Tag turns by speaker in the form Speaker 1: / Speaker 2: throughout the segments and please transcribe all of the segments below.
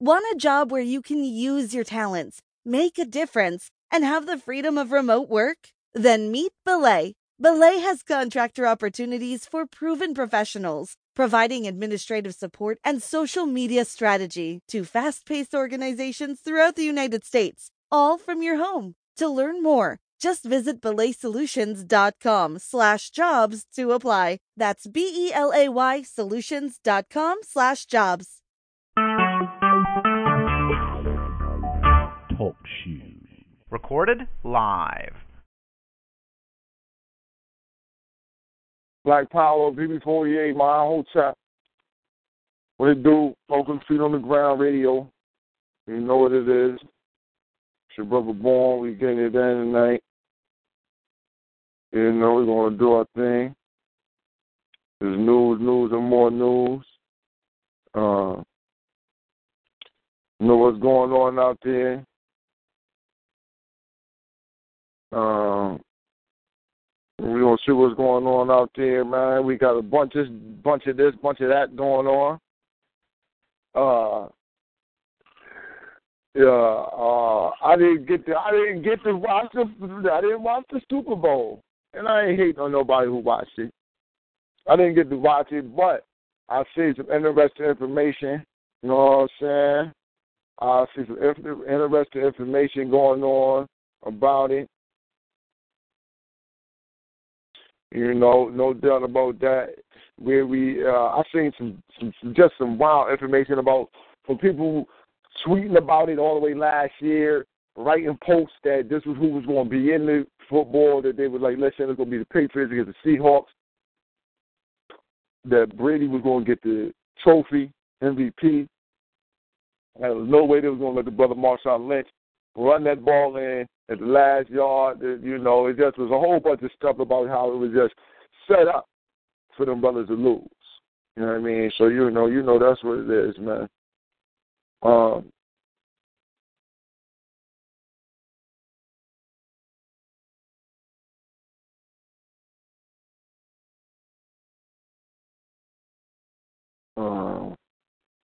Speaker 1: Want a job where you can use your talents, make a difference, and have the freedom of remote work? Then meet Belay. Belay has contractor opportunities for proven professionals, providing administrative support and social media strategy to fast paced organizations throughout the United States, all from your home. To learn more, just visit belaysolutions.com slash jobs to apply. That's B-E-L-A-Y solutions.com slash jobs.
Speaker 2: Talk shoes. Recorded live.
Speaker 3: Black Power, BB48, my whole chat. What it do? Focus Feet on the Ground Radio. You know what it is. It's your brother Born. We getting it in tonight. You know, we're going to do our thing. There's news, news, and more news. Uh, know what's going on out there. Um, we're gonna see what's going on out there, man. We got a bunch of bunch of this, bunch of that going on. Uh, yeah, uh, I didn't get to I didn't get to watch the I didn't watch the Super Bowl, and I ain't hating on nobody who watched it. I didn't get to watch it, but I see some interesting information. You know what I'm saying? I see some interesting information going on about it. You know, no doubt about that. Where we, uh, I seen some, some, just some wild information about from people tweeting about it all the way last year, writing posts that this was who was going to be in the football. That they were like, listen, it's going to be the Patriots against the Seahawks. That Brady was going to get the trophy, MVP. There was no way they was going to let the brother Marshawn Lynch run that ball in at the last yard. You know, it just was a whole bunch of stuff about how it was just set up for them brothers to lose. You know what I mean? So you know, you know that's what it is, man. Um, uh,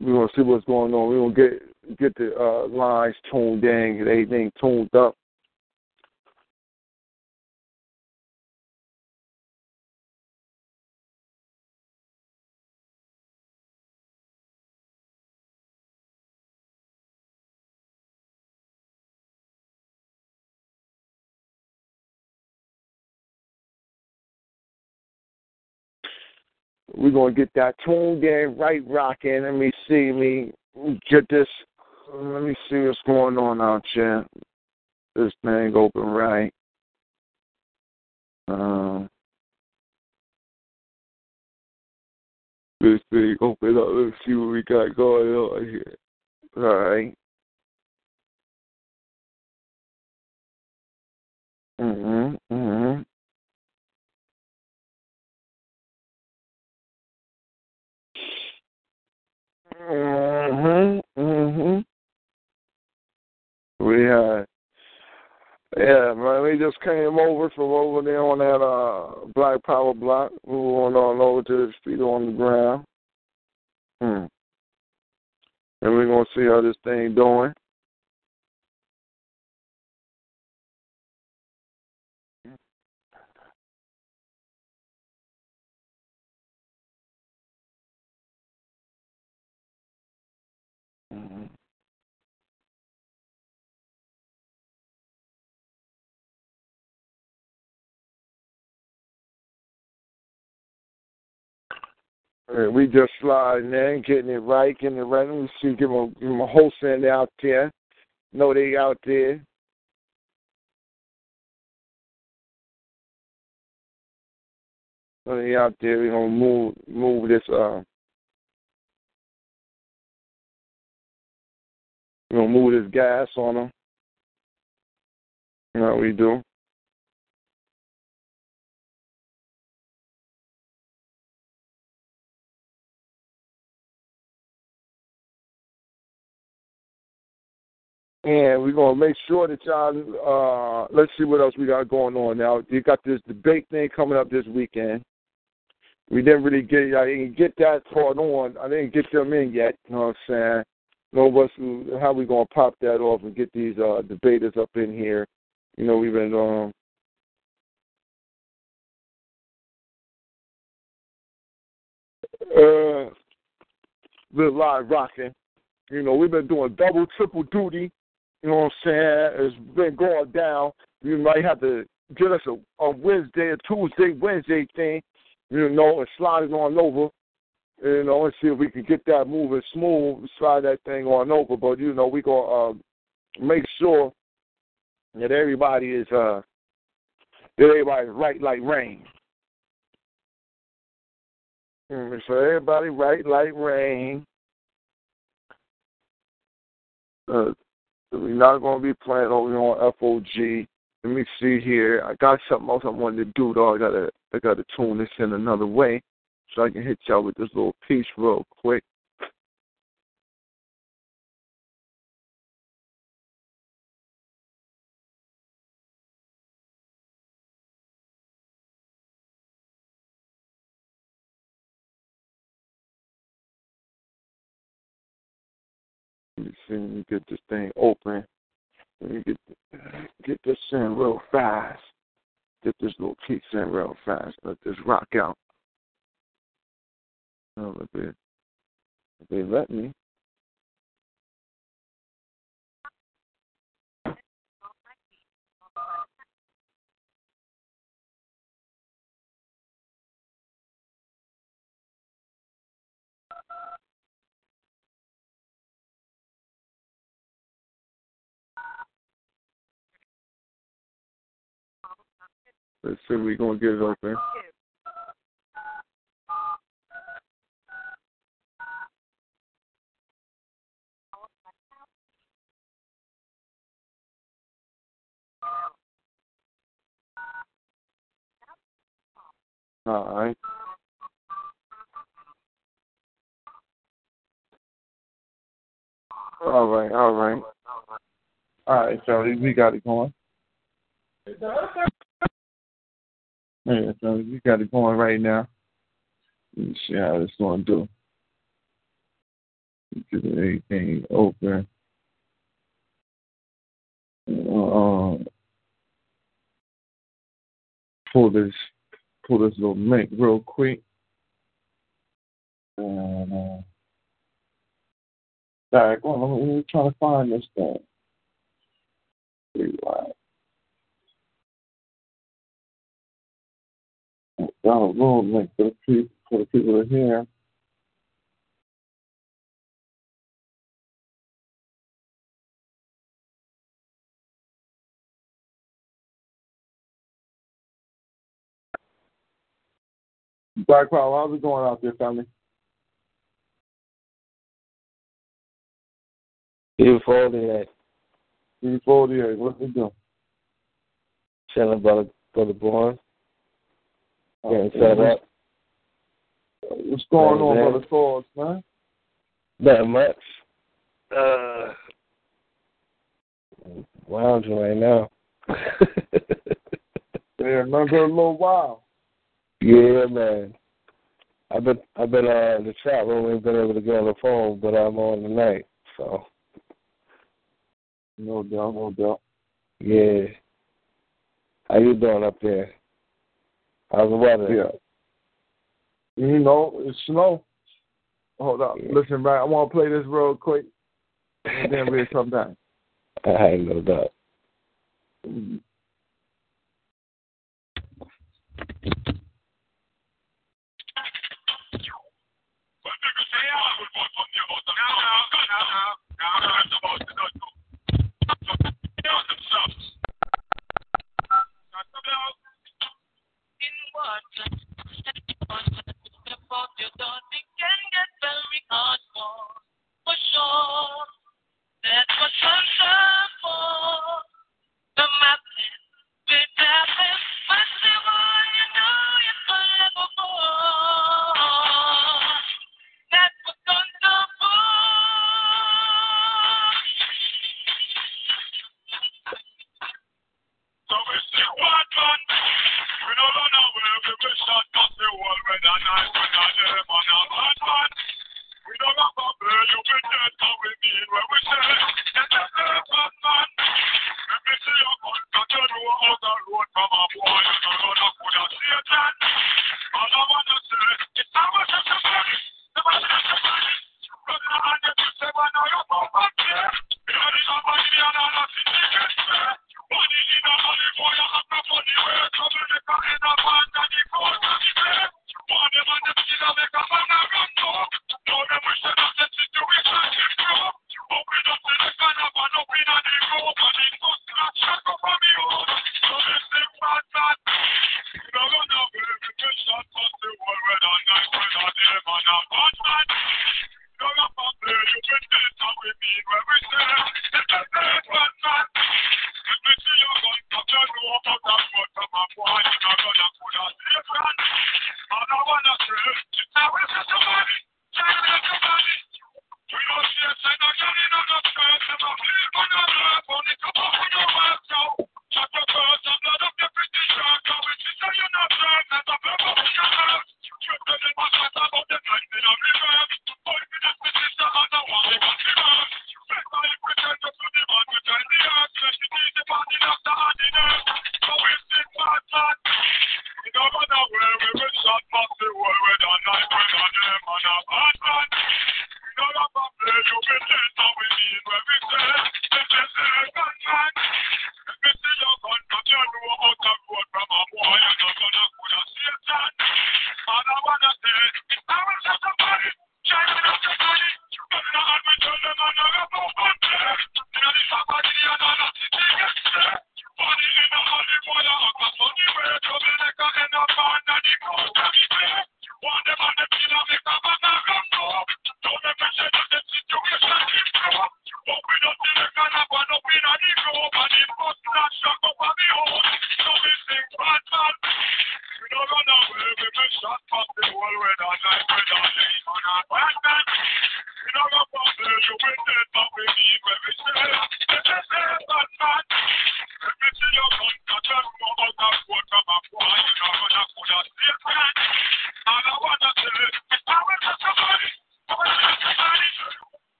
Speaker 3: we're gonna see what's going on. We're gonna get get the uh, lines tuned in, get everything tuned up. We're gonna get that tuned in, right rocking. Let me see me get this let me see what's going on out here. This thing open right. Um, this thing open up. Let's see what we got going on here. All right. Mhm. Mhm. Mhm. Mhm. We had, yeah, man. We just came over from over there on that uh Black Power block. We went on over to the street on the ground. Hmm. And we're gonna see how this thing doing. And we just sliding in, getting it right, getting it right. Me see, give them, give them a wholesale out there. Know they out there. Know they out there. We're gonna move move this uh we're gonna move this gas on them. You know what we do. And we're gonna make sure that y'all uh let's see what else we got going on now. You got this debate thing coming up this weekend. We didn't really get I didn't get that part on. I didn't get them in yet, you know what I'm saying? know what's how we gonna pop that off and get these uh debaters up in here. You know, we've been um uh live rocking. You know, we've been doing double, triple duty. You know what I'm saying? It's been going down. You might have to get us a, a Wednesday, a Tuesday, Wednesday thing, you know, and slide it on over you know, and see if we can get that moving smooth, slide that thing on over. But you know, we're gonna uh, make sure that everybody is uh that everybody's right like rain. Mm, so everybody right like rain. Uh, we're not gonna be playing over on FOG. Let me see here. I got something else I wanted to do though. I gotta I gotta tune this in another way so I can hit y'all with this little piece real quick. In real fast. Get this little piece in real fast. Let this rock out. Oh, if they, if they let me. Let's see if we're going to get it open. All right. All right, all right. All right, so we got it going. Yeah, so we got it going right now. Let me see how it's going to do. Get everything open. Uh, pull this pull this little link real quick. And, uh, all right, on. Let me, try to find this thing. Rewind. Got a little link for the people, for the people that are here. Black Power, how's it going out there, family?
Speaker 4: Beautiful day.
Speaker 3: Beautiful day. What we doing?
Speaker 4: Chilling, brother, brother Born. Getting set up.
Speaker 3: What's going on,
Speaker 4: man.
Speaker 3: brother Thor's, man?
Speaker 4: Not much. Uh, lounging right now.
Speaker 3: Yeah, remember a little while.
Speaker 4: yeah, man. I've been I've been uh in the chat room ain't been able to get on the phone, but I'm on tonight. So
Speaker 3: No doubt, no doubt.
Speaker 4: yeah. How you doing up there? How's the weather?
Speaker 3: Yeah. You know, it's snow. Hold up.
Speaker 4: Yeah.
Speaker 3: Listen, right? I want to play this real quick and then we'll come back.
Speaker 4: I ain't no doubt.
Speaker 5: Mm-hmm. That's what sunshine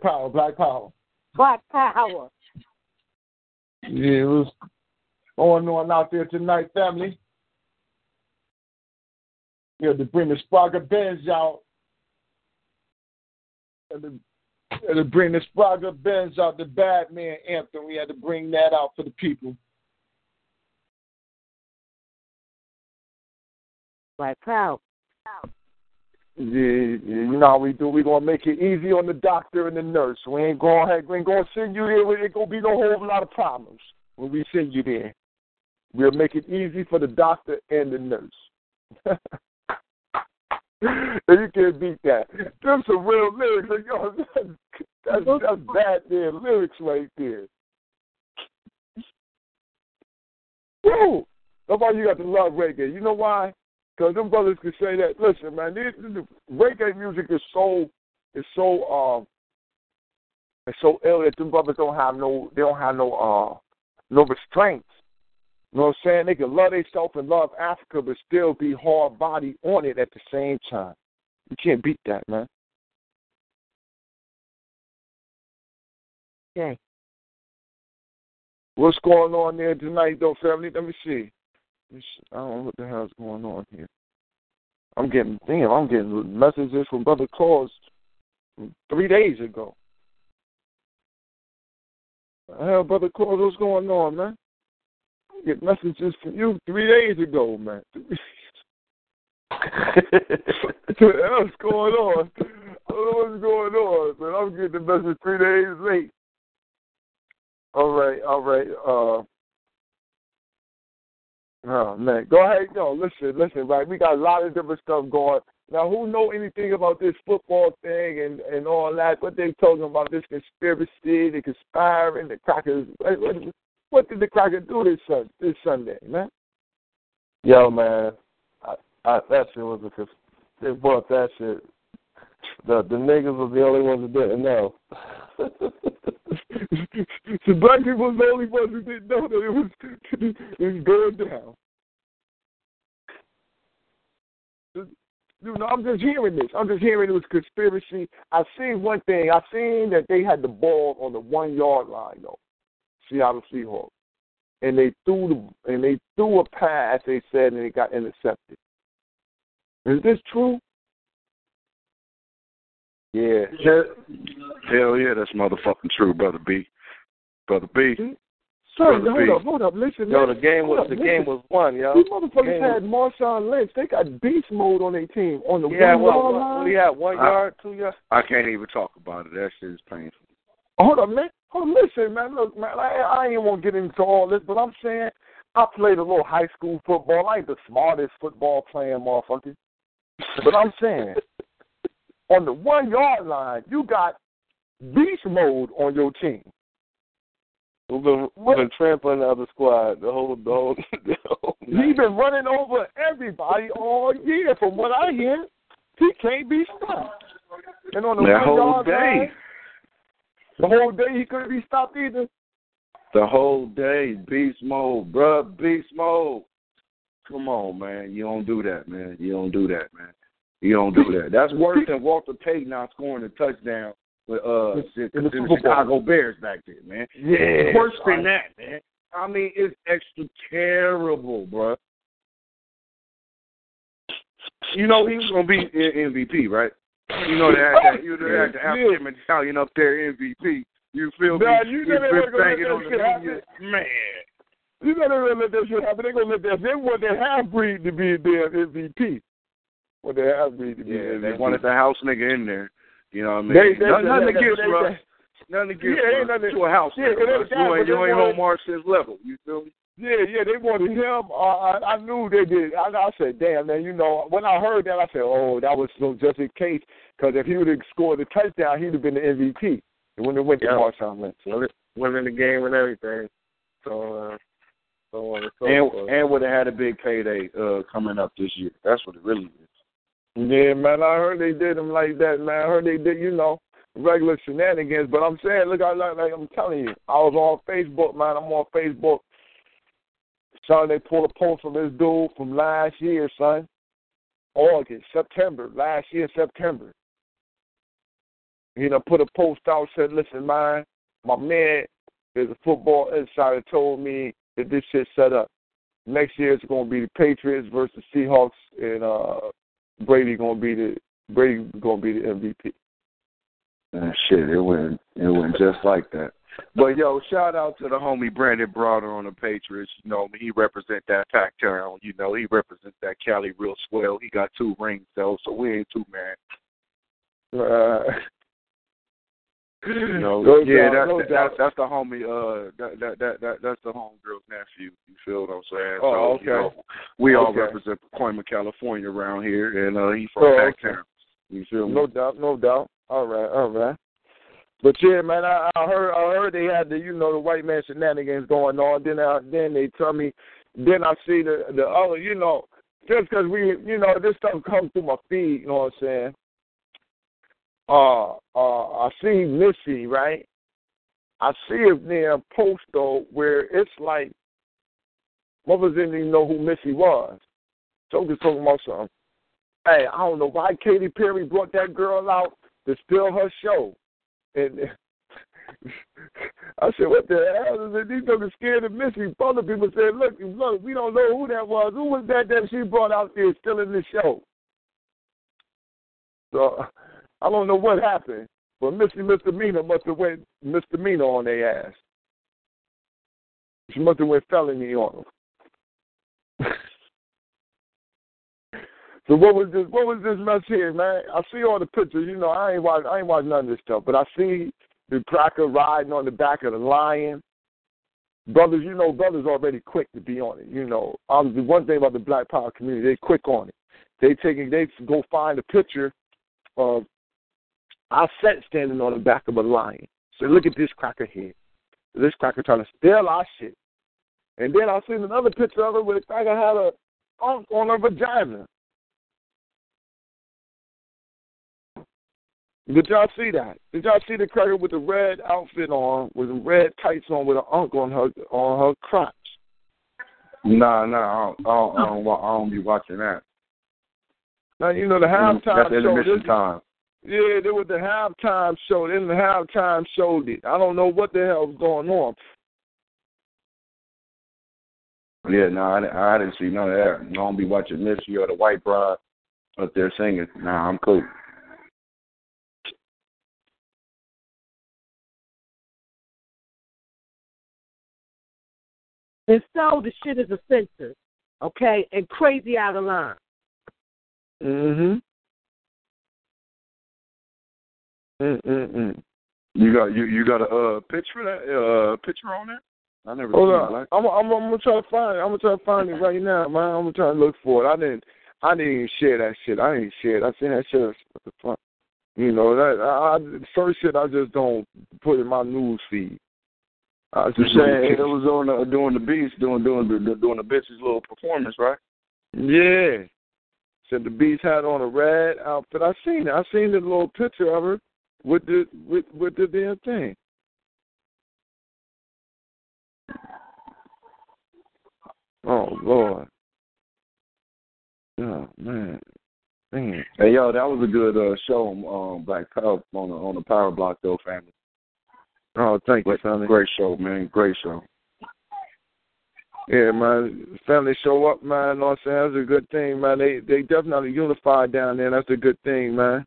Speaker 5: Black Power, Black Power.
Speaker 6: Black Power.
Speaker 5: Yeah, what's going on on out there tonight, family? We had to bring the Spragga Benz out. Had to, to bring the Spragga Benz out, the Badman anthem. We had to bring that out for the people.
Speaker 6: Black Power.
Speaker 5: Yeah, how we do. We're gonna make it easy on the doctor and the nurse. We ain't gonna we ain't gonna send you there. There ain't gonna be no whole lot of problems when we send you there. We'll make it easy for the doctor and the nurse. you can't beat that. Them some real lyrics. That's, that's, bad there lyrics right there. Woo! That's why you got to love reggae. You know why? Because them brothers can say that. Listen, man, this, reggae music is so, is so, um, it's so ill that them brothers don't have no, they don't have no, uh, no restraints. You know what I'm saying? They can love themselves and love Africa, but still be hard body on it at the same time. You can't beat that, man.
Speaker 6: Okay.
Speaker 5: What's going on there tonight, though, family? Let me see. Let me see. I don't know what the hell's going on here. I'm getting, damn, I'm getting messages from Brother Claus three days ago. Hell, Brother Claus, what's going on, man? I get messages from you three days ago, man. what's going on? I don't know what's going on, but I'm getting the message three days late. All right, all right. Uh, oh man, go ahead. No, listen, listen. Right, we got a lot of different stuff going. Now, who know anything about this football thing and and all that? What they talking about? This conspiracy, the conspiring, the crackers. What, what, what did the cracker do this this Sunday, man?
Speaker 7: Yo, man, I, I, that shit was a. They brought that shit. The the niggas was the only ones that didn't know.
Speaker 5: the black people was the only ones who didn't know that it was it was going down.
Speaker 3: You know, I'm just hearing this. I'm just hearing it was conspiracy. I seen one thing. I seen that they had the ball on the one yard line though. Seattle Seahawks. And they threw the and they threw a pass, they said, and it got intercepted. Is this true?
Speaker 8: Yeah. Hell yeah, that's motherfucking true, brother B. Brother B.
Speaker 3: Son,
Speaker 8: Brother
Speaker 3: hold
Speaker 8: B.
Speaker 3: up, hold up, listen.
Speaker 9: Yo,
Speaker 3: man.
Speaker 9: the game was
Speaker 3: Hold
Speaker 9: the
Speaker 3: up,
Speaker 9: game was won, yo.
Speaker 3: These motherfuckers
Speaker 9: Game
Speaker 3: had Marshawn Lynch. They got beast mode on their team on the
Speaker 9: He had
Speaker 3: one
Speaker 9: what,
Speaker 3: yard
Speaker 9: what,
Speaker 3: line.
Speaker 9: what he had one
Speaker 8: I-
Speaker 9: yard, two yards.
Speaker 8: I can't even talk about it. That shit is painful.
Speaker 3: Hold up, man. Hold on, listen, man. Look, man, I, I ain't want to get into all this, but I'm saying I played a little high school football. I ain't the smartest football playing motherfucker. But I'm saying, on the one yard line, you got beast mode on your team.
Speaker 9: We've been, we've been trampling the other squad the whole the whole. The whole
Speaker 3: He
Speaker 9: night.
Speaker 3: been running over everybody all year, from what I hear. He can't be stopped. And on the
Speaker 8: That
Speaker 3: one
Speaker 8: whole
Speaker 3: yard
Speaker 8: day.
Speaker 3: line, the whole day he couldn't be stopped either.
Speaker 8: The whole day, beast mode, bruh, beast mode. Come on, man. You don't do that, man. You don't do that, man. You don't do that. That's worse than Walter Payton not scoring a touchdown with uh the,
Speaker 3: In the
Speaker 8: the Chicago Bears back then, man.
Speaker 3: Yeah.
Speaker 8: It's worse than that, man. I mean, it's extra terrible, bruh. You know he was gonna be MVP, right? You know they had that. You know they had the. African Italian up there MVP. You feel
Speaker 3: Nah,
Speaker 8: me?
Speaker 3: you
Speaker 8: He's
Speaker 3: know they gonna let that
Speaker 8: the
Speaker 3: shit happen.
Speaker 8: Man.
Speaker 3: You know they're gonna let that shit happen. They're gonna let that. They want their half breed to be their MVP. Want their half breed to be
Speaker 8: Yeah, they wanted the house nigga in there. You know what I mean?
Speaker 3: They- they-
Speaker 8: nothing, nothing
Speaker 3: they-
Speaker 8: against
Speaker 3: they-
Speaker 8: Russ.
Speaker 3: they-
Speaker 8: Nothing against
Speaker 3: Yeah, ain't
Speaker 8: Russ.
Speaker 3: nothing-
Speaker 8: You a house
Speaker 3: yeah,
Speaker 8: nigga, Russ. You ain't,
Speaker 3: they
Speaker 8: you ain't
Speaker 3: wanted-
Speaker 8: on Marshawn's level. You feel me?
Speaker 3: Yeah, yeah, they wanted him. Uh, I, I knew they did. I, I said, "Damn, man!" You know, when I heard that, I said, "Oh, that was so just in case." Because if he would have scored a touchdown, he'd have been the MVP. And when they went to Marshawn Lynch,
Speaker 9: Win- winning the game and everything. So, uh, so on and so
Speaker 8: And
Speaker 9: forth.
Speaker 8: and would have had a big payday uh, coming up this year. That's what it really is.
Speaker 3: Yeah, man, I heard they did him like that, man. I heard they did, you know, regular shenanigans. But I'm saying, look, I like, like I'm telling you, I was on Facebook, man. I'm on Facebook. Son, they pulled a post from this dude from last year, son. August, September, last year, September. You know, put a post out, said, listen, man, my man is a football insider, told me that this shit set up. Next year it's going to be the Patriots versus Seahawks, and uh, Brady going to be the Brady going to be the MVP.
Speaker 8: And shit, it went it went just like that. But yo, shout out to the homie Brandon Browner on the Patriots. You know, he represent that town. You know, he represents that Cali real swell. He got two rings though, so we ain't too mad.
Speaker 3: Uh,
Speaker 8: You know,
Speaker 3: No
Speaker 8: yeah,
Speaker 3: doubt,
Speaker 8: that,
Speaker 3: no
Speaker 8: that,
Speaker 3: doubt.
Speaker 8: that's that's the homie. Uh, that that that, that that's the homegirl's nephew. You feel what I'm saying?
Speaker 3: Oh,
Speaker 8: so, you
Speaker 3: okay.
Speaker 8: know, we all
Speaker 3: Okay.
Speaker 8: represent Pacoima, California around here, and uh, he's from
Speaker 3: Oh,
Speaker 8: Pac
Speaker 3: okay.
Speaker 8: town. You feel me?
Speaker 3: no doubt, no doubt. All right, all right. But yeah, man, I, I heard I heard they had the you know the white man shenanigans going on. Then I, then they tell me, then I see the the other you know just because we you know this stuff comes through my feed. You know what I'm saying? Uh, uh, I see Missy right. I see a damn post though where it's like mothers didn't even know who Missy was. So just talking about something. Hey, I don't know why Katy Perry brought that girl out to steal her show. And I said, what the hell is it? These niggas scared of Missy. Other people said, look, look, we don't know who that was. Who was that that she brought out there stealing the show? So I don't know what happened, but Missy Misdemeanor must have went misdemeanor on their ass. She must have went felony on them. So what was this? What was this mess here, man? I see all the pictures. You know, I ain't watch. I ain't watch none of this stuff, but I see the cracker riding on the back of the lion. Brothers, you know, brothers already quick to be on it. You know, um, the one thing about the Black Power community, they quick on it. They taking, they go find a picture of our sat standing on the back of a lion. So look at this cracker here. This cracker trying to steal our shit. And then I seen another picture of her where the cracker had a ankh on her vagina. Did y'all see that? Did y'all see the cracker with the red outfit on, with the red tights on, with an ankh on her on her crotch?
Speaker 8: Nah, nah, I don't, I don't, I don't, I don't be watching that.
Speaker 3: Now you know the halftime
Speaker 8: That's
Speaker 3: show.
Speaker 8: intermission
Speaker 3: this-
Speaker 8: time.
Speaker 3: Yeah, there was the halftime show. They Then the halftime show did. I don't know what the hell was going on.
Speaker 8: Yeah, no, I, I didn't see none of that. I don't be watching Missy or the White Bride up there singing. Nah, I'm cool.
Speaker 6: And so the shit is offensive, okay, and crazy out of line.
Speaker 3: Mhm. Mm mm mm.
Speaker 8: You got you you got a uh, picture that uh picture on that? I never
Speaker 3: Hold
Speaker 8: seen
Speaker 3: on.
Speaker 8: Black.
Speaker 3: I'm, I'm I'm gonna try to find it. I'm gonna try to find it right now, man. I'm gonna try to look for it. I didn't I didn't even share that shit. I didn't share it. I seen that shit. What the fuck? You know that I, I certain shit I just don't put in my news feed. I was just
Speaker 8: saying it was on the, doing the beats, doing doing the doing the bitch's little performance, right?
Speaker 3: Yeah. Said the beast had on a red outfit. I seen it. I seen the little picture of her with the with with the damn thing. Oh Lord. Oh man. Man.
Speaker 8: Hey yo, that was a good uh, show um, Black Power on the on the Power Block though, family.
Speaker 3: Oh, thank you, family.
Speaker 8: great show, man. Great show.
Speaker 3: Yeah, my Family show up, man. What I'm a good thing, man. They they definitely unified down there. That's a good thing, man.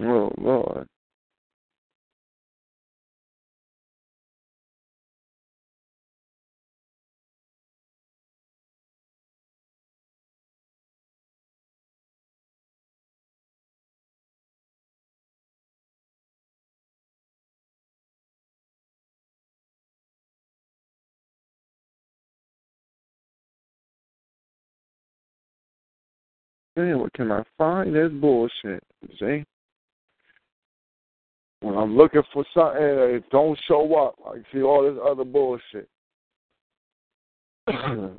Speaker 3: Oh Lord. Man, what can I find? This bullshit. See? When I'm looking for something, it don't show up. I see all this other bullshit. yeah.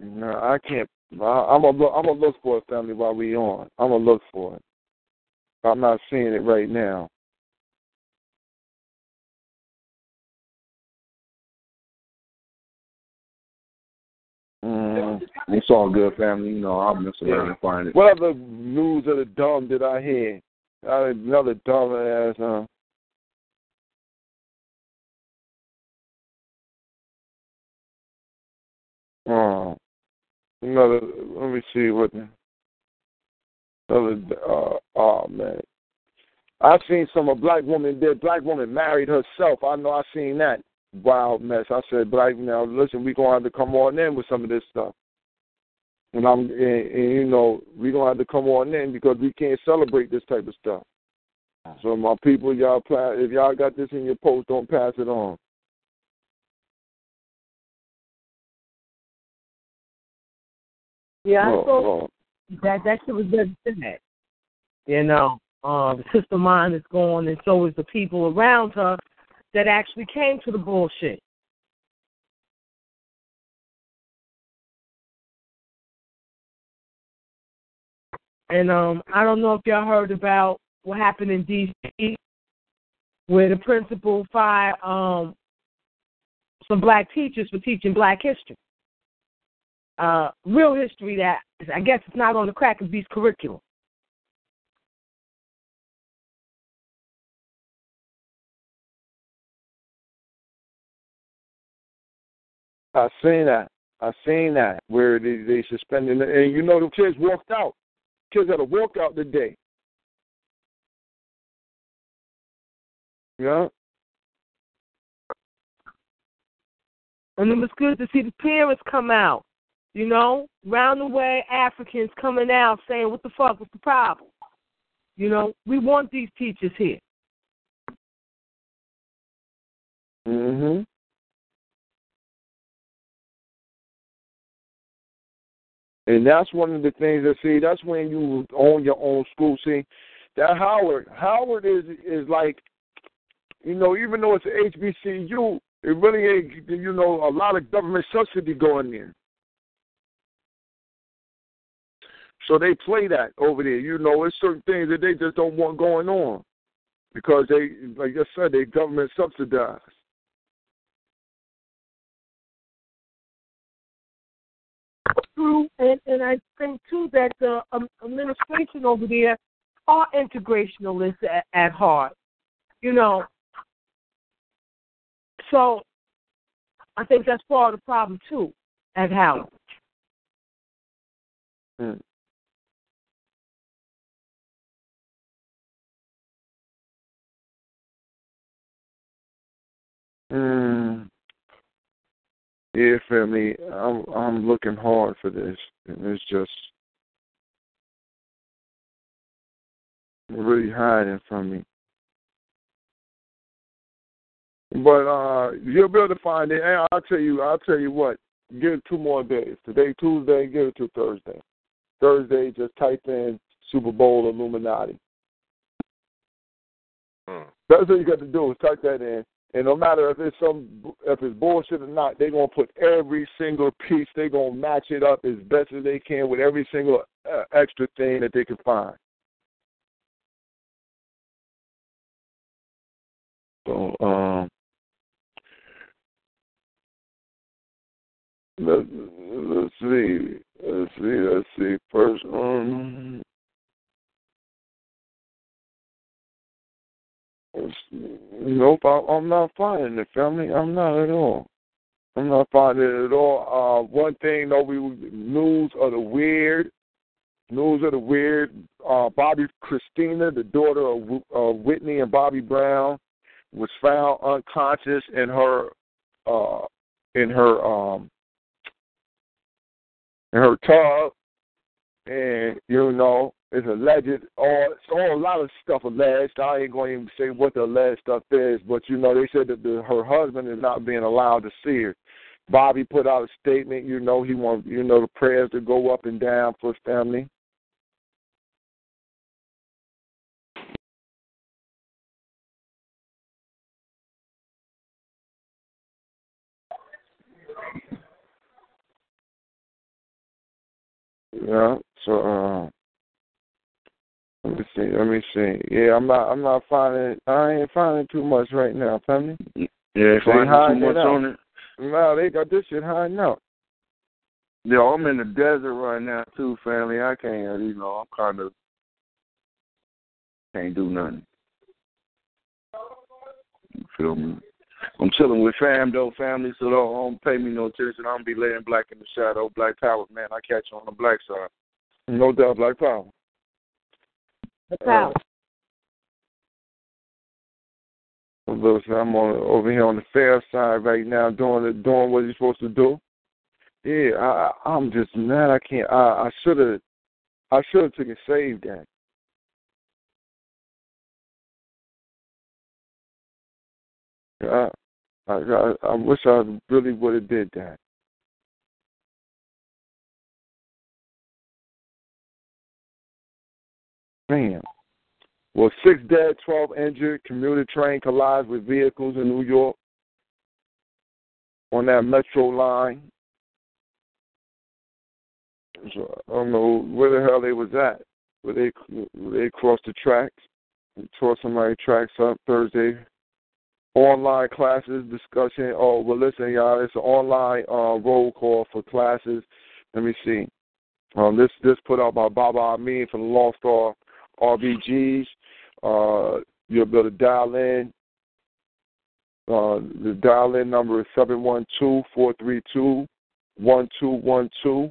Speaker 3: No, I can't. I, I'm gonna look. I'm gonna look for it, family, while we on. I'm gonna look for it. I'm not seeing it right now. Mm.
Speaker 8: It's all good, family. You know, I'll mess around and find it.
Speaker 3: What other news of the dumb did I hear? Uh, another dumb ass, huh? Oh, another. Let me see what. Another. Uh, oh man, I seen some a black woman did. Black woman married herself. I know I seen that wild mess. I said, black. Now listen, we're gonna have to come on in with some of this stuff. And I'm, and, and you know, we're gonna have to come on in because we can't celebrate this type of stuff. So my people, y'all, pla- if y'all got this in your post, don't pass it on.
Speaker 6: Yeah, I
Speaker 3: Oh,
Speaker 6: thought
Speaker 3: Lord.
Speaker 6: that that shit was very sad. You know, uh, the sister of mine is gone, and so is the people around her that actually came to the bullshit. And um, I don't know if y'all heard about what happened in D.C. where the principal fired um, some black teachers for teaching black history. Uh, real history that I guess it's not on the Crack and Beast curriculum.
Speaker 3: I seen that. I seen that where they they suspended, and you know the kids walked out. Kids had to walk out today. Yeah.
Speaker 6: And it was good to see the parents come out, you know, round the way Africans coming out saying, what the fuck was the problem? You know, we want these teachers here.
Speaker 3: Mhm. And that's one of the things that see. That's when you own your own school. See, that Howard, Howard is is like You know, even though it's HBCU, it really ain't. You know, a lot of government subsidy going there. So they play that over there. You know, it's certain things that they just don't want going on because they, like I said, they government subsidized.
Speaker 6: And and I think too that the um, administration over there are integrationalists at, at heart. You know, so I think that's part of the problem too at Howard.
Speaker 3: Hmm. Mm. Yeah, family, I'm I'm looking hard for this, and it's just really hiding from me. But uh you'll be able to find it. And I'll tell you, I'll tell you what. Give it two more days. Today, Tuesday. Give it to Thursday. Thursday, just type in Super Bowl Illuminati.
Speaker 8: Hmm.
Speaker 3: That's what you got to do is type that in, and no matter if it's some if it's bullshit or not, they're gonna put every single piece. They're gonna match it up as best as they can with every single uh, extra thing that they can find. So um, let let's see, let's see, let's see. First, um, nope, I, I'm not finding it, family. I'm not at all. I'm not finding it at all. Uh, one thing though, we news of the weird, news of the weird. Uh, Bobbi Kristina, the daughter of, of Whitney and Bobby Brown, was found unconscious in her uh in her um in her tub and you know it's alleged all it's all a lot of stuff alleged. I ain't going to even say what the alleged stuff is, but you know they said that the, her husband is not being allowed to see her. Bobby put out a statement. You know he wants you know the prayers to go up and down for his family. Yeah. So uh, let me see. Let me see. Yeah, I'm not. I'm not finding. I ain't finding too much right now, family.
Speaker 8: Yeah,
Speaker 3: They
Speaker 8: finding too much
Speaker 3: out.
Speaker 8: on it.
Speaker 3: No, they got this shit hiding out.
Speaker 8: Yeah, I'm in the desert right now too, family. I can't, you know, I'm kind of can't do nothing. You feel me? I'm chilling with fam though, family, so don't, don't pay me no attention. I'm be laying black in the shadow, black power, man. I catch you on the black side.
Speaker 3: No doubt, Black Power.
Speaker 6: The power.
Speaker 3: Listen, uh, I'm on over here on the fair side right now, doing it, doing what you're supposed to do. Yeah, I, I'm just mad. I can't. I, I should have. I should have took and saved that. I, I, I wish I really would have did that. Man. Well, six dead, 12 injured. Commuter train collides with vehicles in New York on that metro line. So I don't know where the hell they was at. Where they where they crossed the tracks, and tore somebody's tracks up Thursday. Online classes discussion. Oh well, listen, y'all. It's an online uh, roll call for classes. Let me see. Um, this this put out by Baba Amin from the Lost Star RBGs. Uh, you'll be able to dial in. Uh, the dial in number is seven one two four three two one two one two.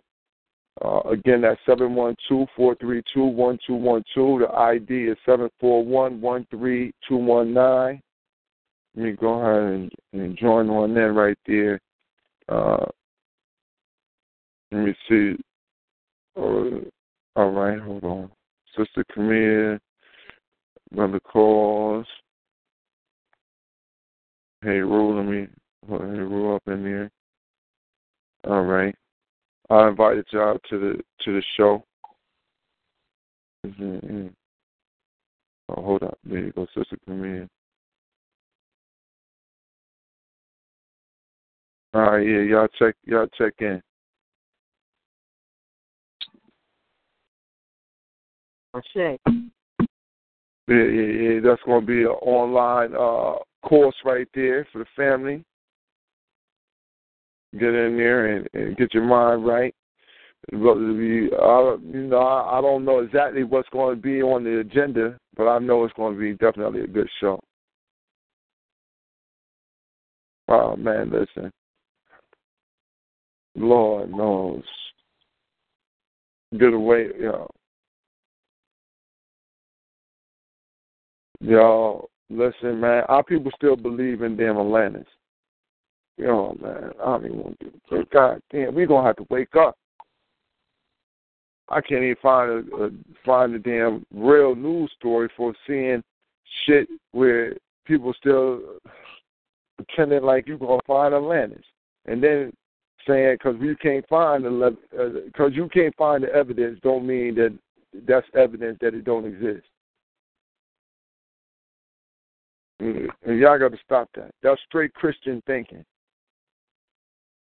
Speaker 3: Uh, again, that's seven one two four three two one two one two. The ID is seven four one one three two one nine. Let me go ahead and, and join on in right there. Uh, let me see. Uh, all right, hold on. Sister Camille, Brother Cause. Hey, Rule, let me hey, Rule up in there. All right. I invited y'all to the to the show. Mm-hmm. Oh, hold up. There you go, Sister Camille. All right, yeah, y'all check y'all check in.
Speaker 6: Shay.
Speaker 3: Yeah, yeah, yeah. That's going to be an online uh, course right there for the family. Get in there and, and get your mind right. But we, uh, you know, I, I don't know exactly what's going to be on the agenda, but I know it's going to be definitely a good show. Oh man, listen. Lord knows. Get away, you know. Y'all, listen, man. Our people still believe in damn Atlantis. You know, man. I don't even want to. do God damn, we gonna have to wake up. I can't even find a, a find a damn real news story for seeing shit where people still pretending like you gonna find Atlantis, and then saying because you can't find the because uh, you can't find the evidence don't mean that that's evidence that it don't exist. And y'all got to stop that. That's straight Christian thinking.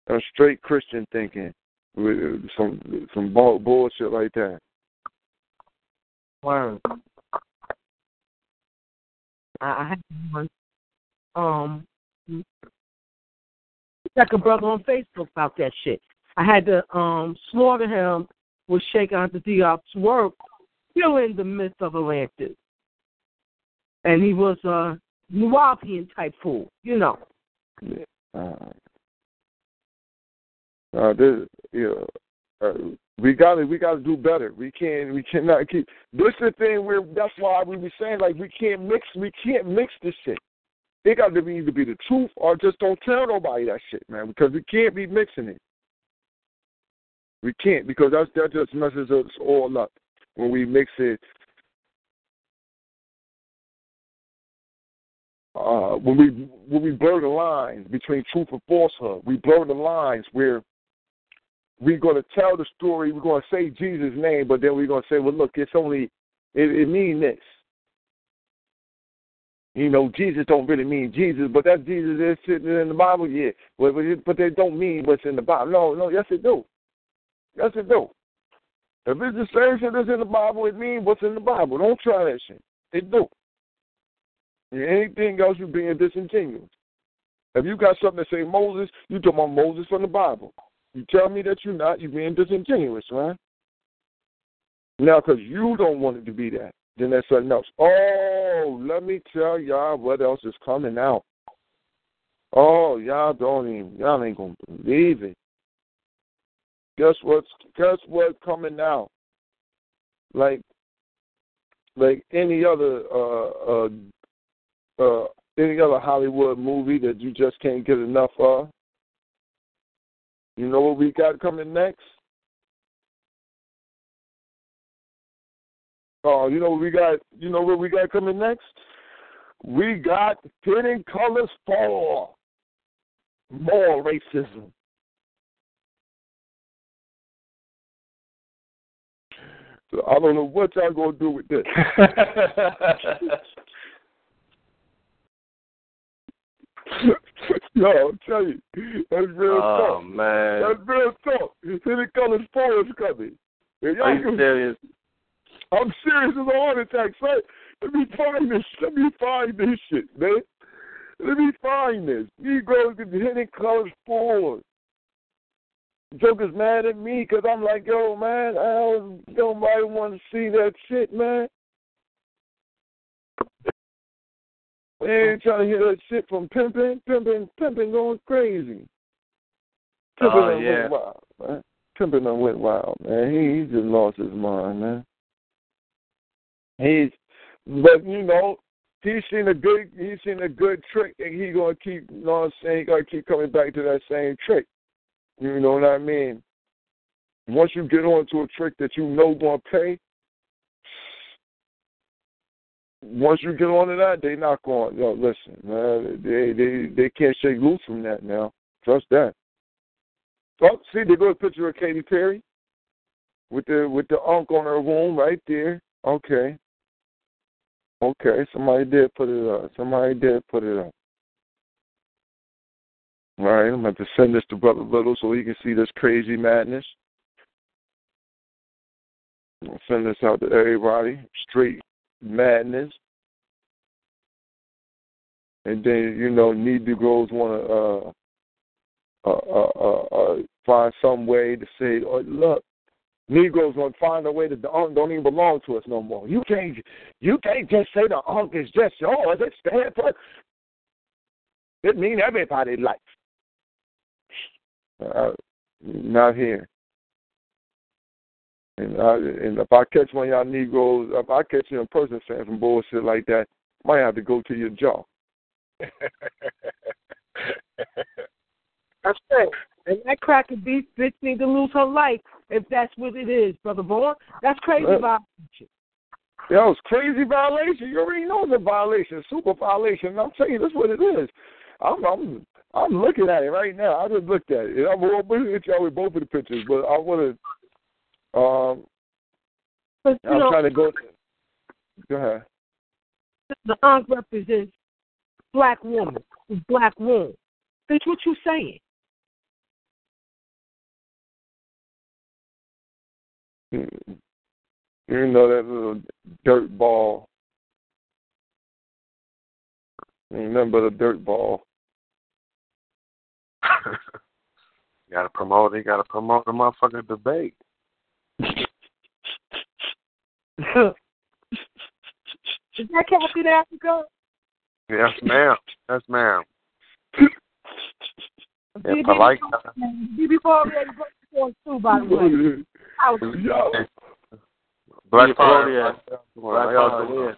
Speaker 3: That's straight Christian thinking with some some bullshit like that.
Speaker 6: Word. I had one. Um, like a brother on Facebook about that shit. I had to um slaughter him with Cheikh Anta Diop's work, killing the myth of Atlantis. And he was a Nubian type fool, you know.
Speaker 3: Yeah. Uh, uh, this, you know, uh, we got to we got to do better. We can't we cannot keep. This is the thing where that's why we were saying like we can't mix we can't mix this shit. It got to be either be the truth or just don't tell nobody that shit, man, because we can't be mixing it. We can't because that's that just messes us all up when we mix it. Uh, when we when we blur the lines between truth and falsehood, we blur the lines where we're going to tell the story. We're going to say Jesus' name, but then we're going to say, "Well, look, it's only it, it means this." You know, Jesus don't really mean Jesus, but that Jesus is sitting in the Bible, yeah. But, but they don't mean what's in the Bible. No, no, yes it do. Yes it do. If it's the same shit that's in the Bible, it means what's in the Bible. Don't try that shit. It do. Anything else, you're being disingenuous. If you got something to say Moses, you talking about Moses from the Bible. You tell me that you're not, you're being disingenuous, right? Now, because you don't want it to be that. Then there's something else. Oh, let me tell y'all what else is coming out. Oh, y'all don't even y'all ain't gonna believe it. Guess what's guess what's coming out? Like like any other uh uh uh any other Hollywood movie that you just can't get enough of. You know what we got coming next? Oh, you know what we got? You know what we got coming next? We got Hidden Colors Four. More racism. So I don't know what y'all gonna do with this. Yo, I'll tell you, that's real
Speaker 9: oh,
Speaker 3: talk.
Speaker 9: man.
Speaker 3: That's real talk. Hidden Colors Four is coming.
Speaker 9: Are you serious?
Speaker 3: I'm serious as a heart attack, son. Let me find this. Let me find this shit, man. Let me find this. Negroes get Hidden Colors Four. Joker's mad at me because I'm like, yo, man, I don't, nobody want to see that shit, man. Ain't trying to hear that shit from pimping, pimping, pimping going crazy. Pimping
Speaker 9: Oh, yeah.
Speaker 3: went wild, man. Pimping done went wild, man. He, he just lost his mind, man. He's, but you know, he's seen a good, he's seen a good trick, and he gonna keep, you know what I'm saying? He gonna keep coming back to that same trick. You know what I mean? Once you get onto a trick that you know gonna pay, once you get onto that, they not going. Yo, listen, man, they they they can't shake loose from that now. Trust that. Oh, see, they go a picture of Katy Perry with the with the ankh on her womb right there. Okay. Okay, somebody did put it up. Somebody did put it up. All right, I'm going to send this to Brother Little so he can see this crazy madness. I'll send this out to everybody. Straight madness. And then, you know, need Negroes want to uh, uh, uh, find some way to say, oh, look, Negroes gonna find a way that the ankh don't even belong to us no more. You can't you can't just say the ankh is just yours. It stands for it mean everybody's life. Uh, not here. And, I, and if I catch one of y'all Negroes, if I catch you in person saying some bullshit like that, I might have to go to your jaw.
Speaker 6: That's right. And that cracker beef bitch need to lose her life if that's what it is, brother boy. That's crazy uh, violation.
Speaker 3: Yo, it's crazy violation. You already know it's a violation, super violation. I'm telling you, that's what it is. I'm I'm I'm looking at it right now. I just looked at it. I'm going to hit y'all with both of the pictures, but I want to. Um,
Speaker 6: but,
Speaker 3: I'm
Speaker 6: know,
Speaker 3: trying to go. Go ahead.
Speaker 6: The ankh represents black woman, black woman. That's what you're saying.
Speaker 3: You know that little dirt ball. Remember the dirt ball.
Speaker 10: you gotta promote you gotta promote the motherfucking debate.
Speaker 6: Is that Captain Africa?
Speaker 10: Yes, ma'am. Yes, ma'am.
Speaker 6: Yeah,
Speaker 10: polite.
Speaker 6: BB already broke too, by the way.
Speaker 3: Yo.
Speaker 10: Black Fire. Black Fire.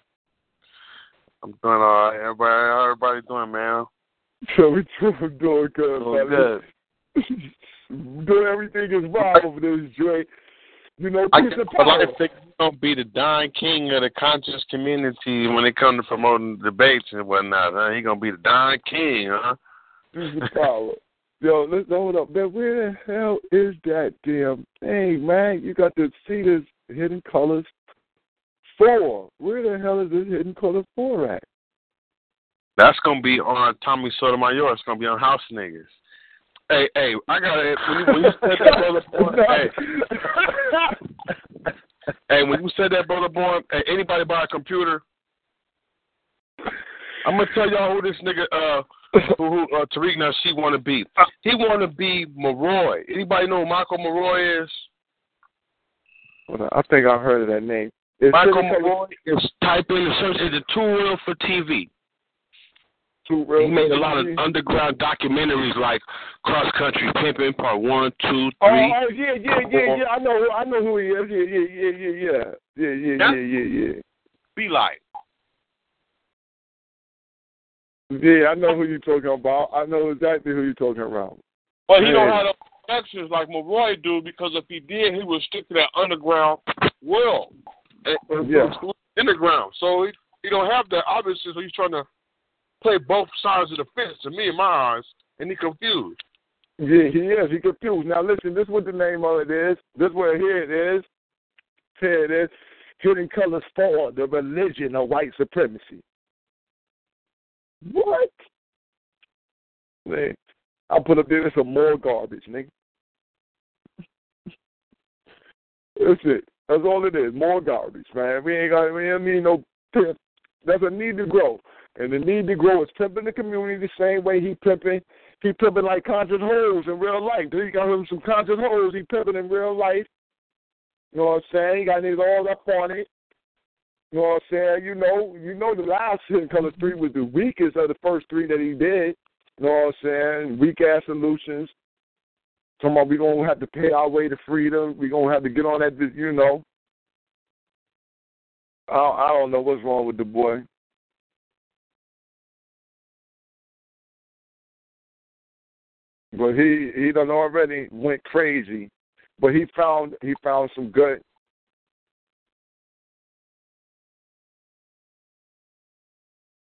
Speaker 10: I'm doing all right. Everybody, how everybody doing, man?
Speaker 3: So we doing doing good,
Speaker 10: Doing good.
Speaker 3: doing everything is right over this joint. You know,
Speaker 10: I
Speaker 3: peace
Speaker 10: guess
Speaker 3: and
Speaker 10: a lot of think he's gonna be the Don King of the conscious community when it comes to promoting debates and whatnot. Huh? He gonna be the Don King, huh?
Speaker 3: Peace the power. Yo, let's hold up, man. Where the hell is that damn thing, man? You got to see this hidden colors four. Where the hell is this hidden colors four at?
Speaker 10: That's gonna be on Tommy Sotomayor. It's gonna be on House Niggas. Hey, hey, I got it. When you, when you said that, brother boy, hey, hey, when you said that, brother boy, hey, anybody buy a computer? I'm gonna tell y'all who this nigga, uh, who, who uh, Tariq now she want to be. He want to be Maroy. Anybody know who Michael Maroy is?
Speaker 3: Hold I think I heard of that name. Is
Speaker 10: Michael Maroy is type in the search is too real for TV. He made a lot of underground documentaries like Cross Country Pimping Part One, Two,
Speaker 3: Oh, oh
Speaker 10: Three.
Speaker 3: oh, yeah, yeah, yeah, yeah. I know, I know who he is. Yeah, yeah, yeah, yeah, yeah, yeah, yeah,
Speaker 10: Yeah?
Speaker 3: yeah, yeah.
Speaker 10: Be like.
Speaker 3: Yeah, I know who you're talking about. I know exactly who you're talking about.
Speaker 10: But he
Speaker 3: Yeah.
Speaker 10: don't have the connections like Maroy do because if he did, he would stick to that underground world.
Speaker 3: Yeah.
Speaker 10: Underground. So he, he don't have that. Obviously, so he's trying to play both sides of the fence, to me, in my eyes, and he confused.
Speaker 3: Yeah, he is. He confused. Now listen, this is what the name of it is. This where here it is. Here it is. Hidden Colors for the religion of white supremacy. What? Man, I put up there some more garbage, nigga. That's it. That's all it is. More garbage, man. We ain't got we don't need no. That's a need to grow. And the need to grow is pimping the community the same way he pimping he pimping like conscious hoes in real life. He got him some conscious hoes he pimping in real life. You know what I'm saying? He got niggas all up on it. You know what I'm saying? You know, you know the last Hidden Color three was the weakest of the first three that he did. You know what I'm saying? Weak ass solutions. Talking about we gonna have to pay our way to freedom. We gonna have to get on that. You know. I I don't know what's wrong with the boy. But he he done already went crazy. But he found he found some good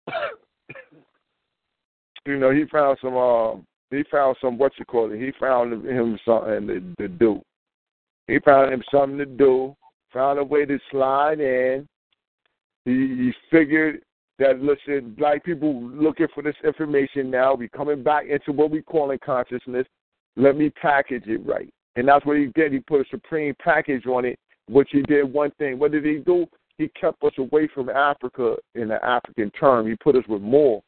Speaker 3: you know, he found some um he found some what you call it, he found him something to, to do. He found him something to do, found a way to slide in. He, he figured that listen, black people looking for this information now. We coming back into what we call in consciousness. Let me package it right. And that's what he did. He put a supreme package on it, which he did one thing. What did he do? He kept us away from Africa in the African term. He put us with more.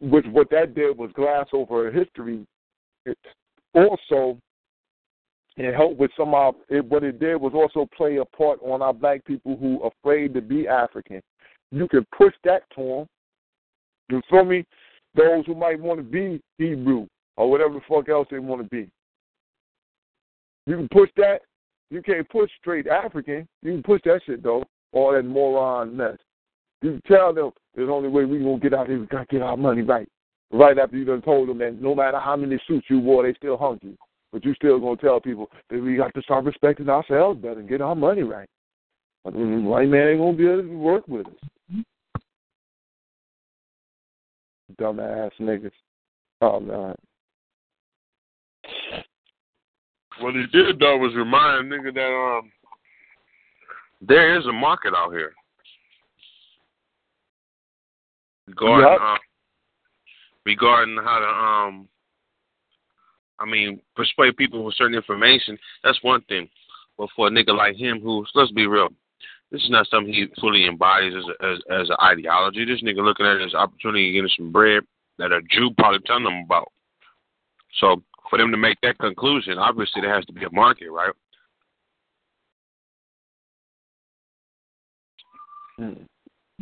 Speaker 3: Which what that did was glass over history. It also, it helped with some of it, what it did was also play a part on our black people who afraid to be African. You can push that to them. You feel me? Those who might want to be Hebrew or whatever the fuck else they want to be. You can push that. You can't push straight African. You can push that shit though, all that moron mess. You can tell them there's only way we gonna get out here. We gotta get our money right. Right after you done told them that no matter how many suits you wore, they still hung you. But you still gonna tell people that we got to start respecting ourselves better and get our money right. But the white man ain't gonna be able to work with us. Dumbass niggas. Oh man.
Speaker 10: What he did though was remind nigga that um there is a market out here. Regarding
Speaker 3: Yep.
Speaker 10: um, regarding how to um I mean, persuade people with certain information, that's one thing. But for a nigga like him who let's be real, this is not something he fully embodies as a, as as an ideology. This nigga looking at it as opportunity to get some bread that a Jew probably telling him about. So for them to make that conclusion, obviously there has to be a market, right?
Speaker 3: Hmm.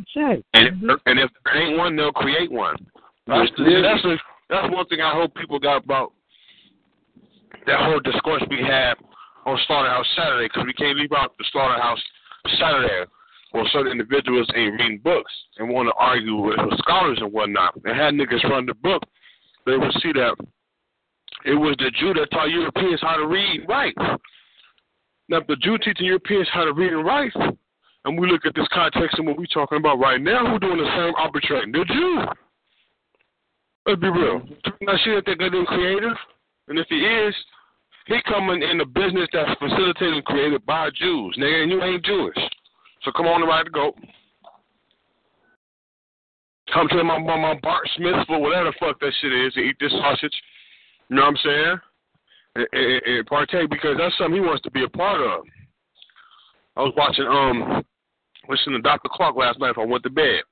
Speaker 6: Shit.
Speaker 10: And if, and if there ain't one, they'll create one. That's
Speaker 3: Yeah.
Speaker 10: that's, a, that's one thing I hope people got about that whole discourse we had on Slaughterhouse Saturday because we can't leave out the Slaughterhouse Saturday where certain individuals ain't reading books and want to argue with, scholars and whatnot. And had niggas run the book, they would see that it was the Jew that taught Europeans how to read and write. Now, if the Jew teaching Europeans how to read and write, and we look at this context and what we're talking about right now, who's doing the same arbitrating? The Jew. Let's be real. She don't think they're creative, and if he is, he coming in a business that's facilitated and created by Jews, nigga, and you ain't Jewish. So come on ride the goat. Come to my my, my bar mitzvah for whatever the fuck that shit is and eat this sausage. You know what I'm saying? And, and, and partake because that's something he wants to be a part of. I was watching um listening to Dr. Clarke last night before I went to bed.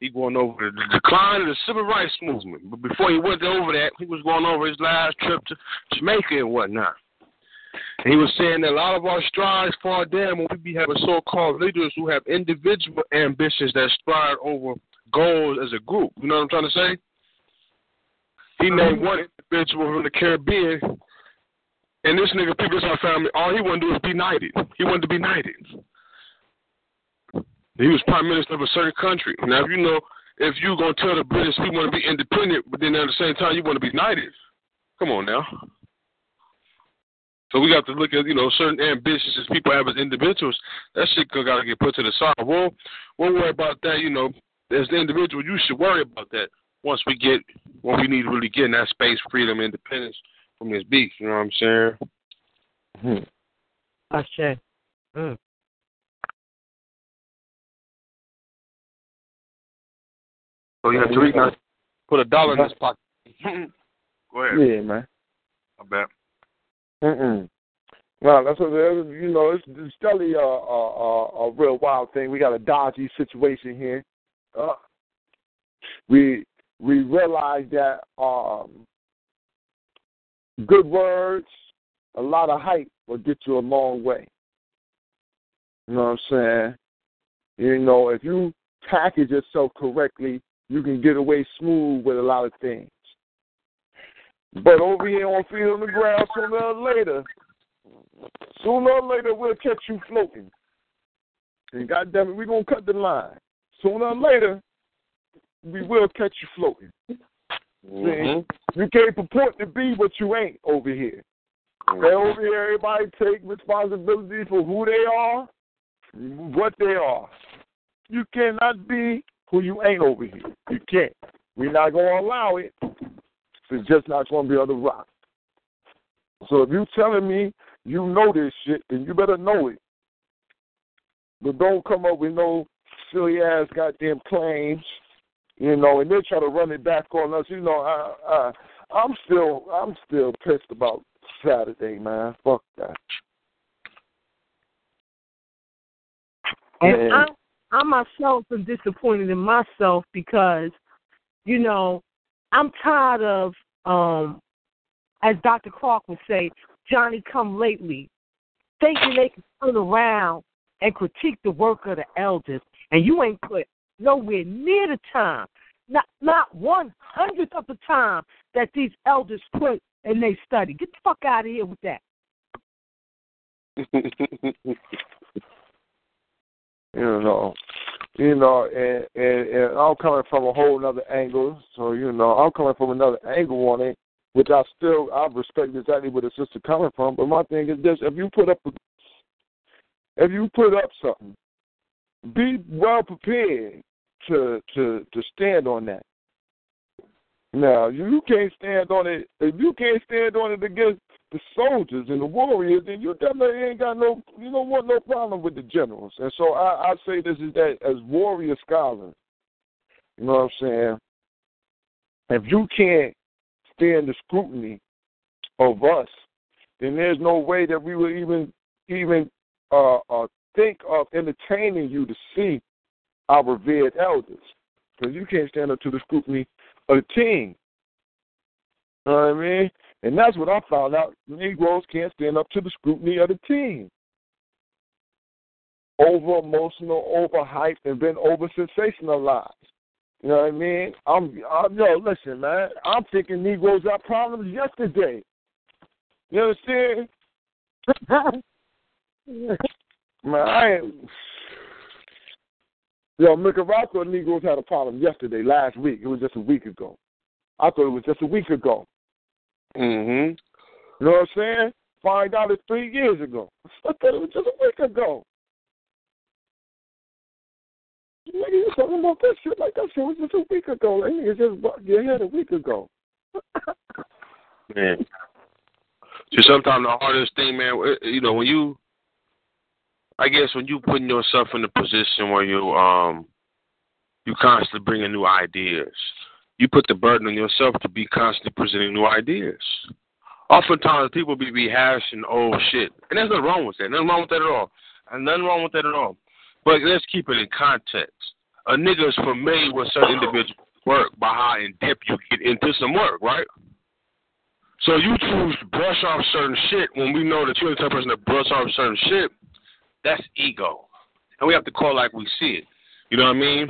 Speaker 10: He going over the decline of the civil rights movement. But before he went over that, he was going over his last trip to Jamaica and whatnot. And he was saying that a lot of our strides fall down when we be having so-called leaders who have individual ambitions that strive over goals as a group. You know what I'm trying to say? He uh-huh. named one individual from the Caribbean, and this nigga picked us our family. All he wanted to do was be knighted. He wanted to be knighted. He was prime minister of a certain country. Now, if you know, if you're gonna tell the British we want to be independent, but then at the same time you want to be knighted, come on now. So we got to look at you know certain ambitions as people have as individuals. That shit got to get put to the side. Well, we'll worry about that. You know, as the individual, you should worry about that once we get when we need to really get in that space, freedom, independence from this beast. You know what I'm saying?
Speaker 3: Hmm.
Speaker 6: Ashe. Mm.
Speaker 10: So yeah, Tariq, now put a dollar in his pocket. Go ahead.
Speaker 3: Yeah, man.
Speaker 10: I bet.
Speaker 3: Mm-mm. No, that's what you know. It's, it's definitely a, a, a, real wild thing. We got a dodgy situation here. Uh, we we realize that um, good words, a lot of hype will get you a long way. You know what I'm saying? You know, if you package yourself correctly, you can get away smooth with a lot of things. But over here on Feet on the Ground, sooner or later, sooner or later we'll catch you floating. And goddamn it, we're gonna cut the line. Sooner or later, we will catch you floating. See, mm-hmm. you can't purport to be what you ain't over here. Mm-hmm. They over here, everybody take responsibility for who they are, what they are. You cannot be who you ain't over here. You can't. We're not gonna allow it. It's just not gonna be on the rock. So if you telling me you know this shit, then you better know it. But don't come up with no silly ass goddamn claims, you know, and they try to run it back on us. You know, I, I I'm still I'm still pissed about Saturday, man. Fuck that.
Speaker 6: And I, I myself am disappointed in myself because, you know, I'm tired of, um, as Dr. Clarke would say, Johnny come lately, thinking they can turn around and critique the work of the elders, and you ain't put nowhere near the time, not not one hundredth of the time that these elders put and they study. Get the fuck out of here with that.
Speaker 3: you know, you know, and, and and I'm coming from a whole other angle. So you know, I'm coming from another angle on it, which I still I respect exactly where the sister coming from. But my thing is this: if you put up, if you put up something, be well prepared to to to stand on that. Now you can't stand on it. If you can't stand on it against the soldiers and the warriors, then you definitely ain't got no, you don't want no problem with the generals. And so I, I say this is that as warrior scholars, you know what I'm saying? If you can't stand the scrutiny of us, then there's no way that we would even even uh, uh, think of entertaining you to see our revered elders, because you can't stand up to the scrutiny of the team. You know what I mean? And that's what I found out. Negroes can't stand up to the scrutiny of the team. Over emotional, over hyped, and been over sensationalized. You know what I mean? I'm, I'm yo, listen, man. I'm thinking Negroes got problems yesterday. You understand? man, I ain't. Yo, Nicaragua Negroes had a problem yesterday, last week. It was just a week ago. I thought it was just a week ago.
Speaker 10: Mhm.
Speaker 3: You know what I'm saying? Find out it's three years ago. I thought it was just a week ago. Nigga, you talking about that shit like that shit was just a week ago. Like, nigga just bucked your head a week ago.
Speaker 10: Man. See, sometimes the hardest thing, man, you know, when you, I guess, when you putting yourself in a position where you, um, you constantly bringing new ideas you put the burden on yourself to be constantly presenting new ideas. Oftentimes, people be rehashing old shit, and there's nothing wrong with that. Nothing wrong with that at all. And nothing wrong with that at all. But let's keep it in context. A nigga is familiar with certain individual work by how in depth you get into some work, right? So you choose to brush off certain shit when we know that you're the type of person that brush off certain shit. That's ego, and we have to call like we see it. You know what I mean?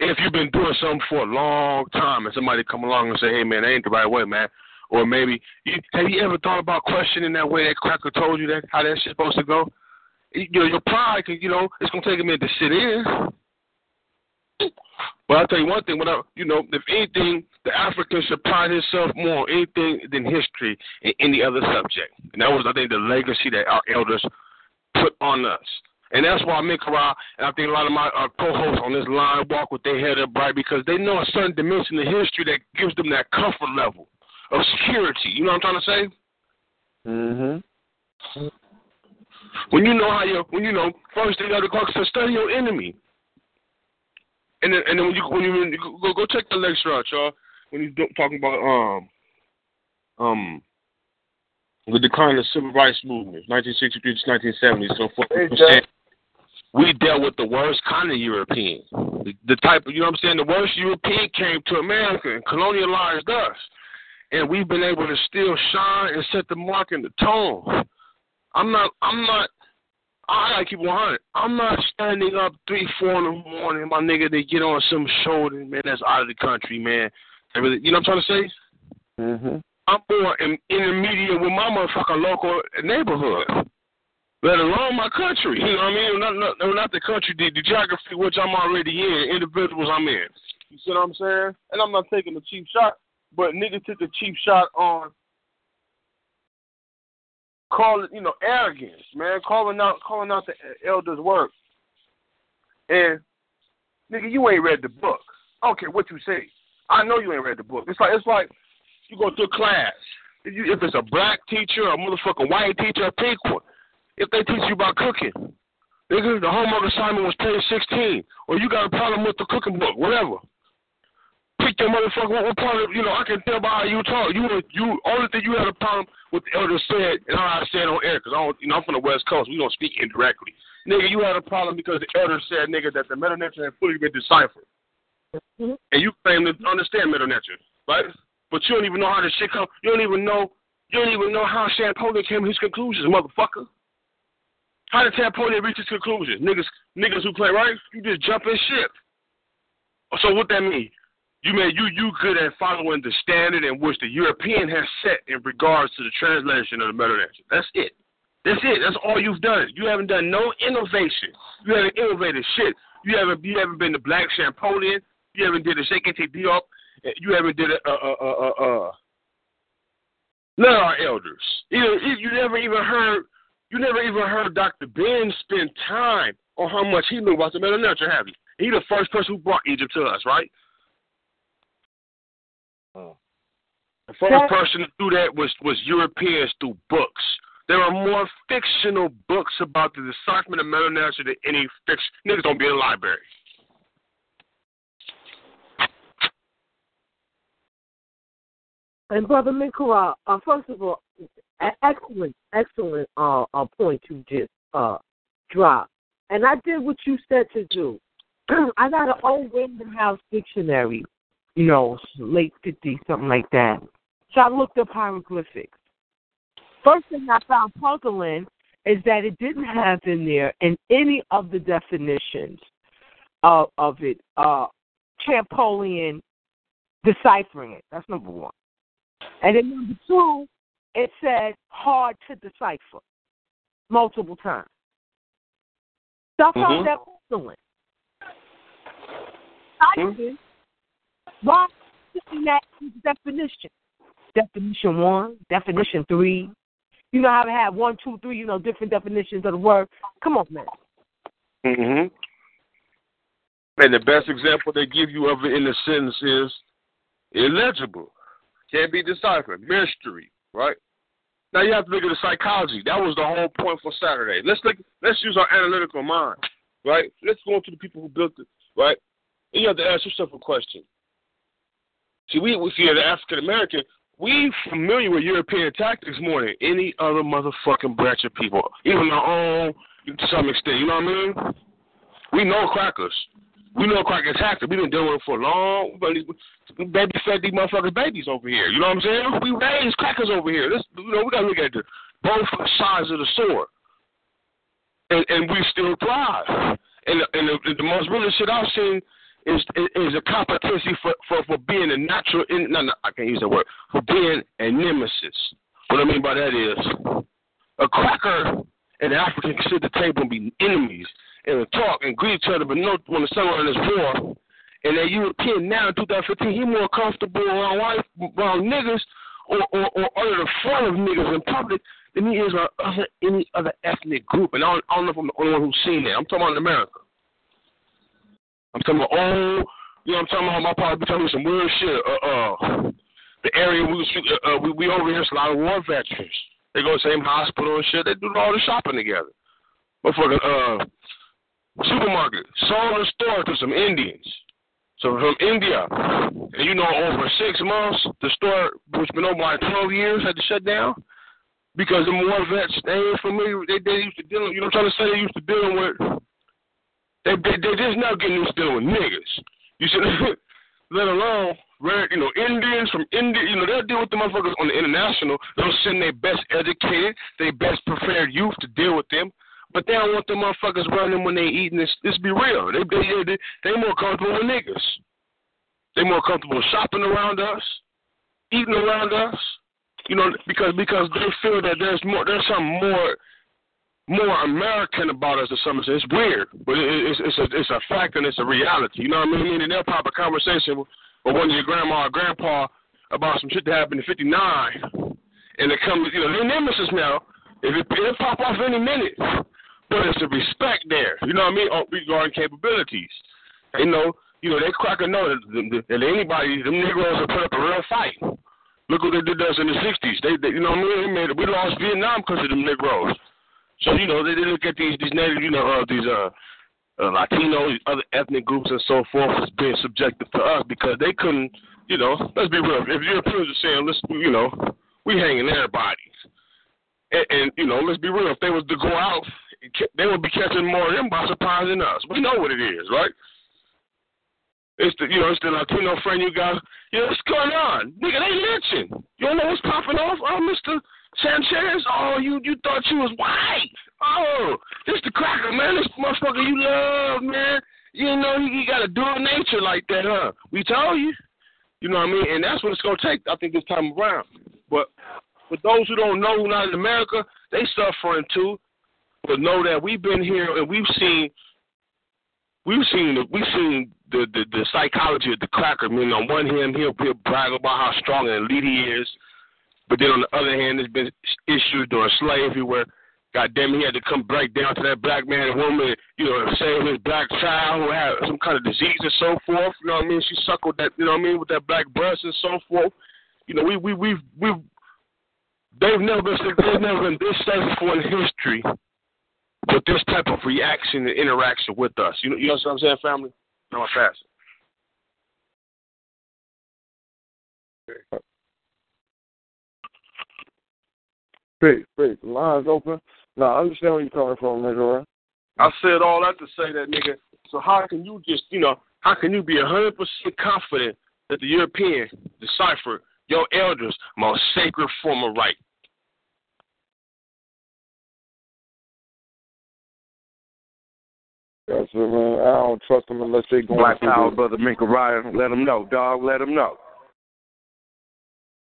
Speaker 10: If you've been doing something for a long time and somebody come along and say, hey, man, that ain't the right way, man. Or maybe, you, have you ever thought about questioning that way that cracker told you that, how that supposed to go? You know, your pride, can, you know, it's going to take a minute to sit in. But I'll tell you one thing, without, you know, if anything, the African should pride himself more on anything than history and any other subject. And that was, I think, the legacy that our elders put on us. And that's why Mikra and I think a lot of my uh, co-hosts on this line walk with their head up bright because they know a certain dimension of history that gives them that comfort level of security. You know what I'm trying to say?
Speaker 3: Mhm.
Speaker 10: When you know how you, when you know, first thing out of the clock, says study your enemy. And then, and then when you when you, when you go go check the lecture out, y'all. When you talking about um um the decline of civil rights movement, 1963 to 1970, so forth we dealt with the worst kind of European. The, the type of, you know what I'm saying? The worst European came to America and colonialized us. And we've been able to still shine and set the mark and the tone. I'm not, I'm not, I gotta keep 100. I'm not standing up three, four in the morning, my nigga, to get on some shoulder, man, that's out of the country, man. Really, you know what I'm trying to say?
Speaker 3: Mm-hmm.
Speaker 10: I'm more in, intermediate with my motherfucking local neighborhood let alone my country. You know what I mean? Not, not, not the country, the, the geography which I'm already in, individuals I'm in. You see what I'm saying? And I'm not taking a cheap shot, but nigga took a cheap shot on calling, you know, arrogance, man, calling out, calling out the elders' work. And nigga, you ain't read the book. I don't care what you say. I know you ain't read the book. It's like it's like you go to a class. If, you, if it's a black teacher, a motherfucking white teacher, a pink one if they teach you about cooking, Nigga, the homework assignment was page 16. Or you got a problem with the cooking book, whatever. Pick your motherfucker. What, what part of, you know, I can tell by how you talk. You, you, only thing you had a problem with the elder said, and I say it on air, because I don't, you know, I'm from the West Coast. We don't speak indirectly. Nigga, you had a problem because the elder said, nigga, that the Medu Neter had fully been deciphered. Mm-hmm. And you claim to understand Medu Neter, right? But you don't even know how this shit come. You don't even know. You don't even know how Champollion came to his conclusions, motherfucker. How did Champollion reach his conclusions? Niggas, niggas who play right, you just jump in ship. So what that mean? You mean you you good at following the standard in which the European has set in regards to the translation of the Neter. That's it. That's it. That's all you've done. You haven't done no innovation. You haven't innovated shit. You haven't you haven't been the Black Champollion. You haven't did a Cheikh Anta Diop. You haven't did a uh uh uh. uh none of our elders. You you never even heard you never even heard Dr. Ben spend time on how much he knew about the Medu Neter, have you? He the first person who brought Egypt to us, right? Oh. The first person to do that was was Europeans through books. There are more fictional books about the decipherment of Medu Neter than any fiction. Niggas don't be in the library.
Speaker 6: And Brother Mikura, uh, first of all, excellent, excellent uh, uh, point you just uh, dropped. And I did what you said to do. I got an old Random House dictionary, you know, late 50s, something like that. So I looked up hieroglyphics. First thing I found puzzling is that it didn't have in there in any of the definitions of, of it, uh, Champollion deciphering it. That's number one. And then number two, it said hard to decipher multiple times. I found mm-hmm. that puzzling. Mm-hmm. Why isn't that definition? Definition one, definition three. You know how to have one, two, three, you know, different definitions of the word. Come on, man.
Speaker 10: Mm-hmm. And the best example they give you of it in the sentence is illegible. Can't be deciphered. Mystery, right? Now you have to look at the psychology. That was the whole point for Saturday. Let's look. Let's use our analytical mind, right? Let's go to the people who built it, right? And you have to ask yourself a question. See, we, we see the African American, we familiar with European tactics more than any other motherfucking branch of people, even our own to some extent. You know what I mean? We know crackers. We know cracker tactics. We've been dealing with it for long. Baby fed these motherfuckers babies over here. You know what I'm saying? We raise crackers over here. This, you know, we gotta look at the both sides of the sword, and and we still thrive. And and the, the most realest shit I've seen is is a competency for for for being a natural. In, no, no, I can't use that word. For being a nemesis. What I mean by that is a cracker and an African can sit at the table and be enemies and talk and greet each other, but no when the someone is war. And that European now in 2015, he more comfortable around white, around niggas or, or, under the front of niggas in public than he is around other, any other ethnic group. And I don't, I don't know if I'm the only one who's seen that. I'm talking about in America. I'm talking about, oh, you know, I'm talking about my partner be telling me some weird shit. Uh, uh, the area we was, uh, we, we over here, it's a lot of war veterans. They go to the same hospital and shit. They do all the shopping together. but Motherfucker, uh, supermarket, sold a store to some Indians. So from India, and you know, over six months, the store, which been open like 12 years, had to shut down because the more vets, they ain't familiar. They they used to dealing. You know what I'm trying to say? They used to dealing with. They they, they just now getting used to dealing with niggas. You should, let alone you know, Indians from India. You know, they'll deal with the motherfuckers on the international. They'll send their best educated, their best prepared youth to deal with them. But they don't want the motherfuckers running when they eating this. This be real. They they they they more comfortable with niggas. They more comfortable shopping around us, eating around us. You know, because because they feel that there's more there's something more more American about us or something. It's weird, but it's it's a it's a fact and it's a reality. You know what I mean? And they'll pop a conversation with, one of your grandma or grandpa about some shit that happened in '59, and they come, you know, they're nemesis now. If it, it'll pop off any minute but it's the respect there. You know what I mean? Oh, regarding capabilities. You know, you know, they crack a note that, that anybody, them Negroes will put up a real fight. Look what they did us in the '60s. They, they you know what I mean? They made. We lost Vietnam because of them Negroes. So you know they, they look at these these native, you know, uh, these uh, uh Latinos, other ethnic groups, and so forth as being subjective to us because they couldn't, you know. Let's be real. If Europeans are saying, let's, you know, we hanging everybody, and, and you know, let's be real. If they was to go out, they would be catching more of them by surprising us. We know what it is, right? It's the you know it's the Latino friend you got. You know what's going on, nigga? They lynching. You don't know what's popping off, oh Mister Sanchez. Oh, you you thought you was white. Oh, this the cracker, man. This motherfucker you love, man. You know you, you got a dual nature like that, huh? We told you. You know what I mean? And that's what it's gonna take. I think this time around. But for those who don't know, who not in America, they suffering too. But know that we've been here and we've seen, we've seen, we've seen the, the, the psychology of the cracker. I mean, on one hand, he'll, he'll brag about how strong and elite he is, but then on the other hand, there's been issues during slavery where, God damn, he had to come break down to that black man and woman, you know, save his black child who had some kind of disease and so forth. You know what I mean? She suckled that, you know what I mean, with that black breast and so forth. You know, we we we we they've never been they've never been this successful in history with this type of reaction and interaction with us. You know, you know what I'm saying, family? No, I'm fast.
Speaker 3: Great, great. The line's open. Now, I understand where you're coming from, nigga, right?
Speaker 10: I said all that to say that, nigga. So how can you just, you know, how can you be 100% confident that the European decipher your elders' most sacred form of right?
Speaker 3: That's it, man. I don't trust them unless they go.
Speaker 8: Black Power, brother Minka Ryan. Let them know, dog. Let them know.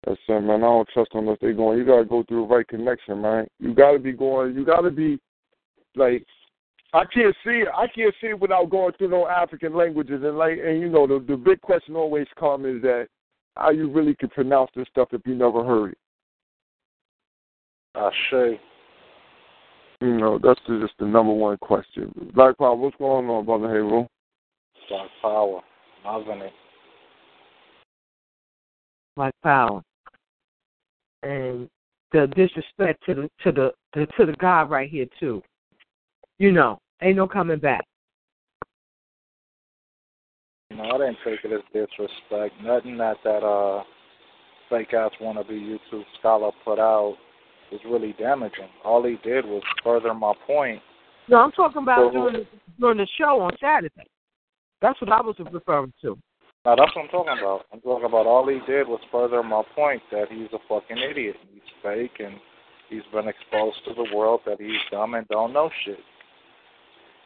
Speaker 3: That's it, man. I don't trust them unless they going. You gotta go through the right connection, man. You gotta be going. You gotta be like. I can't see it. I can't see it without going through no African languages and like and you know the the big question always comes is that how you really can pronounce this stuff if you never heard it.
Speaker 11: I say.
Speaker 3: You know, that's just the number one question. Black Power, what's going on, Brother Halo?
Speaker 11: Black Power. Loving it.
Speaker 6: Black Power. And the disrespect to the to the, the to the God right here too. You know, ain't no coming back.
Speaker 11: No, I didn't take it as disrespect. Nothing that that uh fake ass wannabe YouTube scholar put out was really damaging. All he did was further my point.
Speaker 6: No, I'm talking about so, during the, during the show on Saturday. That's what I was referring to.
Speaker 11: Now that's what I'm talking about. I'm talking about all he did was further my point that he's a fucking idiot. He's fake and he's been exposed to the world that he's dumb and don't know shit.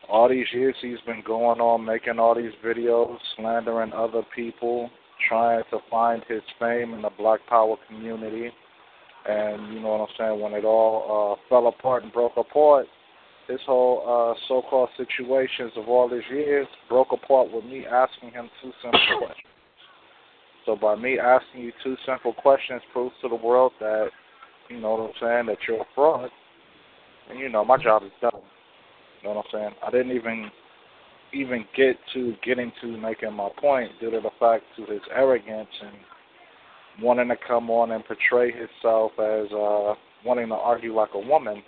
Speaker 11: All these years he's been going on making all these videos, slandering other people, trying to find his fame in the black power community and you know what I'm saying, when it all uh, fell apart and broke apart, this whole uh, so-called situations of all these years broke apart with me asking him two simple questions. So by me asking you two simple questions proves to the world that, you know what I'm saying, that you're a fraud. And you know, my job is done. You know what I'm saying? I didn't even even get to getting to making my point due to the fact to his arrogance and wanting to come on and portray himself as uh, wanting to argue like a woman,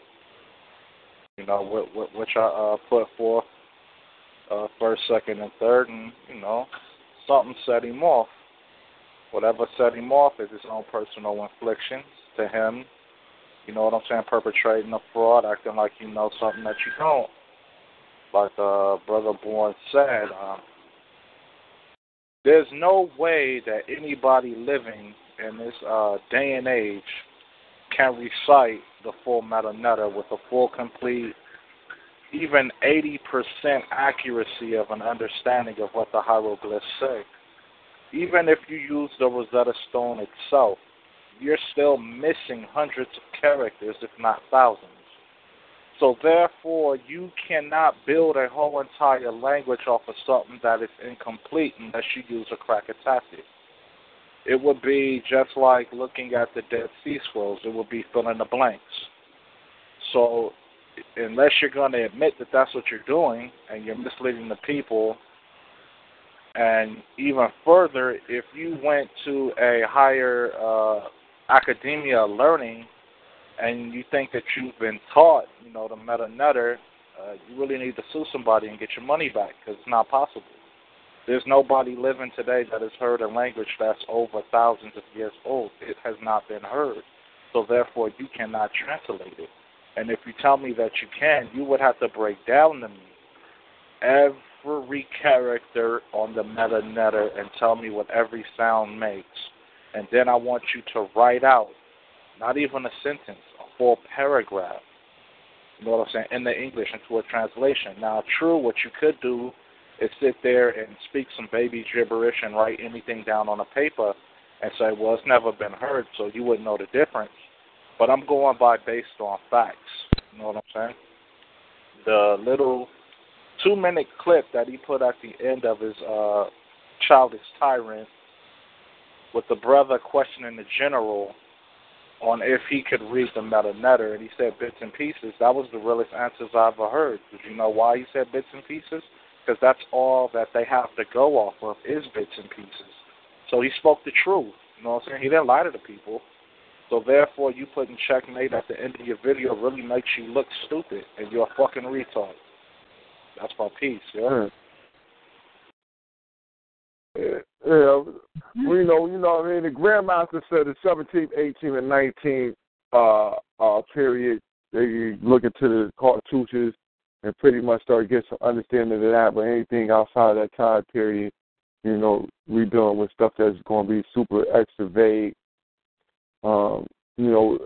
Speaker 11: you know, which I uh, put forth uh, first, second, and third, and you know, something set him off. Whatever set him off is his own personal infliction to him. You know what I'm saying? Perpetrating a fraud, acting like you know something that you don't. Like uh, Brother Bourne said, uh, there's no way that anybody living in this uh, day and age can recite the full Medu Neter with a full, complete, even 80% accuracy of an understanding of what the hieroglyphs say. Even if you use the Rosetta Stone itself, you're still missing hundreds of characters, if not thousands. So therefore, you cannot build a whole entire language off of something that is incomplete unless you use a Krakatauti. It would be just like looking at the Dead Sea Scrolls. It would be filling the blanks. So unless you're going to admit that that's what you're doing and you're misleading the people, and even further, if you went to a higher uh, academia learning and you think that you've been taught, you know, the Medu Neter, uh, you really need to sue somebody and get your money back because it's not possible. There's nobody living today that has heard a language that's over thousands of years old. It has not been heard. So therefore, you cannot translate it. And if you tell me that you can, you would have to break down to me every character on the Medu Neter and tell me what every sound makes. And then I want you to write out, not even a sentence, a full paragraph. You know what I'm saying? In the English into a translation. Now, true, what you could do is sit there and speak some baby gibberish and write anything down on a paper and say, well, it's never been heard, so you wouldn't know the difference. But I'm going by based on facts. You know what I'm saying? The little two minute clip that he put at the end of his uh, Childish Tyrant with the brother questioning the general on if he could read the Medu Neter, and he said bits and pieces. That was the realest answers I ever heard. Did you know why he said bits and pieces? Because that's all that they have to go off of is bits and pieces. So he spoke the truth. You know what I'm saying? He didn't lie to the people. So therefore, you putting checkmate at the end of your video really makes you look stupid, and you're a fucking retard. That's my piece, hmm. yeah.
Speaker 3: Yeah, yeah. We know, you know, I mean, the Grandmaster said the 17th, 18th, and 19th uh, uh, period, they look into the cartouches and pretty much start getting some understanding of that. But anything outside of that time period, you know, we dealing with stuff that's going to be super extra vague. Um, you know,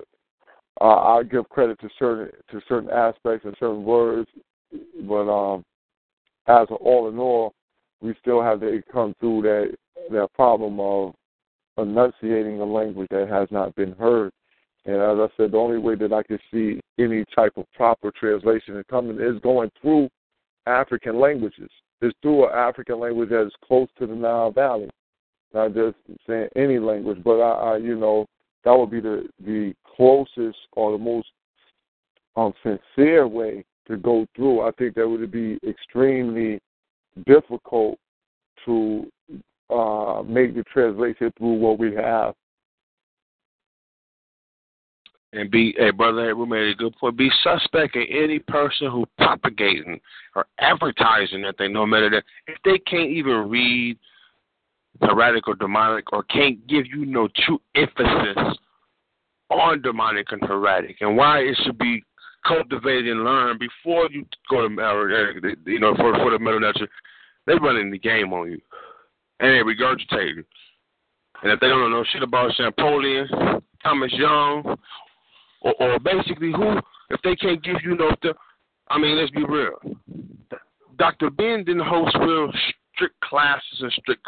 Speaker 3: I, I give credit to certain to certain aspects and certain words, but um, as all in all, we still have to come through that that problem of enunciating a language that has not been heard. And as I said, the only way that I can see any type of proper translation coming is going through African languages. It's through an African language that is close to the Nile Valley. Not just saying any language, but I, I you know, that would be the the closest or the most um, sincere way to go through. I think that would be extremely difficult to uh, make the translation through what we have.
Speaker 10: And be, hey brother, we made a good point. Be suspect in any person who propagating or advertising that they know better than if they can't even read hieratic or demotic or can't give you no true emphasis on demotic and hieratic and why it should be cultivated and learned before you go to uh, you know for for the Medu Neter. They running the game on you, and they regurgitating. And if they don't know shit about Champollion, Thomas Young, or, or basically who, if they can't give you no, the, I mean, let's be real. Dr. Ben didn't host real strict classes and strict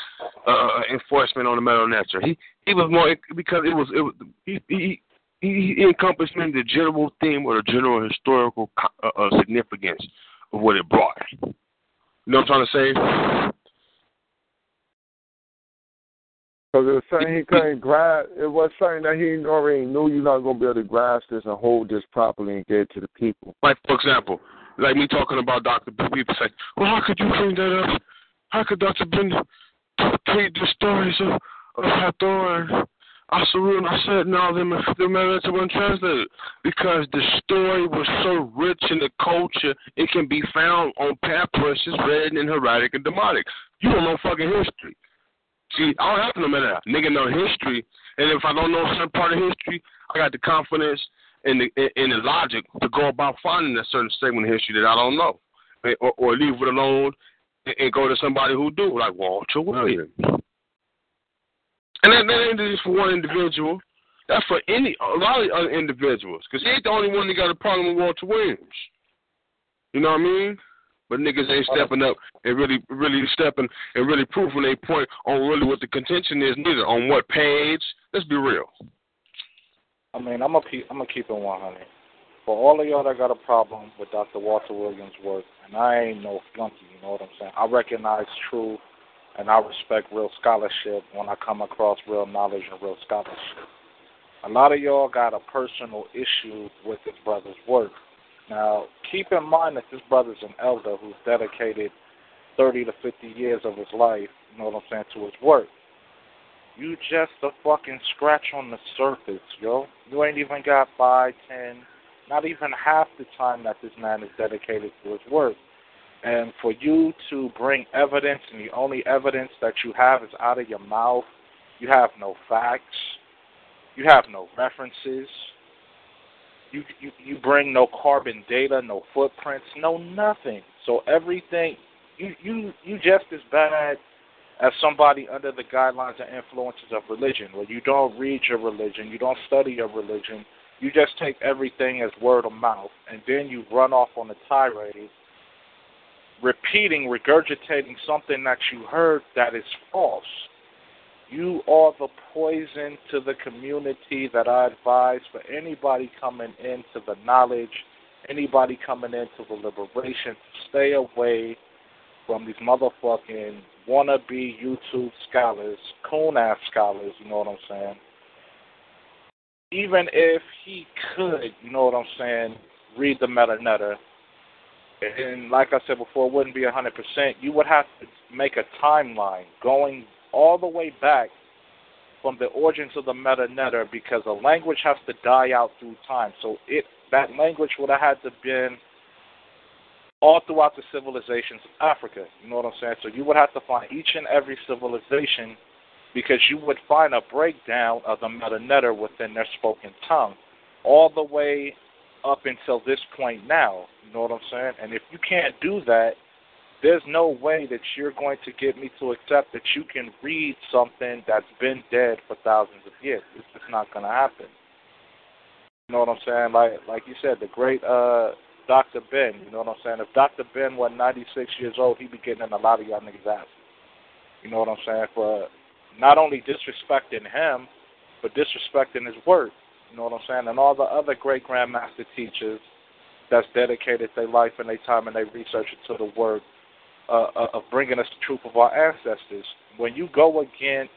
Speaker 10: uh, enforcement on the Medu Neter. He he was more because it was it was he he he, he encompassed the general theme or the general historical uh, uh, significance of what it brought. You know what I'm trying to say?
Speaker 3: Because it was something he couldn't grasp. It was something that he already knew you're not going to be able to grasp this and hold this properly and get it to the people.
Speaker 10: Like, for example, like me talking about Dr. B, people say, well, how could you bring that up? How could Dr. Ben take the stories of, of Hathor and Asaru? And I said, no, the, the American weren't translated. Because the story was so rich in the culture, it can be found on papyrus, read in hieratic and demotic. You don't know fucking history. See, I don't have to know that. Nigga know history, and if I don't know some part of history, I got the confidence and the in the logic to go about finding a certain segment of history that I don't know, or, or leave it alone and, and go to somebody who do, like Walter Williams. And that, that ain't just for one individual. That's for any a lot of other individuals, because he ain't the only one that got a problem with Walter Williams. You know what I mean? But niggas ain't stepping up and really, really stepping and really proving a point on really what the contention is, neither on what page. Let's be real.
Speaker 11: I mean, I'm gonna keep, I'm gonna keep it 100. For all of y'all that got a problem with Dr. Walter Williams' work, and I ain't no flunky, you know what I'm saying? I recognize truth and I respect real scholarship when I come across real knowledge and real scholarship. A lot of y'all got a personal issue with this brother's work. Now, keep in mind that this brother's an elder who's dedicated 30 to 50 years of his life, you know what I'm saying, to his work. You just a fucking scratch on the surface, yo. You ain't even got five, ten, not even half the time that this man is dedicated to his work. And for you to bring evidence, and the only evidence that you have is out of your mouth, you have no facts, you have no references, you you, you bring no carbon data, no footprints, no nothing. So everything you you you just as bad as somebody under the guidelines and influences of religion, where you don't read your religion, you don't study your religion, you just take everything as word of mouth, and then you run off on a tirade, repeating, regurgitating something that you heard that is false. You are the poison to the community that I advise for anybody coming into the knowledge, anybody coming into the liberation stay away from these motherfucking wannabe YouTube scholars, coon ass scholars, you know what I'm saying? Even if he could, you know what I'm saying, read the Neter, and like I said before, it wouldn't be 100%, you would have to make a timeline going all the way back from the origins of the Medu Neter because a language has to die out through time. So it that language would have had to been all throughout the civilizations of Africa. You know what I'm saying? So you would have to find each and every civilization because you would find a breakdown of the Medu Neter within their spoken tongue, all the way up until this point now. You know what I'm saying? And if you can't do that, there's no way that you're going to get me to accept that you can read something that's been dead for thousands of years. It's just not going to happen. You know what I'm saying? Like like you said, the great uh Dr. Ben. You know what I'm saying? If Dr. Ben was 96 years old, he'd be getting in a lot of y'all niggas' asses. You know what I'm saying? For not only disrespecting him, but disrespecting his work. You know what I'm saying? And all the other great grandmaster teachers that's dedicated their life and their time and their research into the work uh, uh, of bringing us the truth of our ancestors. When you go against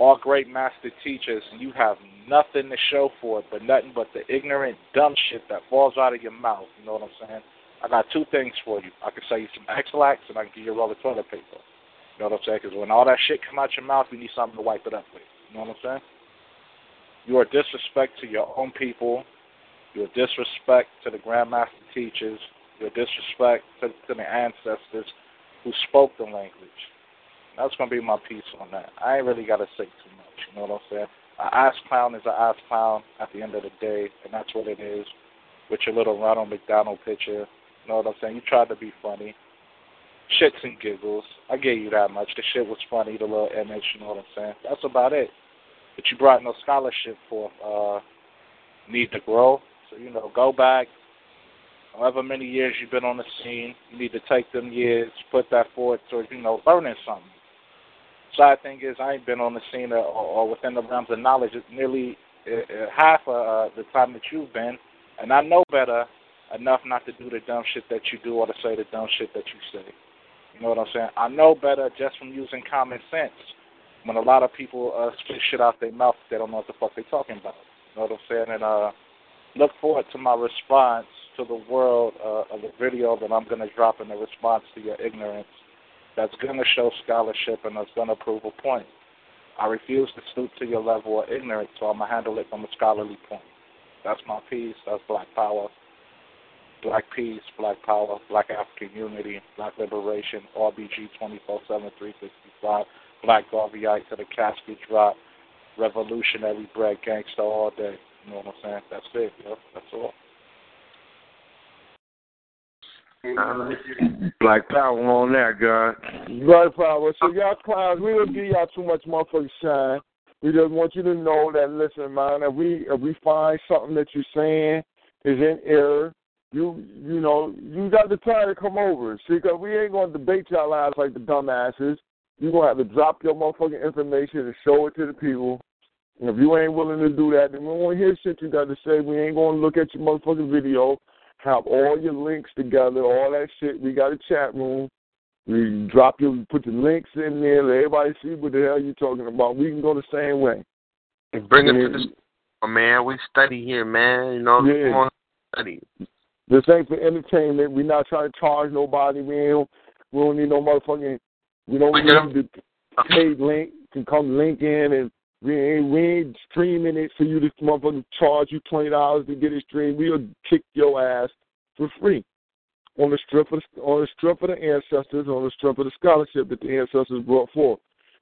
Speaker 11: our great master teachers you have nothing to show for it but nothing but the ignorant, dumb shit that falls out of your mouth. You know what I'm saying? I got two things for you. I can sell you some Ex-Lax and I can give you a roll of toilet paper. You know what I'm saying? Because when all that shit come out your mouth, you need something to wipe it up with. You know what I'm saying? You are disrespect to your own people. You are disrespect to the grandmaster teachers. Are disrespect to, to the ancestors who spoke the language. That's gonna be my piece on that. I ain't really gotta say too much. You know what I'm saying? An ass clown is an ass clown at the end of the day, and that's what it is. With your little Ronald McDonald picture, you know what I'm saying? You tried to be funny. Shits and giggles. I gave you that much. The shit was funny, the little image, you know what I'm saying? That's about it. But you brought no scholarship for uh need to grow. So, you know, go back, however many years you've been on the scene, you need to take them years, put that forward towards, you know, learning something. Sad thing is, I ain't been on the scene or, or within the realms of knowledge nearly uh, half of uh, the time that you've been, and I know better enough not to do the dumb shit that you do or to say the dumb shit that you say. You know what I'm saying? I know better just from using common sense. When a lot of people uh, spit shit out their mouth, they don't know what the fuck they're talking about. You know what I'm saying? And uh, look forward to my response to the world uh, of the video that I'm going to drop in the response to your ignorance that's going to show scholarship and that's going to prove a point. I refuse to stoop to your level of ignorance, so I'm going to handle it from a scholarly point. That's my piece. That's Black Power. Black Peace, Black Power, Black African Unity, Black Liberation, RBG 24 7 365, Black Garveyite to the casket drop, revolutionary bread gangster all day. You know what I'm saying? That's it, yo. That's all.
Speaker 8: Black power on that, God.
Speaker 3: Black power. So y'all clowns, we don't give y'all too much motherfucking shine. We just want you to know that listen, man, if we if we find something that you're saying is in error, you you know, you got the time to come over. See, cause we ain't gonna debate y'all ass like the dumbasses. You're gonna have to drop your motherfucking information and show it to the people. And if you ain't willing to do that, then we won't hear shit you got to say. We ain't gonna look at your motherfucking video have all your links together, all that shit. We got a chat room. We drop your, put the links in there, let everybody see what the hell you're talking about. We can go the same way.
Speaker 10: And bring it to the man. We study here, man. You know,
Speaker 3: Yeah.
Speaker 10: come on, study.
Speaker 3: This ain't for entertainment. We're not trying to charge nobody. We don't, we don't need no motherfucking. We don't
Speaker 10: We
Speaker 3: need the paid link, can come link in and we ain't, we ain't streaming it for you to motherfucker charge you twenty dollars to get it streamed. We'll kick your ass for free on the strip of the, on the strip of the ancestors, on the strip of the scholarship that the ancestors brought forth.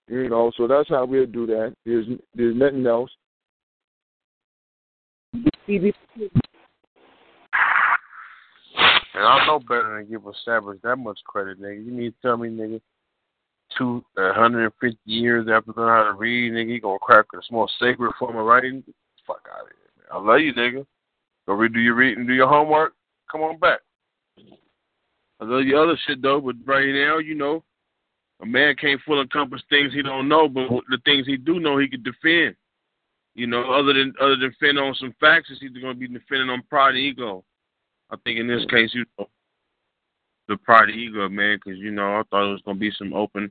Speaker 3: You know, so that's how we'll do that. There's there's nothing else.
Speaker 10: And I know better than give a savage that much credit, nigga. You need to tell me, nigga, two hundred and fifty years after learning how to read, nigga, you gonna crack a small sacred form of writing? Fuck out of here, man. I love you, nigga. Go redo your reading, do your homework. Come on back. I love the other shit though, but right now, you know, a man can't full encompass things he don't know, but the things he do know, he can defend. You know, other than other than defending on some facts, he's going to be defending on pride and ego. I think in this case, you know, the pride and ego, man, because you know, I thought it was going to be some open,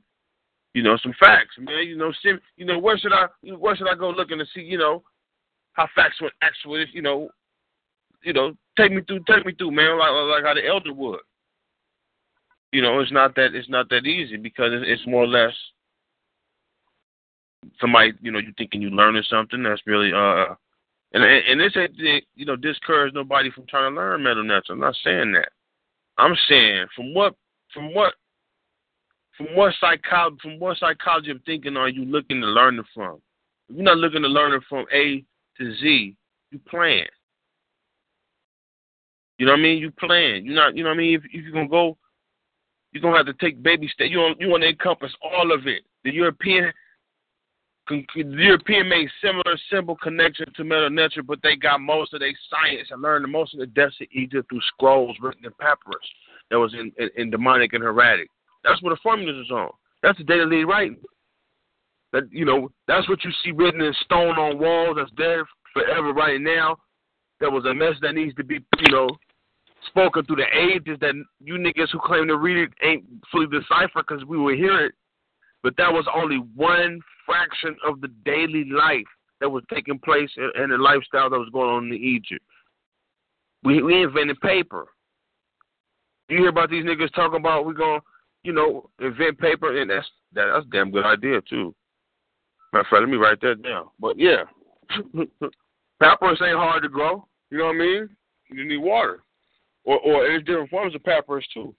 Speaker 10: you know, some facts, man. You know, you know, where should I, where should I go looking to see, you know, how facts would actually, you know, you know, take me through, take me through, man, like like how the elder would. You know, it's not that it's not that easy because it's more or less somebody, you know, you thinking you learning something that's really uh and and this ain't you know discourage nobody from trying to learn Medu Neter. I'm not saying that. I'm saying from what from what from what psychology from what psychology of thinking are you looking to learn it from? If you're not looking to learn it from A to Z, you plan. You know what I mean? You plan. You're not. You know what I mean? If, if you're gonna go, you're gonna have to take baby steps. You want you want to encompass all of it. The European the European made similar simple connection to Medu Neter, but they got most of their science and learned most of the depths of Egypt through scrolls written in papyrus that was in, in, in demotic and hieratic. That's what the formulas is on. That's the daily writing. That you know, that's what you see written in stone on walls. That's there forever right now. That was a message that needs to be, you know, spoken through the ages. That you niggas who claim to read it ain't fully deciphered because we will hear it. But that was only one fraction of the daily life that was taking place and the lifestyle that was going on in Egypt. We we invented paper. You hear about these niggas talking about we gonna, you know, invent paper, and that's that, that's a damn good idea too. Of fact, let me write that down. But yeah, papyrus ain't hard to grow. You know what I mean? You need water, or or there's different forms of papyrus too.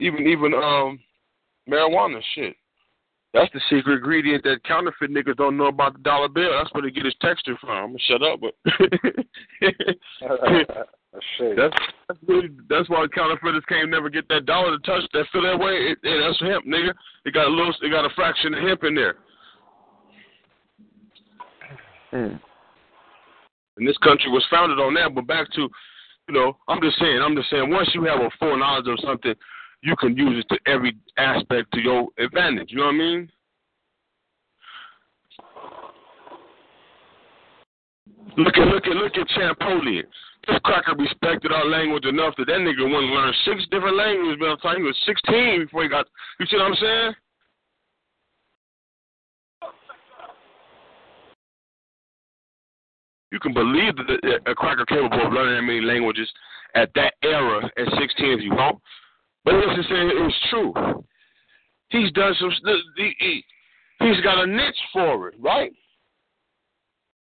Speaker 10: Even even um marijuana shit. That's the secret ingredient that counterfeit niggas don't know about the dollar bill. That's where they get his texture from. I'm gonna shut up, but that's that's, really, that's why counterfeiters can't never get that dollar to touch that feel that way. It, it, that's hemp, nigga. It got a little, it got a fraction of hemp in there.
Speaker 3: Mm.
Speaker 10: And this country was founded on that. But back to, you know, I'm just saying, I'm just saying, once you have a full knowledge of something, you can use it to every aspect to your advantage. You know what I mean? Look at look at look at Champollion. This cracker respected our language enough that that nigga wanted to learn six different languages. By the time he was sixteen, before he got, you see what I'm saying? You can believe that a cracker capable of learning that many languages at that era at 16 if you want. But let's just say it's true. He's done some. He, he, he's got a niche for it, right?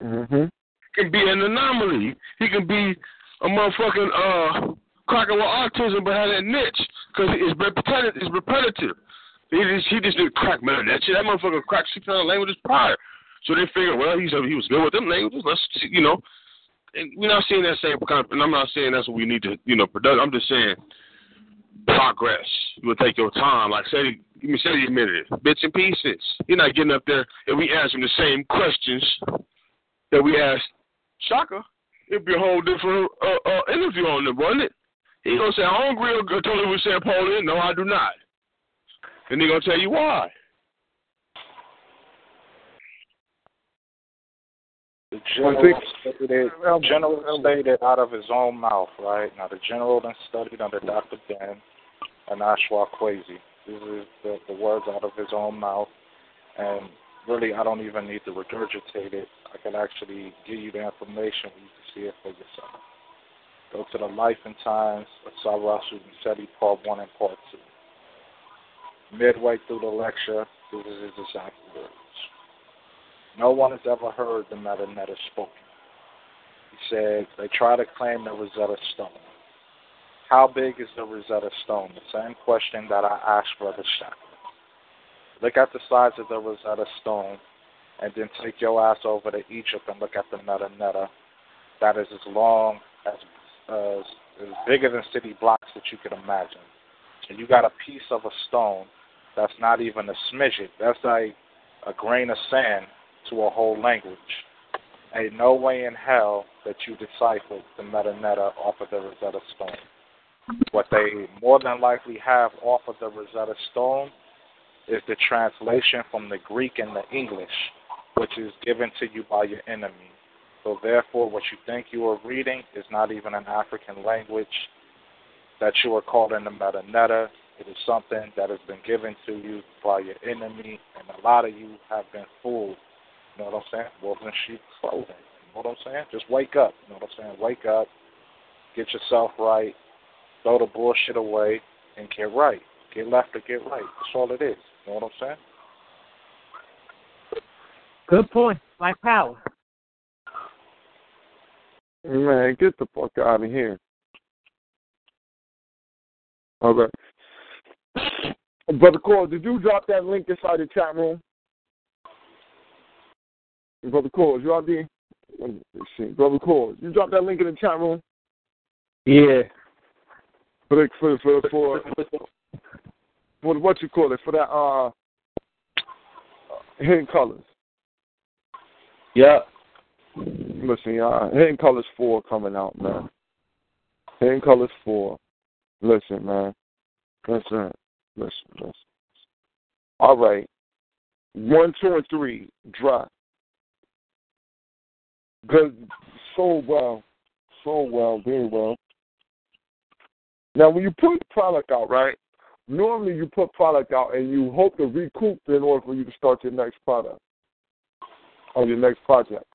Speaker 3: Mm-hmm.
Speaker 10: Can be an anomaly. He can be a motherfucking uh cracker with autism, but have that niche because it's repetitive. It's repetitive. He just he just did crack man. That shit. That motherfucker cracked six other languages prior. So they figured, well, he's he was good with them languages. Let's you know. And we're not saying that same kind. Of, and I'm not saying that's what we need to you know produce. I'm just saying progress. You will take your time. Like say, you say you admitted it, bits and pieces. You're not getting up there and we ask him the same questions that we asked Shaka. It'd be a whole different uh, uh, interview on it, wouldn't it? He gonna say, I don't agree with totally with Sam Paul No, I do not. And he gonna tell you why.
Speaker 11: The general, stated, general stated out of his own mouth, right? Now, the general then studied under Dr. Ben and Ashra Kwesi. This is the, the words out of his own mouth. And really, I don't even need to regurgitate it. I can actually give you the information where you can see it for yourself. Go to the Life and Times of Sarasu Musetti, Part 1 and Part 2. Midway through the lecture, This is his exact words. No one has ever heard the Medu Neter spoken. He said, they try to claim the Rosetta Stone. How big is the Rosetta Stone? The same question that I asked Brother Shackler. Look at the size of the Rosetta Stone and then take your ass over to Egypt and look at the Meta. That is as long as, as, bigger than city blocks that you could imagine. And you got a piece of a stone that's not even a smidget. That's like a grain of sand to a whole language. Ain't no way in hell that you deciphered the Meta off of the Rosetta Stone. What they more than likely have off of the Rosetta Stone is the translation from the Greek and the English, which is given to you by your enemy. So therefore, what you think you are reading is not even an African language that you are called in the Medu Neter. It is something that has been given to you by your enemy, and a lot of you have been fooled. You know what I'm saying? Wolf in sheep clothing. You know what I'm saying? Just wake up. You know what I'm saying? Wake up, get yourself right, throw the bullshit away, and get right. Get left or get right. That's all it is. You know what I'm saying?
Speaker 6: Good point. Like power.
Speaker 3: Man, get the fuck out of here. Okay. Brother Cole, did you drop that link inside the chat room? Brother Cole, you out there? Brother Cole, you drop that link in the chat room?
Speaker 9: Yeah.
Speaker 3: For for for for for what you call it for that uh hidden colors.
Speaker 9: Yeah.
Speaker 3: Listen, y'all, hidden colors four coming out, man. Hidden colors four. Listen, man. Listen, listen, listen. All right. One, two, and three, drop. Good, so well, so well, very well. Now, when you put product out, right? Normally, you put product out and you hope to recoup in order for you to start your next product or your next project.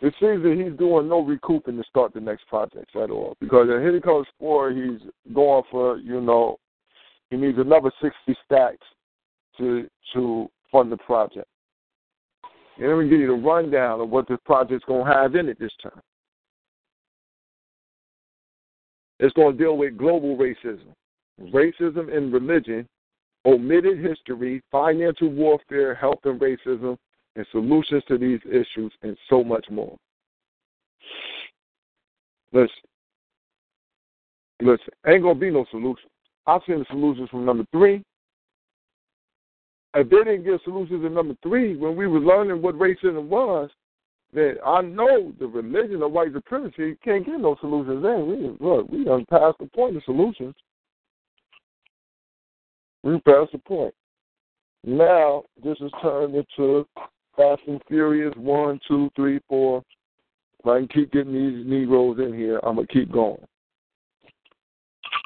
Speaker 3: It seems that he's doing no recouping to start the next projects at all. Because in Hidden Colors 4, he's going for, you know, he needs another 60 stacks to to fund the project. And let me give you the rundown of what this project's going to have in it this time. It's going to deal with global racism, racism in religion, omitted history, financial warfare, health and racism, and solutions to these issues, and so much more. Listen, listen, ain't gonna be no solution. I've seen the solutions from number three. If they didn't give solutions in number three when we were learning what racism was, then I know the religion of white supremacy can't get no solutions then. We look, we done passed the point of solutions. We passed the point. Now this is turned into Fast and Furious one, two, three, four. If I can keep getting these Negroes in here, I'm gonna keep going.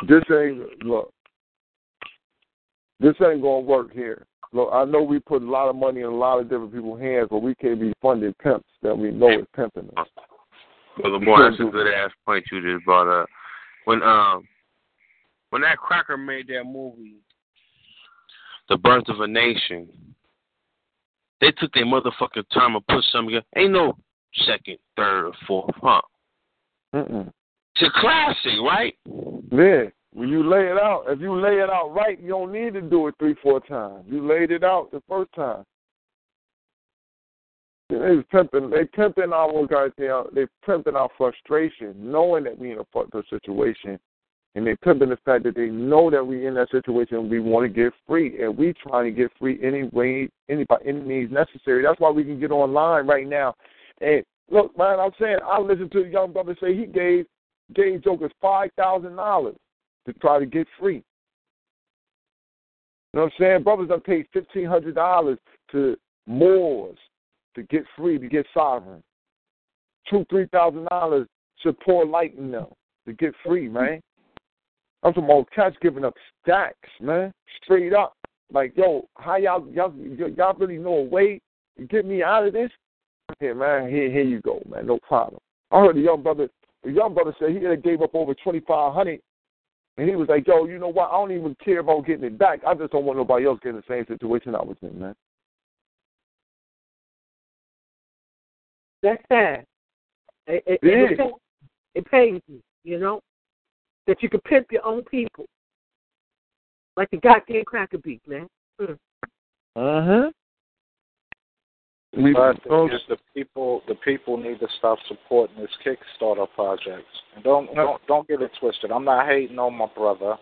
Speaker 3: This ain't look. This ain't gonna work here. Look, I know we put a lot of money in a lot of different people's hands, but we can't be funding pimps that we know is pimping us.
Speaker 10: Well, more that's a good ass point you just brought up. When um when that cracker made that movie, The Birth of a Nation, they took their motherfucking time and put something together. Ain't no second, third, or fourth, huh?
Speaker 3: Mm-mm.
Speaker 10: It's a classic, right?
Speaker 3: Yeah. When you lay it out, if you lay it out right, you don't need to do it three, four times. You laid it out the first time. They pimping. They pimping our goddamn. They pimping our frustration, knowing that we in a fucked up situation, and they pimping the fact that they know that we're in that situation. and We want to get free, and we trying to get free any way, any by any means necessary. That's why we can get online right now. And look, man, I'm saying I listened to a young brother say he gave gave jokers five thousand dollars to try to get free. You know what I'm saying? Brothers done paid fifteen hundred dollars to Moors to get free, to get sovereign. Two, three thousand dollars to poor light in them to get free, man. I'm talking about cats giving up stacks, man. Straight up. Like, yo, how y'all y'all y'all really know a way to get me out of this? Here, man, here here you go, man. No problem. I heard a young brother a young brother said he gave up over twenty five hundred And he was like, yo, you know what? I don't even care about getting it back. I just don't want nobody else getting the same situation I was in, man.
Speaker 6: That's sad. It, it,
Speaker 3: It
Speaker 6: it, pains- it pains me, you know, that you can pimp your own people. Like the goddamn cracker beat, man. Mm.
Speaker 3: Uh-huh. We,
Speaker 11: But the, the people, the people need to stop supporting this Kickstarter project. And don't don't don't get it twisted. I'm not hating on my brother.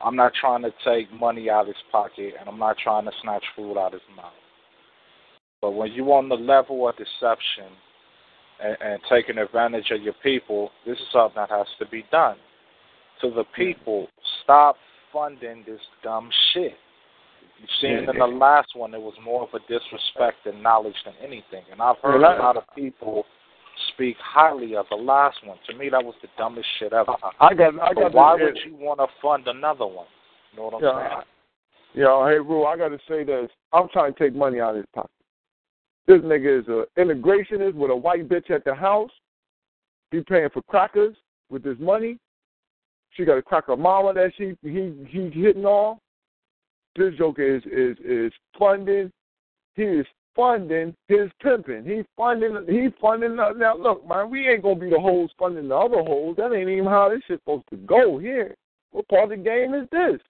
Speaker 11: I'm not trying to take money out of his pocket, and I'm not trying to snatch food out of his mouth. But when you're on the level of deception and, and taking advantage of your people, this is something that has to be done. To the people, stop funding this dumb shit. You've seen in the last one, it was more of a disrespect and knowledge than anything. And I've heard a lot of people speak highly of the last one. To me, that was the dumbest shit ever.
Speaker 3: I got, I
Speaker 11: But why would you want to fund another one? You know what I'm
Speaker 3: Yeah,
Speaker 11: saying?
Speaker 3: Yo, hey, Rue, I got to say this. I'm trying to take money out of his pocket. This nigga is a integrationist with a white bitch at the house. He paying for crackers with his money. She got a cracker mama that she he he hitting on. This joker is is is funding. He is funding his pimping. He funding. He funding. Now look, man, we ain't gonna be the hoes funding the other hoes. That ain't even how this shit's supposed to go here. What part of the game is this?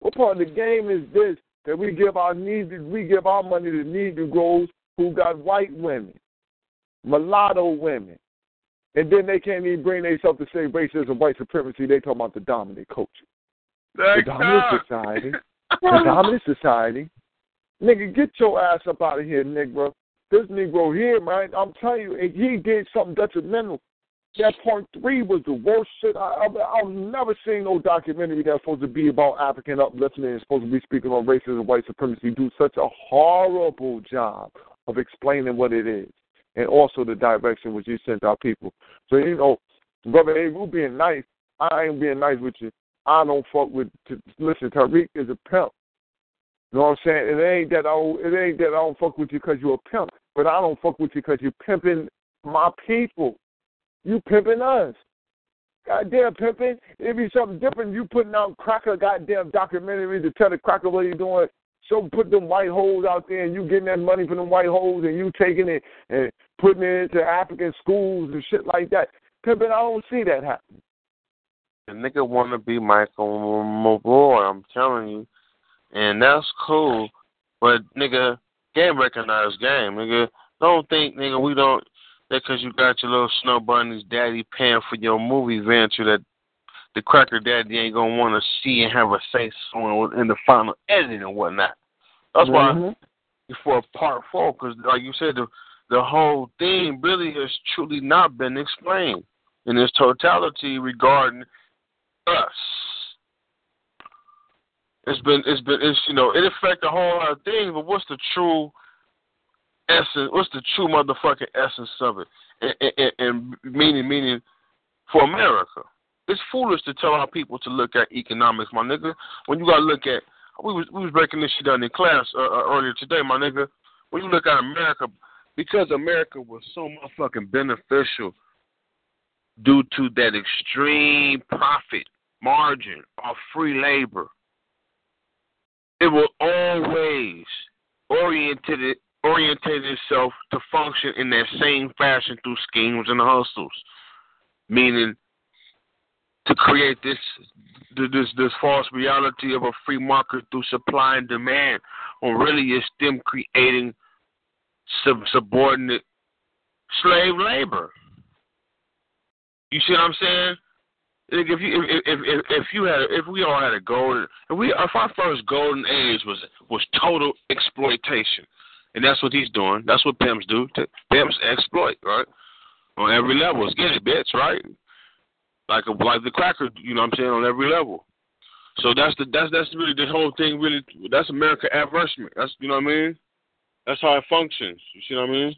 Speaker 3: What part of the game is this that we give our needed we give our money to Negroes who got white women, mulatto women, and then they can't even bring themselves to say racism, white supremacy. They talking about the dominant culture, the dominant society, the dominant society. Nigga, get your ass up out of here, Negro. This Negro here, man, I'm telling you, he did something detrimental. That part three was the worst shit. I, I, I've never seen no documentary that's supposed to be about African upliftment and supposed to be speaking on racism, and white supremacy, do such a horrible job of explaining what it is and also the direction which you sent our people. So, you know, brother, hey, we being nice. I ain't being nice with you. I don't fuck with. To, listen, Tariq is a pimp. You know what I'm saying? It ain't that I don't, it ain't that I don't fuck with you because you're a pimp, but I don't fuck with you because you're pimping my people. You pimping us. Goddamn pimping. It'd be something different. You putting out cracker goddamn documentaries to tell the cracker what you doing. So put them white holes out there and you getting that money from them white holes and you taking it and putting it into African schools and shit like that. Pimping, I don't see that happening.
Speaker 10: The nigga want to be Michael Moore, I'm telling you. And that's cool. But, nigga, game recognize game. Nigga, don't think, nigga, we don't, that because you got your little snow bunny's daddy paying for your movie venture that the cracker daddy ain't going to want to see and have a say so in the final editing and whatnot. That's why
Speaker 3: Mhm.
Speaker 10: for part four, because like you said, the the whole thing really has truly not been explained in its totality regarding us. It's been it's been it's you know it affect a whole lot of things, but what's the true essence? What's the true motherfucking essence of it? And, and, and meaning meaning for America. It's foolish to tell our people to look at economics, my nigga. When you gotta look at we was we was breaking this shit down in class uh, uh, earlier today, my nigga. When you look at America, because America was so motherfucking beneficial due to that extreme profit margin of free labor, it will always oriented orientate itself to function in that same fashion through schemes and hustles, meaning to create this this this false reality of a free market through supply and demand, when really it's them creating sub- subordinate slave labor. You see what I'm saying? Like if you if if if, if you had if we all had a golden if we if our first golden age was was total exploitation, and that's what he's doing. That's what pimps do. Pimps exploit, right? On every level, get it, bitch, right? Like a, like the cracker, you know what I'm saying, on every level. So that's the that's that's really the whole thing. Really, that's America adversement. That's you know what I mean. That's how it functions. You see what I mean?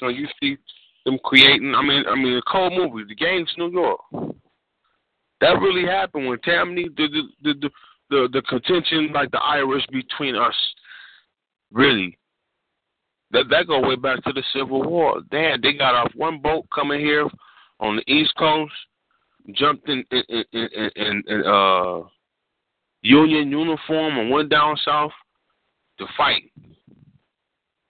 Speaker 10: So you see them creating. I mean, I mean, the cold movie, The Gangs, New York. That really happened when Tammany, the the the, the the contention like the Irish between us, really. That that go way back to the Civil War. Damn, they got off one boat coming here on the East Coast, jumped in in in, in, in, uh Union uniform and went down south to fight.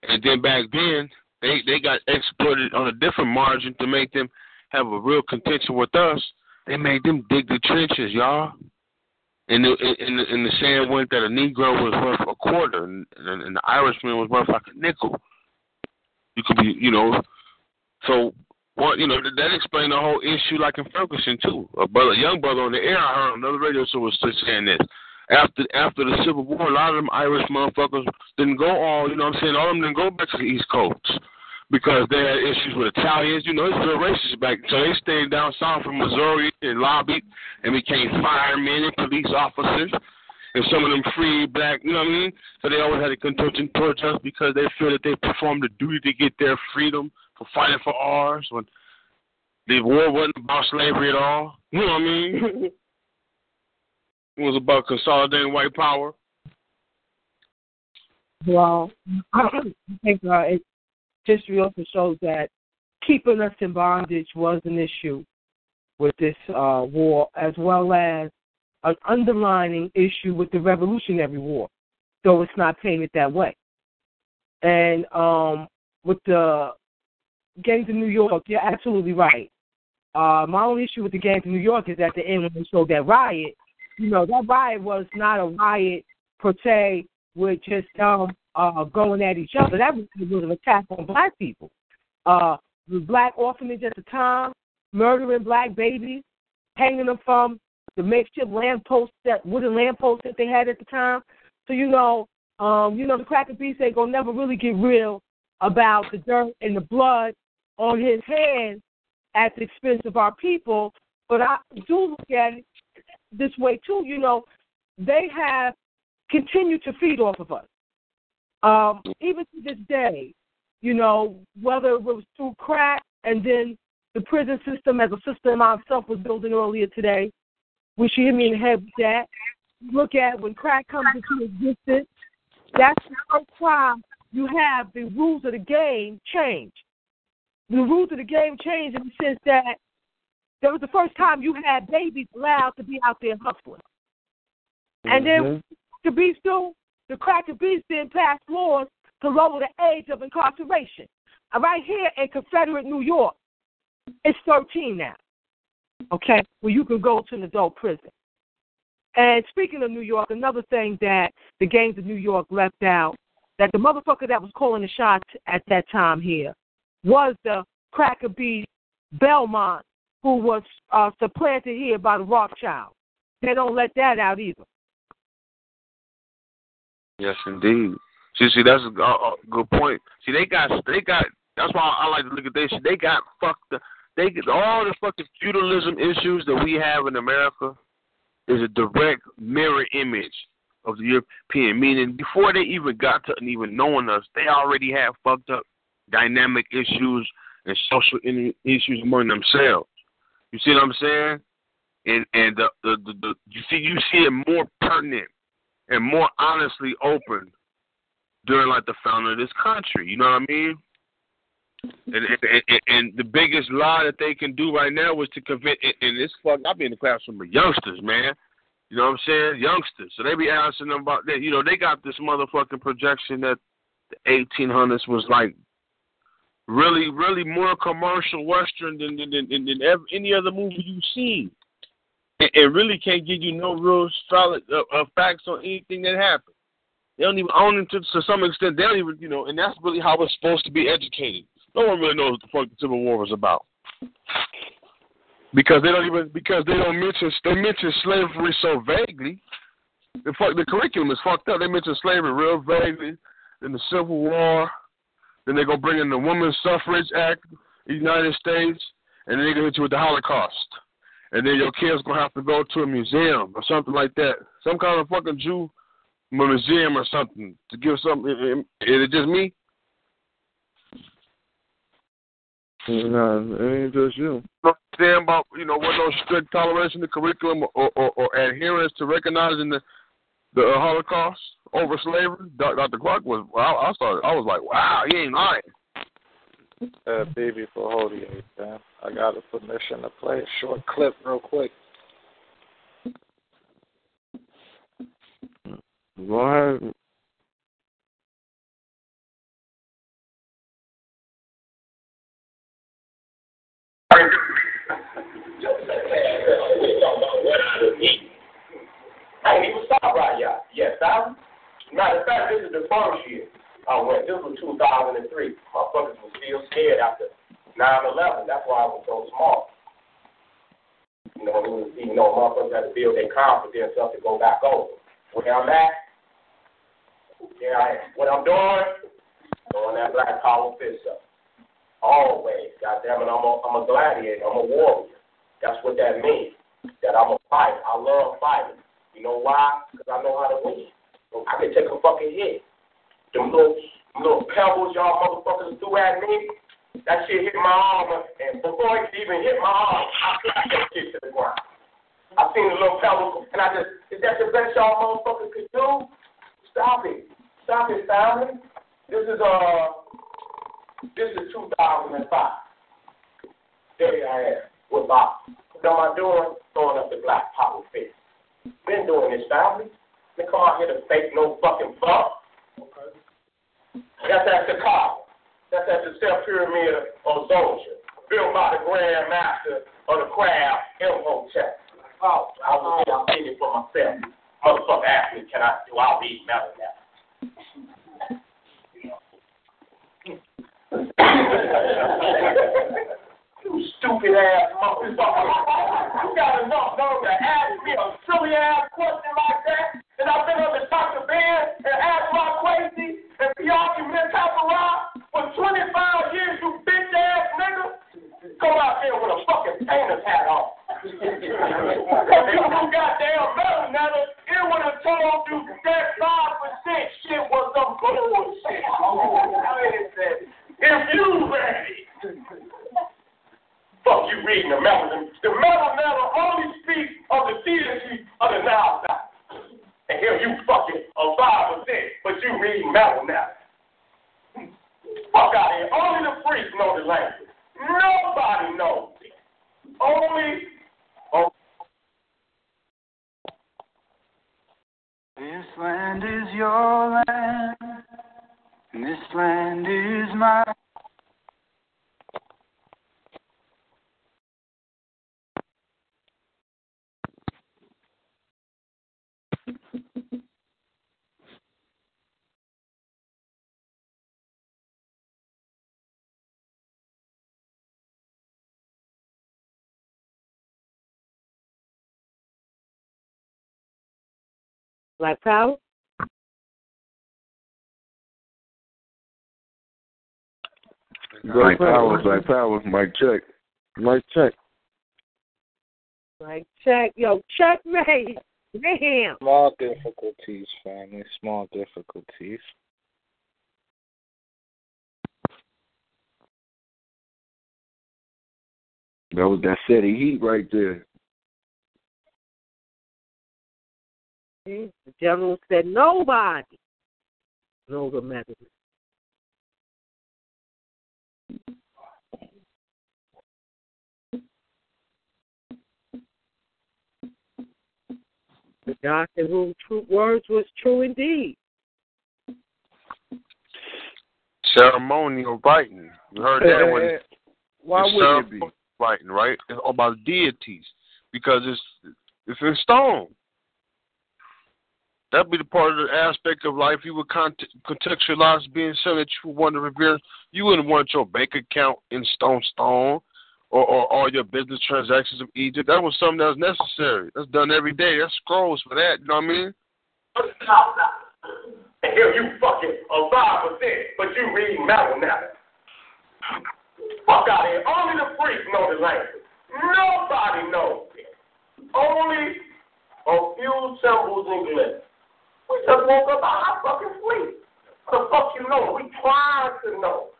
Speaker 10: And then back then, they they got exploited on a different margin to make them have a real contention with us. They made them dig the trenches, y'all. And the and the, and the saying went that a Negro was worth a quarter, and, and, and the Irishman was worth like a nickel. You could be, you know. So what you know that explained the whole issue, like in Ferguson too. A brother, a young brother on the air, I heard another radio show was saying this after after the Civil War, a lot of them Irish motherfuckers didn't go all, you know what I'm saying, all of them didn't go back to the East Coast because they had issues with Italians. You know, it's real racist back. So they stayed down south from Missouri and lobbied and became firemen and police officers. And some of them free black, you know what I mean? So they always had a contention towards us because they feel that they performed the duty to get their freedom for fighting for ours when the war wasn't about slavery at all. You know what I mean? It was about consolidating white power.
Speaker 6: Well, I think uh, history also shows that keeping us in bondage was an issue with this uh, war, as well as an underlining issue with the Revolutionary War, though it's not painted that way. And um, with the gangs in New York, you're absolutely right. Uh, my only issue with the gangs in New York is at the end when they showed that riot, you know, that riot was not a riot per se with just um uh going at each other. That was, was an attack on black people. Uh the black orphanage at the time, murdering black babies, hanging them from the makeshift lampposts that wooden lampposts that they had at the time. So you know, um, you know, the cracker beast ain't gonna never really get real about the dirt and the blood on his hands at the expense of our people. But I do look at it this way too. You know, they have continued to feed off of us. Um, even to this day, you know, whether it was through crack and then the prison system as a system myself was building earlier today, which you hit me in the head with that. Look at when crack comes into existence, that's the first time you have the rules of the game change. The rules of the game change in the sense that that was the first time you had babies allowed to be out there hustling. Mm-hmm. And then mm-hmm. to be still, the cracker beast then passed laws to lower the age of incarceration. Right here in Confederate New York, it's 13 now. Okay, well you can go to an adult prison. And speaking of New York, another thing that the gangs of New York left out, that the motherfucker that was calling the shots at that time here was the cracker beast Belmont who was uh, supplanted here by the Rothschild. They don't let that out either.
Speaker 10: Yes, indeed. See, see, that's a, a good point. See, they got, they got. That's why I like to look at this. They got fucked. Up. They all the fucking feudalism issues that we have in America is a direct mirror image of the European. Meaning, before they even got to even knowing us, they already had fucked up dynamic issues and social issues among themselves. You see what I'm saying? And and the the, the, the you see you see it more pertinent and more honestly open during like the founding of this country. You know what I mean? And, and, and, and the biggest lie that they can do right now is to convince. And, and this fuck, I be in the classroom with youngsters, man. You know what I'm saying? Youngsters. So they be asking them about that. You know, they got this motherfucking projection that the 1800s was like really, really more commercial western than than, than, than ever, any other movie you've seen. It, really can't give you no real solid uh, uh, facts on anything that happened. They don't even own it to, to some extent. They don't even, you know, and that's really how we're supposed to be educated. No one really knows what the fuck the Civil War was about. Because they don't even because they don't mention they mention slavery so vaguely. The fuck the curriculum is fucked up. They mention slavery real vaguely. Then the Civil War, then they're going to bring in the Women's Suffrage Act, the United States, and then they're going to hit you with the Holocaust. And then your kid's going to have to go to a museum or something like that. Some kind of fucking Jew museum or something to give something. Is it just me?
Speaker 3: No, it ain't just you.
Speaker 10: Understand about you know what no strict toleration the curriculum or, or, or adherence to recognizing the the Holocaust over slavery. Dr. Clarke was. I, I started. I was like, wow, he ain't lying.
Speaker 11: Uh, baby for holding it, man. I got a permission to play a short clip real quick.
Speaker 9: Go ahead.
Speaker 12: I ain't even stop right yet. Yes, I. Matter of fact, this is the first year Oh, I went. This was 2003. Motherfuckers was still scared after 9/11. That's why I was so small. You know, it was, you know, motherfuckers had to build their confidence up to go back over. Where I'm at, yeah, I am. What I'm doing, throwing that black collar fist up. Always, goddamn it, I'm a, I'm a gladiator. I'm a warrior. That's what that means. That I'm a fighter. I love fighting. You know why? Because I know how to win. I can take a fucking hit. Them little, little pebbles y'all motherfuckers threw at me, that shit hit my arm, and before it could even hit my arm, I slapped that shit to the ground. I seen the little pebbles, and I just, is that the best y'all motherfuckers could do? Stop it. Stop it, family. This is, uh, this is 2005. There I am with Bob. What am I doing? Throwing up the black power fist. Been doing this, family. They come out here to fake no fucking fuck. Okay. That's at the car. That's at the Step Pyramid of Djoser, built by the Grand Master of the Craft, Imhotep. Oh, I was there, I'm thinking for myself. Motherfucker asked me, can I do I'll be metal now. You stupid ass motherfucker. You got enough nerve to ask me a silly ass question like that? And I've been top of bed and asked my crazy and be argument paparazzi for 25 years, you bitch ass nigga. Come out here with a fucking painter's hat on. Because you do goddamn Medu Neter, it would have told you that 5% shit was some bullshit. If you ready. Fuck you reading the metal. The Medu Neter only speaks of the deity of the Valley. And here you fucking a five percent, but you reading metal now. Fuck out here. Only the freaks know the language. Nobody knows it. Only oh,
Speaker 13: This land is your land. This land is mine.
Speaker 6: Black Power?
Speaker 8: Black Power, Black Power, Mike check.
Speaker 9: Mike check.
Speaker 6: Like check, yo, checkmate. Damn.
Speaker 11: Small difficulties, family. Small difficulties.
Speaker 8: That was that city heat right there.
Speaker 6: The general said nobody knows a Methodist. The God in whom true words was true indeed.
Speaker 10: Ceremonial writing. You heard that one?
Speaker 8: Why
Speaker 10: It's
Speaker 8: would it be?
Speaker 10: ceremonial Writing, right? It's about deities because it's it's in stone. That'd be the part of the aspect of life you would cont- contextualize being something that you would want to revere. You wouldn't want your bank account in stone stone or, or all your business transactions of Egypt. That was something that was necessary. That's done every day. That's scrolls for that. You know what I mean?
Speaker 12: And here you fucking a five percent, but you reading metal now. Fuck out of here. Only the freaks know the language. Nobody knows it. Only a few symbols and glitters. We just woke up out our fucking sleep. The fuck you know? We trying to know.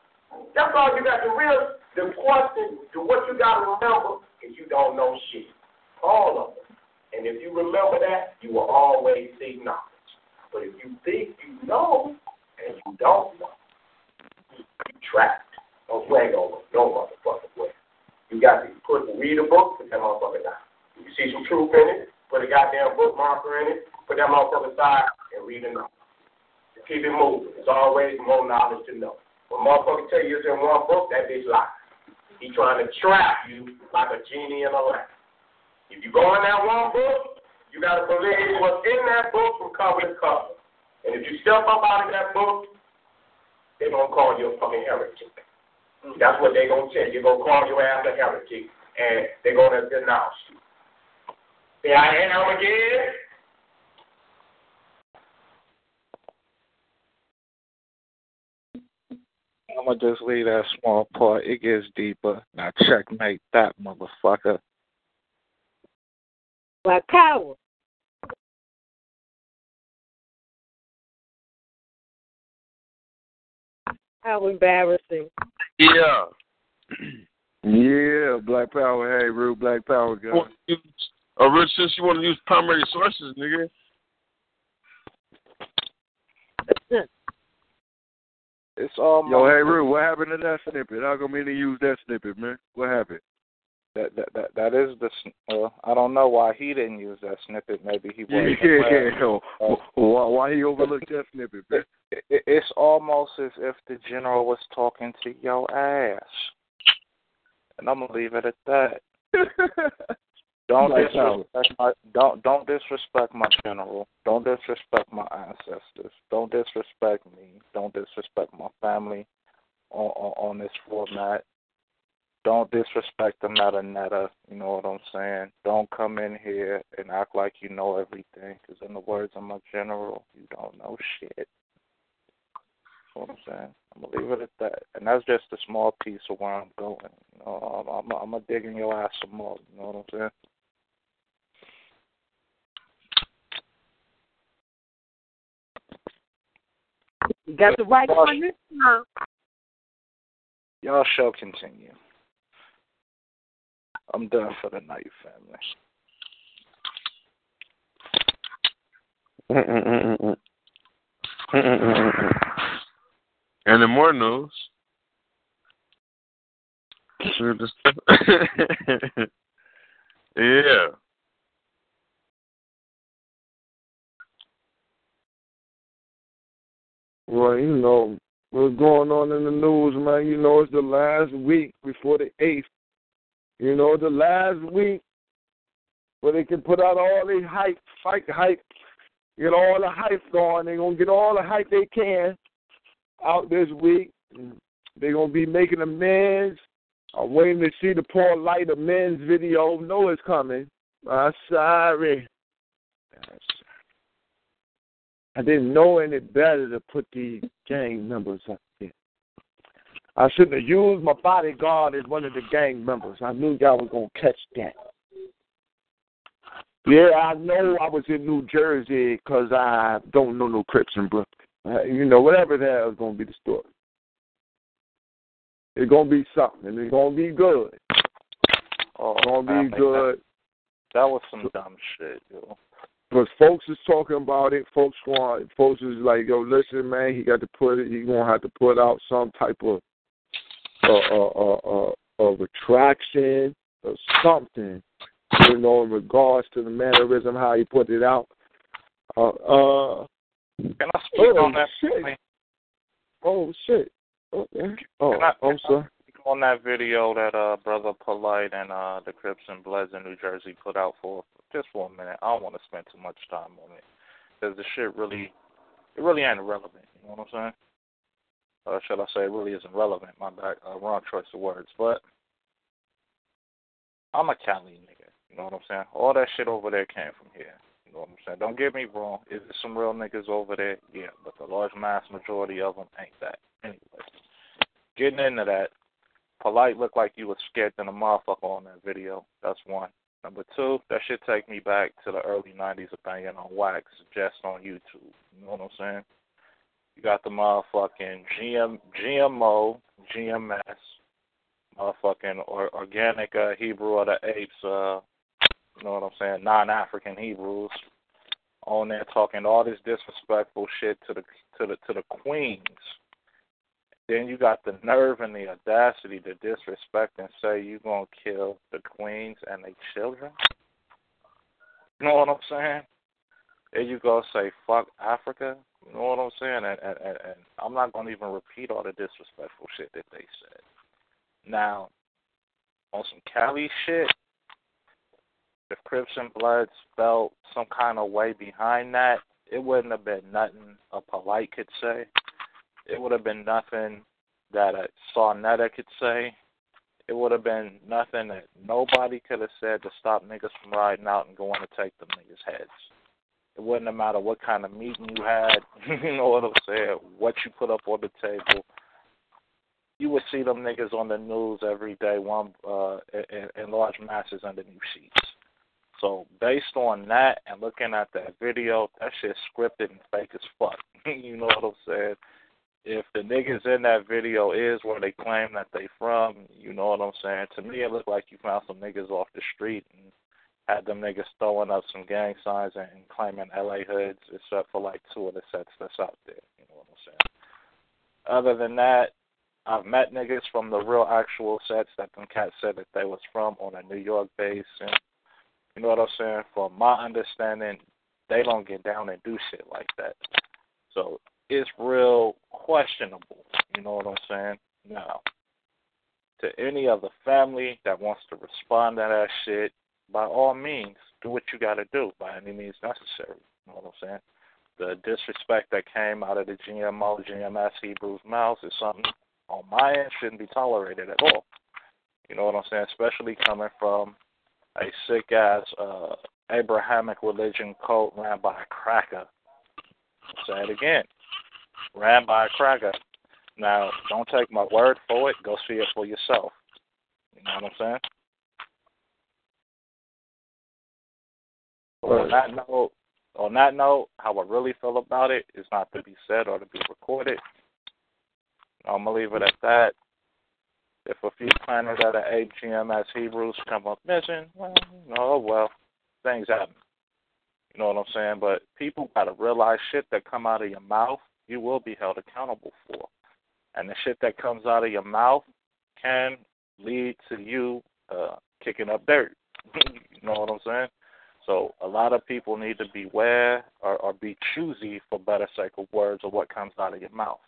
Speaker 12: That's all you got. The real, the question, to what you got to remember is you don't know shit. All of it. And if you remember that, you will always seek knowledge. But if you think you know and you don't know, you trapped. Don't swing over no motherfucking way. You got to put read a book, put that motherfucker down. You see some truth in it, put a goddamn bookmarker in it, put that motherfucker aside and read another. Keep it moving. There's always more knowledge to know. When motherfucker tell you it's in one book, that bitch lie. He trying to trap you like a genie in a lamp. If you go in that one book, you got to believe what's in that book from cover to cover. And if you step up out of that book, they're going to call you a fucking heretic. Mm-hmm. That's what they're going to tell you. They're going to call your ass a heretic, and they're going to denounce you. Here I am again.
Speaker 11: I'm gonna just leave that small part. It gets deeper. Now checkmate that motherfucker.
Speaker 6: Black power. How embarrassing.
Speaker 10: Yeah.
Speaker 8: Yeah, Black Power. Hey, real Black Power guy.
Speaker 10: Well, you- Uh, Rich, since you want to use primary sources, nigga.
Speaker 11: It's almost
Speaker 8: Yo, hey, Rue, what happened to that snippet? How come he didn't use that snippet, man? What happened?
Speaker 11: that that that, that is the. Uh, I don't know why he didn't use that snippet. Maybe he wasn't.
Speaker 8: yeah,
Speaker 11: aware.
Speaker 8: yeah. Yo, why, why he overlooked that snippet, man?
Speaker 11: It, it, it's almost as if the general was talking to your ass. And I'm gonna leave it at that. Don't disrespect my don't don't disrespect my general. Don't disrespect my ancestors. Don't disrespect me. Don't disrespect my family on on, on this format. Don't disrespect the Medu Neter. You know what I'm saying? Don't come in here and act like you know everything. Because in the words of my general, you don't know shit. That's what I'm saying. I'm gonna leave it at that. And that's just a small piece of where I'm going. You know, I'm, I'm, I'm gonna dig in your ass some more. You know what I'm saying?
Speaker 6: You got the right one this time.
Speaker 11: Y'all shall continue. I'm done for the night, family.
Speaker 10: And in more news, we're just yeah.
Speaker 3: Well, you know, what's going on in the news, man. You know, it's the last week before the 8th. You know, the last week where they can put out all the hype, fight hype, get all the hype going. They're going to get all the hype they can out this week. They're going to be making amends. I'm waiting to see the Polite amends video. No, it's coming. I'm sorry. I didn't know any better to put these gang members up there. I shouldn't have used my bodyguard as one of the gang members. I knew y'all was gonna catch that. Yeah, I know I was in New Jersey because I don't know no Crips in Brooklyn. Uh, you know, whatever the hell is gonna be the story. It's gonna be something, and it's gonna be good.
Speaker 11: Oh,
Speaker 3: It's gonna be good.
Speaker 11: That, that was some dumb shit, yo.
Speaker 3: Because folks is talking about it. Folks want folks is like, yo, listen, man, he got to put it. He gonna have to put out some type of uh, uh, uh, uh, uh, retraction or something, you know, in regards to the mannerism how he put it out. Uh, uh,
Speaker 11: Can I speak
Speaker 3: oh
Speaker 11: on that?
Speaker 3: shit! Oh shit! Okay. Oh,
Speaker 11: I-
Speaker 3: I'm sorry.
Speaker 11: On that video that uh brother Polite and uh the Crips and Bloods in New Jersey put out for just for a minute. I don't want to spend too much time on it because the shit really, it really ain't relevant. You know what I'm saying? Or should I say, it really isn't relevant. My bad, uh, wrong choice of words. But I'm a Cali nigga. You know what I'm saying? All that shit over there came from here. You know what I'm saying? Don't get me wrong. Is there some real niggas over there? Yeah, but the large mass majority of them ain't that. Anyway, getting into that, polite looked like you was scared than a motherfucker on that video. That's one. Number two, that should take me back to the early '90s of banging on wax just on YouTube. You know what I'm saying? You got the motherfucking GM, GMO, GMS, motherfucking or, organic uh, Hebrew of the apes. Uh, you know what I'm saying? Non-African Hebrews on there talking all this disrespectful shit to the to the to the queens. Then you got the nerve and the audacity to disrespect and say you're gonna kill the queens and their children. You know what I'm saying? And you go say fuck Africa. You know what I'm saying? And, and, and, and I'm not gonna even repeat all the disrespectful shit that they said. Now, on some Cali shit, if Crips and Bloods felt some kind of way behind that, it wouldn't have been nothing a polite could say. It would have been nothing that a Sa Neter could say. It would have been nothing that nobody could have said to stop niggas from riding out and going to take them niggas' heads. It wouldn't have mattered what kind of meeting you had, you know what I'm saying, what you put up on the table. You would see them niggas on the news every day, one uh, in, in large masses underneath sheets. So based on that and looking at that video, that shit's scripted and fake as fuck. you know what I'm saying? If the niggas in that video is where they claim that they from, you know what I'm saying? To me, it looked like you found some niggas off the street and had them niggas throwing up some gang signs and, and claiming LA hoods, except for like two of the sets that's out there. You know what I'm saying? Other than that, I've met niggas from the real actual sets that them cats said that they was from on a New York base and you know what I'm saying? From my understanding, they don't get down and do shit like that. So it's real questionable. You know what I'm saying? Now, to any other family that wants to respond to that shit, by all means, do what you got to do by any means necessary. You know what I'm saying? The disrespect that came out of the GMO, GMS Hebrews mouths is something on my end shouldn't be tolerated at all. You know what I'm saying? Especially coming from a sick ass uh, Abrahamic religion cult ran by a cracker. I'll say it again. Ran by a cracker. Now, don't take my word for it. Go see it for yourself. You know what I'm saying? Right. On that note, on that note, how I really feel about it is not to be said or to be recorded. I'm gonna leave it at that. If a few planners at an AGM as Hebrews come up missing, well, you know, oh, well, things happen. You know what I'm saying? But people gotta realize shit that come out of your mouth, you will be held accountable for. And the shit that comes out of your mouth can lead to you uh kicking up dirt. you know what I'm saying? So a lot of people need to beware or, or be choosy, for better sake of words, of what comes out of your mouth.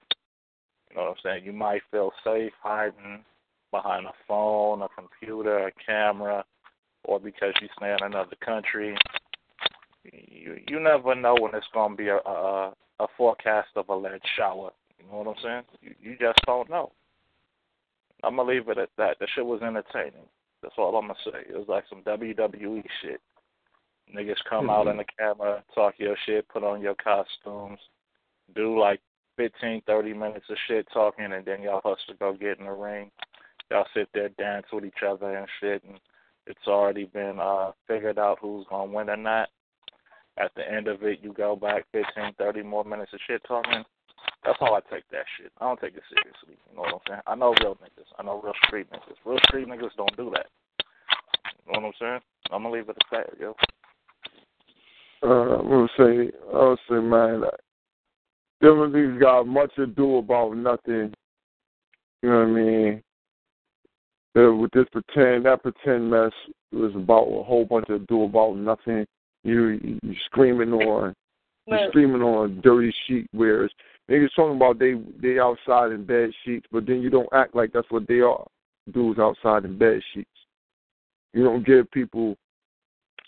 Speaker 11: You know what I'm saying? You might feel safe hiding behind a phone, a computer, a camera, or because you stay in another country. You you never know when it's gonna be a a, a forecast of a lead shower. You know what I'm saying? You you just don't know. I'm gonna leave it at that. The shit was entertaining. That's all I'm gonna say. It was like some WWE shit. Niggas come mm-hmm. out in the camera, talk your shit, put on your costumes, do like 15, 30 minutes of shit talking, and then y'all hustle to go get in the ring y'all sit there dance with each other and shit, and it's already been uh figured out who's gonna win or not. At the end of it, you go back 15, 30 more minutes of shit talking. That's how I take that shit. I don't take it seriously. You know what I'm saying? I know real niggas. I know real street niggas. Real street niggas don't do that. You know what I'm saying? I'm gonna leave it at that, yo.
Speaker 3: Uh, I'm gonna say, I will say, man, them these got much ado about nothing. You know what I mean? uh, with this pretend that pretend mess was about a whole bunch of do about nothing. You you screaming on you screaming on dirty sheet wearers. Niggas talking about they they outside in bed sheets, but then you don't act like that's what they are. Dudes outside in bed sheets. You don't give people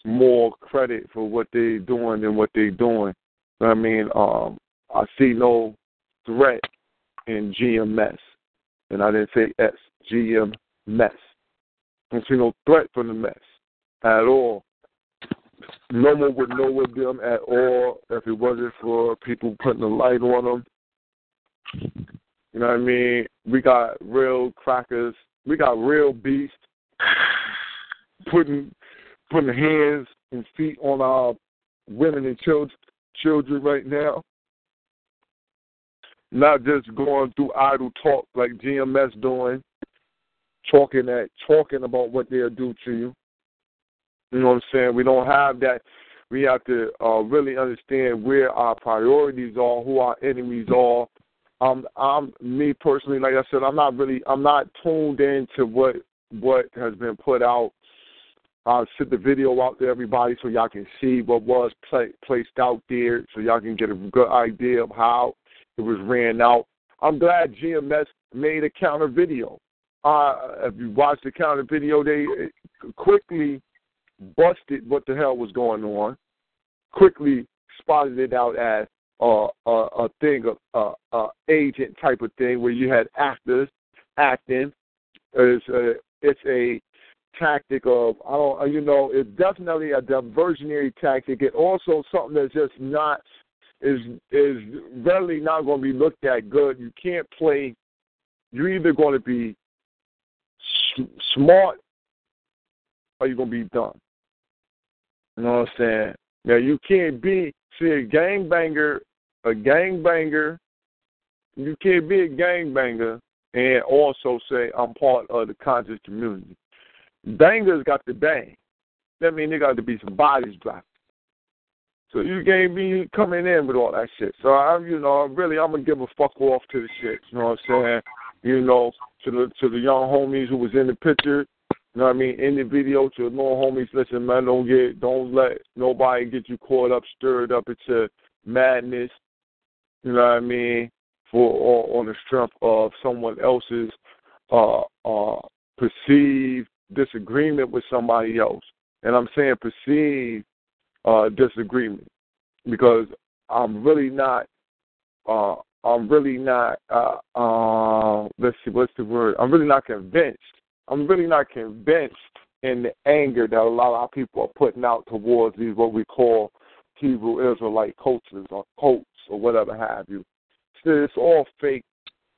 Speaker 3: more credit for what they're doing than what they're doing. I mean, um, I see no threat in GMS, and I didn't say S. GM mess. I don't see no threat from the mess at all. No one would know with them at all if it wasn't for people putting a light on them. You know what I mean? We got real crackers. We got real beasts putting putting hands and feet on our women and children children right now. Not just going through idle talk like GMS doing, talking that talking about what they'll do to you. You know what I'm saying? We don't have that We have to uh, really understand where our priorities are, who our enemies are. Um, I'm me personally, like I said, I'm not really, I'm not tuned into what what has been put out. I'll the video out to everybody so y'all can see what was pla- placed out there, so y'all can get a good idea of how it was ran out. I'm glad GMS made a counter video. Uh, if you watch the counter video, they quickly busted what the hell was going on. Quickly spotted it out as a a, a thing, a, a, a agent type of thing, where you had actors acting. It's a it's a tactic of I don't uh, you know it's definitely a diversionary tactic. It also something that's just not is is really not going to be looked at good. You can't play. You're either going to be smart or you're going to be dumb. You know what I'm saying? Now you can't be see a gangbanger, a gangbanger. You can't be a gangbanger and also say I'm part of the conscious community. Bangers got to bang. That means there got to be some bodies dropped. So you can't be coming in with all that shit. So I'm, you know, really, I'm gonna give a fuck off to the shit. You know what I'm saying? You know, to the to the young homies who was in the picture. You know what I mean? In the video, to little homies, listen, man, don't get, don't let nobody get you caught up, stirred up into madness. You know what I mean? For or, on the strength of someone else's uh uh perceived disagreement with somebody else. And I'm saying perceived uh, disagreement because I'm really not. Uh, I'm really not. Uh, uh, let's see, what's the word? I'm really not convinced. I'm really not convinced in the anger that a lot of people are putting out towards these what we call Hebrew Israelite coaches or cults or whatever have you. It's all fake.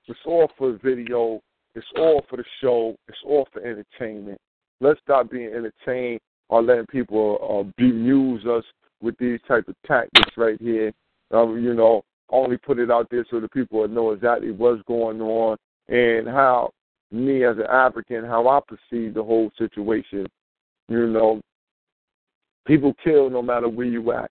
Speaker 3: It's all for video. It's all for the show. It's all for entertainment. Let's stop being entertained or letting people uh, bemuse us with these type of tactics right here. Um, you know, only put it out there so the people know exactly what's going on and how me as an African, how I perceive the whole situation. You know, people kill no matter where you at.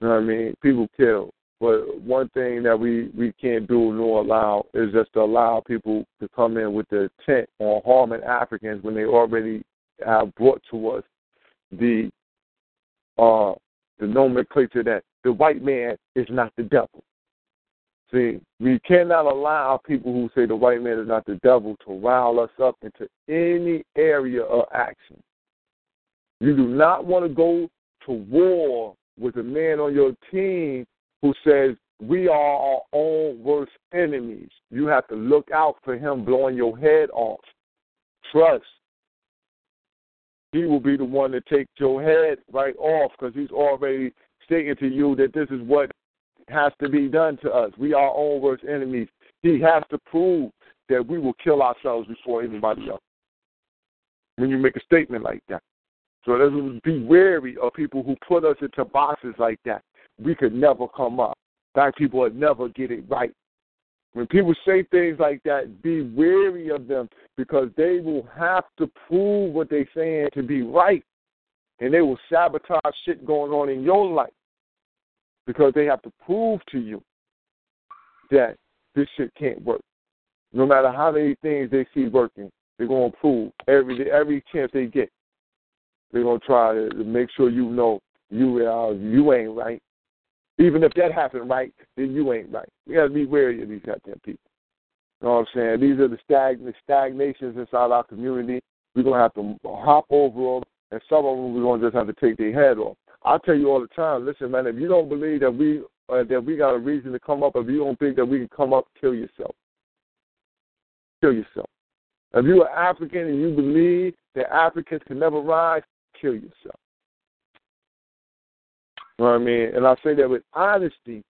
Speaker 3: You know what I mean? People kill. But one thing that we, we can't do nor allow is just to allow people to come in with the intent on harming Africans when they already have brought to us the uh, the nomenclature that the white man is not the devil. See, we cannot allow people who say the white man is not the devil to rile us up into any area of action. You do not want to go to war with a man on your team who says we are our own worst enemies. You have to look out for him blowing your head off. Trust. He will be the one to take your head right off because he's already stating to you that this is what has to be done to us. We are our own worst enemies. He has to prove that we will kill ourselves before anybody else. When you make a statement like that. So let's be wary of people who put us into boxes like that we could never come up. Black people would never get it right. When people say things like that, be wary of them because they will have to prove what they're saying to be right. And they will sabotage shit going on in your life because they have to prove to you that this shit can't work. No matter how many things they see working, they're gonna prove every every chance they get. They're gonna try to make sure you know you uh, you ain't right. Even if that happened right, then you ain't right. We got to be wary of these goddamn people. You know what I'm saying? These are the stag stagnations inside our community. We're gonna have to hop over them, and some of them we're gonna just have to take their head off. I tell you all the time, listen, man, if you don't believe that we uh, that we got a reason to come up, if you don't think that we can come up, kill yourself. Kill yourself. If you're an African and you believe that Africans can never rise, kill yourself. You know what I mean? And I say that with honesty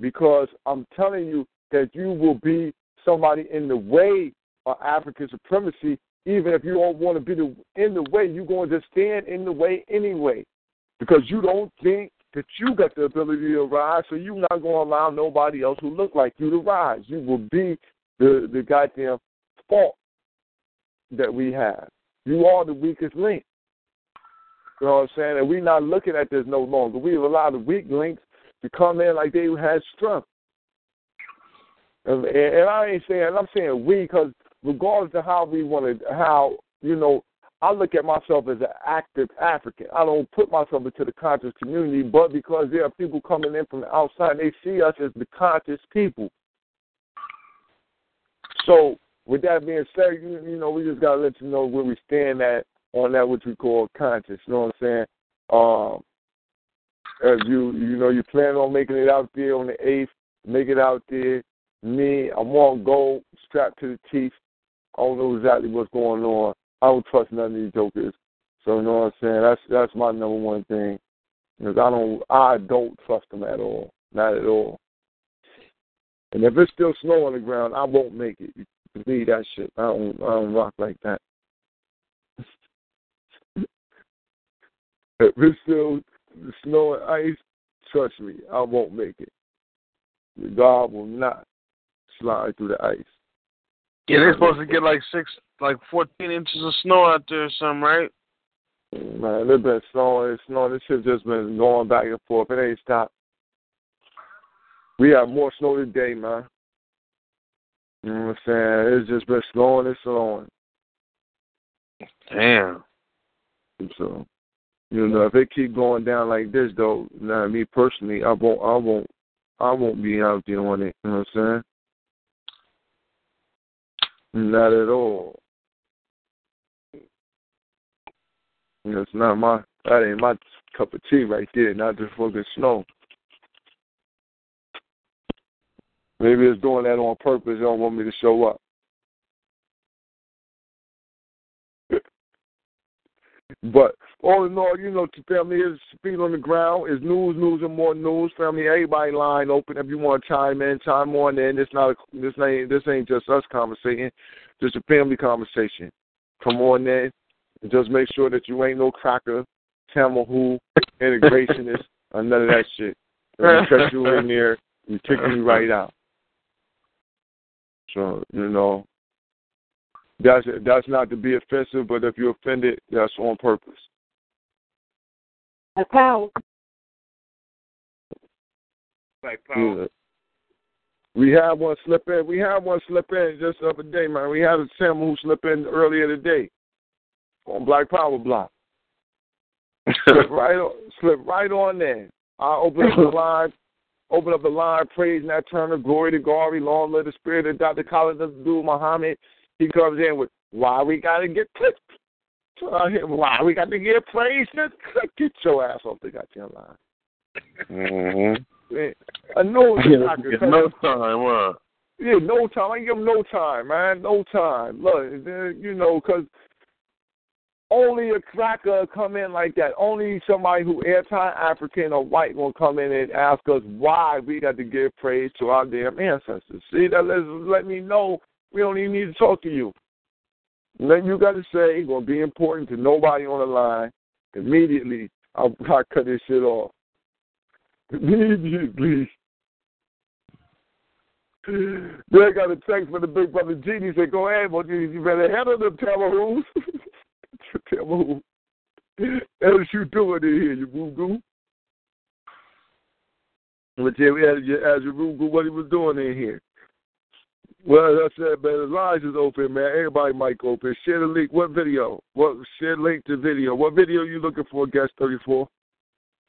Speaker 3: because I'm telling you that you will be somebody in the way of African supremacy, even if you don't want to be the, in the way, you're going to stand in the way anyway because you don't think that you got the ability to rise, so you're not going to allow nobody else who look like you to rise. You will be the, the goddamn fault that we have. You are the weakest link. You know what I'm saying? And we're not looking at this no longer. We've allowed the weak links to come in like they had strength. And, and I ain't saying, I'm saying we because regardless of how we want to, how, you know, I look at myself as an active African. I don't put myself into the conscious community, but because there are people coming in from the outside, they see us as the conscious people. So, with that being said, you, you know, we just gotta let you know where we stand at on that which we call conscious. You know what I'm saying? Um, if you you know you plan on making it out there on the eighth, make it out there. Me, I'm on gold, strapped to the teeth. I don't know exactly what's going on. I don't trust none of these jokers. So you know what I'm saying? That's that's my number one thing. Because I don't I don't trust them at all. Not at all. And if it's still snow on the ground, I won't make it. Believe that shit. I don't I don't rock like that. if it's still snow and ice, trust me, I won't make it. God will not slide through the ice.
Speaker 10: Yeah, they're supposed to get like six, like fourteen inches of snow out there or something, right?
Speaker 3: Man, they've been snowing and snowing. This shit just been going back and forth. It ain't stopped. We have more snow today, man. You know what I'm saying? It's just been snowing and snowing.
Speaker 10: Damn.
Speaker 3: So, you know, if it keep going down like this, though, now me personally, I won't, I won't, I won't be out there on it. You know what I'm saying? Not at all. It's not my, that ain't my cup of tea right there. Not the fucking snow. Maybe it's doing that on purpose. They don't want me to show up. But all in all, you know, to family is feet on the ground. Is news, news, and more news. Family, everybody line open. If you want to chime in, chime on in. It's not a, this ain't this ain't just us conversating. Just a family conversation. Come on in. And just make sure that you ain't no cracker, camel who, integrationist, or none of that shit. If we catch you in there, we kicking you right out. So you know, that's that's not to be offensive, but if you're offended, that's on purpose.
Speaker 6: That's how.
Speaker 11: Like
Speaker 3: Yeah. We had one slip in. We had one slip in just the other day, man. We had a Sam who slipped in earlier today on Black Power Block. slip right on, slip right on there. I opened up the line, open up the line, praise Nat Turner, glory to God, long live the spirit of Dr. Khalid Abdul Muhammad. He comes in with why we gotta get clipped. Hear why we got to get praise. Just Get your ass off the goddamn line.
Speaker 10: Mm-hmm.
Speaker 3: Man, I know it's
Speaker 10: no time, what?
Speaker 3: yeah, no time. I give him no time, man. No time. Look, you know, 'cause only a cracker come in like that. Only somebody who anti-African or white will come in and ask us why we got to give praise to our damn ancestors. See, that lets let me know we don't even need to talk to you. Nothing you got to say is gonna be important to nobody on the line. Immediately, I'll, I'll cut this shit off. Immediately. I got a text from the big brother Genie. Said, "Go ahead, boy. You better handle them Tamaroos." Tamaroo. As you doing in here, you boo goo? But yeah, we had as you boo goo what he was doing in here. Well, as I said, man, the lines is open, man. Everybody mic open. Share the link. What video? What share link to video? What video you looking for, guest thirty four?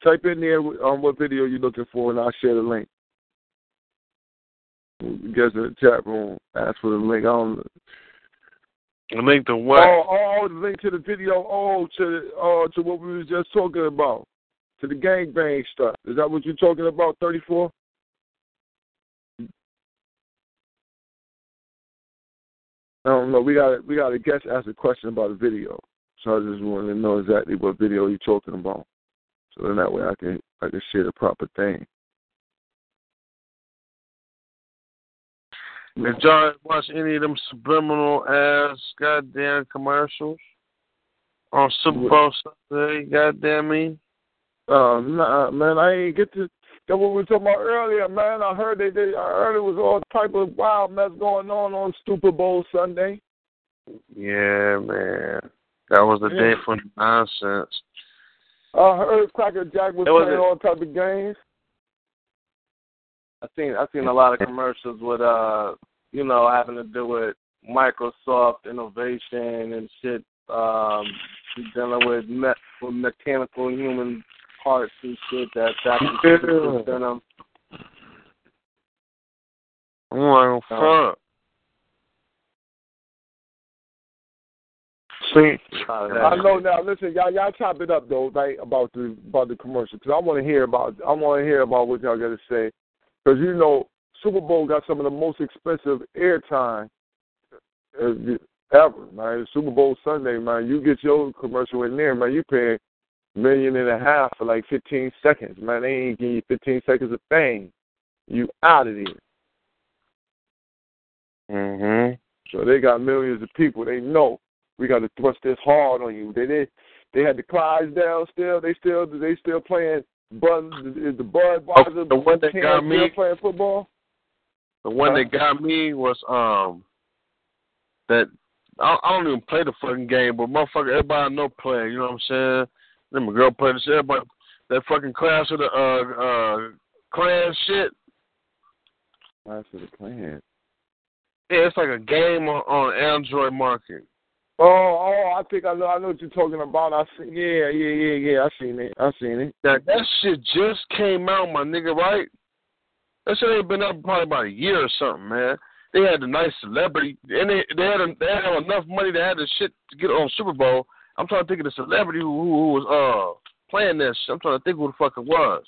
Speaker 3: Type in there on what video you looking for, and I'll share the link. Guess in the chat room. Ask for the link. I don't.
Speaker 10: The link to what?
Speaker 3: Oh, oh, the link to the video. Oh, to the, oh, to what we was just talking about, to the gangbang stuff. Is that what you're talking about? Thirty four. I don't know. We got we got a guest ask a question about a video, so I just wanted to know exactly what video you're talking about, so then that way I can I can share the proper thing.
Speaker 10: Did y'all watch any of them subliminal ass goddamn commercials on Super Bowl Sunday? Goddamn me.
Speaker 3: Uh, nah, man, I ain't get to. That's what we were talking about earlier, man. I heard they, they I heard it was all type of wild mess going on on Super Bowl Sunday.
Speaker 10: Yeah, man. That was the day for nonsense.
Speaker 3: I heard Cracker Jack was
Speaker 9: was
Speaker 3: playing
Speaker 9: a-
Speaker 3: all type of games.
Speaker 9: I seen I seen a lot of commercials with uh you know having to do with Microsoft innovation and shit. Um, dealing with me- with mechanical human parts and shit that's
Speaker 3: Yeah.
Speaker 9: within them.
Speaker 10: I'm like, fuck.
Speaker 3: See, I know now. Listen, y'all, y'all chop it up though, right? About the about the commercial, because I want to hear about I want to hear about what y'all got to say, because you know Super Bowl got some of the most expensive airtime uh, ever, man. Super Bowl Sunday, man. You get your commercial in there, man. You pay a million and a half for like 15 seconds, man. They ain't give you 15 seconds of fame. You out of there.
Speaker 10: Mm-hmm.
Speaker 3: So they got millions of people. They know we got to thrust this hard on you. They did. They had the Clydesdale still. They still. They still playing. Bud is the Budweiser.
Speaker 10: Oh, the one that got me-
Speaker 3: playing football.
Speaker 10: The one that got me was um that I, I don't even play the fucking game, but motherfucker, everybody I know play. You know what I'm saying? Then my girl played this. Everybody that fucking Clash of the uh uh clan shit.
Speaker 3: That's what they're playing.
Speaker 10: Yeah, it's like a game on, on Android market.
Speaker 3: Oh, oh, I think I know. I know what you're talking about. I see. Yeah, yeah, yeah, yeah. I seen it. I seen it.
Speaker 10: Now that shit just came out, my nigga, right? That shit ain't been up probably about a year or something, man. They had a nice celebrity, and they they had a, they had enough money to have the shit to get on Super Bowl. I'm trying to think of the celebrity who, who, who was uh playing this. I'm trying to think who the fuck it was.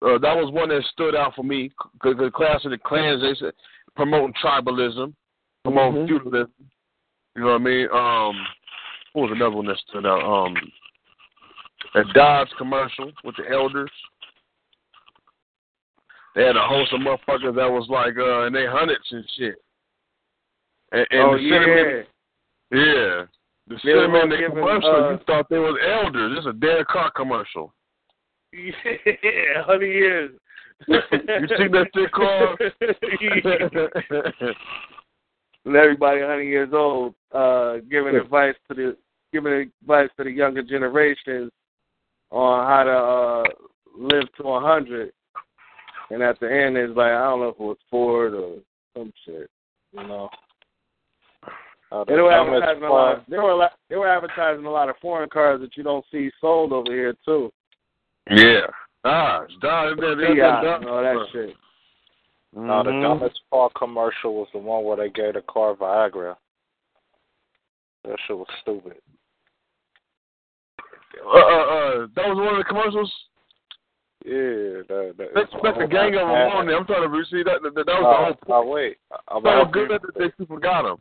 Speaker 10: Uh, that was one that stood out for me. The, the Clash of the clans, they said promoting tribalism, promoting
Speaker 3: Mhm.
Speaker 10: feudalism. You know what I mean? Um, what was another one that stood out? Um, a Dodge commercial with the elders. They had a host of motherfuckers that was like uh in their hundreds and shit. And, and
Speaker 9: oh
Speaker 10: cinnamon,
Speaker 9: yeah.
Speaker 10: Yeah. The cinnamon in the
Speaker 9: giving,
Speaker 10: commercial,
Speaker 9: uh,
Speaker 10: you thought they was elders. It's a dead car commercial.
Speaker 9: Yeah, hundred years.
Speaker 10: you seen that shit, Carl?
Speaker 9: and everybody 100 years old, uh, giving advice to the giving advice to the younger generations on how to uh, live to 100. And at the end, it's like I don't know if it was Ford or some shit, you know.
Speaker 11: Uh,
Speaker 9: They were advertising a
Speaker 11: part-
Speaker 9: lot. They were they were advertising a lot of foreign cars that you don't see sold over here too.
Speaker 10: yeah. Ah, it's Dodge. That, that,
Speaker 9: Fiat
Speaker 10: that,
Speaker 9: and all that shit.
Speaker 11: No, the dumbest Paul commercial was the one where they gave the car Viagra. That shit was stupid.
Speaker 10: Uh, uh, uh, that was one of the commercials.
Speaker 11: Yeah, that, that,
Speaker 10: Let's
Speaker 11: it's
Speaker 10: let the gang of them
Speaker 11: bad.
Speaker 10: on there. I'm trying to see that. That, that was the
Speaker 11: Uh,
Speaker 10: whole point.
Speaker 11: uh, wait,
Speaker 10: So
Speaker 11: about
Speaker 10: good that they they forgot him.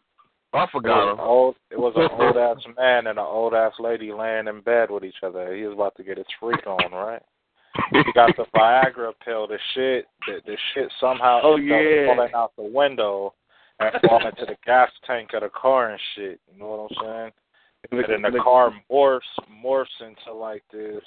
Speaker 10: I
Speaker 11: It
Speaker 10: forgot
Speaker 11: was,
Speaker 10: him.
Speaker 11: old, it was an old ass man and an old ass lady laying in bed with each other. He was about to get his freak on, right? He got the Viagra pill. The shit, the, the shit somehow
Speaker 9: Oh, yeah.
Speaker 11: falling out the window and falling into the gas tank of the car and shit. You know what I'm saying? And then the car morphs morphs into like this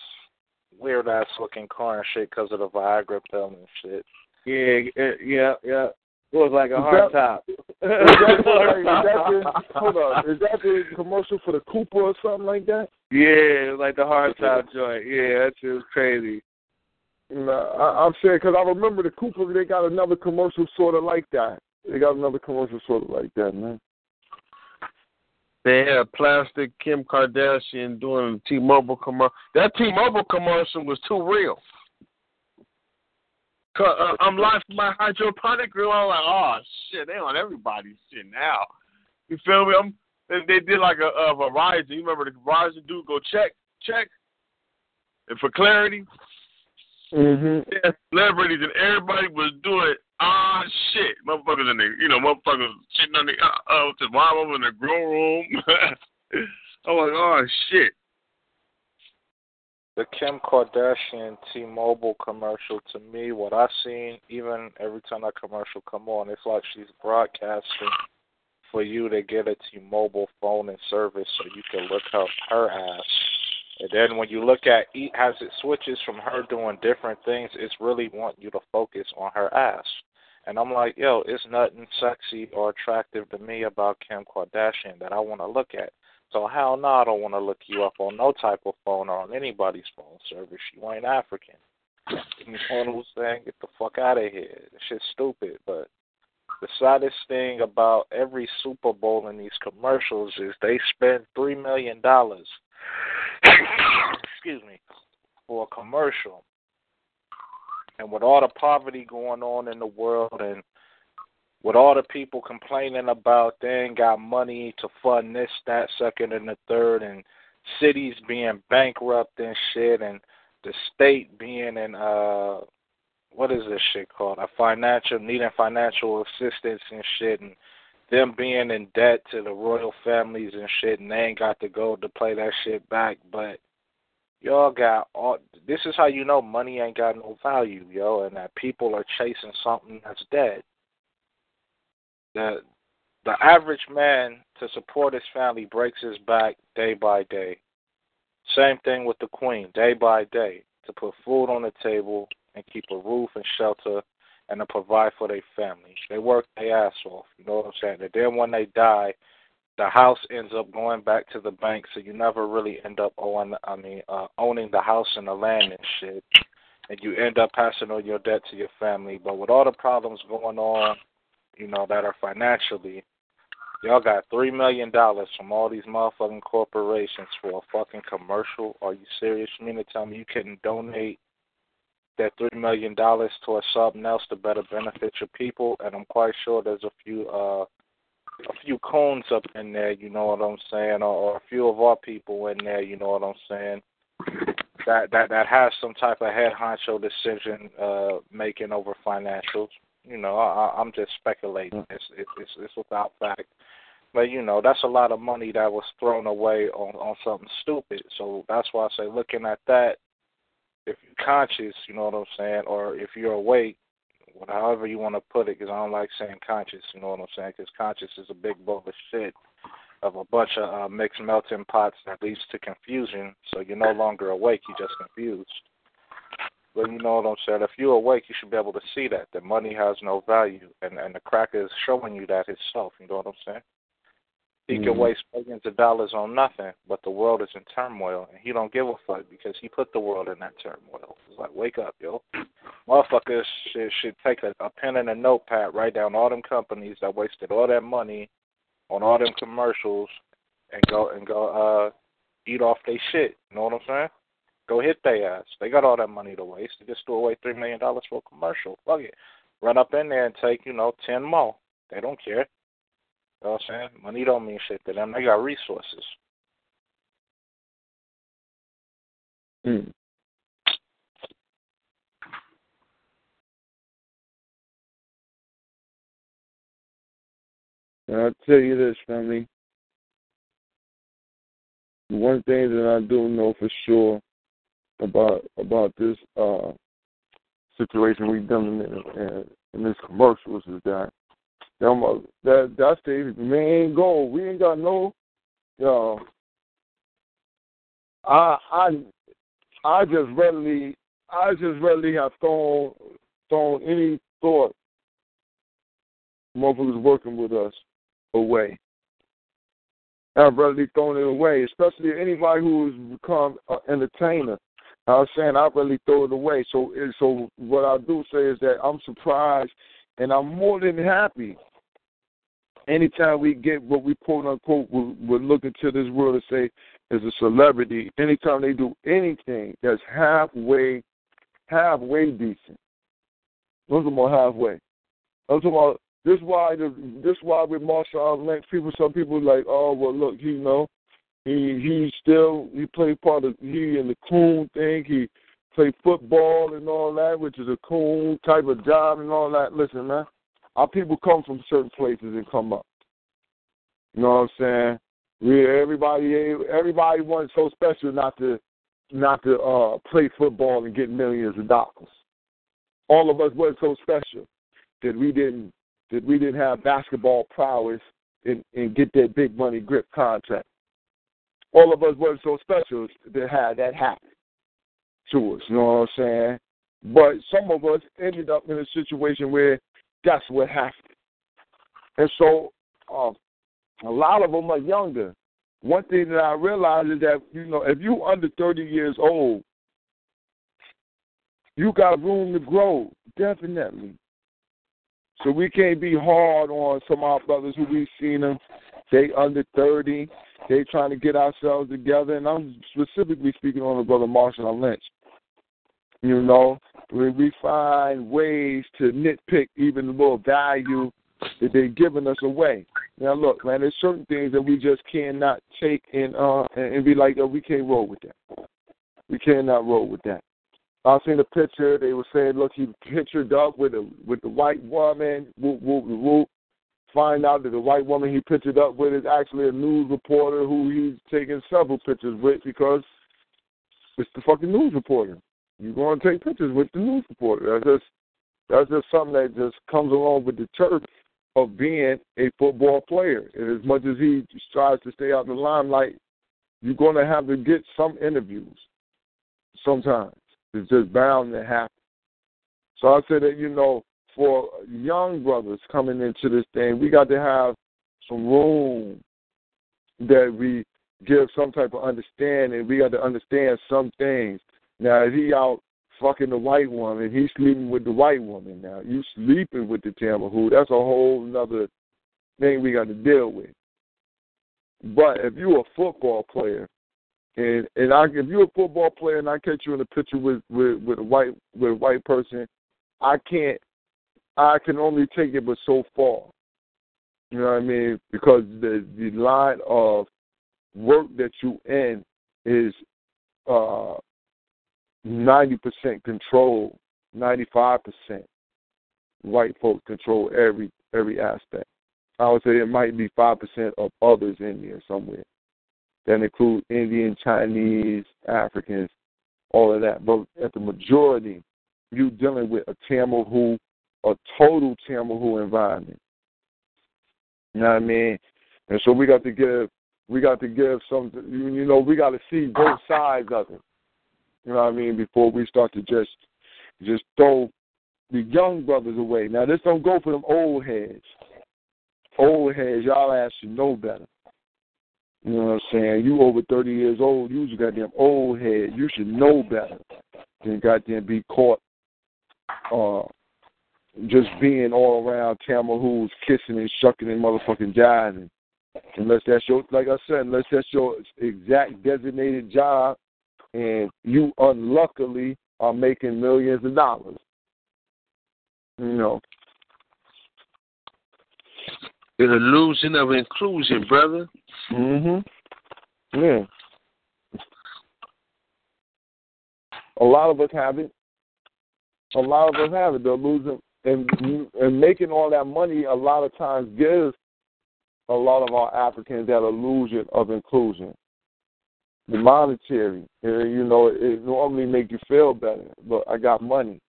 Speaker 11: weird ass looking car and shit because of the Viagra pill and shit.
Speaker 9: Yeah, yeah, yeah. It was like a
Speaker 3: Is
Speaker 9: hard
Speaker 3: that-
Speaker 9: top.
Speaker 3: Is that, like, is that the, hold on, is that the commercial for the Cooper or something like that?
Speaker 9: Yeah, like the hard top joint. Yeah, that shit was crazy.
Speaker 3: No, I, I'm saying because I remember the Cooper. They got another commercial sort of like that. They got another commercial sort of like that, man.
Speaker 10: They had plastic Kim Kardashian doing a T-Mobile commercial. That T-Mobile commercial was too real. Uh, I'm live from my hydroponic grill. I'm like, oh shit, they on everybody's shit now. You feel me? I'm, they, they did like a, a Verizon. You remember the Verizon dude go check, check, and for clarity,
Speaker 3: Mm-hmm.
Speaker 10: yeah, celebrities and everybody was doing ah shit. Motherfuckers in the you know, motherfuckers sitting on the uh uh the mom over in the grow room. I'm like, oh shit.
Speaker 11: The Kim Kardashian T-Mobile commercial to me, what I've seen, even every time that commercial come on, it's like she's broadcasting for you to get a T-Mobile phone and service so you can look up her ass. And then when you look at eat as it switches from her doing different things, it's really wanting you to focus on her ass. And I'm like, yo, it's nothing sexy or attractive to me about Kim Kardashian that I want to look at. So hell no, I don't want to look you up on no type of phone or on anybody's phone service. You ain't African. You know what I'm saying? Get the fuck out of here. This shit's stupid. But the saddest thing about every Super Bowl in these commercials is they spend three million dollars. excuse me, for a commercial. And with all the poverty going on in the world and with all the people complaining about they ain't got money to fund this, that, second, and the third, and cities being bankrupt and shit, and the state being in uh what is this shit called? A financial needing financial assistance and shit and them being in debt to the royal families and shit and they ain't got the gold to play that shit back, but y'all got all this is how you know money ain't got no value, yo, and that people are chasing something that's dead. The the average man to support his family breaks his back day by day. Same thing with the queen, day by day, to put food on the table and keep a roof and shelter and to provide for their family. They work their ass off, you know what I'm saying? And then when they die, the house ends up going back to the bank, so you never really end up owing. I mean, uh, owning the house and the land and shit, and you end up passing on your debt to your family. But with all the problems going on, you know that are financially, y'all got three million dollars from all these motherfucking corporations for a fucking commercial. Are you serious? You mean to tell me you couldn't donate that three million dollars towards something else to better benefit your people? And I'm quite sure there's a few uh a few cones up in there, you know what I'm saying, or, or a few of our people in there, you know what I'm saying. That that that has some type of head honcho decision uh making over financials. You know, I, I'm just speculating. It's it's it's, it's without fact. But you know, that's a lot of money that was thrown away on on something stupid. So that's why I say, looking at that, if you're conscious, you know what I'm saying, or if you're awake, however you want to put it, because I don't like saying conscious, you know what I'm saying, because conscious is a big bowl of shit of a bunch of uh, mixed melting pots that leads to confusion. So you're no longer awake, you're just confused. But you know what I'm saying? If you're awake, you should be able to see that that money has no value, and and the cracker is showing you that itself. You know what I'm saying? He mm-hmm. can waste millions of dollars on nothing, but the world is in turmoil, and he don't give a fuck because he put the world in that turmoil. It's like, wake up, yo. Motherfuckers should, should take a, a pen and a notepad, write down all them companies that wasted all that money on all them commercials, and go and go uh eat off their shit. You know what I'm saying? Go hit their ass. They got all that money to waste. They just threw away three million dollars for a commercial. Fuck it. Run up in there and take, you know, ten more. They don't care. You know what I'm saying? Money don't mean shit to them. They got resources.
Speaker 3: Mm. I'll tell you this, family. One thing that I do know for sure about about this uh, situation we've done in, in, in this commercials is that them, that that's the main goal. We ain't got no. Uh, I I I just readily I just readily have thrown thrown any thought motherfuckers working with us away. I've readily thrown it away, especially anybody who has become an entertainer. I was saying I really throw it away. So so what I do say is that I'm surprised and I'm more than happy anytime we get what we quote unquote look into this world and say is a celebrity, anytime they do anything that's halfway halfway decent. Those are more halfway. I'm talking about this why the this why with Marshawn Lynch people some people like, oh well look, you know, he he still he played part of he in the coon thing, he played football and all that, which is a cool type of job and all that. Listen, man, our people come from certain places and come up. You know what I'm saying? We everybody everybody wasn't so special not to not to uh play football and get millions of dollars. All of us wasn't so special that we didn't that we didn't have basketball prowess and, and get that big money grip contract. All of us wasn't so special to have that happen to us, you know what I'm saying? But some of us ended up in a situation where that's what happened. And so um, a lot of them are younger. one thing that I realized is that you know if you under thirty years old, you got room to grow, definitely. So we can't be hard on some of our brothers who we've seen them. They under thirty, they trying to get ourselves together, and I'm specifically speaking on the brother Marshawn Lynch. You know, we find ways to nitpick even the little value that they're giving us away. Now look, man, there's certain things that we just cannot take and uh and be like, oh, we can't roll with that. We cannot roll with that. I seen a picture. They were saying, look, he pictured up with a with the white woman. Whoop, whoop, whoop. Find out that the white woman he pictured up with is actually a news reporter who he's taking several pictures with because it's the fucking news reporter. You're going to take pictures with the news reporter. That's just that's just something that just comes along with the turf of being a football player. And as much as he tries to stay out in the limelight, you're going to have to get some interviews sometimes. It's just bound to happen. So I said that, you know, for young brothers coming into this thing, we got to have some room that we give some type of understanding. We got to understand some things. Now, if he out fucking the white woman, he's sleeping with the white woman now. You sleeping with the Tamahu. That's a whole another thing we got to deal with. But if you're a football player, and and I, if you're a football player and I catch you in a picture with with with a white with a white person, I can't. I can only take it but so far. You know what I mean? Because the the line of work that you in is uh ninety percent control, ninety five percent white folks control every every aspect. I would say it might be five percent of others in there somewhere. That include Indian, Chinese, Africans, all of that. But at the majority, you dealing with a Tamahu, a total Tamahu environment. You know what I mean? And so we got to give, we got to give some, you know, we got to see both sides of it. You know what I mean? Before we start to just, just throw the young brothers away. Now this don't go for them old heads. Old heads, y'all ass should know better. You know what I'm saying? You over 30 years old, you's a goddamn old head. You should know better than goddamn be caught uh, just being all around Tamahus kissing and shucking and motherfucking jiving. Unless that's your, like I said, unless that's your exact designated job and you unluckily are making millions of dollars. You know.
Speaker 10: It's a illusion of inclusion, brother.
Speaker 3: Mhm. Yeah. A lot of us have it. A lot of us have it. They're losing and and making all that money. A lot of times gives a lot of our Africans that illusion of inclusion. The monetary, you know, it normally make you feel better. But I got money.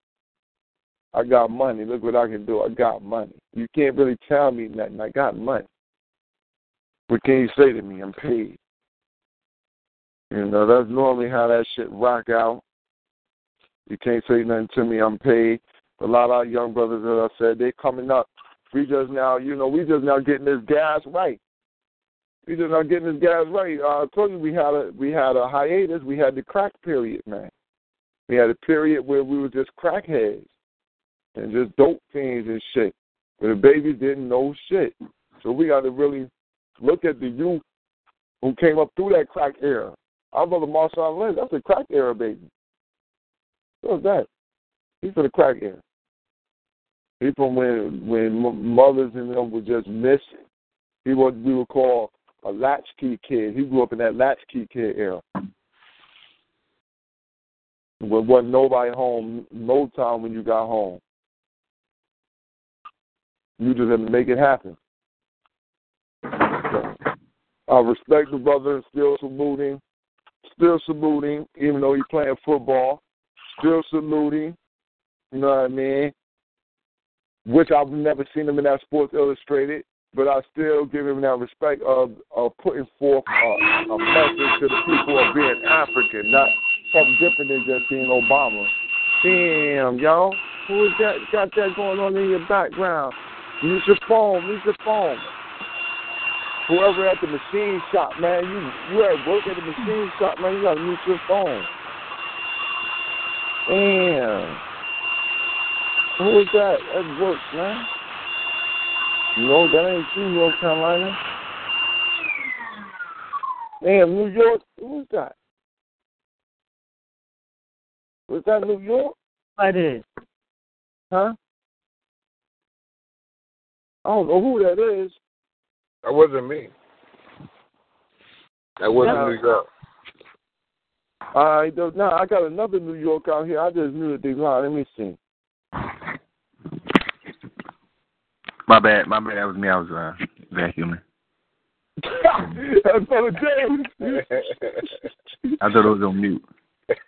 Speaker 3: I got money. Look what I can do. I got money. You can't really tell me nothing. I got money. What can you say to me? I'm paid. You know, that's normally how that shit rock out. You can't say nothing to me, I'm paid. A lot of our young brothers, as I said, they're coming up. We just now, you know, we just now getting this gas right. We just now getting this gas right. Uh, I told you we had a we had a hiatus. We had the crack period, man. We had a period where we were just crackheads and just dope fiends and shit. Where the babies didn't know shit. So we got to really look at the youth who came up through that crack era. Our brother Marshawn Lynch, that's a crack era baby. What's that? He's from the crack era. From when when mothers and them were just missing. He was we would call a latchkey kid. He grew up in that latchkey kid era. When wasn't nobody home no time when you got home. You just had to make it happen. I respect the brother and still saluting. Still saluting, even though he's playing football. Still saluting. You know what I mean? Which I've never seen him in that Sports Illustrated, but I still give him that respect of of putting forth a, a message to the people of being African, not something different than just being Obama. Damn, y'all. Who is that got that going on in your background? Use your phone, use your phone. whoever at the machine shop, man, you you at work at the machine shop, man, you gotta mute your phone. Damn. Who is that at work, man? No, that ain't you, North Carolina. Damn, New York. Who's that? Was that New York?
Speaker 6: I did.
Speaker 3: Huh? I don't know who that is.
Speaker 8: That wasn't me. That wasn't
Speaker 3: No.
Speaker 8: New York.
Speaker 3: I don't know. I got another New York out here. I just knew that they lied. Let me see.
Speaker 14: My bad, my bad. That was me. I was uh, vacuuming.
Speaker 3: That's Brother James.
Speaker 14: I thought it was on mute.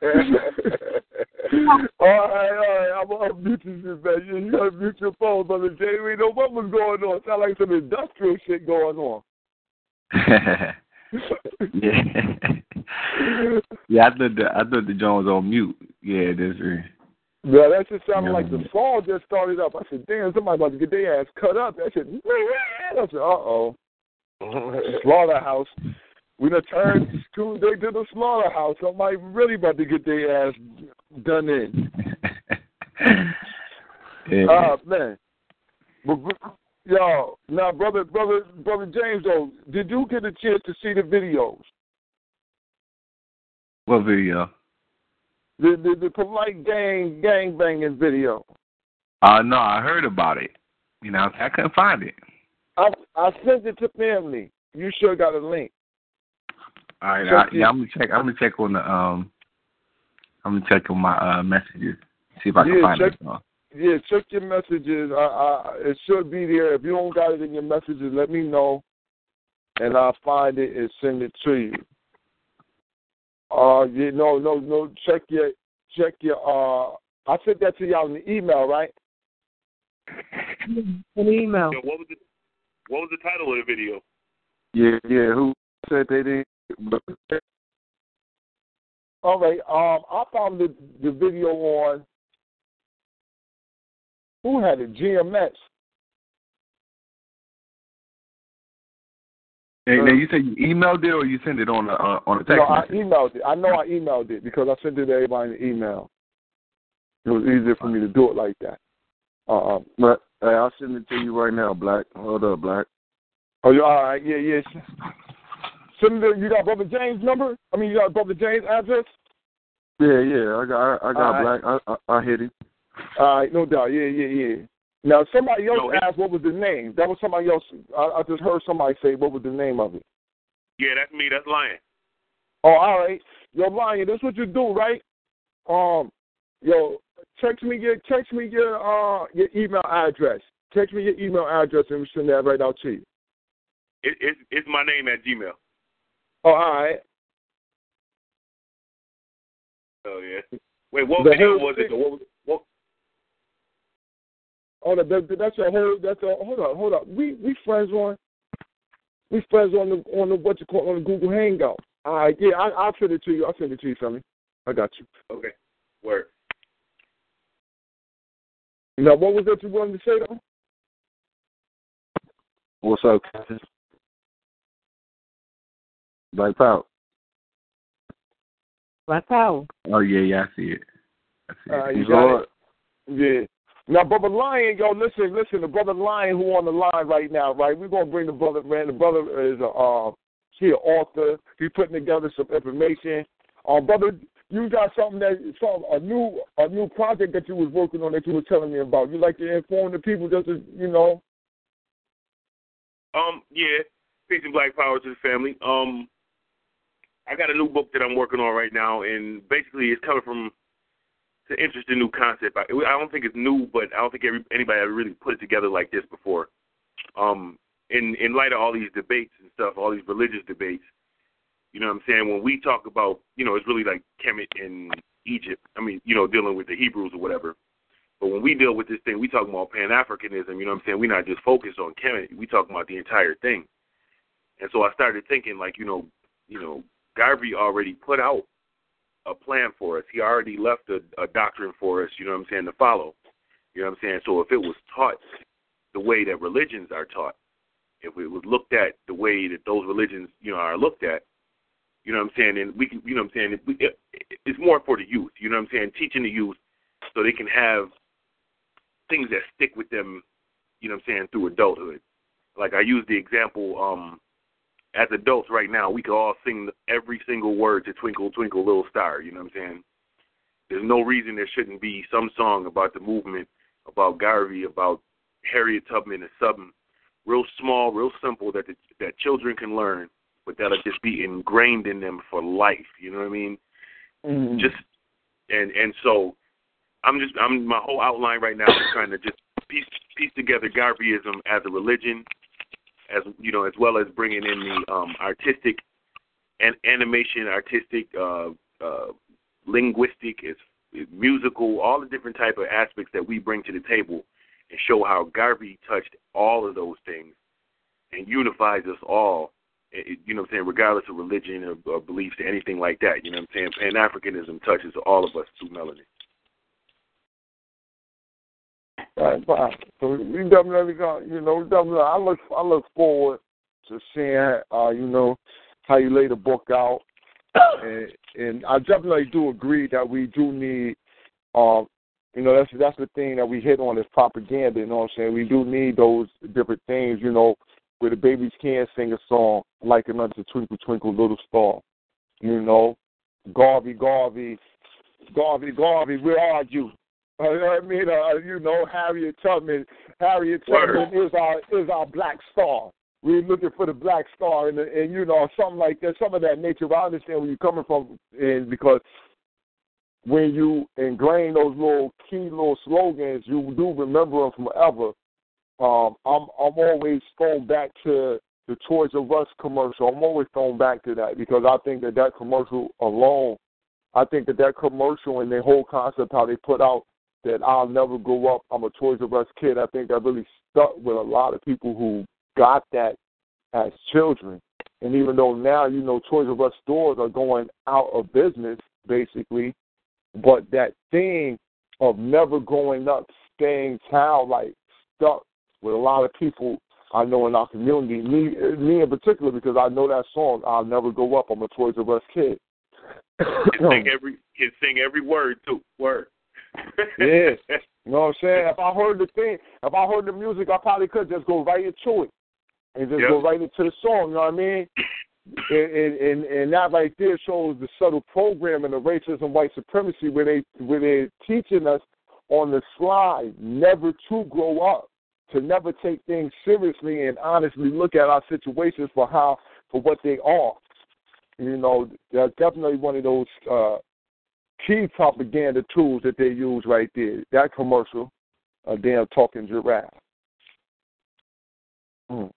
Speaker 3: all right, all right. I'm gonna unmute you, man. You, you gotta mute your phone, Brother James. We know what was going on. Sound like some industrial shit going on.
Speaker 14: yeah. yeah, I thought the I thought the John was on mute. Yeah, that's right.
Speaker 3: Yeah, that just sounded
Speaker 14: Yeah.
Speaker 3: like the song just started up. I said, damn, somebody about to get their ass cut up. That shit, I said, uh oh. Slaughterhouse. We done turned Tuesday to the slaughterhouse. Somebody really about to get their ass done in.
Speaker 14: yeah.
Speaker 3: Ah, man. But, yo, now, brother, brother, brother James, though, did you get a chance to see the videos?
Speaker 14: what video?
Speaker 3: The the, the polite gang gang banging video.
Speaker 14: Uh no, I heard about it. You know, I couldn't find it.
Speaker 3: I I sent it to family. You sure got a link.
Speaker 14: All right, I, yeah, I'm gonna check. I'm gonna check on the um. I'm gonna check on my uh messages. See if I can find
Speaker 3: check-
Speaker 14: it.
Speaker 3: Yeah, check your messages. I, I, it should be there. If you don't got it in your messages, let me know, and I'll find it and send it to you. Uh, yeah, no, no, no. Check your, check your. Uh, I sent that to y'all in the email, right?
Speaker 6: An email.
Speaker 15: Yo, what was the what was the title of the video?
Speaker 8: Yeah, yeah. Who said they didn't?
Speaker 3: All right. Um, I found the the video on. Who had it? GMX.
Speaker 14: Hey, now you said you emailed it or you sent it on a uh, on a text
Speaker 3: No, I emailed it. I know I emailed it because I sent it to everybody in the email. It was easier for me to do it like that. Uh,
Speaker 8: But hey, I'll send it to you right now, Black. Hold up, Black.
Speaker 3: oh, you all right? Yeah, yeah. Send it. You got Brother James' number? I mean, you got Brother James' address?
Speaker 8: Yeah, yeah. I got, I, I got
Speaker 3: All right.
Speaker 8: Black. I, I, I hit him.
Speaker 3: All right, no doubt. Yeah, yeah, yeah. Now, somebody else
Speaker 15: No,
Speaker 3: asked what was the name. That was somebody else. I, I just heard somebody say what was the name of it.
Speaker 15: Yeah, that's me. That's Lion.
Speaker 3: Oh, all right. Yo, Lion, this what you do, right? Um, yo, text me your text me your uh your email address. Text me your email address and we send that right out to you.
Speaker 15: It, it's it's my name at Gmail.
Speaker 3: Oh, all right.
Speaker 15: Oh yeah. Wait, what
Speaker 3: The
Speaker 15: video was it? What was what?
Speaker 3: Oh, that, that, that's a whole. That's a hold on, hold on. We we friends on. We friends on the on the what you call on the Google Hangout. All right, yeah, I, I'll send it to you. I'll send it to you, family. I got you.
Speaker 15: Okay. Word.
Speaker 3: Now, what was that you wanted to say though?
Speaker 8: What's up, Captain? Black Power.
Speaker 6: Black Power.
Speaker 14: Oh yeah, yeah, I see it. I see it.
Speaker 3: Uh, you
Speaker 8: He's
Speaker 3: got it. Yeah. Now, brother Lion, yo, listen, listen. The brother Lion who on the line right now, right? We're gonna bring the brother. Man, the brother is a uh, he an author. He putting together some information. Um, brother, you got something that some a new a new project that you was working on that you was telling me about. You like to inform the people, just to, you know.
Speaker 15: Um, yeah. Peace and black power to the family. Um, I got a new book that I'm working on right now, and basically it's coming from it's an interesting new concept. I, I don't think it's new, but I don't think every, anybody ever really put it together like this before. Um, in in light of all these debates and stuff, all these religious debates, you know what I'm saying? When we talk about, you know, it's really like Kemet in Egypt. I mean, you know, dealing with the Hebrews or whatever. But when we deal with this thing, we talk about Pan Africanism. You know what I'm saying? We're not just focused on Kemet. We talk about the entire thing. And so I started thinking, like, you know, you know, Garvey already put out a plan for us. He already left a, a doctrine for us. You know what I'm saying to follow. You know what I'm saying? So if it was taught the way that religions are taught, if it was looked at the way that those religions, you know, are looked at, you know what I'm saying, and we can, you know what I'm saying, it, it, it's more for the youth, you know what I'm saying, teaching the youth so they can have things that stick with them, you know what I'm saying, through adulthood. Like I use the example, um, as adults right now, we could all sing every single word to Twinkle Twinkle Little Star, you know what I'm saying? There's no reason there shouldn't be some song about the movement, about Garvey, about Harriet Tubman, and something real small, real simple that the, that children can learn, but that'll just be ingrained in them for life. You know what I mean?
Speaker 3: Mm-hmm.
Speaker 15: Just and and so I'm just I'm my whole outline right now is trying to just piece piece together Garveyism as a religion, as you know, as well as bringing in the um, artistic and animation, artistic, uh, uh, linguistic, is musical, all the different type of aspects that we bring to the table, and show how Garvey touched all of those things and unifies us all. eh, You know what I'm saying, regardless of religion or, or beliefs or anything like that. You know what I'm saying? Pan Africanism touches all of us through melanin.
Speaker 3: Right. So we definitely got, you know, definitely. I look, I look forward to seeing, uh, you know, how you lay the book out, and and I definitely do agree that we do need, um, you know, that's that's the thing that we hit on is propaganda. You know what I'm saying? We do need those different things, you know, where the babies can sing a song like it unto Twinkle Twinkle Little Star, you know, Garvey, Garvey, Garvey, Garvey, where are you? I mean, uh, you know, Harriet Tubman. Harriet Tubman is our is our black star. We're looking for the black star, and and you know, something like that, some of that nature. But I understand where you're coming from, and because when you ingrain those little key little slogans, you do remember them forever. Um, I'm I'm always thrown back to the Toys R Us commercial. I'm always thrown back to that because I think that that commercial alone, I think that that commercial and the whole concept how they put out that I'll never grow up. I'm a Toys R Us kid. I think that really stuck with a lot of people who got that as children. And even though now, you know, Toys R Us stores are going out of business, basically, but that thing of never growing up, staying childlike, stuck with a lot of people I know in our community. Me, me in particular, because I know that song. I'll never grow up. I'm a Toys R Us kid.
Speaker 15: Can sing every can sing every word too. Word.
Speaker 3: Yeah. You know what I'm saying? If I heard the thing, if I heard the music, I probably could just go right into it and just
Speaker 15: Yep.
Speaker 3: go right into the song. You know what I mean? And, and and and that right there shows the subtle programming of racism, and white supremacy, where they where they're teaching us on the slide never to grow up, to never take things seriously and honestly look at our situations for how for what they are. You know, that's definitely one of those uh, key propaganda tools that they use right there. That commercial, a damn talking giraffe. Mm.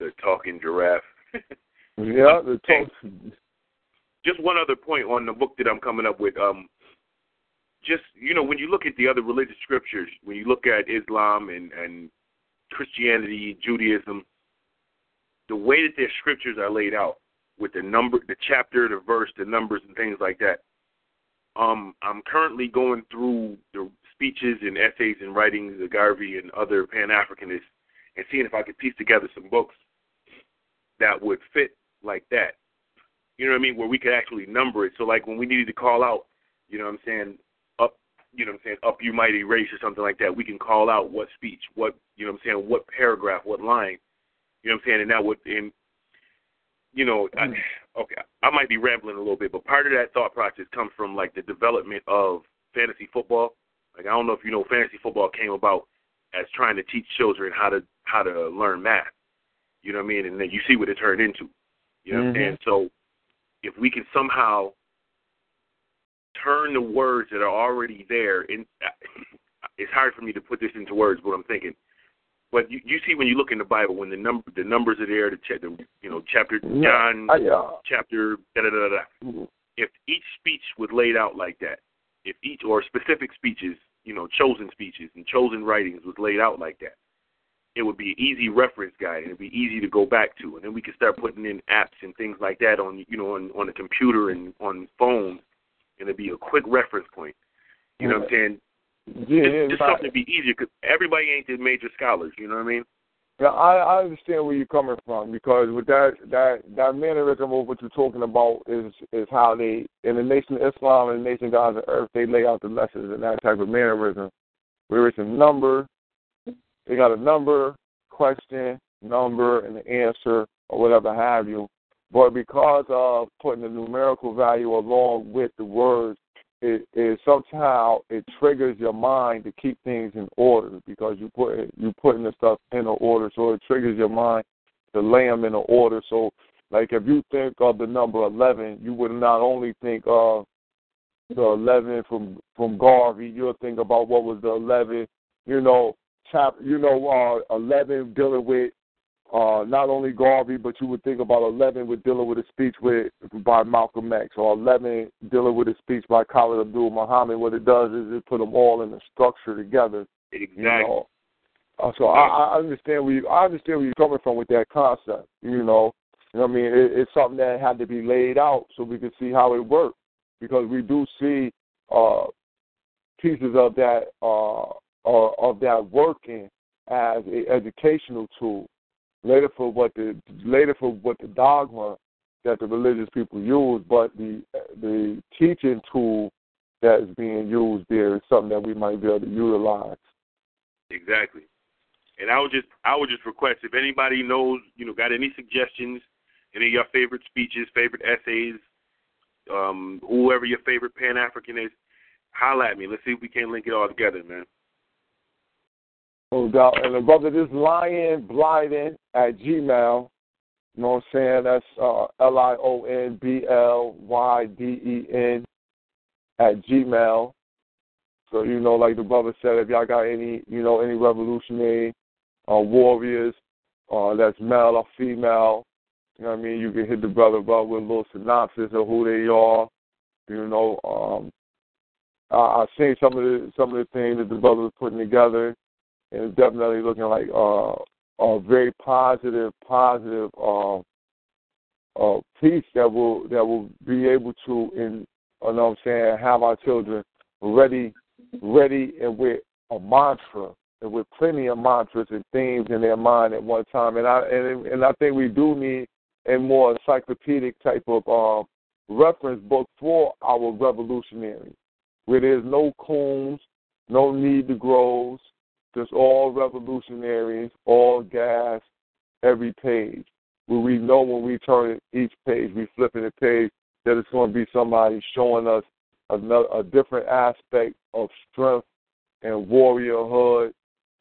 Speaker 15: The talking giraffe.
Speaker 3: Yeah, the
Speaker 15: Hey,
Speaker 3: talk.
Speaker 15: just one other point on the book that I'm coming up with. Um, just you know, when you look at the other religious scriptures, when you look at Islam and and Christianity, Judaism, the way that their scriptures are laid out with the number, the chapter, the verse, the numbers, and things like that. Um, I'm currently going through the speeches and essays and writings of Garvey and other Pan Africanists and seeing if I could piece together some books that would fit like that. You know what I mean? Where we could actually number it. So like when we needed to call out, you know what I'm saying, up you know what I'm saying, up you mighty race or something like that, we can call out what speech, what you know what I'm saying, what paragraph, what line. You know what I'm saying? And that would and you know, I, mm. okay, I might be rambling a little bit, but part of that thought process comes from like the development of fantasy football. Like I don't know if you know fantasy football came about as trying to teach children how to how to learn math. You know what I mean? And then you see what it turned into. You know mm-hmm. what I'm saying? So if we can somehow turn the words that are already there in uh, it's hard for me to put this into words what I'm thinking. But you, you see when you look in the Bible when the number the numbers are there, the, the you know chapter
Speaker 3: Yeah,
Speaker 15: John
Speaker 3: I, uh,
Speaker 15: chapter da da da da. If each speech was laid out like that, if each or specific speeches, you know, chosen speeches and chosen writings was laid out like that, it would be an easy reference guide and it'd be easy to go back to, and then we could start putting in apps and things like that on you know on on the computer and on phones, and it'd be a quick reference point. You know what I'm saying?
Speaker 3: Yeah,
Speaker 15: just
Speaker 3: right.
Speaker 15: something to be easier because everybody ain't the major scholars. You know what I mean?
Speaker 3: Yeah, I, I understand where you're coming from because with that that that mannerism of what you're talking about is is how they in the nation of Islam and the nation of God's earth they lay out the lessons in that type of mannerism, where it's a number, they got a number, question, number, and the answer or whatever have you. But because of putting the numerical value along with the words, it, it somehow it triggers your mind to keep things in order because you put you putting the stuff in order, so it triggers your mind to lay them in order. So, like if you think of the number eleven, you would not only think of the eleven from from Garvey, you'll think about what was the eleven, you know, chap, you know, uh, eleven dealing with uh, not only Garvey, but you would think about 11 with dealing with a speech with by Malcolm X, or 11 dealing with a speech by Khalid Abdul Muhammad. What it does is it put them all in a structure together.
Speaker 15: Exactly.
Speaker 3: You know? uh, so I, I understand where you, I understand where you're coming from with that concept. You know, you know what I mean? It, it's something that had to be laid out so we could see how it worked, because we do see uh, pieces of that uh, uh, of that working as an educational tool later for what the later for what the dogma that the religious people use, but the the teaching tool that is being used there is something that we might be able to utilize.
Speaker 15: Exactly. And I would just I would just request if anybody knows, you know, got any suggestions, any of your favorite speeches, favorite essays, um, whoever your favorite Pan African is, holla at me. Let's see if we can link it all together, man.
Speaker 3: No doubt. And the brother, this Lion Blyden at Gmail. You know what I'm saying? That's uh, L I O N B L Y D E N at Gmail. So you know, like the brother said, if y'all got any, you know, any revolutionary uh, warriors, uh, that's male or female, you know what I mean. You can hit the brother up with a little synopsis of who they are. You know, um, I, I've seen some of the some of the things that the brother was putting together it's definitely looking like uh, a very positive, positive uh, uh, piece that will that will be able to, in you know what I'm saying, have our children ready, ready, and with a mantra, and with plenty of mantras and themes in their mind at one time. And I and and I think we do need a more encyclopedic type of uh, reference book for our revolutionaries, where there's no coons, no need to grows, just all revolutionaries, all gas, every page. Where we know when we turn each page, we flipping the page, that it's going to be somebody showing us another, a different aspect of strength and warriorhood.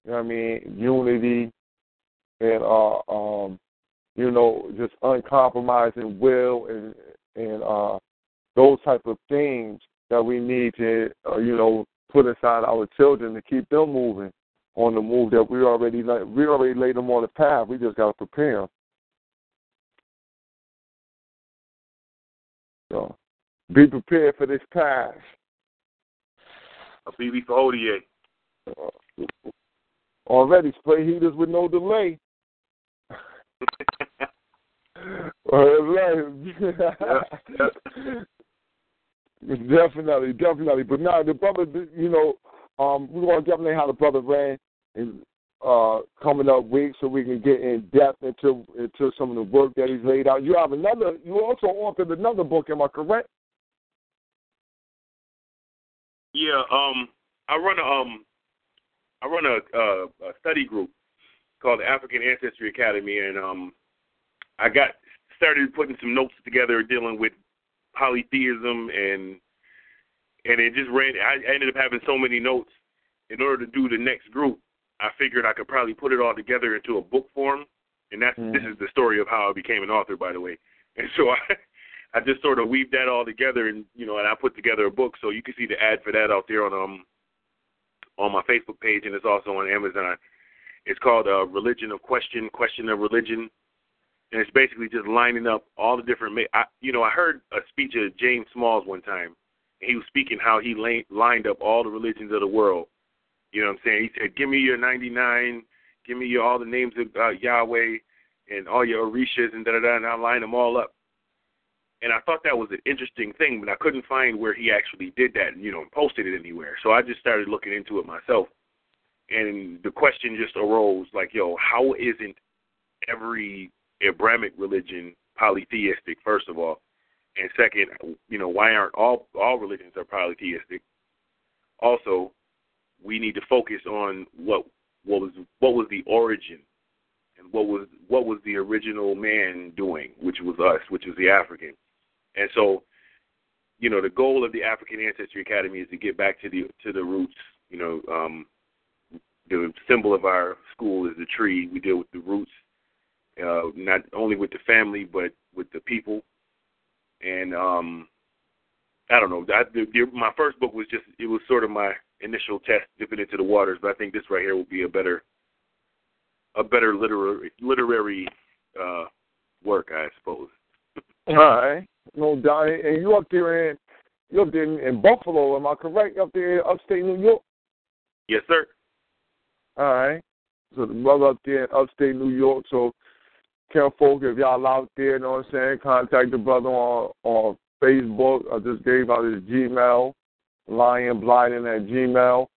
Speaker 3: You know what I mean? Unity and uh, um, you know, just uncompromising will and and uh, those type of things that we need to uh, you know put inside our children to keep them moving on the move that we already we already laid them on the path. We just got to prepare them. So, be prepared for this path.
Speaker 15: A BB for ODA.
Speaker 3: Uh, already spray heaters with no delay. definitely, definitely. But now the brother, you know, um, we're going to definitely have the brother Ray in uh, coming up weeks so we can get in depth into into some of the work that he's laid out. You have another. You also authored another book. Am I correct?
Speaker 15: Yeah. Um, I run a um, I run a, a, a study group called the African Ancestry Academy, and um, I got started putting some notes together dealing with polytheism and and it just ran. I ended up having so many notes. In order to do the next group, I figured I could probably put it all together into a book form, and that's mm-hmm. this is the story of how I became an author, by the way. And so I, I just sort of weaved that all together, and you know, and I put together a book. So you can see the ad for that out there on um on my Facebook page, and it's also on Amazon. It's called uh, "Religion of Question: Question of Religion," and it's basically just lining up all the different. I, you know, I heard a speech of James Smalls one time, he was speaking how he lined up all the religions of the world. You know what I'm saying? He said, "Give me your 99, give me your all the names of uh, Yahweh and all your Orishas and da da da," and I lined them all up. And I thought that was an interesting thing, but I couldn't find where he actually did that, and you know, posted it anywhere. So I just started looking into it myself. and the question just arose like, yo, how isn't every Abrahamic religion polytheistic? First of all, and second, you know, why aren't all all religions are polytheistic? Also, we need to focus on what what was what was the origin and what was what was the original man doing, which was us, which was the African. And so, you know, the goal of the African Ancestry Academy is to get back to the to the roots. You know, um, the symbol of our school is the tree. We deal with the roots, uh, not only with the family but with the people. And um, I don't know. I, the, the, my first book was just it was sort of my initial test dipping into the waters, but I think this right here will be a better a better literary literary uh, work, I suppose.
Speaker 3: All right, no doubt. And you up there in you up there in, in Buffalo? Am I correct? Up there in upstate New York?
Speaker 15: Yes, sir.
Speaker 3: All right. So the brother up there in upstate New York. So, tell if y'all out there, you know what I'm saying, contact the brother on on Facebook. I just gave out his Gmail, Lion Blyden at Gmail.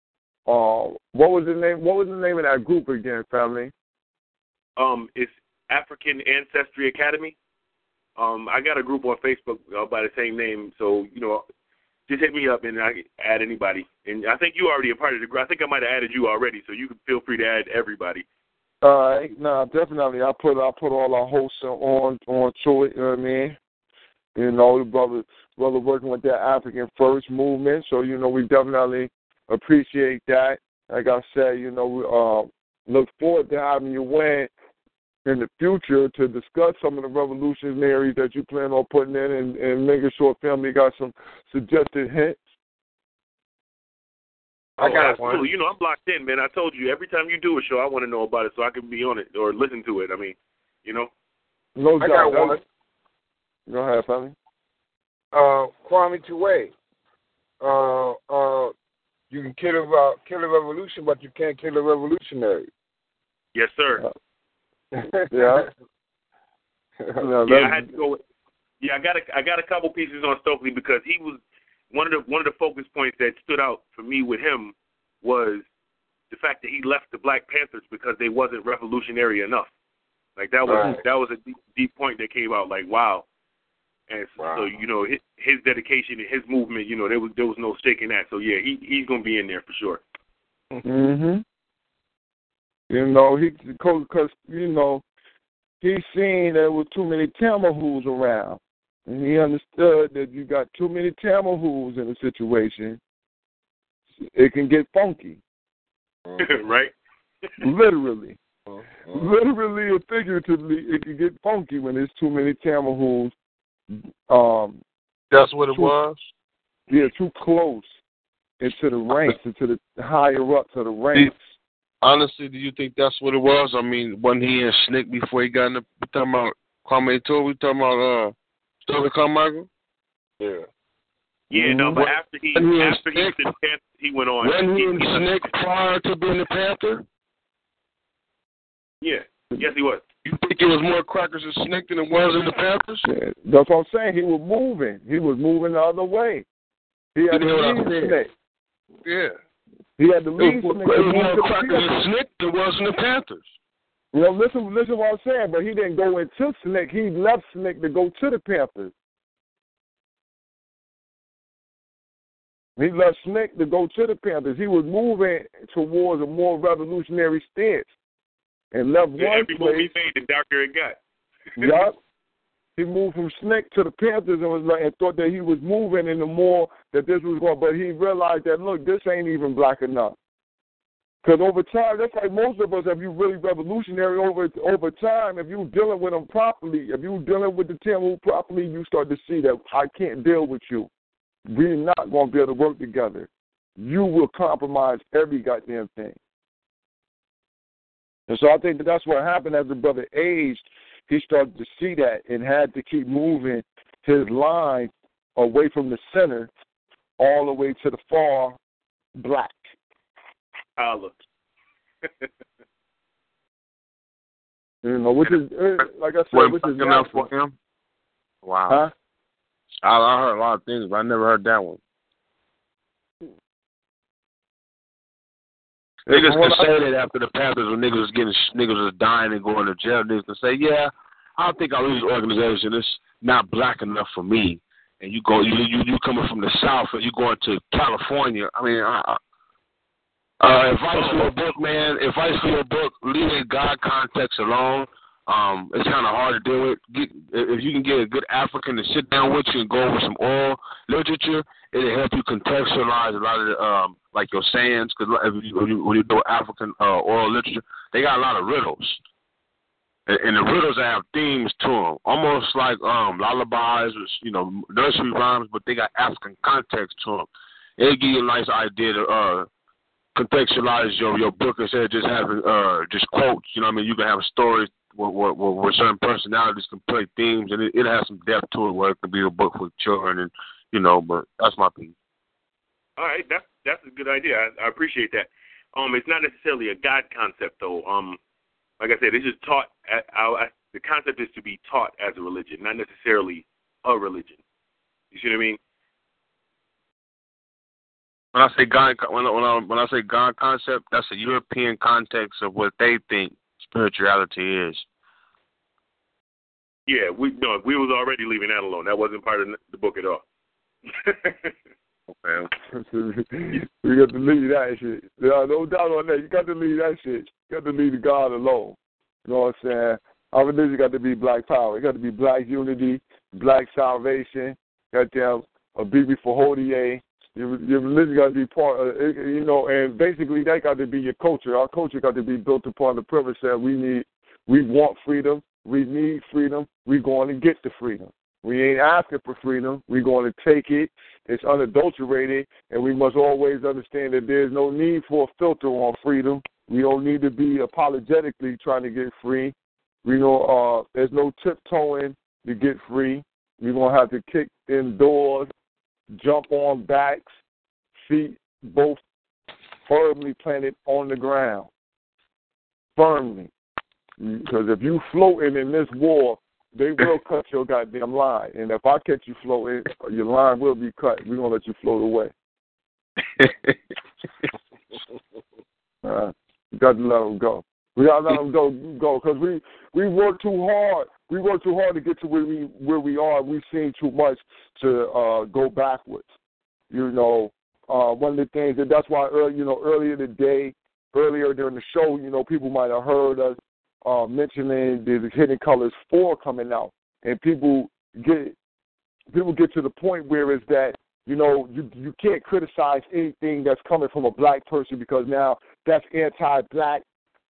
Speaker 3: Uh, what was the name? What was the name of that group again, family?
Speaker 15: Um, it's African Ancestry Academy. Um, I got a group on Facebook uh, by the same name, so you know, just hit me up and I add anybody. And I think you already a part of the group. I think I might have added you already, so you can feel free to add everybody.
Speaker 3: Uh, no, definitely. I put I put all our hosts on on to it. You know what I mean? You know, the brother brother working with that African First movement. So you know, we definitely appreciate that. Like I said, you know, we uh, look forward to having you in in the future to discuss some of the revolutionaries that you plan on putting in and, and making sure family got some suggested hints.
Speaker 15: I got absolutely. One. You know, I'm locked in, man. I told you every time you do a show, I want to know about it so I can be on it or listen to it. I mean, you know.
Speaker 3: No
Speaker 16: I
Speaker 3: doubt.
Speaker 16: got one.
Speaker 3: Go ahead, family.
Speaker 16: Uh, Kwame Ture. Uh, uh, you can kill a uh, kill a revolution, but you can't kill a revolutionary.
Speaker 15: Yes, sir.
Speaker 3: yeah.
Speaker 15: no, yeah, I had to go. With, yeah, I got a I got a couple pieces on Stokely because he was one of the one of the focus points that stood out for me with him was the fact that he left the Black Panthers because they wasn't revolutionary enough. Like that was
Speaker 16: right.
Speaker 15: that was a deep, deep point that came out. Like wow, and so,
Speaker 16: wow.
Speaker 15: so you know his, his dedication and his movement. You know there was there was no shaking that. So yeah, he he's gonna be in there for sure.
Speaker 3: Mhm. You know he because you know he seen there was too many Tamahoos around, and he understood that you got too many Tamahoos in a situation. It can get funky.
Speaker 15: right.
Speaker 3: Literally.
Speaker 16: Mm-hmm.
Speaker 3: Literally or figuratively, it can get funky when there's too many Tamahoos. Um,
Speaker 16: That's what it
Speaker 3: too,
Speaker 16: was.
Speaker 3: Yeah, too close into the ranks, into the higher up to the ranks.
Speaker 16: Honestly, do you think that's what it was? I mean, wasn't he in Snick before he got in the? We talking about Kwame Ture? We talking about uh, Stokely Carmichael? Yeah.
Speaker 15: Yeah, no, but after he
Speaker 16: When he
Speaker 15: after he
Speaker 16: Snick-
Speaker 15: did the Panthers, he went on.
Speaker 16: Wasn't he in
Speaker 15: he left-
Speaker 16: Snick prior to being the Panther?
Speaker 15: Yeah. Yes, he was.
Speaker 16: You think it was more crackers in Snick than it was in the Panthers?
Speaker 3: Yeah, That's what I'm saying. He was moving. He was moving the other way. He had
Speaker 16: You know what
Speaker 3: to leave? Snick.
Speaker 16: Yeah.
Speaker 3: He had to
Speaker 16: It
Speaker 3: leave
Speaker 16: was
Speaker 3: Snick.
Speaker 16: more,
Speaker 3: to
Speaker 16: it was more
Speaker 3: the
Speaker 16: crackers in
Speaker 3: Panthers.
Speaker 16: Snick than was in the Panthers.
Speaker 3: You know, listen, listen what I'm saying. But he didn't go into Snick. He left Snick to go to the Panthers. He left Snick to go to the Panthers. He was moving towards a more revolutionary stance, and left
Speaker 15: Yeah,
Speaker 3: one
Speaker 15: every move he made, the darker it got.
Speaker 3: Yup. He moved from Snick to the Panthers and was like and thought that he was moving in the more that this was going, but he realized that look, this ain't even black enough. Because over time, that's like most of us. If you really revolutionary over over time, if you're dealing with them properly, if you're dealing with the Tamahu properly, you start to see that I can't deal with you. We're not going to be able to work together. You will compromise every goddamn thing. And so I think that that's what happened as the brother aged. He started to see that and had to keep moving his line away from the center all the way to the far black.
Speaker 15: Holla.
Speaker 3: You know, which is uh, like I said,
Speaker 16: Wasn't
Speaker 3: which is
Speaker 16: black enough
Speaker 3: natural.
Speaker 16: for him? Wow.
Speaker 3: Huh?
Speaker 16: I, I heard a lot of things, but I never heard that one.
Speaker 10: Niggas
Speaker 3: Well,
Speaker 10: can say that after the Panthers when niggas was getting niggas was dying and going to jail. Niggas can say, yeah, I don't think our lead organization It's not black enough for me. And you go, you you you coming from the south and you going to California. I mean, I, I- uh, advice for your book, man. Advice for your book: leaving God context alone. Um, it's kind of hard to do it. Get, if you can get a good African to sit down with you and go over some oral literature, it'll help you contextualize a lot of the, um, like your sayings. Because when you, when you do African uh, oral literature, they got a lot of riddles, and, the riddles have themes to them, almost like um, lullabies, or, you know, nursery rhymes, but they got African context to them. It'll give you a nice idea to uh, contextualize your your book instead of just having uh just quotes. You know what I mean? You can have stories where, where, where certain personalities can play themes, and it, it has some depth to it where it can be a book for children, and you know. But that's my piece.
Speaker 15: All right, that's that's a good idea. I, I appreciate that. Um, it's not necessarily a God concept though. Um, like I said, it's just taught. I, I, the concept is to be taught as a religion, not necessarily a religion. You see what I mean?
Speaker 10: When I say God, when I, when I, when I say God concept, that's a European context of what they think spirituality is.
Speaker 15: Yeah, we no, we was already leaving that alone. That wasn't part of the book at all.
Speaker 10: okay.
Speaker 3: we got to leave that shit. Yeah, no doubt on that. You got to leave that shit. You got to leave God alone. You know what I'm saying? Our religion got to be black power. It got to be black unity, black salvation. Got to Goddamn, a BB for Hodier. Your, your religion got to be part of it, you know, and basically that got to be your culture. Our culture got to be built upon the premise that we need, we want freedom, we need freedom, we're going to get the freedom. We ain't asking for freedom. We're going to take it. It's unadulterated, and we must always understand that there's no need for a filter on freedom. We don't need to be apologetically trying to get free. We know uh, there's no tiptoeing to get free. We're gonna have to kick in doors, jump on backs, feet both firmly planted on the ground, firmly. Because if you floating in this war, they will cut your goddamn line. And if I catch you floating, your line will be cut. We're gonna let you float away. Uh, you got to let them go. We got to let them go, go, because we we work too hard. We work too hard to get to where we where we are. We've seen too much to uh, go backwards. You know, uh, one of the things that that's why early, you know earlier today, earlier during the show, you know, people might have heard us uh, mentioning the Hidden Colors four coming out, and people get people get to the point where is that you know you you can't criticize anything that's coming from a black person because now that's anti-black.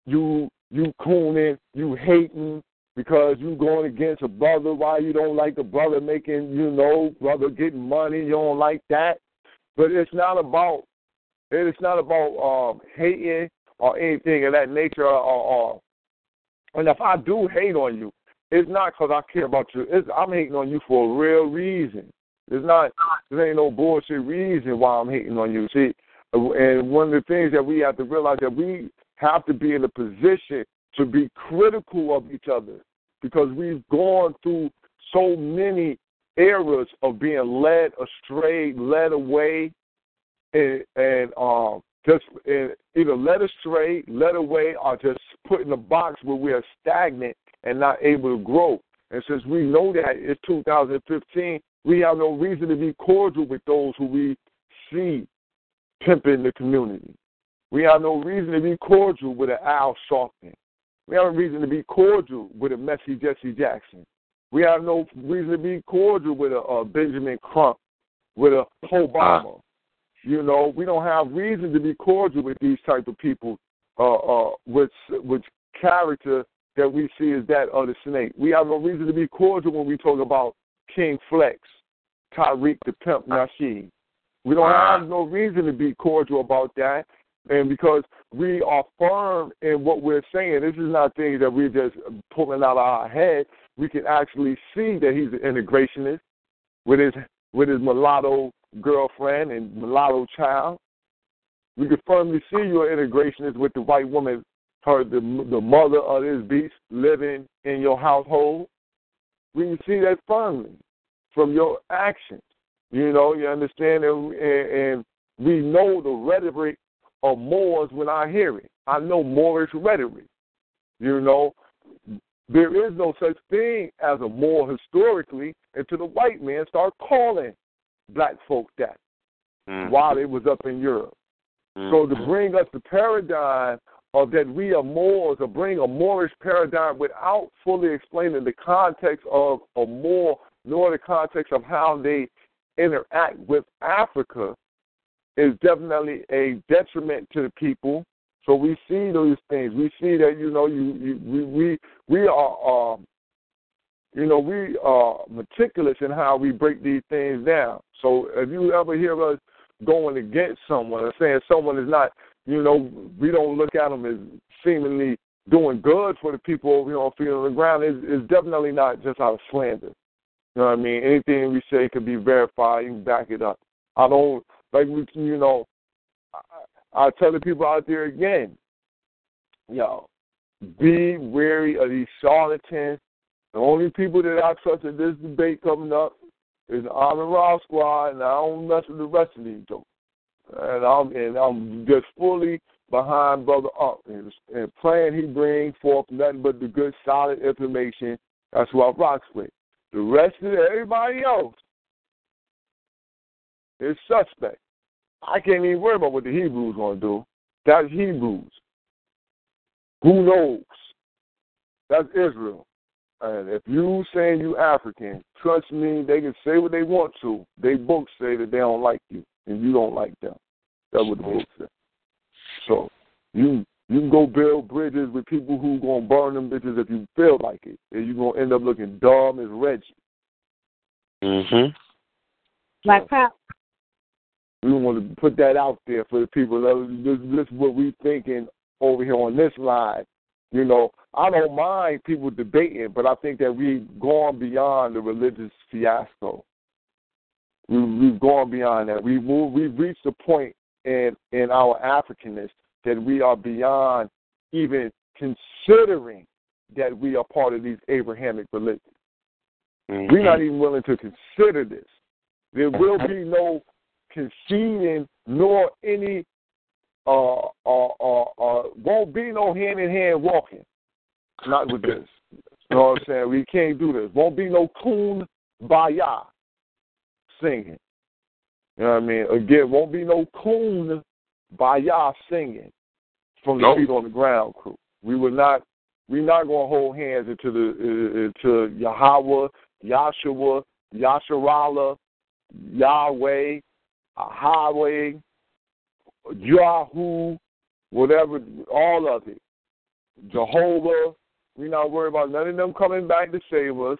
Speaker 3: You you cooning, you hating because you going against a brother. Why you don't like the brother making you know brother getting money? You don't like that. But it's not about it's not about um, hating or anything of that nature. Or, or and if I do hate on you, it's not because I care about you. It's, I'm hating on you for a real reason. It's not. There ain't no bullshit reason why I'm hating on you. See, and one of the things that we have to realize that we have to be in a position to be critical of each other because we've gone through so many eras of being led astray, led away, and, and um, just and either led astray, led away, or just put in a box where we are stagnant and not able to grow. And since we know that it's 2015, we have no reason to be cordial with those who we see pimping the community. We have no reason to be cordial with an Al Sharpton. We have no reason to be cordial with a messy Jesse Jackson. We have no reason to be cordial with a, a Benjamin Crump, with a Obama. You know, we don't have reason to be cordial with these type of people, uh, uh, which which character that we see is that of the snake. We have no reason to be cordial when we talk about King Flex, Tariq the Pimp Nasheed. We don't have no reason to be cordial about that. And because we are firm in what we're saying, this is not things that we're just pulling out of our head. We can actually see that he's an integrationist with his with his mulatto girlfriend and mulatto child. We can firmly see you're integrationist with the white woman, her the the mother of this beast living in your household. We can see that firmly from your actions. You know, you understand, and, and we know the rhetoric of Moors when I hear it. I know Moorish rhetoric. You know, there is no such thing as a Moor historically until the white man start calling black folk that
Speaker 10: Mm-hmm.
Speaker 3: while it was up in Europe. So to bring us the paradigm of that we are Moors, or bring a Moorish paradigm without fully explaining the context of a Moor, nor the context of how they interact with Africa, is definitely a detriment to the people. So we see those things. We see that you know you, you we we we are um, you know we are meticulous in how we break these things down. So if you ever hear us going against someone or saying someone is not, you know, we don't look at them as seemingly doing good for the people over here on feet on the ground. is is definitely not just out of slander. You know what I mean? Anything we say could be verified. You can back it up. I don't like we, you know. I, I tell the people out there again, yo, be wary of these charlatans. The only people that I trust in this debate coming up is the Army Raw Squad, and I don't mess with the rest of these jokers. And I'm and I'm just fully behind Brother Up and, and praying he brings forth nothing but the good, solid information. That's who I rocks with. The rest of everybody else is suspect. I can't even worry about what the Hebrews gonna do. That's Hebrews. Who knows? That's Israel. And if you saying you African, trust me, they can say what they want to. They books say that they don't like you and you don't like them. That's what the book say. So you you can go build bridges with people who gonna burn them bitches if you feel like it. And you're gonna end up looking dumb as Reggie.
Speaker 10: Mhm.
Speaker 6: Black Power.
Speaker 3: We want to put that out there for the people. This, this is what we're thinking over here on this line. You know, I don't mind people debating, but I think that we've gone beyond the religious fiasco. We, we've gone beyond that. We've we've reached a point in in our Africanness that we are beyond even considering that we are part of these Abrahamic religions. Mm-hmm. We're not even willing to consider this. There will be no conceding nor any uh uh uh uh won't be no hand in hand walking. Not with this. You know what I'm saying? We can't do this. Won't be no coon baya singing. You know what I mean? Again, won't be no coon baya singing from the
Speaker 10: Nope.
Speaker 3: feet on the ground crew. We will not we're not gonna hold hands into the uh, into Yahweh, Yahshua, Yasharala, Yahweh, Highway, Yahoo, whatever, all of it. Jehovah, we're not worried about none of them coming back to save us.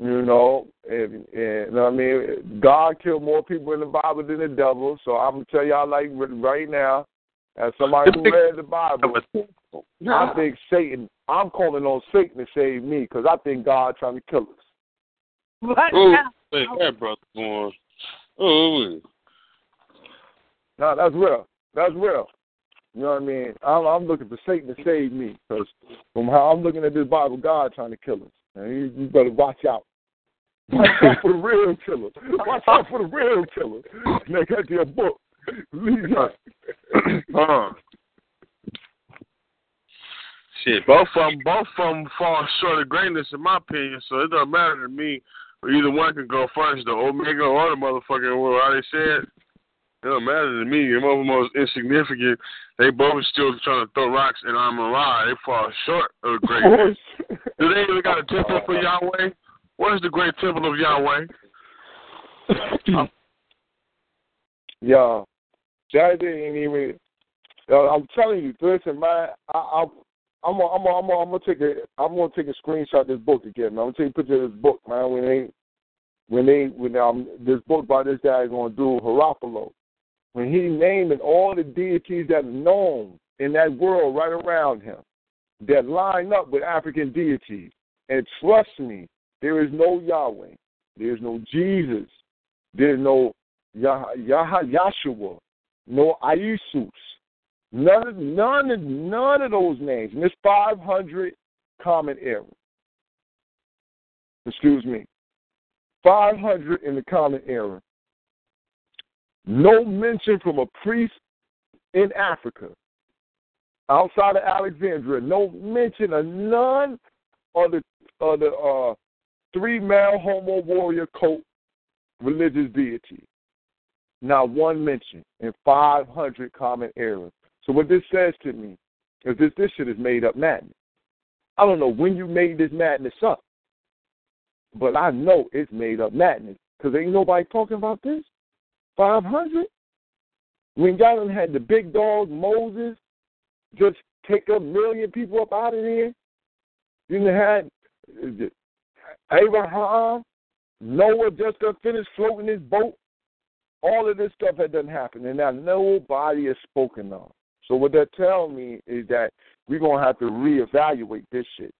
Speaker 3: You know, and, and you know what I mean, God killed more people in the Bible than the devil. So I'm gonna tell y'all like right now, as somebody who read the Bible, I think Satan. I'm calling on Satan to save me because I think God trying to kill us.
Speaker 10: Oh, hey, that brother going. Oh,
Speaker 3: No, that's real. That's real. You know what I mean? I'm, I'm looking for Satan to save me because from how I'm looking at this Bible, God trying to kill us. And you, you better watch out. Watch out for the real killer. Watch out for the real killer. They got your book. Leave that.
Speaker 10: uh. Shit, both of them, both of them fall short of greatness in my opinion. So it doesn't matter to me. Either one can go first, the Omega or the motherfucking well, how they said. It don't matter to me. They're both the most insignificant. They both still trying to throw rocks and I'm alive. They fall short of greatness. Do they even got a temple for Yahweh? What is the great temple of Yahweh?
Speaker 3: Yeah, that ain't even. Uh, I'm telling you, listen, man. I, I, I'm gonna, I'm gonna, I'm gonna, I'm gonna take a, I'm gonna take a screenshot of this book again. Man. I'm gonna take a picture of this book, man. When they, when they, when um, this book by this guy is gonna do Harapalo, when he named all the deities that are known in that world right around him, that line up with African deities. And trust me, there is no Yahweh, there is no Jesus, there is no Yah, Yah, Yahshua, no Isus. None of none of none of those names. And five hundred common errors. Excuse me. Five hundred in the common era. No mention from a priest in Africa, outside of Alexandria, no mention of none of the of the uh, three male homo warrior cult religious deity. Not one mention in 500 common errors. So what this says to me is this this shit is made up madness. I don't know when you made this madness up, but I know it's made up madness because ain't nobody talking about this. 500? When y'all had the big dog Moses just take a million people up out of here, you done had Abraham, Noah just got finished floating his boat. All of this stuff had done happened, and now nobody is spoken of. So what that tells me is that we're gonna have to reevaluate this shit.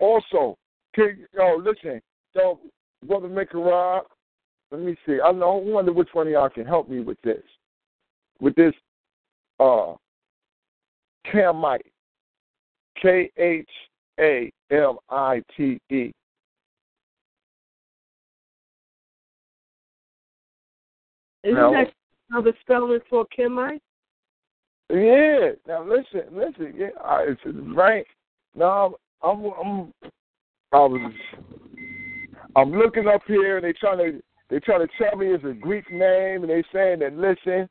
Speaker 3: Also, can, yo, listen, yo, brother Mikarab, let me see. I know. I wonder which one of y'all can help me with this. With this, uh, Khamite, K H A M I T E.
Speaker 6: Isn't
Speaker 3: Now-
Speaker 6: that another spelling for Kemite?
Speaker 3: Yeah. Now listen, listen. Yeah, I, it's right. Now I'm, I'm, I was, I'm looking up here, and they're trying to, they trying to tell me it's a Greek name, and they saying that listen,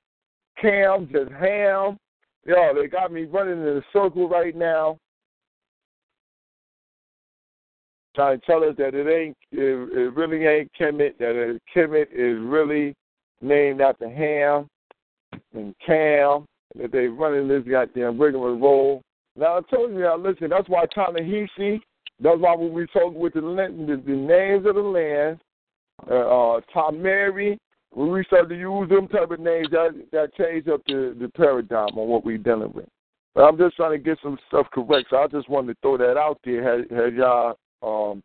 Speaker 3: Cam just ham. Yo, they got me running in a circle right now, trying to tell us that it ain't, it, it really ain't Kemet. That it, Kemet is really named after Ham and Cam that they running this goddamn rigmarole. Now I told you, now listen, that's why Ta-Nehisi, that's why when we talk with the, the, the names of the land, uh, uh when we start to use them type of names, that that change up the, the paradigm on what we're dealing with. But I'm just trying to get some stuff correct, so I just wanted to throw that out there. Had, y'all, um,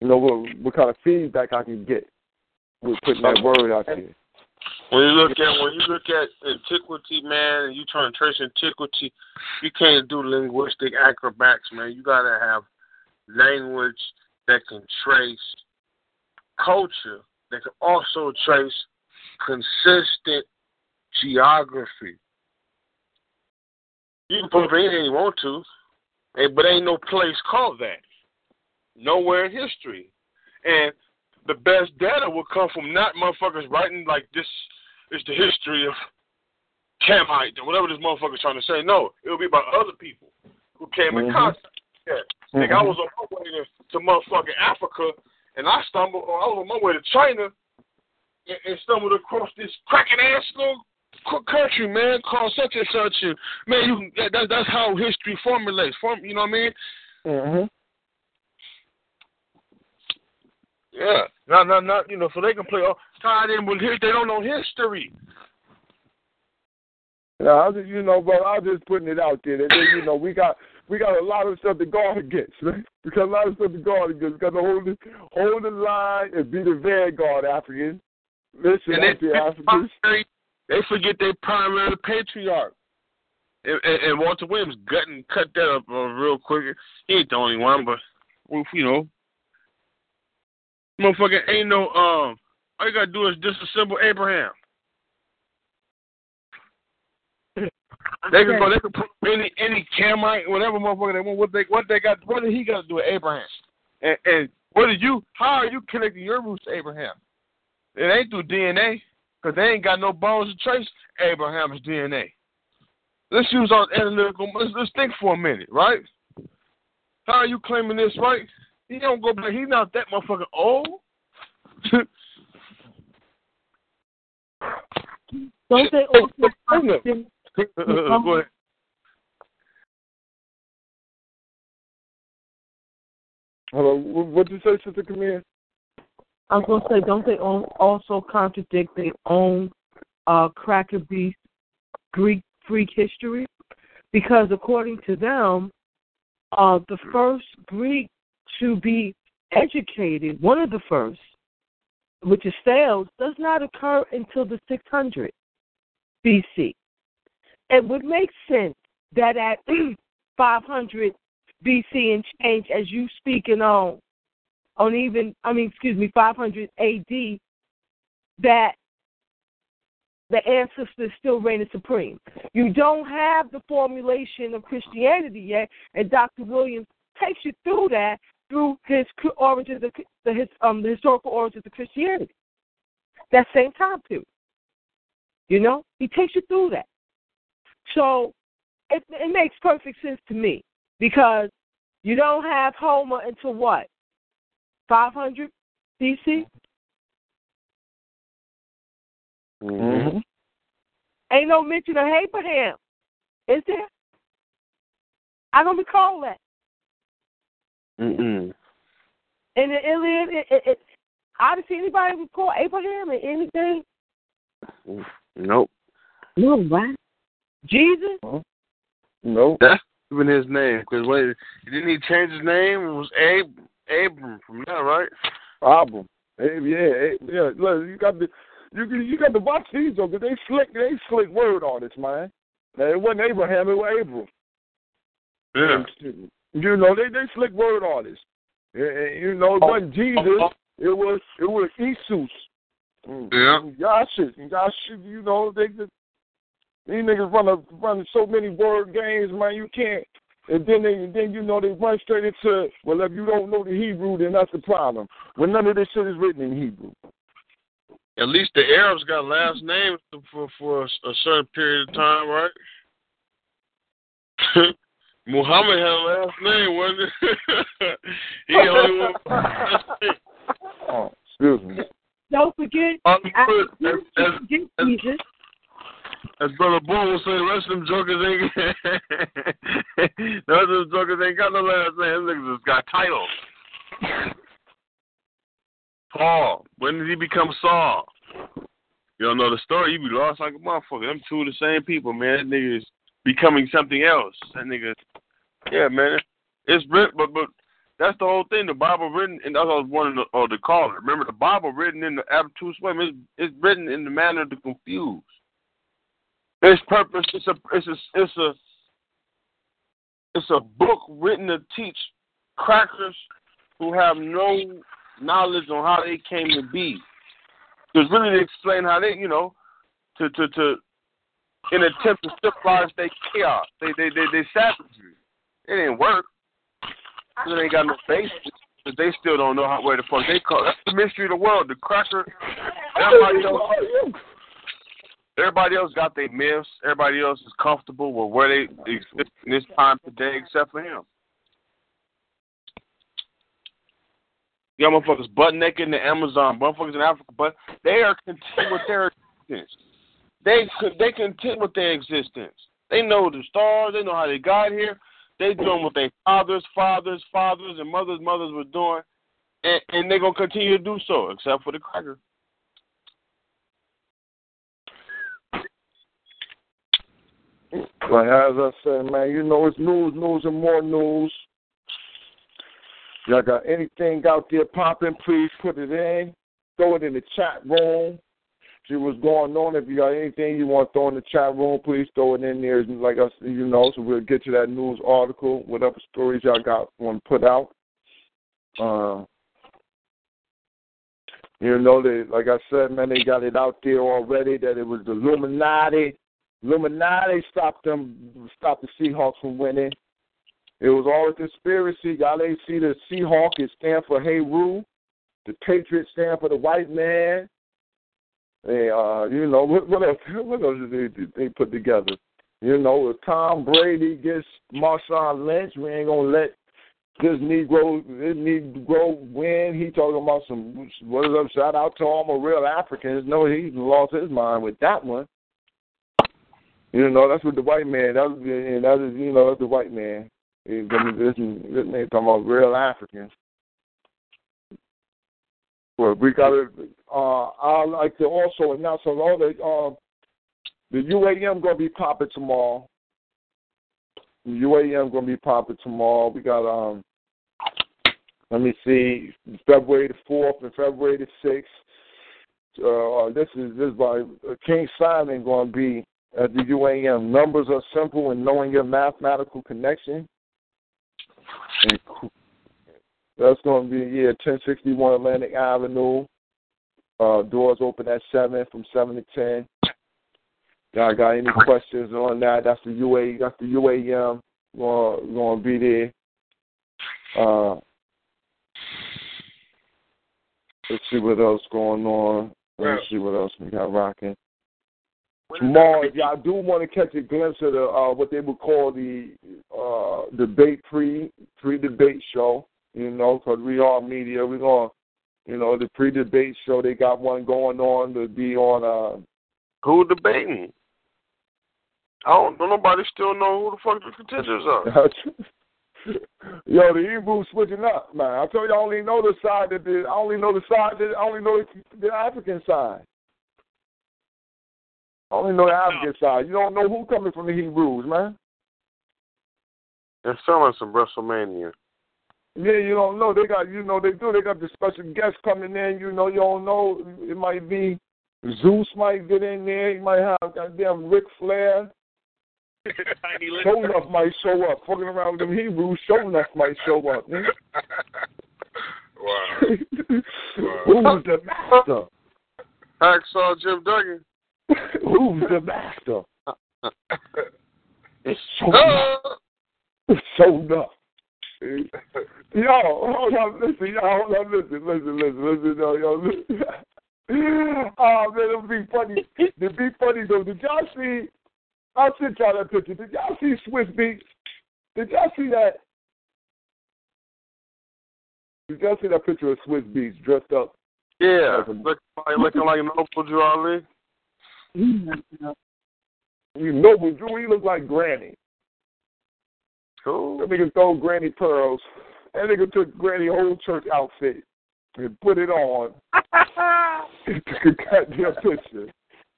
Speaker 3: you know, what, what kind of feedback I can get with putting that word out there.
Speaker 10: When you look at when you look at antiquity, man, and you try to trace antiquity, you can't do linguistic acrobats, man. You gotta have language that can trace culture, that can also trace consistent geography. You can put anything you want to, but ain't no place called that. Nowhere in history. And the best data will come from not motherfuckers writing like this is the history of Khamite or whatever this motherfucker's trying to say. No, it'll be about other people who came in
Speaker 3: Mhm.
Speaker 10: contact. Yeah. Like I was on my way to, to motherfucking Africa and I stumbled I was on my way to China and, and stumbled across this cracking ass little country, man, called such and such and man you can that, that's how history formulates. Form you know what I mean?
Speaker 3: Mm-hmm.
Speaker 10: Yeah. Not not not you know, so they can play all tied in with his they don't know history.
Speaker 3: No, I was, you know, but I was just putting it out there. That, you know, we got we got a lot of stuff to guard against, right? We got a lot of stuff to guard against. We got to hold the hold the line and be the vanguard Africans. Listen,
Speaker 10: And they,
Speaker 3: Africans.
Speaker 10: they, forget their primary patriarch. And, and, and Walter Williams gutting cut that up uh, real quick. He ain't the only one, but you know, motherfucker ain't no um. All you gotta do is disassemble Abraham. They can go. They can put any any Khamite, whatever motherfucker they want. What they what they got? What did he got to do with Abraham? And, and what are you? How are you connecting your roots to Abraham? It ain't through DNA because they ain't got no bones to trace Abraham's DNA. Let's use our analytical. Let's, let's think for a minute, right? How are you claiming this, right? He don't go back. He's not that motherfucker old.
Speaker 6: Don't they also
Speaker 3: Hello, what did you say, Sister Camille?
Speaker 6: I was gonna say, don't they also contradict their own uh, cracker beast Greek freak history? Because according to them, uh, the first Greek to be educated, one of the first, which is Thales, does not occur until the 600 BC. It would make sense that at 500 BC and change, as you speaking on, on even, I mean, excuse me, 500 AD, that the ancestors still reigning supreme. You don't have the formulation of Christianity yet, and Dr. Williams takes you through that through his origins, of, the, his um the historical origins of Christianity. That same time period. You know, he takes you through that. So it, it makes perfect sense to me because you don't have Homer until what? 500 BC?
Speaker 3: Mm-hmm.
Speaker 6: Ain't no mention of Abraham, is there? I don't recall that.
Speaker 10: Mm-mm.
Speaker 6: In the Iliad, it, it, it, obviously, anybody recall Abraham or anything?
Speaker 10: Nope.
Speaker 6: No, what? Jesus?
Speaker 3: Nope.
Speaker 10: That's even his name. Because wait, didn't he change his name? It was Ab Abram from that, right?
Speaker 3: Problem. Hey, yeah, hey, yeah. Look, you got the you you got to watch these though, 'cause they slick they slick word artists, man. Now, it wasn't Abraham, it was Abram.
Speaker 10: Yeah.
Speaker 3: You know, they they slick word artists. And, and, you know, it wasn't Jesus. It was it was Jesus. Mm.
Speaker 10: Yeah.
Speaker 3: Y'all shit, y'all shit. You know, they just these niggas run a, run so many word games, man. You can't. And then they, then you know they run straight into well, if you don't know the Hebrew, then that's the problem. When none of this shit is written in Hebrew.
Speaker 10: At least the Arabs got last names for for a, a certain period of time, right? Muhammad had a last name, wasn't it? he only one.
Speaker 3: Oh, excuse me.
Speaker 6: Don't forget,
Speaker 10: Um,
Speaker 6: I,
Speaker 10: as, as,
Speaker 6: forget Jesus.
Speaker 10: As Brother Bull will say, the rest of them jokers ain't the rest of them jokers ain't got no last name. Niggas just got titles. Paul. When did he become Saul? You don't know the story, you be lost like a motherfucker. Them two of the same people, man. That nigga is becoming something else. That nigga Yeah, man. It's written but but that's the whole thing. The Bible written and that's was wanting to, or to call it. Remember the Bible written in the obtuse way. It's, it's written in the manner to confuse. Its purpose it's a it's a it's a it's a book written to teach crackers who have no knowledge on how they came to be. It's really to explain how they, you know, to to to in attempt to civilize their chaos. They they they they savagery. It didn't work. They ain't got no basis. But they still don't know how where the fuck they call. That's the mystery of the world. The cracker. Everybody else. Everybody else got their myths. Everybody else is comfortable with where they exist in this time today, except for him. Y'all motherfuckers butt naked in the Amazon, motherfuckers in Africa, but they are content with their existence. They they content with their existence. They know the stars. They know how they got here. They doing what their fathers, fathers, fathers, and mothers, mothers were doing, and, and they're gonna continue to do so, except for the cracker.
Speaker 3: Like as I said, man, you know it's news, news, and more news. Y'all got anything out there popping? Please put it in. Throw it in the chat room. See what's going on. If you got anything you want to throw in the chat room, please throw it in there. Like I you know, so we'll get to that news article, whatever stories y'all got want to put out. Uh, you know, they like I said, man, they got it out there already that it was the Illuminati. Illuminati stopped them, stopped the Seahawks from winning. It was all a conspiracy. Y'all ain't see the Seahawk. It stand for Heru. The Patriots stand for the white man. They, uh, you know, what, what else? What else did they, they put together? You know, if Tom Brady gets Marshawn Lynch, we ain't gonna let this Negro, this Negro win. He talking about some. What is up? Shout out to all my real Africans. No, he lost his mind with that one. You know, that's what the white man. That was, and that is, you know, that's the white man. This, this, man talking about real Africans. Well, we got to. Uh, I like to also announce on all the uh, the UAM going to be popping tomorrow. The UAM going to be popping tomorrow. We got um. Let me see, February the fourth and February the sixth. Uh, this is this by uh, King Simon going to be at the UAM. Numbers are simple and knowing your mathematical connection. That's going to be yeah, 1061 Atlantic Avenue. Uh, doors open at seven from seven to ten. Y'all got any questions on that? That's the UA. That's the UAM. Going going to be there. Uh, let's see what else going on. Let's see what else we got rocking. Tomorrow, y'all do want to catch a glimpse of the uh, what they would call the uh, debate pre pre debate show. You know, because we are media. We're going, you know, the pre debate show. They got one going on to be on. Uh,
Speaker 10: Who debating? I don't. Don't nobody still know who the fuck the contenders are.
Speaker 3: Yo, the Hebrews switching up, man. I told you I only know the side that the I only know the side that I only know the, the African side. I only know the African side. You don't know who coming from the Hebrews, man.
Speaker 10: They're selling some WrestleMania.
Speaker 3: Yeah, you don't know. They got you know they do. They got the special guests coming in. You know you don't know. It might be Zeus might get in there. You might have goddamn Ric Flair.
Speaker 15: Tiny
Speaker 3: Sho'nuff might show up. Fucking around with them Hebrews, Sho'nuff might show up. Man.
Speaker 10: wow.
Speaker 3: Who's the master?
Speaker 10: Hacksaw Jim Duggan.
Speaker 3: Who's the master?
Speaker 10: It's
Speaker 3: Sho'nuff. So enough. Yo, hold on, listen, yo, hold on, listen, listen, listen, listen, yo, yo, listen. Oh man, it'll be funny. It'll be funny though. Did y'all see? I'll send y'all that picture. Did y'all see Swizz Beatz? Did y'all see that? Did y'all see that picture of Swizz Beatz dressed up?
Speaker 10: Yeah, looking like looking like Noble Drew Ali.
Speaker 3: You know, but Drew, he look like Granny.
Speaker 10: Cool.
Speaker 3: That nigga throw Granny pearls. That nigga took Granny whole church outfit and put it on. he took a goddamn picture.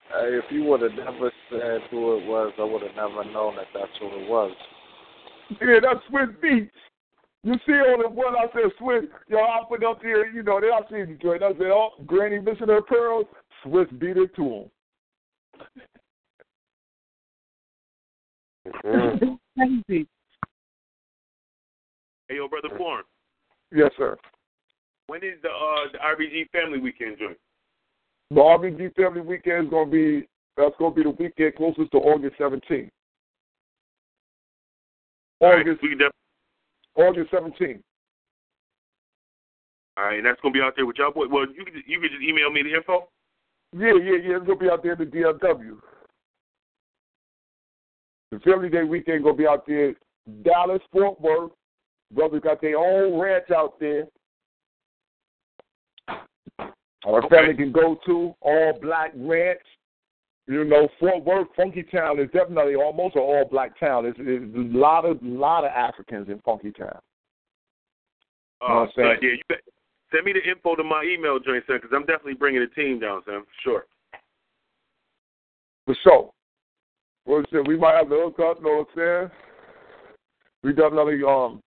Speaker 11: Hey, if you would have never said who it was, I would have never known that that's who it was.
Speaker 3: Yeah, that's Swizz Beatz. You see on the one I said Swiss, yo, I put up here, you know, they all see joint. I said, oh, Granny missing her pearls. Swiss beat it to him.
Speaker 6: Crazy.
Speaker 15: Hey, yo, brother Foreign.
Speaker 3: Yes, sir.
Speaker 15: When is the uh the RBG family weekend joint?
Speaker 3: The RBG Family Weekend is going to be, that's going to be the weekend closest to August 17th. August,
Speaker 15: we can def-
Speaker 3: August 17th.
Speaker 15: All right, and that's gonna be out there with y'all boy. Well, you can you can just email me the info.
Speaker 3: Yeah, yeah, yeah. It's to be out there at the DFW. The Family Day weekend to be out there, Dallas, Fort Worth. Brothers got their own ranch out there. Our family can go to all black ranch. You know, Fort Worth, Funky Town is definitely almost an all black town. It's, it's a lot of lot of Africans in Funky Town.
Speaker 15: Uh,
Speaker 3: know what I'm saying?
Speaker 15: yeah, you bet. Send me the info to my email joint, son, because I'm definitely bringing a team down, son. For sure.
Speaker 3: For sure. Well, shit, we might have to hook up. Know what I'm saying? We definitely um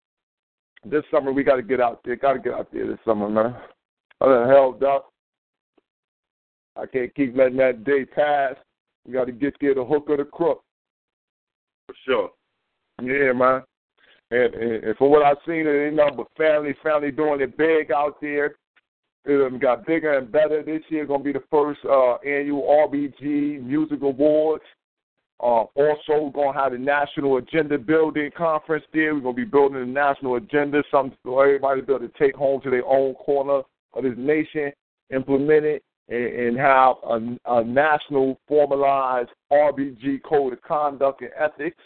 Speaker 3: this summer we got to get out there. Got to get out there this summer, man. I done held up. I can't keep letting that day pass. We got to get there the hook or the crook.
Speaker 15: For sure.
Speaker 3: Yeah, man. And, and, and from what I've seen, it ain't nothing but family, family doing it big out there. It um, got bigger and better. This year going to be the first uh, annual RBG Music Awards. Uh, also going to have the National Agenda Building Conference there. We're going to be building the national agenda, something for everybody to be able to take home to their own corner of this nation, implement it, and, and have a, a national formalized RBG code of conduct and ethics.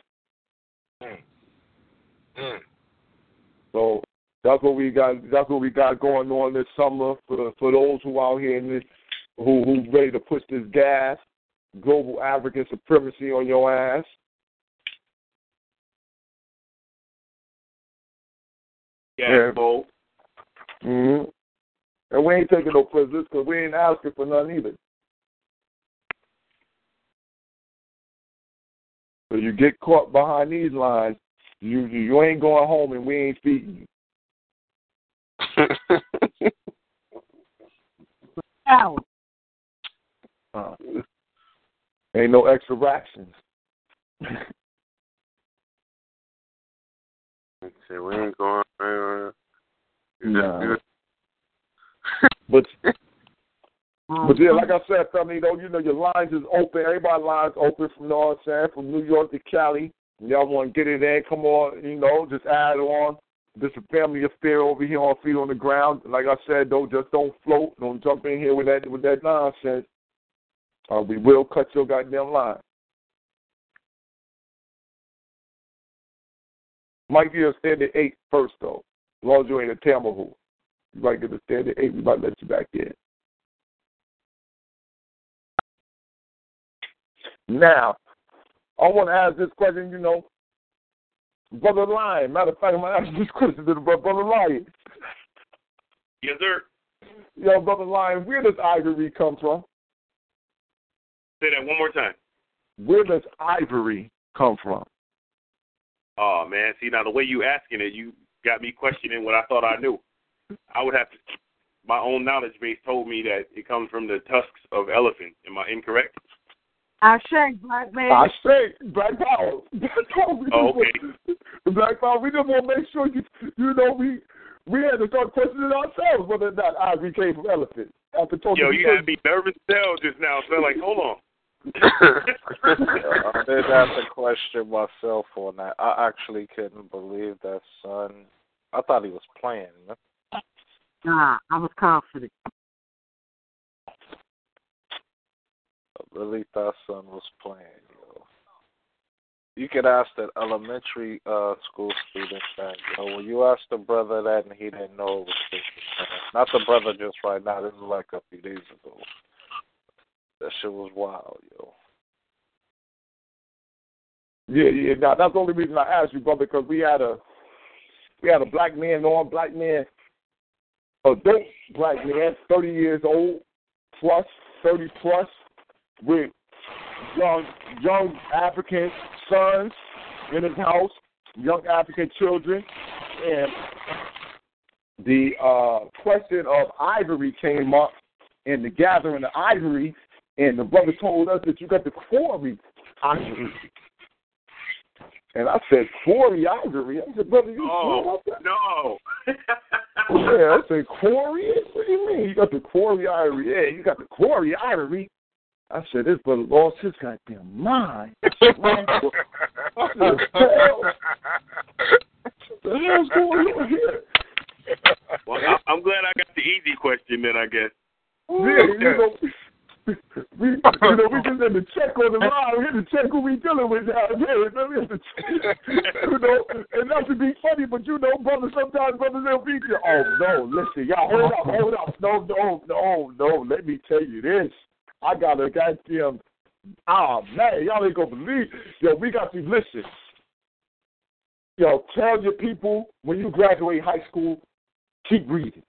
Speaker 10: Mm.
Speaker 3: So that's what we got. That's what we got going on this summer for for those who out here in this, who who ready to push this gas, global African supremacy on your ass.
Speaker 15: Yeah,
Speaker 3: hmm And we ain't taking no prisoners because we ain't asking for none either. So you get caught behind these lines, you you ain't going home and we ain't feeding you.
Speaker 6: Out.
Speaker 3: Uh, ain't no extra rations.
Speaker 10: Okay, we ain't going. Uh,
Speaker 3: Nah. but But yeah, like I said, family, though, you know, your lines is open. Everybody lines open from, you know what I'm saying, from New York to Cali. Y'all want to get it in, come on, you know, just add on. This a family affair over here on feet on the ground. Like I said, don't just don't float. Don't jump in here with that with that nonsense. Uh, we will cut your goddamn line. Might be a standard eight first though. As long as you ain't a Tamahu. You might get a standard eight, we might let you back in. Now, I want to ask this question, you know, Brother Lion. Matter of fact, I'm going to ask this question to the brother, brother Lion.
Speaker 15: Yes, sir.
Speaker 3: Yo, Brother Lion, where does ivory come from?
Speaker 15: Say that one more time.
Speaker 3: Where does ivory come from?
Speaker 15: Oh man, see now the way you asking it, you got me questioning what I thought I knew. I would have to. My own knowledge base told me that it comes from the tusks of elephant. Am I incorrect?
Speaker 6: I say, black man.
Speaker 3: I say, Black Power. Black Power. We
Speaker 15: Oh,
Speaker 3: just want- Black Power. We just want to make sure you, you know, we we had to start questioning ourselves whether or not ivory came from elephants. After talking
Speaker 15: Yo,
Speaker 3: to
Speaker 15: you had me nervous as hell just now. So I'm like, hold on.
Speaker 11: I did have to question myself on that. I actually couldn't believe that son. I thought he was playing.
Speaker 6: Nah, I was confident.
Speaker 11: I really thought son was playing, yo. You could ask that elementary uh school student that, you know, when you asked the brother that and he didn't know it was 50 Not the brother just right now, this is like a few days ago. That shit was wild, yo.
Speaker 3: Yeah, yeah. Now that's the only reason I asked you, brother, because we had a we had a black man, non black man, adult black man, thirty years old plus, thirty plus, with young young African sons in his house, young African children, and the uh, question of ivory came up in the gathering of ivory, and the brother told us that you got the quarry ivory. And I said, quarry ivory? I said, brother, you
Speaker 15: Oh
Speaker 3: about that?
Speaker 15: no.
Speaker 3: Yeah, I said, quarry? What do you mean? You got the quarry ivory? Yeah, you got the quarry ivory. I said, this brother lost his goddamn mind. I said, what the hell? What the hell's going on here?
Speaker 15: well, I, I'm glad I got the easy question then. I guess.
Speaker 3: Yeah, you know, we, you know, we just had to check on the line. We had to check who we dealing with down here. We had to check, you know, and not to be funny, but you know, brother, sometimes brothers they'll beat you. Oh no, listen, y'all, hold up, hold up, no, no, no, no. Let me tell you this. I got a goddamn. Ah man, y'all ain't gonna believe. Yo, we got these. Listen, yo, tell your people when you graduate high school, keep reading.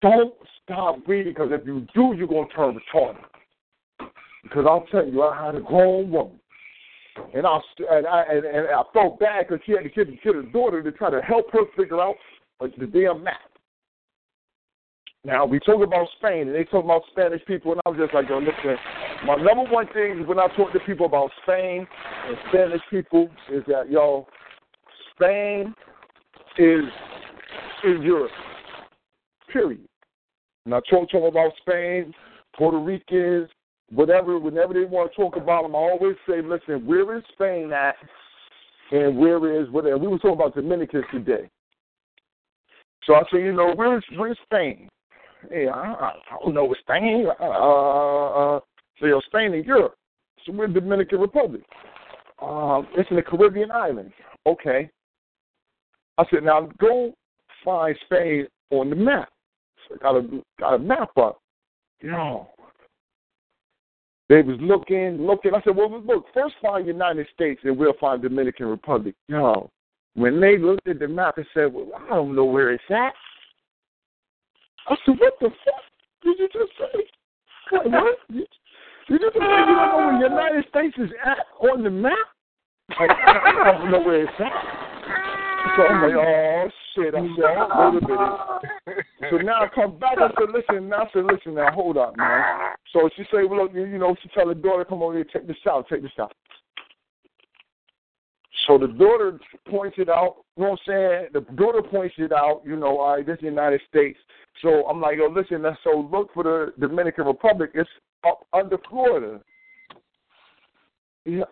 Speaker 3: Don't stop reading because if you do, you're gonna turn retarded. Because I'll tell you, I had a grown woman, and I and I and, and I felt bad because she had to get get her daughter to try to help her figure out uh, the damn map. Now we talk about Spain, and they talk about Spanish people, and I was just like, yo, listen. My number one thing when I talk to people about Spain and Spanish people is that yo, Spain is is Europe. Period. And I talk to them about Spain, Puerto Ricans, whatever. Whenever they want to talk about them, I always say, listen, where is Spain at, and where is whatever. We were talking about Dominicans today. So I say, you know, where's where's Spain? Yeah, I, I don't know where Spain. Uh, uh, so you know, Spain in Europe. So we're Dominican Republic. Uh, it's in the Caribbean islands. Okay. I said, now go find Spain on the map. So I got a got a map up. You know. They was looking, looking. I said, well, look, first find United States and we'll find Dominican Republic. Yo, when they looked at the map and said, well, I don't know where it's at. I said, what the fuck did you just say? What? what? Did you just say you don't know where the United States is at on the map? Like, I don't know where it's at. So I'm like, oh shit. I said, oh, wait a minute. So now I come back. I said, listen. Now I said, listen. Now hold up, man. So she say, well, look, you know, she tell her daughter, come over here, take this out, take this out. So the daughter points it out, you know what I'm saying? The daughter points it out, you know, all right, this is the United States. So I'm like, yo, listen, so look for the Dominican Republic. It's up under Florida. Yeah.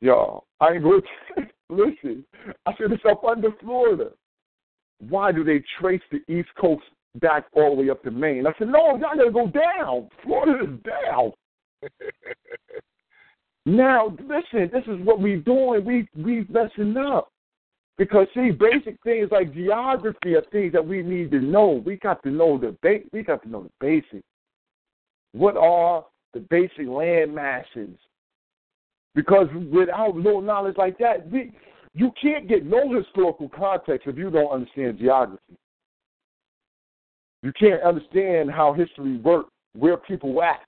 Speaker 3: Y'all, I ain't look. listen, I said it's up under Florida. Why do they trace the East Coast back all the way up to Maine? I said, no, y'all gotta go down. Florida is down. now, listen, this is what we're doing. We we messing up. Because see, basic things like geography are things that we need to know. We got to know the ba- we got to know the basics. What are the basic land masses? Because without no knowledge like that, we you can't get no historical context if you don't understand geography. You can't understand how history worked, where people at,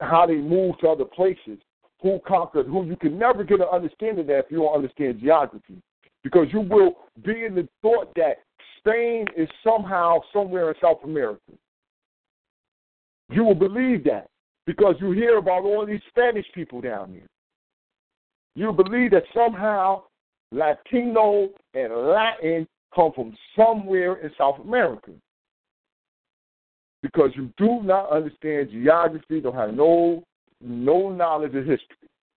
Speaker 3: how they moved to other places, who conquered who. You can never get an understanding that if you don't understand geography because you will be in the thought that Spain is somehow somewhere in South America. You will believe that because you hear about all these Spanish people down here. You believe that somehow Latino and Latin come from somewhere in South America. Because you do not understand geography, don't have no no knowledge of history.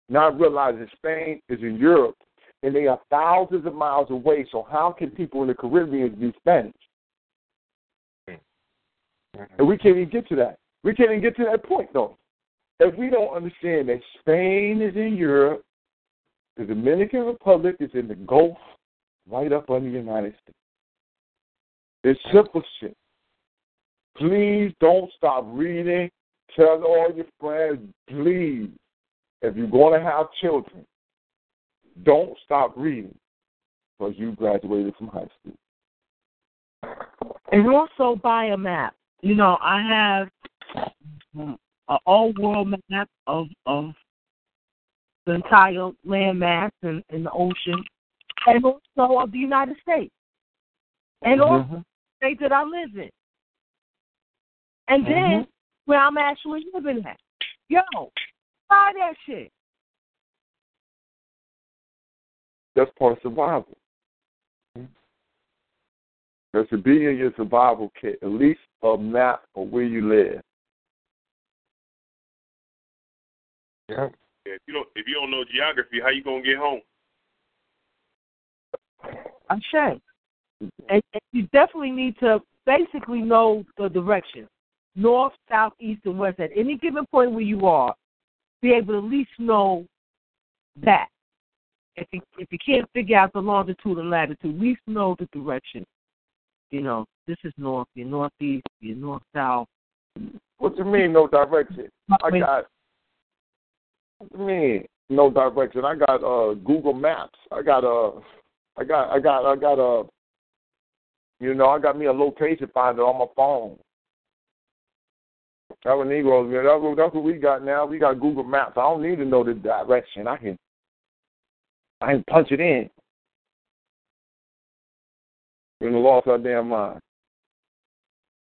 Speaker 3: Not realizing Spain is in Europe and they are thousands of miles away. So how can people in the Caribbean be Spanish? Mm-hmm. And we can't even get to that. We can't even get to that point though. If we don't understand that Spain is in Europe, the Dominican Republic is in the Gulf, right up under the United States. It's simple shit. Please don't stop reading. Tell all your friends, please, if you're going to have children, don't stop reading because you graduated from high school.
Speaker 6: And also buy a map. You know, I have an all world map of of the entire land mass and, and the ocean, and also of the United States, and
Speaker 3: Mm-hmm.
Speaker 6: also the state that I live in, and then
Speaker 3: Mhm.
Speaker 6: Where I'm actually living at. Yo, buy that shit.
Speaker 3: That's part of survival. There should be in your survival kit at least a map of where you live.
Speaker 17: Yeah.
Speaker 15: Yeah, if you don't if you don't know geography, how you gonna get home?
Speaker 6: I'm sure. And, and you definitely need to basically know the direction north, south, east, and west. At any given point where you are, be able to at least know that. If you, if you can't figure out the longitude and latitude, at least know the direction. You know, this is north, you're northeast, you're north south.
Speaker 3: What you mean no direction? I got what you mean no direction? I got uh Google Maps. I got uh I got I got I got uh you know, I got me a location finder on my phone. That's what Negroes, man. That's what, that's what we got now. We got Google Maps. I don't need to know the direction. I can I can punch it in. We lost our damn mind.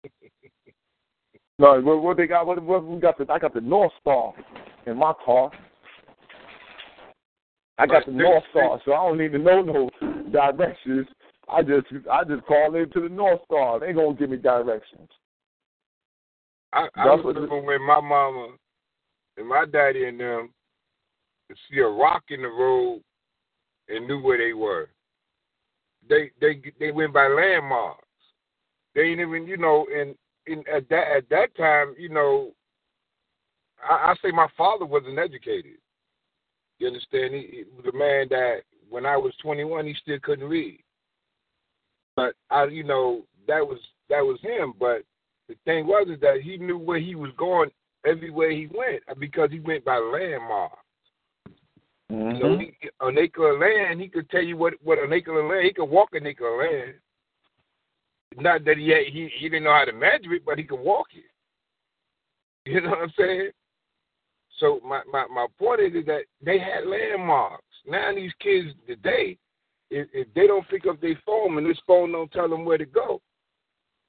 Speaker 3: No, what, what they got? What, what we got? The, I got the North Star in my car. I got the North Star, so I don't need to know no directions. I just I just call into the North Star. They gonna give me directions.
Speaker 17: I, I remember when my mama and my daddy and them see a rock in the road and knew where they were. They they they went by landmarks. They ain't even you know and in at that at that time you know I, I say my father wasn't educated. You understand? He, he was a man that when I was 21 he still couldn't read. But I you know that was that was him. But the thing was is that he knew where he was going everywhere he went uh, because he went by landmarks. You mm-hmm. know, he, an acre of land, he could tell you what what an acre of land. He could walk an acre of land. Not that he had, he he didn't know how to measure it, but he could walk it. You know what I'm saying? So my my my point is, is that they had landmarks. Now these kids today, if, if they don't pick up their phone and this phone don't tell them where to go,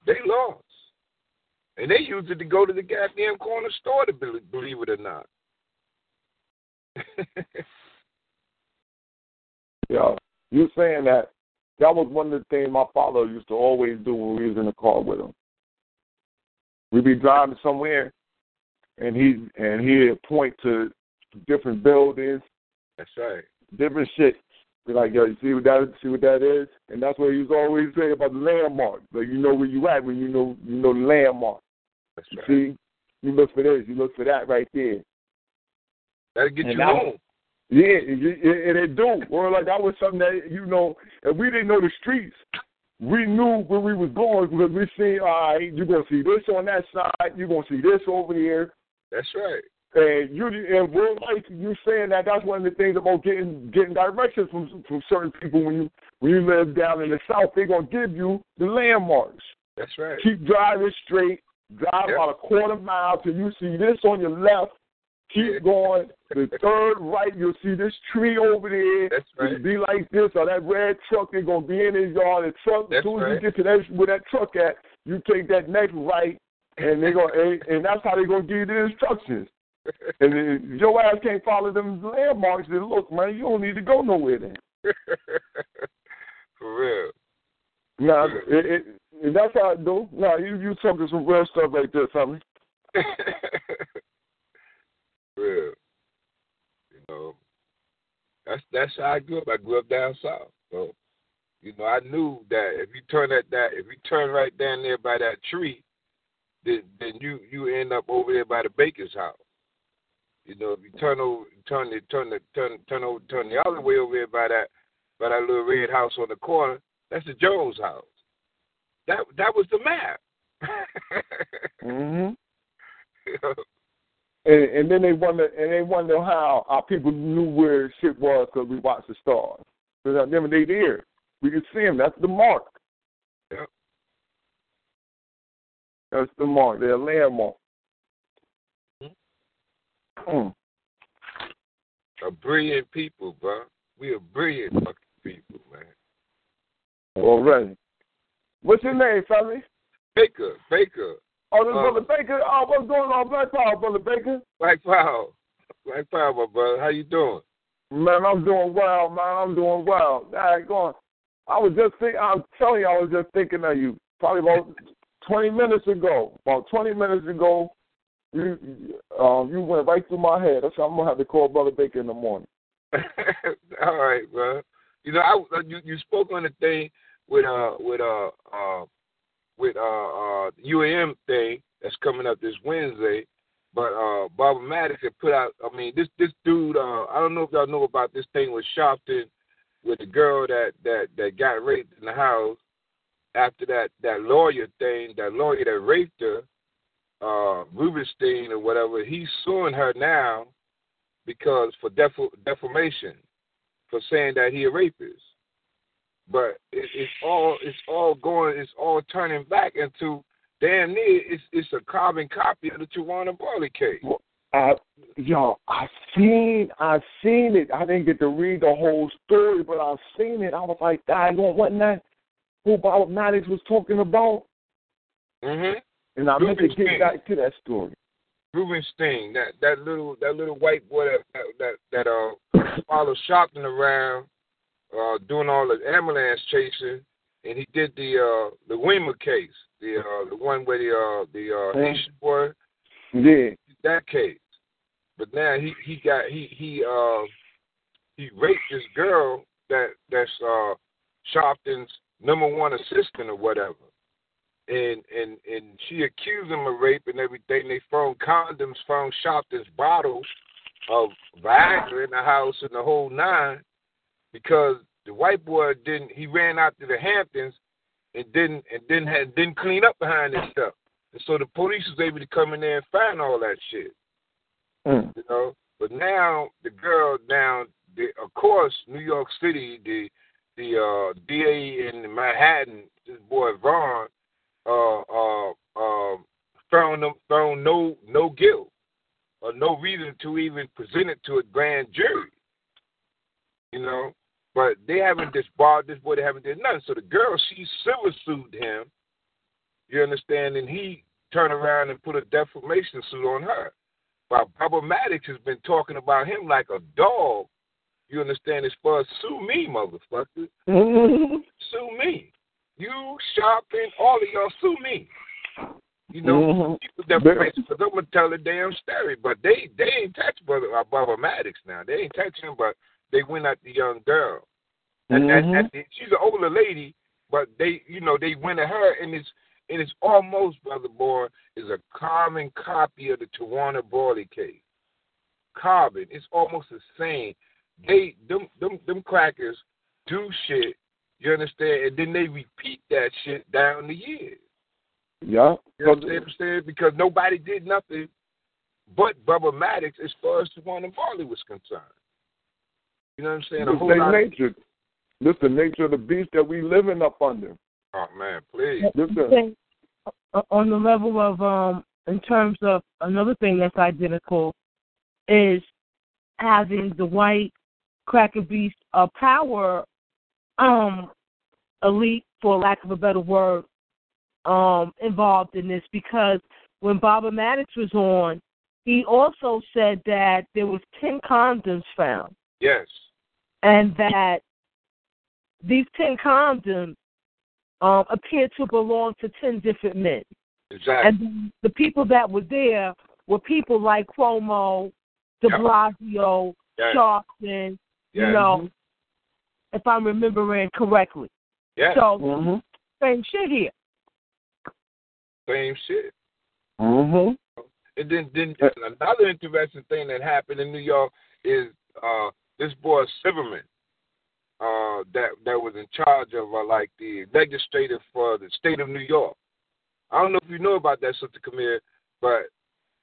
Speaker 17: they lost. And they use it to go to the goddamn corner store to believe, believe it or not.
Speaker 3: Yeah, you saying that that was one of the things my father used to always do when we was in the car with him. We'd be driving somewhere, and he and he'd point to different buildings,
Speaker 17: That's right.
Speaker 3: different shit. Be like, yo, you see what that see what that is? And that's what he was always saying about the landmark. Like you know where you at when you know you know the landmark.
Speaker 17: That's
Speaker 3: You
Speaker 17: right.
Speaker 3: see, you look for this, you look for that right there.
Speaker 17: That'll get
Speaker 3: And
Speaker 17: you home.
Speaker 3: Yeah, and it do. Or like that was something that you know, if we didn't know the streets, we knew where we was going because we seen, all right, you're gonna see this on that side, you're gonna see this over here,
Speaker 17: That's right.
Speaker 3: and you and we're like you saying that that's one of the things about getting getting directions from from certain people when you when you live down in the south, they're gonna give you the landmarks.
Speaker 17: That's right.
Speaker 3: Keep driving straight, drive
Speaker 17: Yep.
Speaker 3: about a quarter mile till you see this on your left. Keep going. The third right, you'll see this tree over there.
Speaker 17: That's right.
Speaker 3: It'll be like this, or that red truck is gonna be in his yard. The truck, as soon as
Speaker 17: right.
Speaker 3: you get to that where that truck at, you take that next right, and they gonna and, and that's how they're gonna give you the instructions. And then your ass can't follow them landmarks. Then look, man, you don't need to go nowhere. Then
Speaker 17: For real.
Speaker 3: now, it, it, that's how I do. Now you you talking some real stuff like this, homie.
Speaker 17: real. You know, that's that's how I grew up. I grew up down south. So, you know, I knew that if you turn that that, if you turn right down there by that tree, then then you you end up over there by the baker's house. You know, if you turn over, turn the turn the turn turn over turn the other way over there by that by that little red house on the corner, that's the Jones house. That that was the map.
Speaker 3: hmm
Speaker 17: You?
Speaker 3: And, and then they wonder, and they wonder how our people knew where shit was because we watched the stars. Because then when they there, we could see them. That's the mark.
Speaker 17: Yep.
Speaker 3: That's the mark. They're a landmark. Mm.
Speaker 17: A brilliant people, bro. We are brilliant fucking people, man.
Speaker 3: Already. What's your name, family?
Speaker 17: Baker, Baker,
Speaker 3: Oh, this
Speaker 17: Uh,
Speaker 3: brother Baker. Oh, what's going on, Black Power, brother Baker?
Speaker 17: Black Power, Black Power, my brother. How you doing?
Speaker 3: Man, I'm doing well, man. I'm doing well. All right, go on. I was just think. I'm telling you, I was just thinking of you. Probably about 20 minutes ago. About 20 minutes ago, you um you went right through my head. That's why I'm gonna have to call Brother Baker in the morning.
Speaker 17: All right, bro. You know, I you you spoke on the thing with uh with uh uh with uh uh UAM thing that's coming up this Wednesday. But uh Baba Maddox had put out I mean this this dude uh I don't know if y'all know about this thing with Sharpton with the girl that that that got raped in the house after that that lawyer thing, that lawyer that raped her, uh Rubenstein or whatever, he's suing her now because for def- defamation for saying that he a rapist. But it, it's all it's all going it's all turning back into damn near it's it's a carbon copy of the Tawana Brawley case.
Speaker 3: I, yo, I seen, I seen it. I didn't get to read the whole story, but I seen it. I was like, daggone, wasn't that who Bob Maddox was talking about?
Speaker 17: Mm-hmm.
Speaker 3: And I meant to get back to that story.
Speaker 17: Rubenstein, that that little that little white boy that that that, uh followed Sharpton around, uh doing all the ambulance chasing, and he did the uh the Louima case, the uh the one where the uh the uh. Haitian boy
Speaker 3: Yeah.
Speaker 17: that case. But now he he got he he uh he raped this girl that that's uh Sharpton's number one assistant or whatever. And and and she accused him of rape and everything. They found condoms, found Sharpton's bottles of Viagra in the house and the whole nine because the white boy didn't he ran out to the Hamptons and didn't and didn't had didn't clean up behind his stuff. And so the police was able to come in there and find all that shit.
Speaker 3: Mm.
Speaker 17: You know? But now the girl down the of course, New York City, the the uh DA in Manhattan, this boy Vaughn, uh uh uh found them found no no guilt or no reason to even present it to a grand jury. You know? But they haven't disbarred this boy, they haven't did nothing. So the girl, she civil sued him, you understand, and he turned around and put a defamation suit on her. But Baba Maddox has been talking about him like a dog You understand? As far as sue me, motherfucker.
Speaker 6: Mm-hmm.
Speaker 17: Sue me. You, Sharpton, all of y'all sue me. You know,
Speaker 3: Mhm.
Speaker 17: people that because I'm gonna tell the damn story, but they they ain't touch brother uh, Maddox now. They ain't touch him, but they went at the young girl. And, and,
Speaker 3: Mhm.
Speaker 17: and the- she's an older lady, but they you know they went at her, and it's and it's almost brother boy is a carbon copy of the Tawana Brawley case. Carbon, it's almost the same. They them them them crackers do shit. You understand? And then they repeat that shit down the years.
Speaker 3: Yeah.
Speaker 17: You know what I'm saying? Because nobody did nothing but Baba Maddox as far as Tawana Brawley was concerned. You know what I'm saying? A
Speaker 3: This
Speaker 17: whole
Speaker 3: their
Speaker 17: lot of-
Speaker 3: nature. This the nature of the beast that we living up under.
Speaker 17: oh man, please.
Speaker 3: This the,
Speaker 6: Thing, uh, on the level of um in terms of another thing that's identical is having the white cracker beast a power um elite for lack of a better word um involved in this because when Baba Maddox was on he also said that there was ten condoms found
Speaker 17: Yes.
Speaker 6: And that these ten condoms um, appear to belong to ten different men.
Speaker 17: Exactly.
Speaker 6: And the people that were there were people like Cuomo, De
Speaker 17: Yeah.
Speaker 6: Blasio,
Speaker 17: Yes.
Speaker 6: Sharpton, you
Speaker 17: Yes.
Speaker 6: know, if I'm remembering correctly.
Speaker 17: Yes.
Speaker 6: So,
Speaker 3: Mm-hmm.
Speaker 6: same shit here.
Speaker 17: Same shit.
Speaker 3: Mm-hmm.
Speaker 17: And then, then another interesting thing that happened in New York is uh, this boy Silverman, uh, that that was in charge of uh, like the legislative for the state of New York. I don't know if you know about that, Sister Camille, but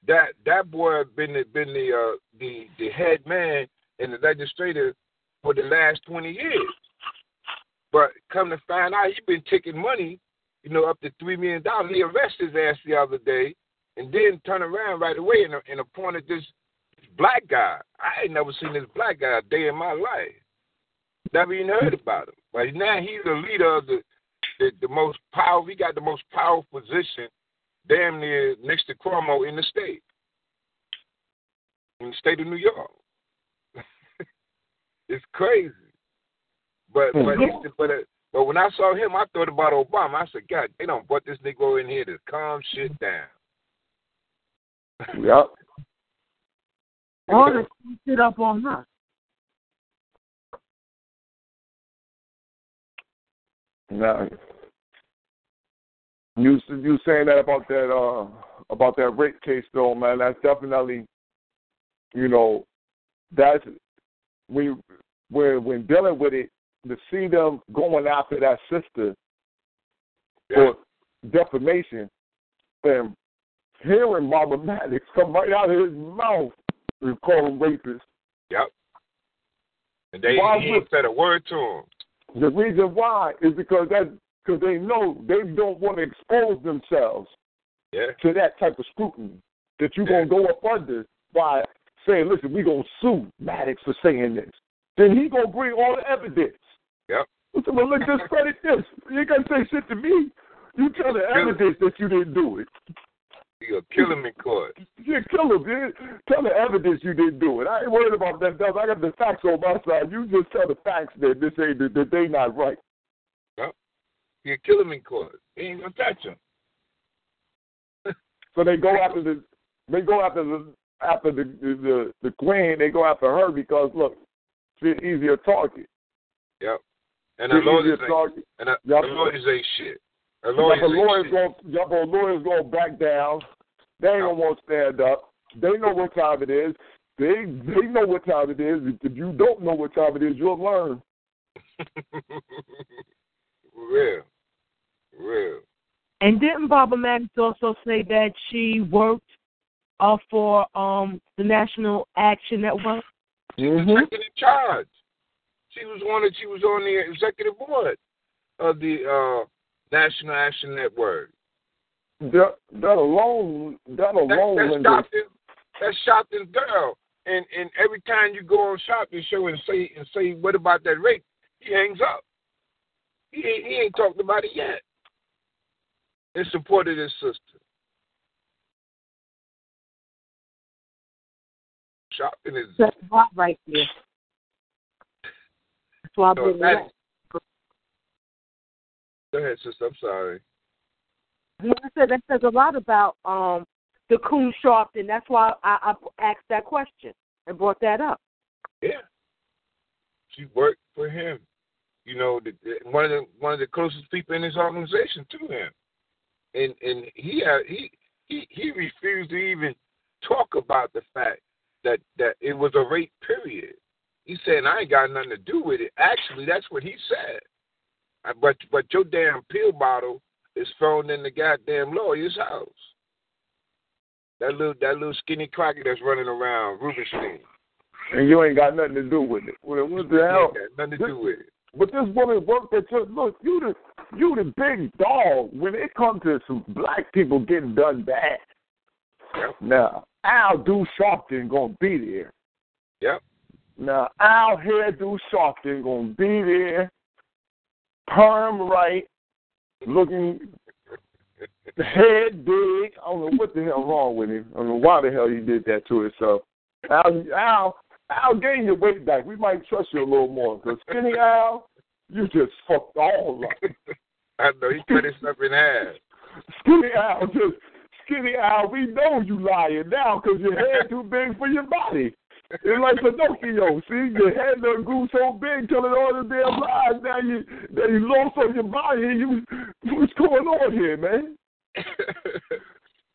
Speaker 17: that that boy been the, been the uh, the the head man in the legislature for the last twenty years. But come to find out, he been taking money, you know, up to three million dollars. He arrested his ass the other day, and then turn around right away and, and appointed this black guy. I ain't never seen this black guy a day in my life. Never even heard about him. But now he's the leader of the the, the most powerful. He got the most powerful position, damn near next to Cuomo in the state, in the state of New York. it's crazy. But but it's, but uh, but when I saw him, I thought about Obama. I said, God, they don't put this Negro in here to calm shit down.
Speaker 3: Yep.
Speaker 6: All this shit up on her.
Speaker 3: Now, you you saying that about that uh about that rape case though, man? That's definitely, you know, that's we when when dealing with it to see them going after that sister for defamation and hearing Mama Maddox come right out of his mouth and call him rapist.
Speaker 17: Yep. And they
Speaker 3: Why
Speaker 17: he ain't said a word to him.
Speaker 3: The reason why is because that because they know they don't want to expose themselves
Speaker 17: Yeah.
Speaker 3: to that type of scrutiny that you're gonna go up under by saying, "Listen, we're gonna sue Maddox for saying this." Then he gonna bring all the evidence.
Speaker 17: Yep.
Speaker 3: Listen, well, look, just credit this. You ain't gotta say shit to me. You tell the evidence that you didn't do it.
Speaker 17: You'll kill him in court.
Speaker 3: Yeah, kill him. man. Tell the evidence you didn't do it. I ain't worried about that stuff. I got the facts on my side. You just tell the facts that this ain't that, that they not right.
Speaker 17: Yep. You'll kill him in court. He ain't gonna touch him.
Speaker 3: So they go after the they go after the after the the, the, queen. They go after her because look, she's an easier target.
Speaker 17: Yep. And the lawyers ain't, and the,
Speaker 3: Yep.
Speaker 17: the lawyers ain't shit. The
Speaker 3: Yup,
Speaker 17: lawyers
Speaker 3: but
Speaker 17: ain't
Speaker 3: lawyers
Speaker 17: shit.
Speaker 3: going yup, but lawyers going back down. They ain't gonna want to stand up. They know what time it is. They they know what time it is. If you don't know what time it is, you'll learn.
Speaker 17: Real. Real.
Speaker 6: And didn't Baba Maddox also say that she worked uh, for um the National Action Network?
Speaker 3: Mm-hmm.
Speaker 17: Second in charge. She was one that she was on the executive board of the uh, National Action Network.
Speaker 3: That, that alone, that alone,
Speaker 17: That,
Speaker 3: Linda,
Speaker 17: that's Sharpton, that's Sharpton's girl. And and every time you go on Sharpton show and say and say what about that rape, he hangs up. He ain't he ain't talked about it yet. In support of his sister. Sharpton is
Speaker 6: That's right right there. That's why I
Speaker 17: So
Speaker 6: bring it
Speaker 17: that-
Speaker 6: up.
Speaker 17: Go ahead, sister. I'm sorry.
Speaker 6: Like I said, that says a lot about um the Coon Sharpton. That's why I, I asked that question and brought that up.
Speaker 17: Yeah. She worked for him. You know, the, the, one of the one of the closest people in his organization to him, and and he had, he he he refused to even talk about the fact that that it was a rape period. He said, "I ain't got nothing to do with it." Actually, that's what he said. But but your damn pill bottle is thrown in the goddamn lawyer's house. That little that little skinny cracker that's running around Rubenstein.
Speaker 3: And you ain't got nothing to do with it. What, what the hell?
Speaker 17: Nothing to do with it.
Speaker 3: But this woman worked at your look. You the you the big dog when it comes to some black people getting done bad. Now Al Do Sharpton gonna be there.
Speaker 17: Yep.
Speaker 3: Now Al Hairdo Sharpton gonna be there, perm right, looking head big. I don't know what the hell wrong with him. I don't know why the hell he did that to himself. Al Al Al gain your weight back. We might trust you a little more. Because skinny Al, you just fucked all up.
Speaker 17: I know he cut himself in half.
Speaker 3: Skinny Al, just skinny Al. We know you lying now because your head too big for your body. It's like Pinocchio. See, your head done grew so big telling all the damn lies. Now you, now you lost on your body. You, what's going on here, man?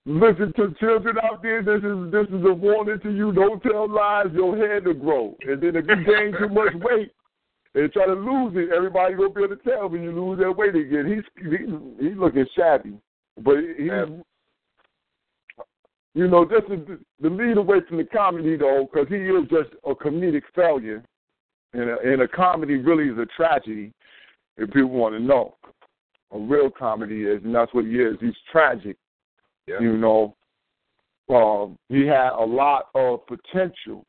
Speaker 3: Listen to children out there. This is this is a warning to you. Don't tell lies. Your head will grow, and then if you gain too much weight and try to lose it, everybody gonna be able to tell when you lose that weight again. He's he, he's looking shabby, but he's you know this is the- the lead away from the comedy though, because he is just a comedic failure, and a, and a comedy really is a tragedy. If people want to know, a real comedy is, and that's what he is. He's tragic.
Speaker 17: Yeah.
Speaker 3: You know, um, he had a lot of potential.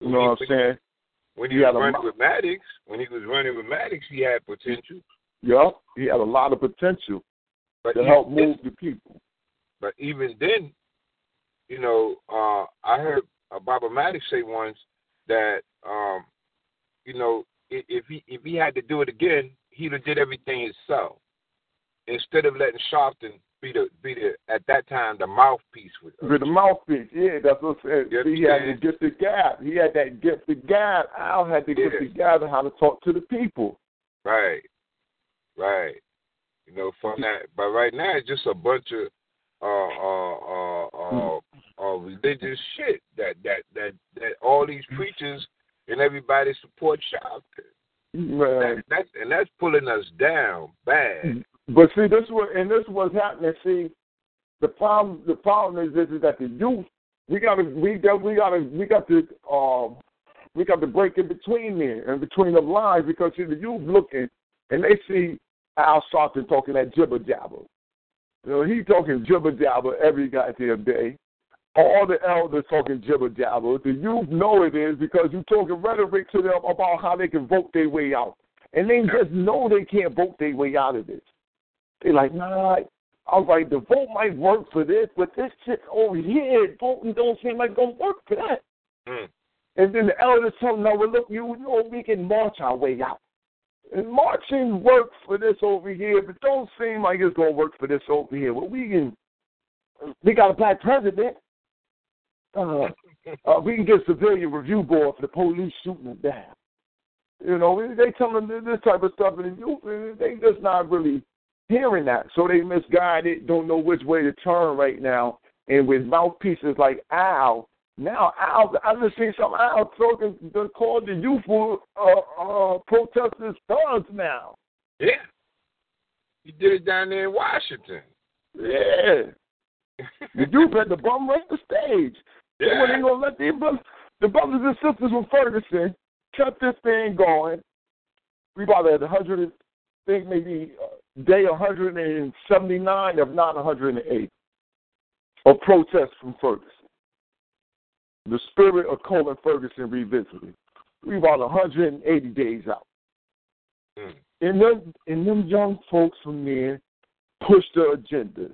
Speaker 3: You know what I'm saying?
Speaker 17: When he,
Speaker 3: He
Speaker 17: was
Speaker 3: had a
Speaker 17: running
Speaker 3: lot-
Speaker 17: with Maddox, when he was running with Maddox, he had potential.
Speaker 3: Yep, he had a lot of potential
Speaker 17: But
Speaker 3: to
Speaker 17: even
Speaker 3: help move the people.
Speaker 17: But even then, you know, uh, I heard Baba Maddox say once that, um, you know, if, if he if he had to do it again, he'd have did everything himself instead of letting Sharpton be the be the at that time the mouthpiece with.
Speaker 3: With the mouthpiece, yeah, that's what I'm saying.
Speaker 17: Yes,
Speaker 3: he had to get the gab. He had that get the gab. Al had to get
Speaker 17: Yeah.
Speaker 3: the gab on how to talk to the people.
Speaker 17: Right, right. You know, from that, but right now it's just a bunch of uh uh uh uh, uh religious shit that that that that all these preachers and everybody support Sharpton.
Speaker 3: Man.
Speaker 17: That, that's and that's pulling us down bad.
Speaker 3: But see, this was and this was happening. See, the problem the problem is this is that the youth we gotta we got we gotta we got to um we got to break in between there and between the lines because see the youth looking and they see Al Sharpton talking that jibber jabber. You know, he talking jibber jabber every goddamn day. All the elders talking jibber jabber. The youth know it is because you talking rhetoric to them about how they can vote their way out. And they just know they can't vote their way out of this. They like, nah, all right, the vote might work for this, but this shit over here, voting don't seem like gonna work for that.
Speaker 17: Mm.
Speaker 3: And then the elders tell them, no, well, look, you know we can march our way out. And marching works for this over here, but don't seem like it's gonna work for this over here. Well, we can, we got a black president. Uh, uh, we can get civilian review board for the police shooting them down. You know, they tell them this type of stuff, and you, they just not really hearing that. So they misguided, don't know which way to turn right now. And with mouthpieces like Al, now Al, I just seen some Al talking, they called the youthful uh, uh, protesters thugs now.
Speaker 17: Yeah. He did it down there in Washington.
Speaker 3: Yeah. the youth had the bum right the stage. They
Speaker 17: Yeah.
Speaker 3: weren't gonna let the brothers, the brothers and sisters from Ferguson kept this thing going. We about at 100, I think maybe day 179, if not 108, of protests from Ferguson. The spirit of Colin Ferguson revisited. We about 180 days out.
Speaker 17: Mm.
Speaker 3: And them, and them young folks from there pushed the agenda.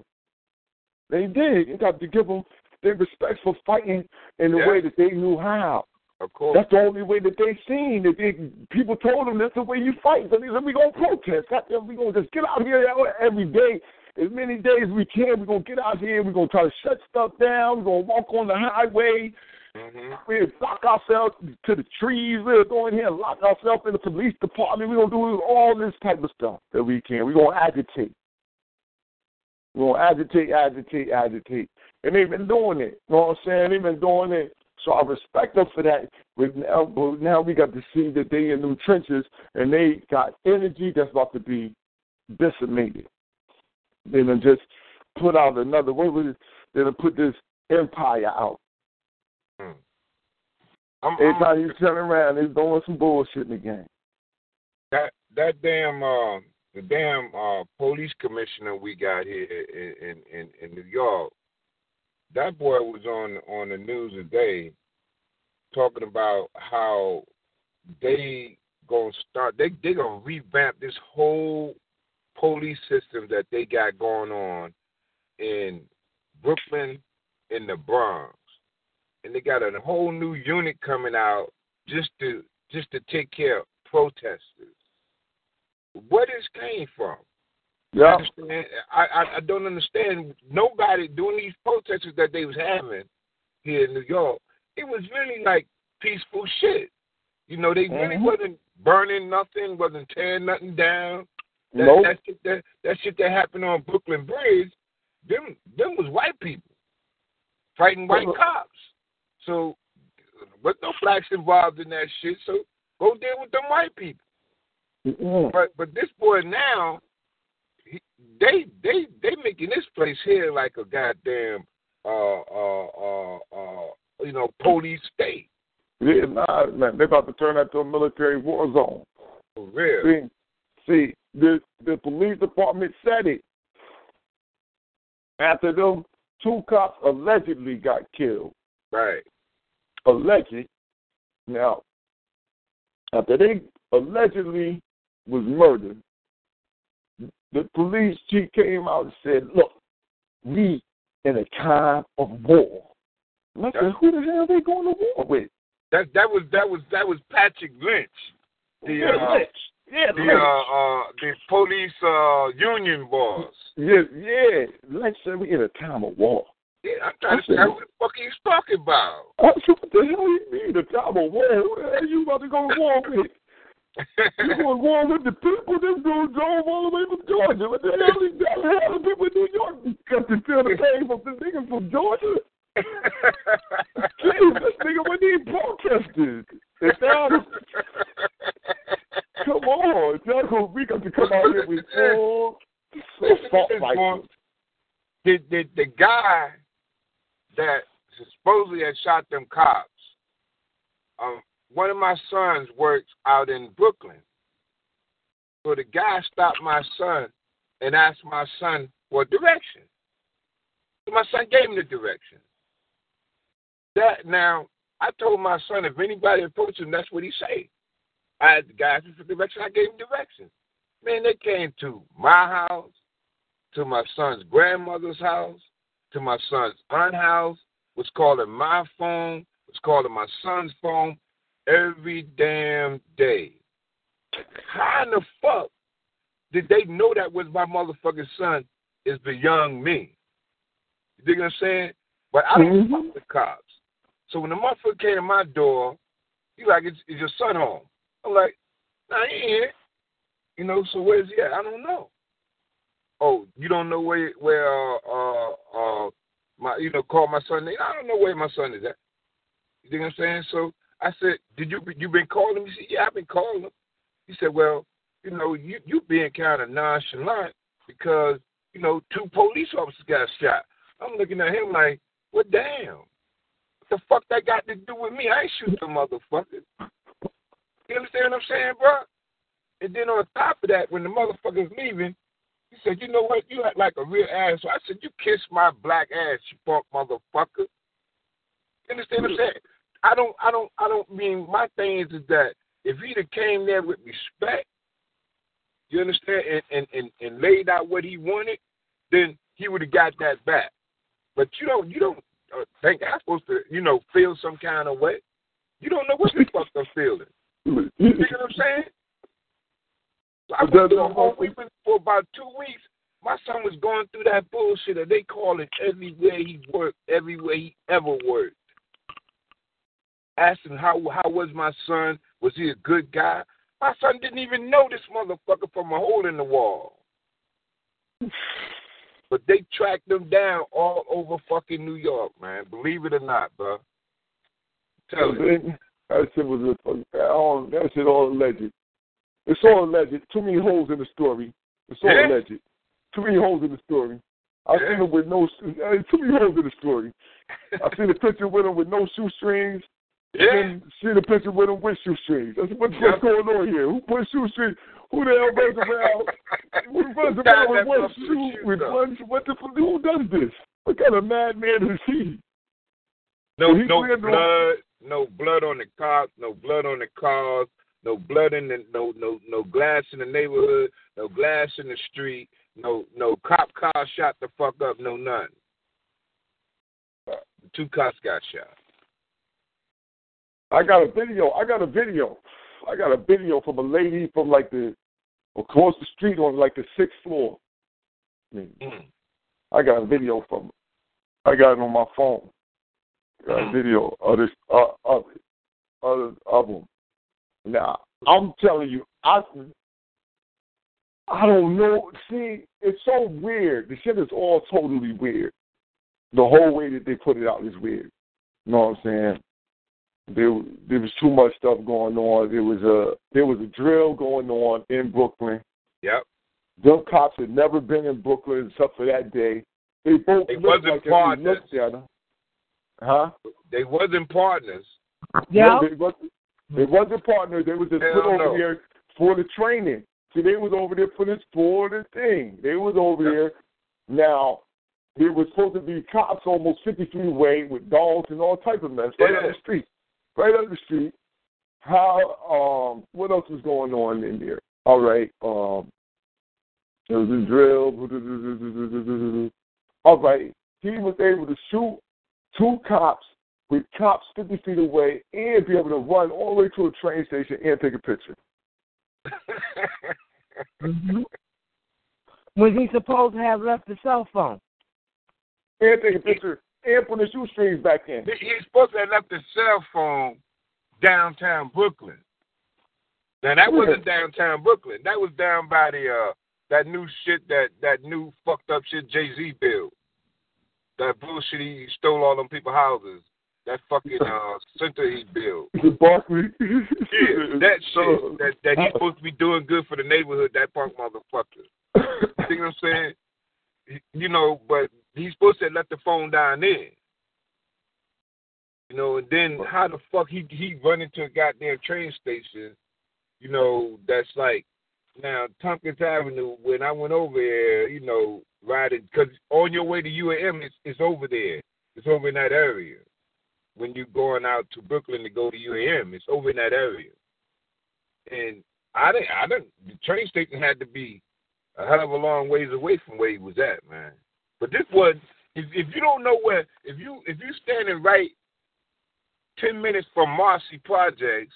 Speaker 3: They did. You got to give them their respect for fighting in the
Speaker 17: Yeah.
Speaker 3: way that they knew how.
Speaker 17: Of course.
Speaker 3: That's the only way that they seen that they, people told them that's the way you fight. So they said we gonna protest. Goddamn, we gonna just get out here every day, as many days as we can. We're gonna get out here. We're gonna try to shut stuff down. We're gonna walk on the highway.
Speaker 17: Mm-hmm.
Speaker 3: We lock ourselves to the trees. We'll go in here and lock ourselves in the police department. We're gonna do all this type of stuff that we can. We're gonna agitate. We're gonna agitate, agitate, agitate. And they've been doing it. You know what I'm saying? They've been doing it. So I respect them for that. But now, now we got to see that they in them trenches and they got energy that's about to be decimated. They done just put out another what was it? They done put this empire out.
Speaker 17: I'm,
Speaker 3: Every
Speaker 17: I'm,
Speaker 3: time you turn around, they're doing some bullshit in the game.
Speaker 17: that that damn uh, the damn uh, police commissioner we got here in, in in in New York. That boy was on on the news today talking about how they gonna start they they gonna revamp this whole police system that they got going on in Brooklyn in the Bronx. And they got a whole new unit coming out just to just to take care of protesters. Where this came from?
Speaker 3: Yeah.
Speaker 17: I, I I don't understand. Nobody doing these protests that they was having here in New York. It was really like peaceful shit. You know, they really
Speaker 3: Mhm.
Speaker 17: wasn't burning nothing, wasn't tearing nothing down. That,
Speaker 3: Nope.
Speaker 17: that shit that that shit that happened on Brooklyn Bridge, them them was white people fighting white
Speaker 3: Uh-huh.
Speaker 17: cops. So, but no blacks involved in that shit. So go deal with them white people. But but this boy now, he, they they they making this place here like a goddamn uh uh uh uh you know police state
Speaker 3: Yeah, nah, man, they're about to turn that to a military war zone.
Speaker 17: for real.
Speaker 3: See, see, the the police department said it after them two cops allegedly got killed.
Speaker 17: Right.
Speaker 3: Alleged. Now, after they allegedly was murdered, the police chief came out and said, "Look, we in a time of war." And I said, "Who the hell are they going to war with?"
Speaker 17: That that was that was that was Patrick Lynch. The
Speaker 3: Yeah,
Speaker 17: uh,
Speaker 3: Lynch. Yeah,
Speaker 17: the uh, uh the police uh union boss.
Speaker 3: Yeah, yeah. Lynch said we in a time of war.
Speaker 17: I'm trying to figure out what the fuck he's talking about.
Speaker 3: I said, oh, what the hell you mean a time of war? Who the hell you about to go to war with? You going to war with the people? Them dudes drove all the way from Georgia. What the hell is that? The hell the people in New York got to feel the pain from the niggas from Georgia? Jeez, this nigga with these protesters. It's down. Come on, Jungle, we got to come out here with full assault rifles.
Speaker 17: the, the the guy that supposedly had shot them cops, um, one of my sons works out in Brooklyn. So the guy stopped my son and asked my son for direction. So my son gave him the direction. That now I told my son if anybody approached him, that's what he say. I had the guy for direction, I gave him direction. Man, they came to my house, to my son's grandmother's house, to my son's aunt's house, was calling my phone, was calling my son's phone every damn day. How in the fuck did they know that was my motherfucking son is beyond me? You dig what I'm saying? But I don't mm-hmm. fuck with cops. So when the motherfucker came to my door, he like, is, is your son home? I'm like, nah, he ain't here. You know, so where's he at? I don't know. Oh, you don't know where where uh uh uh my you know call my son? I don't know where my son is at. You know what I'm saying? So I said, Did you you been calling him? He said, Yeah, I've been calling him. He said, Well, you know, you you being kind of nonchalant because, you know, two police officers got shot. I'm looking at him like, Well damn. What the fuck that got to do with me? I ain't shoot the motherfucker. You understand what I'm saying, bro? And then on top of that, when the motherfucker's leaving, he said, "You know what? You act like a real asshole." I said, "You kiss my black ass, you punk motherfucker." You understand what I'm saying? I don't, I don't, I don't mean my thing is, is that if he'd have came there with respect, you understand, and and and, and laid out what he wanted, then he would have got that back. But you don't, you don't uh, think I'm supposed to, you know, feel some kind of way. You don't know what the fuck I'm feeling. You know what I'm saying? So I went through a whole week for about two weeks. My son was going through that bullshit, and they call it everywhere he worked, everywhere he ever worked. Asking how how was my son? Was he a good guy? My son didn't even know this motherfucker from a hole in the wall. But they tracked them down all over fucking New York, man. Believe it or not, bro. Tell
Speaker 3: it. That shit was a, oh, that shit all alleged. It's all alleged. Too many holes in the story. It's all
Speaker 17: Yeah.
Speaker 3: alleged. Too many holes in the story. I
Speaker 17: Yeah.
Speaker 3: seen it with no. uh, Too many holes in the story. I seen a picture with him with no shoestrings.
Speaker 17: Yeah.
Speaker 3: And seen a picture with him with shoestrings. I said, what's,
Speaker 17: Yeah.
Speaker 3: what's going on here? Who put shoestrings? Who the hell runs around? Who runs around with one shoe? With one? What the? Who does this? What kind of madman is he?
Speaker 17: No,
Speaker 3: He
Speaker 17: no blood, no blood on the cops, no blood on the cars, no blood in the no no no glass in the neighborhood, no glass in the street, no no cop car shot the fuck up, no none. Two cops got shot.
Speaker 3: I got a video. I got a video. I got a video from a lady from like the across the street on like the sixth floor. I, mean,
Speaker 17: Mm.
Speaker 3: I got a video from. I got it on my phone. I got a video of this uh, of it, of, of them. Now I'm telling you, I I don't know. See, it's so weird. The shit is all totally weird. The whole way that they put it out is weird. You know what I'm saying? There, there was too much stuff going on. There was a there was a drill going on in Brooklyn.
Speaker 17: Yep.
Speaker 3: Them cops had never been in Brooklyn except for that day. They both
Speaker 17: They
Speaker 3: looked
Speaker 17: wasn't
Speaker 3: like they
Speaker 17: partners.
Speaker 3: looked at them. Huh?
Speaker 17: They wasn't partners.
Speaker 3: No, they wasn't. They wasn't partners. They was just
Speaker 17: Hell
Speaker 3: put over
Speaker 17: no.
Speaker 3: there for the training. See, they was over there for this for the thing. They was over there. Now, there was supposed to be cops almost 50 feet away with dogs and all type of mess right
Speaker 17: Yeah.
Speaker 3: on the street. Right on the street. How? Um. What else was going on in there? All right. Um. There was a drill. All right. He was able to shoot two cops with cops 50 feet away and be able to run all the way to a train station and take a picture.
Speaker 6: Was he supposed to have left the cell phone?
Speaker 3: And take a picture and put the shoestrings back in.
Speaker 17: He- He's supposed to have left the cell phone downtown Brooklyn. Now that wasn't downtown Brooklyn. That was down by the uh that new shit that that new fucked up shit Jay Z built. That bullshit he stole all them people's houses. That fucking uh center he built.
Speaker 3: The Barclays.
Speaker 17: Yeah, that shit that that he's supposed to be doing good for the neighborhood. That punk motherfucker. You think what I'm saying? You know, but he's supposed to let the phone down there. You know, and then how the fuck he he run into a goddamn train station? You know, that's like now Tompkins Avenue. When I went over there, you know, riding because on your way to UAM, it's it's over there. It's over in that area. When you're going out to Brooklyn to go to UAM, it's over in that area. And I didn't, I didn't. The train station had to be a hell of a long ways away from where he was at, man. But this was, if if you don't know where, if you if you standing right ten minutes from Marcy Projects,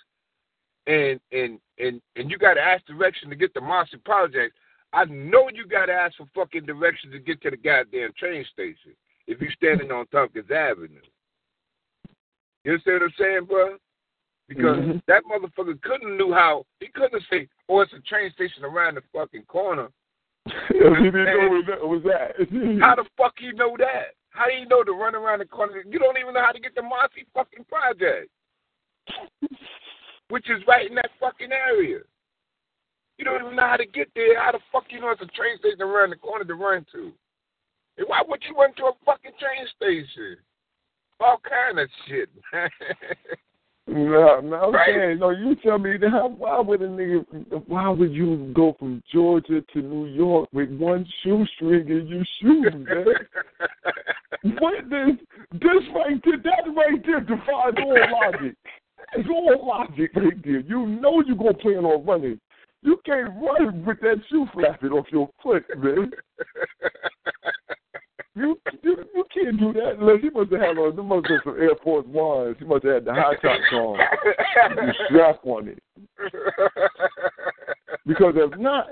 Speaker 17: and and and and you got to ask direction to get to Marcy Projects, I know you got to ask for fucking directions to get to the goddamn train station. If you're standing on Tompkins Avenue, you understand what I'm saying, bro? Because
Speaker 3: Mhm.
Speaker 17: that motherfucker couldn't knew how he couldn't say, "Oh, it's a train station around the fucking corner."
Speaker 3: he didn't know where that was at.
Speaker 17: How the fuck you know that? How do you know to run around the corner? You don't even know how to get to Marcy fucking project, which is right in that fucking area. You don't even know how to get there. How the fuck you know it's a train station around the corner to run to? And why would you run to a fucking train station? All kind of shit, man.
Speaker 3: No, no, I'm
Speaker 17: Right.
Speaker 3: saying, no, you tell me how, why would a nigga, why would you go from Georgia to New York with one shoestring in your shoes, man? what this, this right there, that right there defies all logic. It's all logic right there. You know you're going to plan on running. You can't run with that shoe flapping off your foot, man. You, you, you can't do that unless he must have had on. Must have some Air Force Ones. He must have had the high tops on, you strap on it. Because if not,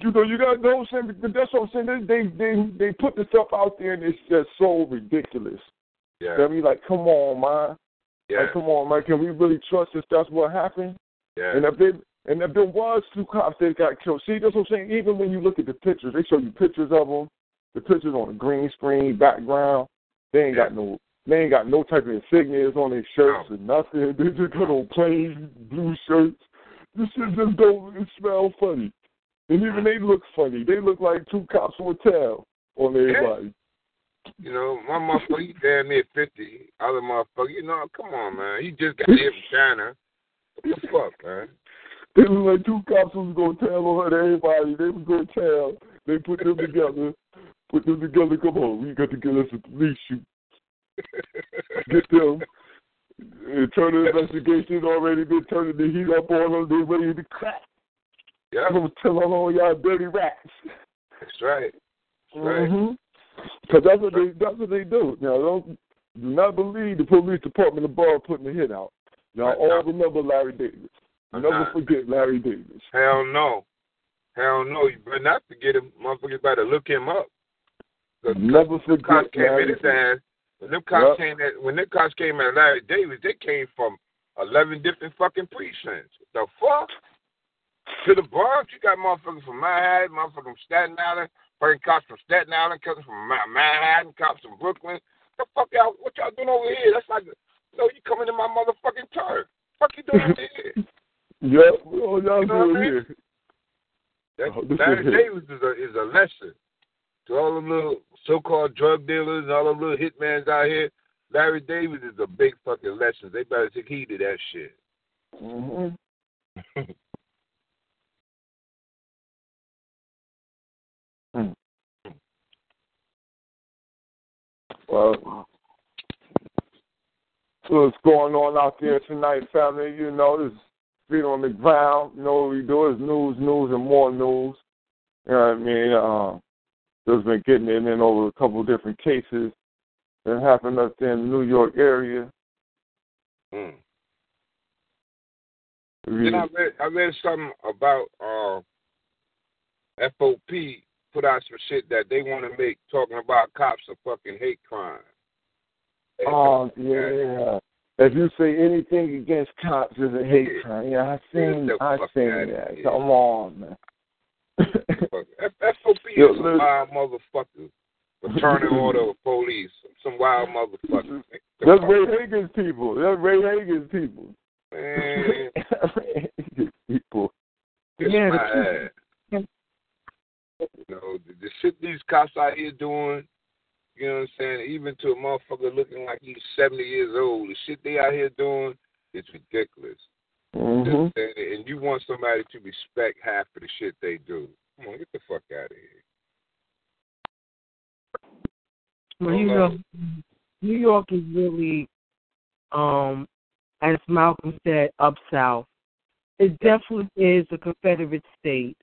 Speaker 3: you know, you got to know what That's what I'm saying. They they they put the stuff out there and it's just so ridiculous.
Speaker 17: Yeah.
Speaker 3: I mean, like, come on, man.
Speaker 17: Yeah.
Speaker 3: Like, come on, man. Can we really trust this? that's what happened?
Speaker 17: Yeah.
Speaker 3: And if they and if there was two cops that got killed, see, that's what I'm saying. Even when you look at the pictures, they show you pictures of them. The pictures on the green screen background. They ain't got no. They ain't got no type of insignias on their shirts or nothing. They just got on plain blue shirts. This shit just don't it smell funny. And even mm. they look funny. They look like two cops with a tail on everybody.
Speaker 17: You know, my motherfucker, he damn near 50. Other motherfucker, you know, come on, man. He just got here from China. What the fuck, man?
Speaker 3: They look like two cops was gonna tell on everybody. They was gonna tell. They put them together. Put them together. Come on, we got to get us a police shoot. Get them. And turn the investigation already been turning the heat up on them. They ready to crack.
Speaker 17: Yeah.
Speaker 3: I'm gonna tell all y'all dirty rats.
Speaker 17: That's right. That's right.
Speaker 3: Mhm. Cause that's what they that's what they do. Now don't do not believe the police department of Borough putting the hit out. Y'all
Speaker 17: Right.
Speaker 3: all remember Larry Davis. Never
Speaker 17: Uh-huh.
Speaker 3: forget Larry Davis.
Speaker 17: Hell no. Hell no. You better not forget him. Motherfuckers better look him up.
Speaker 3: Never
Speaker 17: Them cops came in
Speaker 3: Davis.
Speaker 17: When them cops
Speaker 3: Yep.
Speaker 17: came at when them cops came at Larry Davis, they came from eleven different fucking precincts. The fuck? To the Bronx, you got motherfuckers from Manhattan, motherfuckers from Staten Island, fucking cops from Staten Island, cops from Manhattan, cops from Brooklyn. The fuck y'all what y'all doing over here? That's like you know, you coming to my motherfucking turf. Fuck you doing over here?
Speaker 3: Yep, all y'all
Speaker 17: You know
Speaker 3: doing
Speaker 17: I mean?
Speaker 3: here.
Speaker 17: That,
Speaker 3: Oh,
Speaker 17: Larry
Speaker 3: is.
Speaker 17: Davis is a is a lesson to all them little so-called drug dealers and all them little hitmans out here. Larry Davis is a big fucking lesson. They better take heed to that shit.
Speaker 3: Mhm. Hmm. Well, so what's going on out there tonight, family? You know, there's feet on the ground. You know what we do is news, news, and more news. You know what I mean? Uh, just been getting in over a couple of different cases that happened up there in the New York area.
Speaker 17: Mm. Then I read I read something about uh, FOP put out some shit that they want to make talking about cops a fucking hate crime.
Speaker 3: Oh yeah. If you say anything against cops, it's a hate crime. Yeah, I seen, I seen that. Come on, man.
Speaker 17: F- FOP
Speaker 3: Yo,
Speaker 17: is a
Speaker 3: listen.
Speaker 17: wild motherfucker. Returning order of police. Some wild motherfuckers.
Speaker 3: That's Ray Hagan's people. That's Ray Hagan's people.
Speaker 17: Man,
Speaker 3: Ray Hagan's people.
Speaker 17: kiss
Speaker 6: Yeah,
Speaker 17: my
Speaker 6: the-
Speaker 17: ass. You know, the, the shit these cops out here doing, you know what I'm saying, even to a motherfucker looking like he's 70 years old, the shit they out here doing is ridiculous.
Speaker 3: Mhm.
Speaker 17: And, and you want somebody to respect half of the shit they do. Come on, get the fuck out of here.
Speaker 6: Well, you know, New York is really, um, as Malcolm said, up south. It definitely is a Confederate state,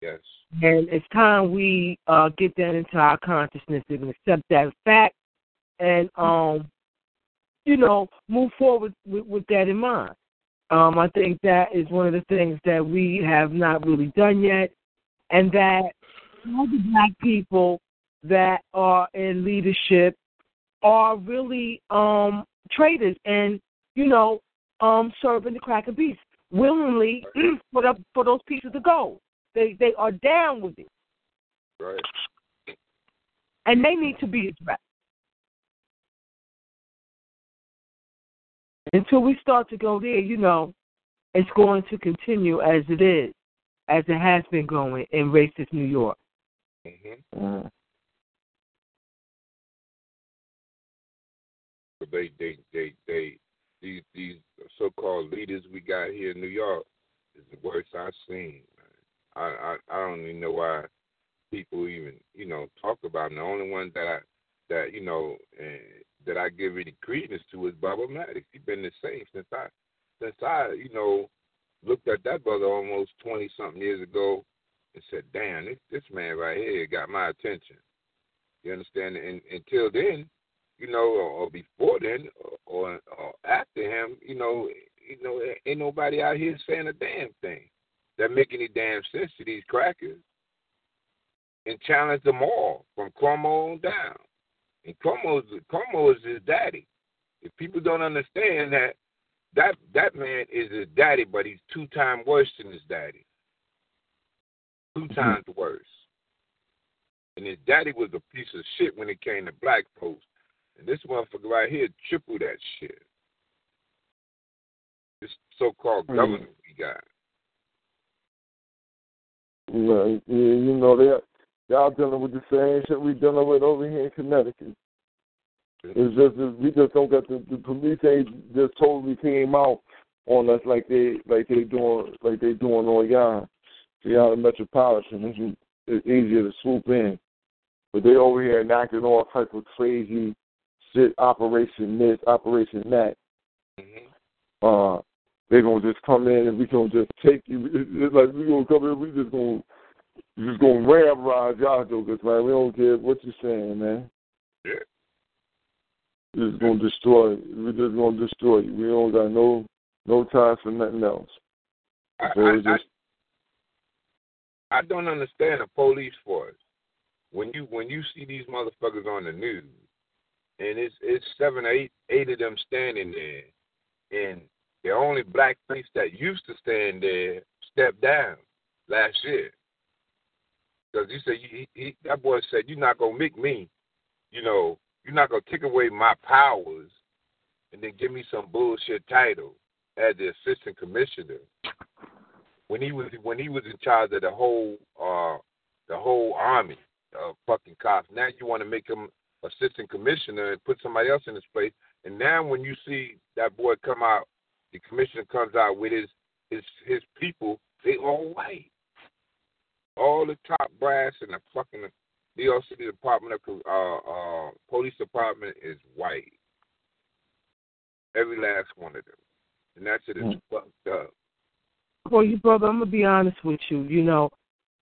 Speaker 17: Yes.
Speaker 6: and it's time we uh, get that into our consciousness and accept that fact, and um, you know, move forward with, with that in mind. Um, I think that is one of the things that we have not really done yet, and that all the black people that are in leadership are really um traitors and you know um serving the cracker beast willingly for the, for those pieces of gold. They they are down with it,
Speaker 17: Right.
Speaker 6: and they need to be addressed. Until we start to go there, you know, it's going to continue as it is, as it has been going in racist New York.
Speaker 17: Mm-hmm.
Speaker 3: Mm.
Speaker 17: They, they, they, they, these, these so-called leaders we got here in New York is the worst I've seen. I, I, I don't even know why people even, you know, talk about them. The only one that I, that you know, uh, that I give any credence to is Baba Maddox. He's been the same since I, since I, you know, looked at that brother almost twenty something years ago and said, "Damn, this this man right here got my attention." You understand? And until then, you know, or, or before then, or, or, or after him, you know, you know, ain't nobody out here saying a damn thing that make any damn sense to these crackers. And challenge them all from Cuomo on down. And Cuomo's Cuomo is his daddy. If people don't understand that, that that man is his daddy, but he's two times worse than his daddy. Two times worse. And his daddy was a piece of shit when it came to black folks. And this motherfucker right here triple that shit. This so called
Speaker 3: Mm.
Speaker 17: governor we got.
Speaker 3: Yeah, you know they y'all dealing with the same shit we dealing with over here in Connecticut. It's just we just don't got the, the police ain't just totally came out on us like they like they doing like they doing on y'all. See y'all the metropolitan it's, it's easier to swoop in. But they over here enacting all type of crazy shit, operation this, operation that. Uh they gonna just come in and we gonna just take you. It's like we gonna come in, we just gonna just gonna ramrod y'all jokers, man. We don't care what you're saying, man.
Speaker 17: Yeah.
Speaker 3: We're just gonna destroy. We're just gonna destroy you. We don't got no no time for nothing else.
Speaker 17: I,
Speaker 3: So
Speaker 17: I,
Speaker 3: it's just
Speaker 17: I, I don't understand the police force. When you when you see these motherfuckers on the news, and it's it's seven or eight eight of them standing there, and the only black police that used to stand there stepped down last year. Because he said he, he, that boy said you're not gonna make me, you know, you're not gonna take away my powers, and then give me some bullshit title as the assistant commissioner when he was when he was in charge of the whole uh the whole army of fucking cops. Now you want to make him assistant commissioner and put somebody else in his place. And now when you see that boy come out, the commissioner comes out with his his his people, they all white. All the top brass in the fucking New York City Department of uh uh police department is white. Every last one of them. And that shit is fucked up.
Speaker 6: Well, you brother, I'm gonna be honest with you. You know,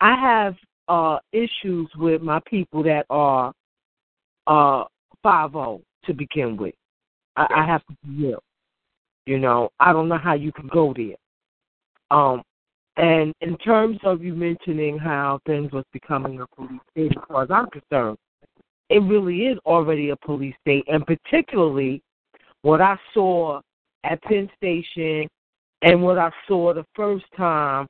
Speaker 6: I have uh issues with my people that are uh five zero to begin with. I, I have to be real. You know, I don't know how you can go there. Um, and in terms of you mentioning how things was becoming a police state, as far as I'm concerned, it really is already a police state, and particularly what I saw at Penn Station and what I saw the first time,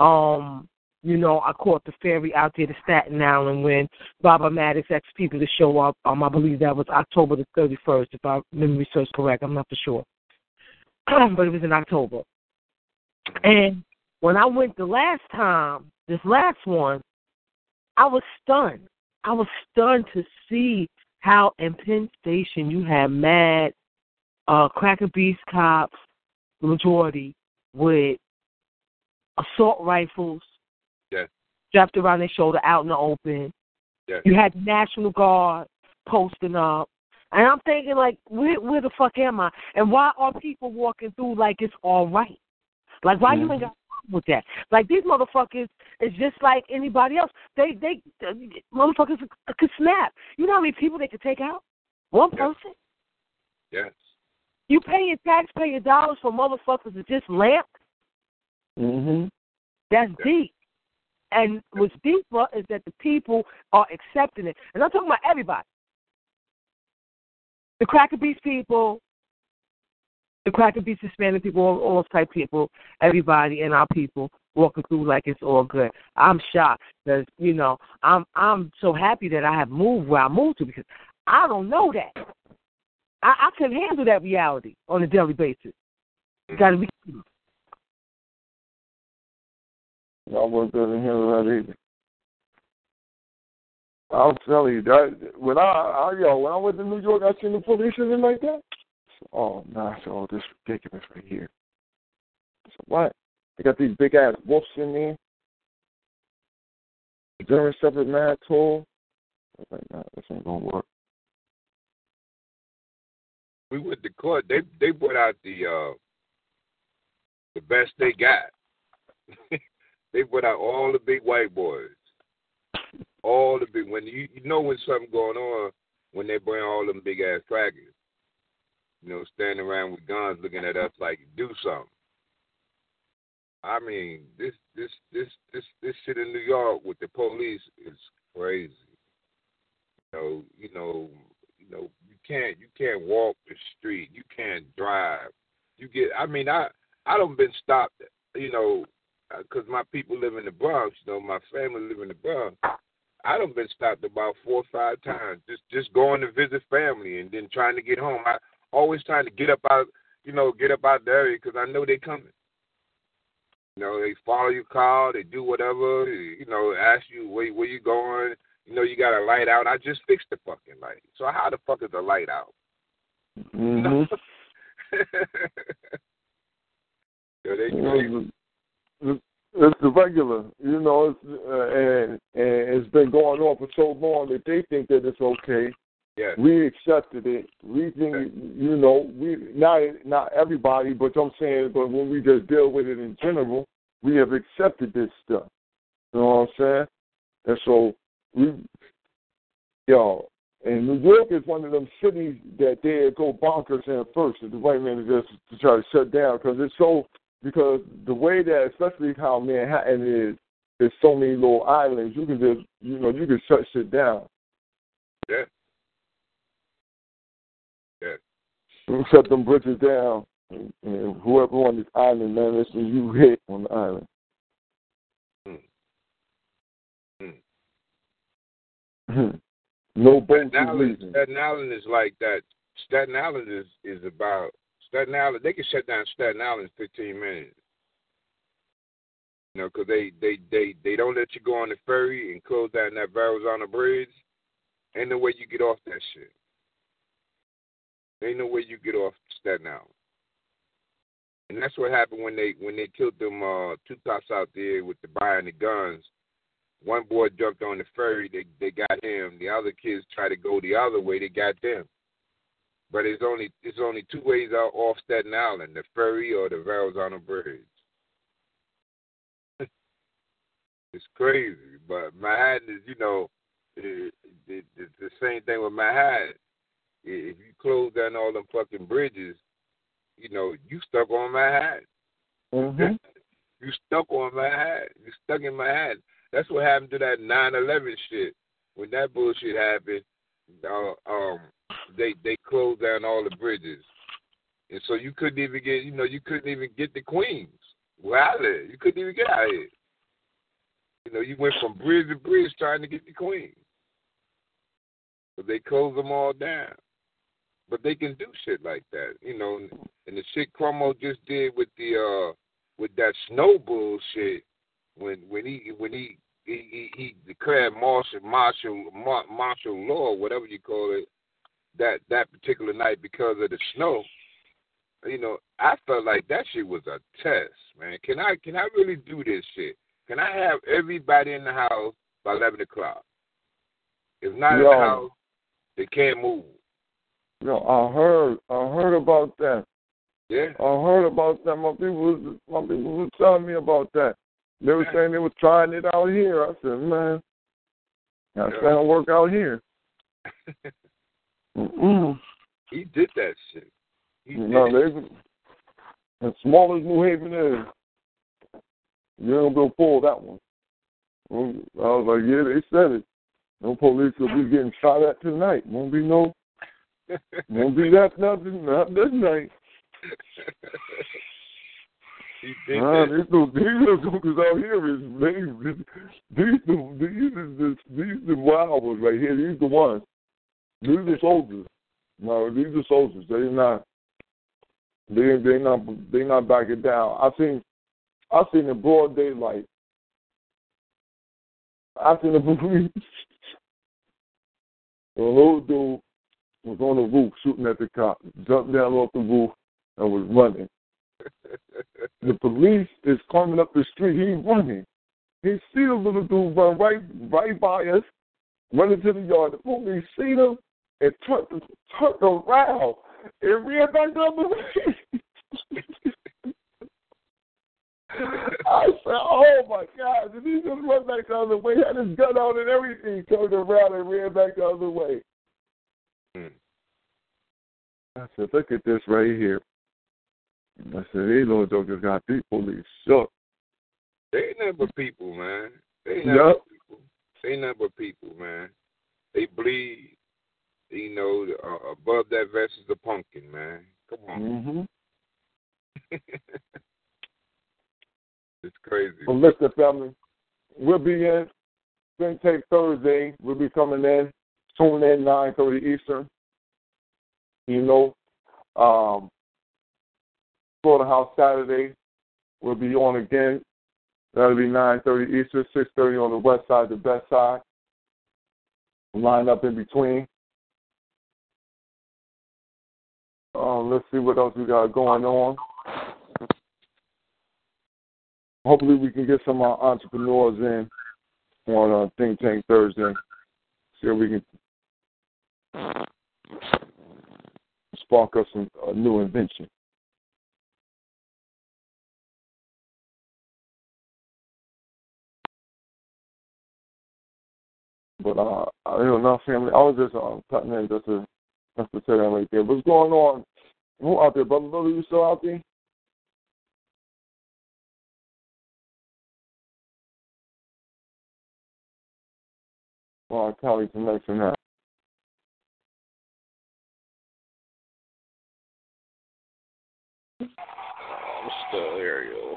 Speaker 6: um, you know, I caught the ferry out there to Staten Island when Baba Maddox asked people to show up. Um, I believe that was October the 31st, if I memory serves correct. I'm not for sure. but it was in October. And when I went the last time, this last one, I was stunned. I was stunned to see how in Penn Station you had mad uh, Cracker Beast cops, the majority, with assault rifles
Speaker 17: Yes.
Speaker 6: strapped around their shoulder out in the open.
Speaker 17: Yes.
Speaker 6: You had National Guard posting up. And I'm thinking, like, where, where the fuck am I? And why are people walking through like it's all right? Like, why you ain't got with that? Like, these motherfuckers is just like anybody else. They, they, uh, motherfuckers could snap. You know how many people they could take out? One person?
Speaker 17: Yes.
Speaker 6: You paying taxpayer dollars for motherfuckers to just lamp?
Speaker 3: Mhm.
Speaker 6: That's deep. And what's deeper is that the people are accepting it. And I'm talking about everybody. The Cracker Beast people, the Cracker Beast Hispanic people, all, all type people, everybody and our people walking through like it's all good. I'm shocked because, you know, I'm I'm so happy that I have moved where I moved to because I don't know that. I, I can handle that reality on a daily basis. Mm-hmm. Gotta be
Speaker 3: Y'all doesn't handle that either. I'll tell you that when I, I yo when I went to New York, I seen the police and like that. Oh, nah, so all this ridiculous right here. So what? They got these big ass wolves in there. During separate mad tour. I was like, nah, this ain't gonna work.
Speaker 17: We went to court. They they brought out the uh the best they got. they brought out all the big white boys. all the big when you you know when something going on when they bring all them big ass crackers. You know, standing around with guns looking at us like do something. I mean, this this this this this shit in New York with the police is crazy. You know, you know, you know, you can't you can't walk the street, you can't drive. You get, I mean, I I don't been stopped, you know, uh, because my people live in the Bronx. You know, my family live in the Bronx. I don't been stopped about four or five times just just going to visit family and then trying to get home. I always trying to get up out, you know, get up out the area because I know they coming. You know, they follow your car, they do whatever. You know, ask you where where you going. You know, you got a light out. I just fixed the fucking light. So how the fuck is the light out?
Speaker 3: Mm-hmm.
Speaker 17: They
Speaker 3: You know, it's, it's the regular, you know, it's, uh, and and it's been going on for so long that they think that it's okay. We accepted it. We think, you know, we not not everybody, but I'm saying, but when we just deal with it in general, we have accepted this stuff. You know what I'm saying? And so we, yo, and New York is one of them cities that they go bonkers in first. The white man is just to try to shut down because it's so because the way that, especially how Manhattan is, there's so many little islands. You can just, you know, you can shut shit down.
Speaker 17: Yeah. Yeah.
Speaker 3: Shut them bridges down, and, whoever on this island, man, that's when you hit on the island. Hmm. Hmm. Hmm. no boats
Speaker 17: Staten
Speaker 3: is
Speaker 17: Island. Staten Island is like that. Staten Island is is about Staten Island. They can shut down Staten Island in 15 minutes. You know, 'cause they they they they don't let you go on the ferry and close down that Verrazano Bridge. Ain't no way you get off that shit. Ain't no way you get off Staten Island. And that's what happened when they when they killed them uh two cops out there with the buying the guns. One boy jumped on the ferry, they they got him. The other kids tried to go the other way, they got them. But it's only it's only two ways out off Staten Island, the ferry or the Verrazano Bridge. it's crazy. But Manhattan is, you know, the, it's the same thing with Manhattan. If you close down all them fucking bridges, you know, you stuck on Manhattan.
Speaker 3: Mm-hmm.
Speaker 17: You stuck on Manhattan. You stuck in Manhattan. That's what happened to that 9/11 shit. When that bullshit happened, uh, um, they they closed down all the bridges, and so you couldn't even get, you know, you couldn't even get the Queens where I live. You couldn't even get out of here. You know, you went from bridge to bridge trying to get the Queens, but they closed them all down. But they can do shit like that, you know. And the shit Cuomo just did with the uh with that snow bullshit when when he when he he, he, he declared martial martial martial law, whatever you call it, that that particular night because of the snow. You know, I felt like that shit was a test, man. Can I can I really do this shit? Can I have everybody in the house by eleven o'clock? If not in the house, they can't move.
Speaker 3: Yo, I heard, I heard about that.
Speaker 17: Yeah.
Speaker 3: I heard about that. My people, was, my people were telling me about that. They were saying they were trying it out here. I said, man, that's
Speaker 17: Yeah.
Speaker 3: gonna work out here.
Speaker 17: He did that shit. He did
Speaker 3: No,
Speaker 17: it.
Speaker 3: they, as small as New Haven is, you ain't gonna pull that one. I was like, yeah, they said it. No police will be getting shot at tonight. Won't be no, won't be that nothing, not this night. Nah, these little, these little gookers out here is these the these is the these the wild ones right here. These the ones. These are soldiers. No, these are soldiers. They not. They they not they not backing down. I seen I seen in broad daylight. I seen the police. A little dude was on the roof shooting at the cop. Jumped down off the roof and was running. The police is coming up the street. He's running. He see the little dude run right right by us, running to the yard. The police see him and turned turned around and ran back down the way. I said, "Oh my God!" Did he just run back the other way? Had his gun out and everything. Turned around and ran back the other way.
Speaker 17: Mm.
Speaker 3: I said, "Look at this right here." I said, "These little jokers got people these shook."
Speaker 17: They ain't but people, man. They ain't
Speaker 3: Yep.
Speaker 17: people. They ain't but people, man. They bleed. You know, uh, above that vest is a pumpkin, man. Come on.
Speaker 3: Mm-hmm.
Speaker 17: it's crazy.
Speaker 3: Well, listen, family, we'll be in. Think Tank Thursday. We'll be coming in. Tune in 9:30 Eastern. You know, um, Slaughterhouse Saturday. We'll be on again. That'll be 9:30 Eastern, 6:30 on the west side, the best side. Line up in between. Um, let's see what else we got going on. Hopefully, we can get some uh, entrepreneurs in on uh, Think Tank Thursday. See if we can spark up some uh, new invention. But uh, you know, family. I was just um, cutting in just to just to say that right there. What's going on? Who out there, brother? Brother, you still out there? Well, Kelly connection now.
Speaker 11: I'm still here, yo.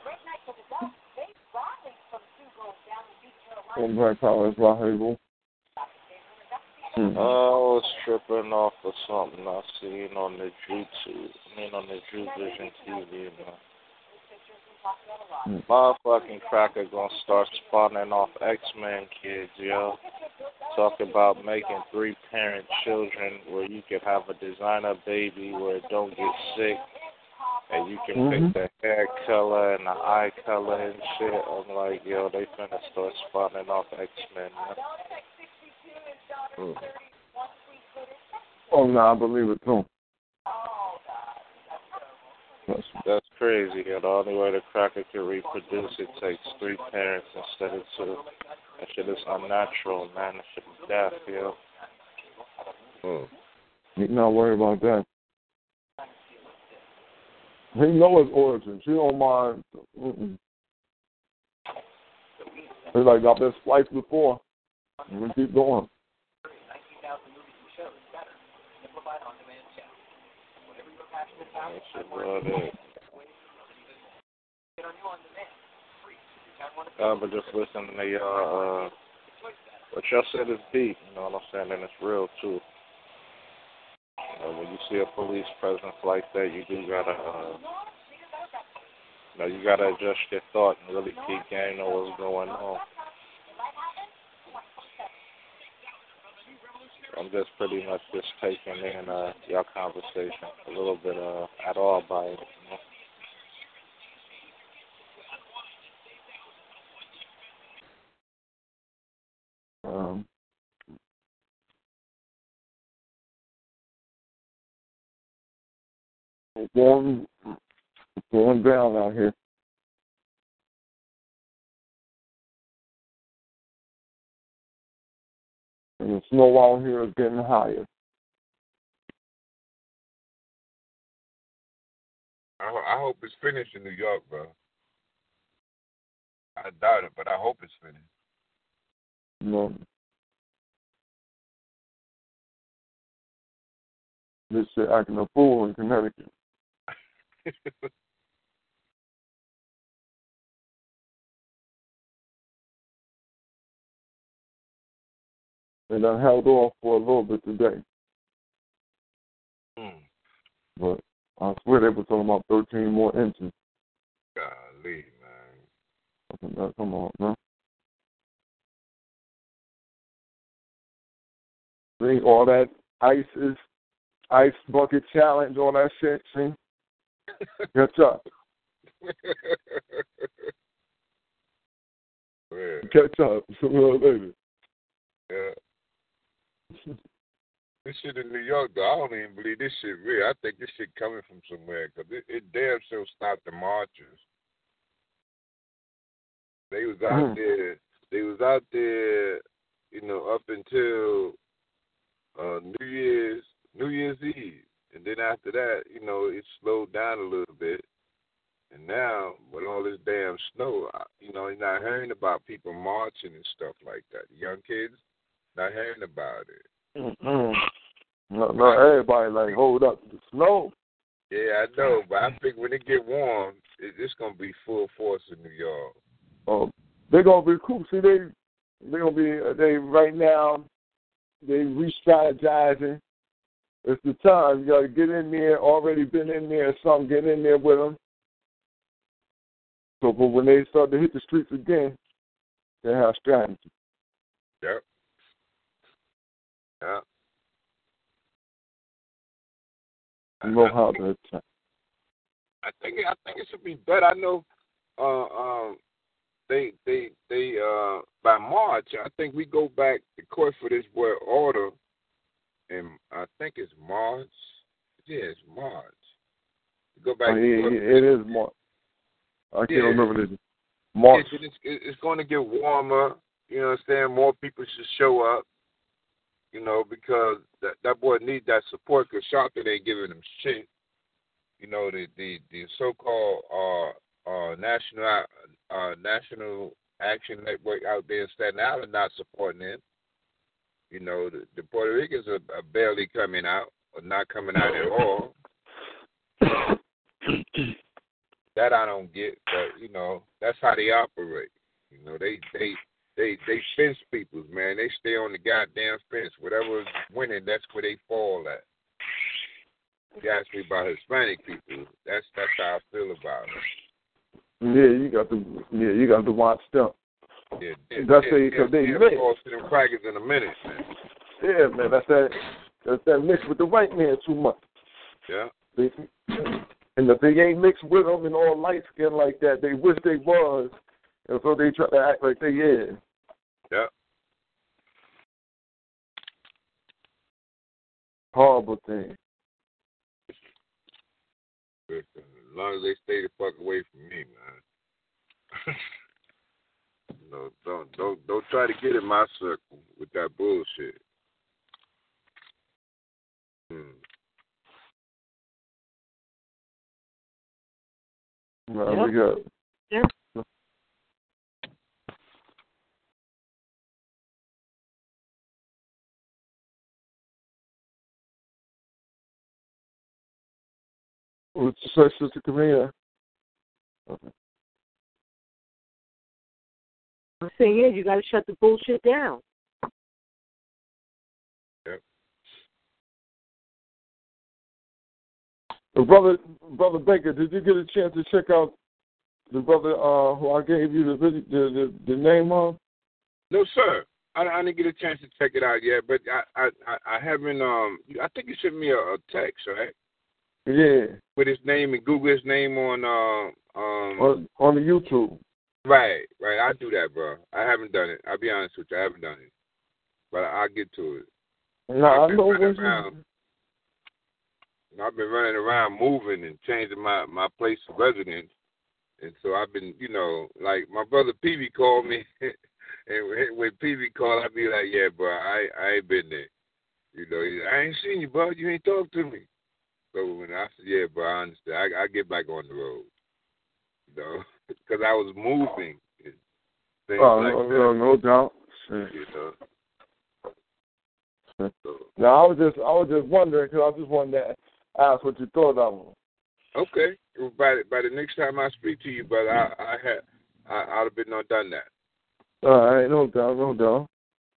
Speaker 3: From Black Power is Rahable. Hmm.
Speaker 11: I was tripping off of something I seen on the YouTube. I mean, on the Drew Vision TV, man. Motherfucking cracker gonna start spawning off X Men kids, yo. Talk about making three parent children where you could have a designer baby where it don't get sick and you can
Speaker 3: Mhm.
Speaker 11: pick the hair color and the eye color and shit. I'm like, yo, they finna start spawning off X Men, man.
Speaker 3: Oh, no, I believe it too. That's,
Speaker 11: That's crazy. Yo. The only way the cracker can reproduce it takes three parents instead of two. That shit is unnatural, man. That shit is death, yo.
Speaker 3: you not worry about that. He know his origins. He don't mind. Mm-mm. He's like, I've been spliced before. Going to keep going.
Speaker 11: Uh, but just listening to y'all, uh, what y'all said is deep, you know what I'm saying, and it's real too. Uh, when you see a police presence like that, you do gotta, uh, you know, you gotta adjust your thought and really keep game on what's going on. I'm just pretty much just taking in uh, y'all conversation a little bit uh, at all by it. You know?
Speaker 3: Um, it's going, going down out here. And the snow out here is getting higher.
Speaker 17: I, I hope it's finished in New York, bro. I doubt it, but I hope it's finished.
Speaker 3: No. this shit acting a fool in Connecticut. They I held off for a little bit today.
Speaker 17: Hmm.
Speaker 3: But I swear they were talking about 13 more inches.
Speaker 17: Golly, man.
Speaker 3: Come on, man. See, all that ice is ice bucket challenge, all that shit. See, catch up,
Speaker 17: yeah.
Speaker 3: catch up sooner or later.
Speaker 17: yeah. This shit in New York, though, I don't even believe this shit real. I think this shit coming from somewhere because it, it damn sure stopped the marches. They was out
Speaker 3: Mhm.
Speaker 17: there. They was out there, you know, up until uh New Year's New Year's Eve, and then after that, you know, it slowed down a little bit. And now, with all this damn snow, you know, you're not hearing about people marching and stuff like that. Young kids not hearing about it.
Speaker 3: Mm-mm. No, no, everybody like hold up the snow.
Speaker 17: Yeah, I know, but I think when it get warm, it, it's gonna be full force in New York.
Speaker 3: Oh, they're gonna recruit. See, they they're gonna be uh, they right now. They re-strategizing. It's the time. You gotta get in there. Already been in there. Some get in there with them. So, but when they start to hit the streets again, they have strategy.
Speaker 17: Yep. Yeah.
Speaker 3: You know how to attack.
Speaker 17: I think I think it should be better. I know uh um they they they uh by March I think we go back the court for this word order and I think it's March. Yeah, it's March. Go back
Speaker 3: Oh,
Speaker 17: to
Speaker 3: yeah, yeah, it is March. I can't
Speaker 17: Yeah.
Speaker 3: remember this. March.
Speaker 17: It's, it's, it's going to get warmer. You know what I'm saying? More people should show up. You know, because that that boy need that support because Sharpton ain't giving him shit. You know, the the the so-called uh uh national uh national action network out there in Staten Island not supporting him. You know, the, the Puerto Ricans are, are barely coming out or not coming out at all. that I don't get, but you know, that's how they operate. You know, they they they they fence peoples, man. They stay on the goddamn fence. Whatever's winning, that's where they fall at. You ask me about Hispanic people, that's that's how I feel about it.
Speaker 3: Yeah, you got to yeah, you got to watch them.
Speaker 17: Yeah,
Speaker 3: That's
Speaker 17: yeah,
Speaker 3: they- 'cause they
Speaker 17: yeah,
Speaker 3: mix.
Speaker 17: to them crackers in a minute, man.
Speaker 3: Yeah, man, that's that that's that mix with the white man too much.
Speaker 17: Yeah.
Speaker 3: They, and if they ain't mixed with them and all light skin like that, they wish they was, and so they try to act like they is.
Speaker 17: Yeah.
Speaker 3: Horrible thing.
Speaker 17: As long as they stay the fuck away from me, man. you know, don't don't don't try to get in my circle with that bullshit. Hmm.
Speaker 3: No, we got
Speaker 6: Yeah.
Speaker 3: what's the say, Sister Camilla?
Speaker 6: I'm saying, yeah, you got to shut the bullshit down.
Speaker 3: Uh, Brother Brother Baker, did you get a chance to check out the brother uh, who I gave you the the, the the name of?
Speaker 17: No, sir. I, I didn't get a chance to check it out yet, but I I I, I haven't. Um, I think you sent me a, a text, right?
Speaker 3: Yeah,
Speaker 17: With his name and Google his name on uh um.
Speaker 3: on, on the YouTube.
Speaker 17: Right, right. I do that, bro. I haven't done it. I'll be honest with you. I haven't done it, but I'll get to it.
Speaker 3: No, I've
Speaker 17: been
Speaker 3: know
Speaker 17: running around. I've been running around moving and changing my my place of residence, and so I've been, you know, like my brother PV called me, and when- PV called, I'd be like, "Yeah, bro, I I ain't been there." You know, he, I ain't seen you, bro. You ain't talked to me. So when I said, "Yeah, bro, I understand," I, I get back on the road, know, because I was moving. And things
Speaker 3: Oh,
Speaker 17: like
Speaker 3: no,
Speaker 17: that,
Speaker 3: no, no doubt. Sure.
Speaker 17: You know.
Speaker 3: No, I was just I was just wondering because I just wanted to ask what you thought of him.
Speaker 17: Okay. By the, by the next time I speak to you, brother, I I had I I'd have been on done that.
Speaker 3: All right, no doubt, no doubt.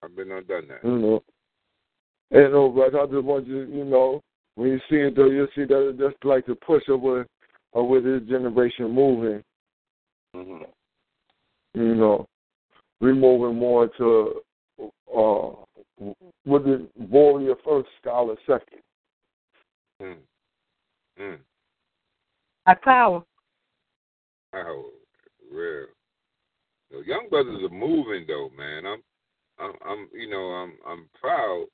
Speaker 17: I've been on done that.
Speaker 3: You know, and no, but I just want you, you know, when you see it though, you'll see that it's just like the push of where, of where this generation moving.
Speaker 17: hmm
Speaker 3: You know, we're moving more to, uh, with the warrior first, scholar second.
Speaker 17: Mm. Mm.
Speaker 6: High power.
Speaker 17: Oh, real. The young brothers are moving though, man. I'm, I'm, I'm you know, I'm, I'm proud,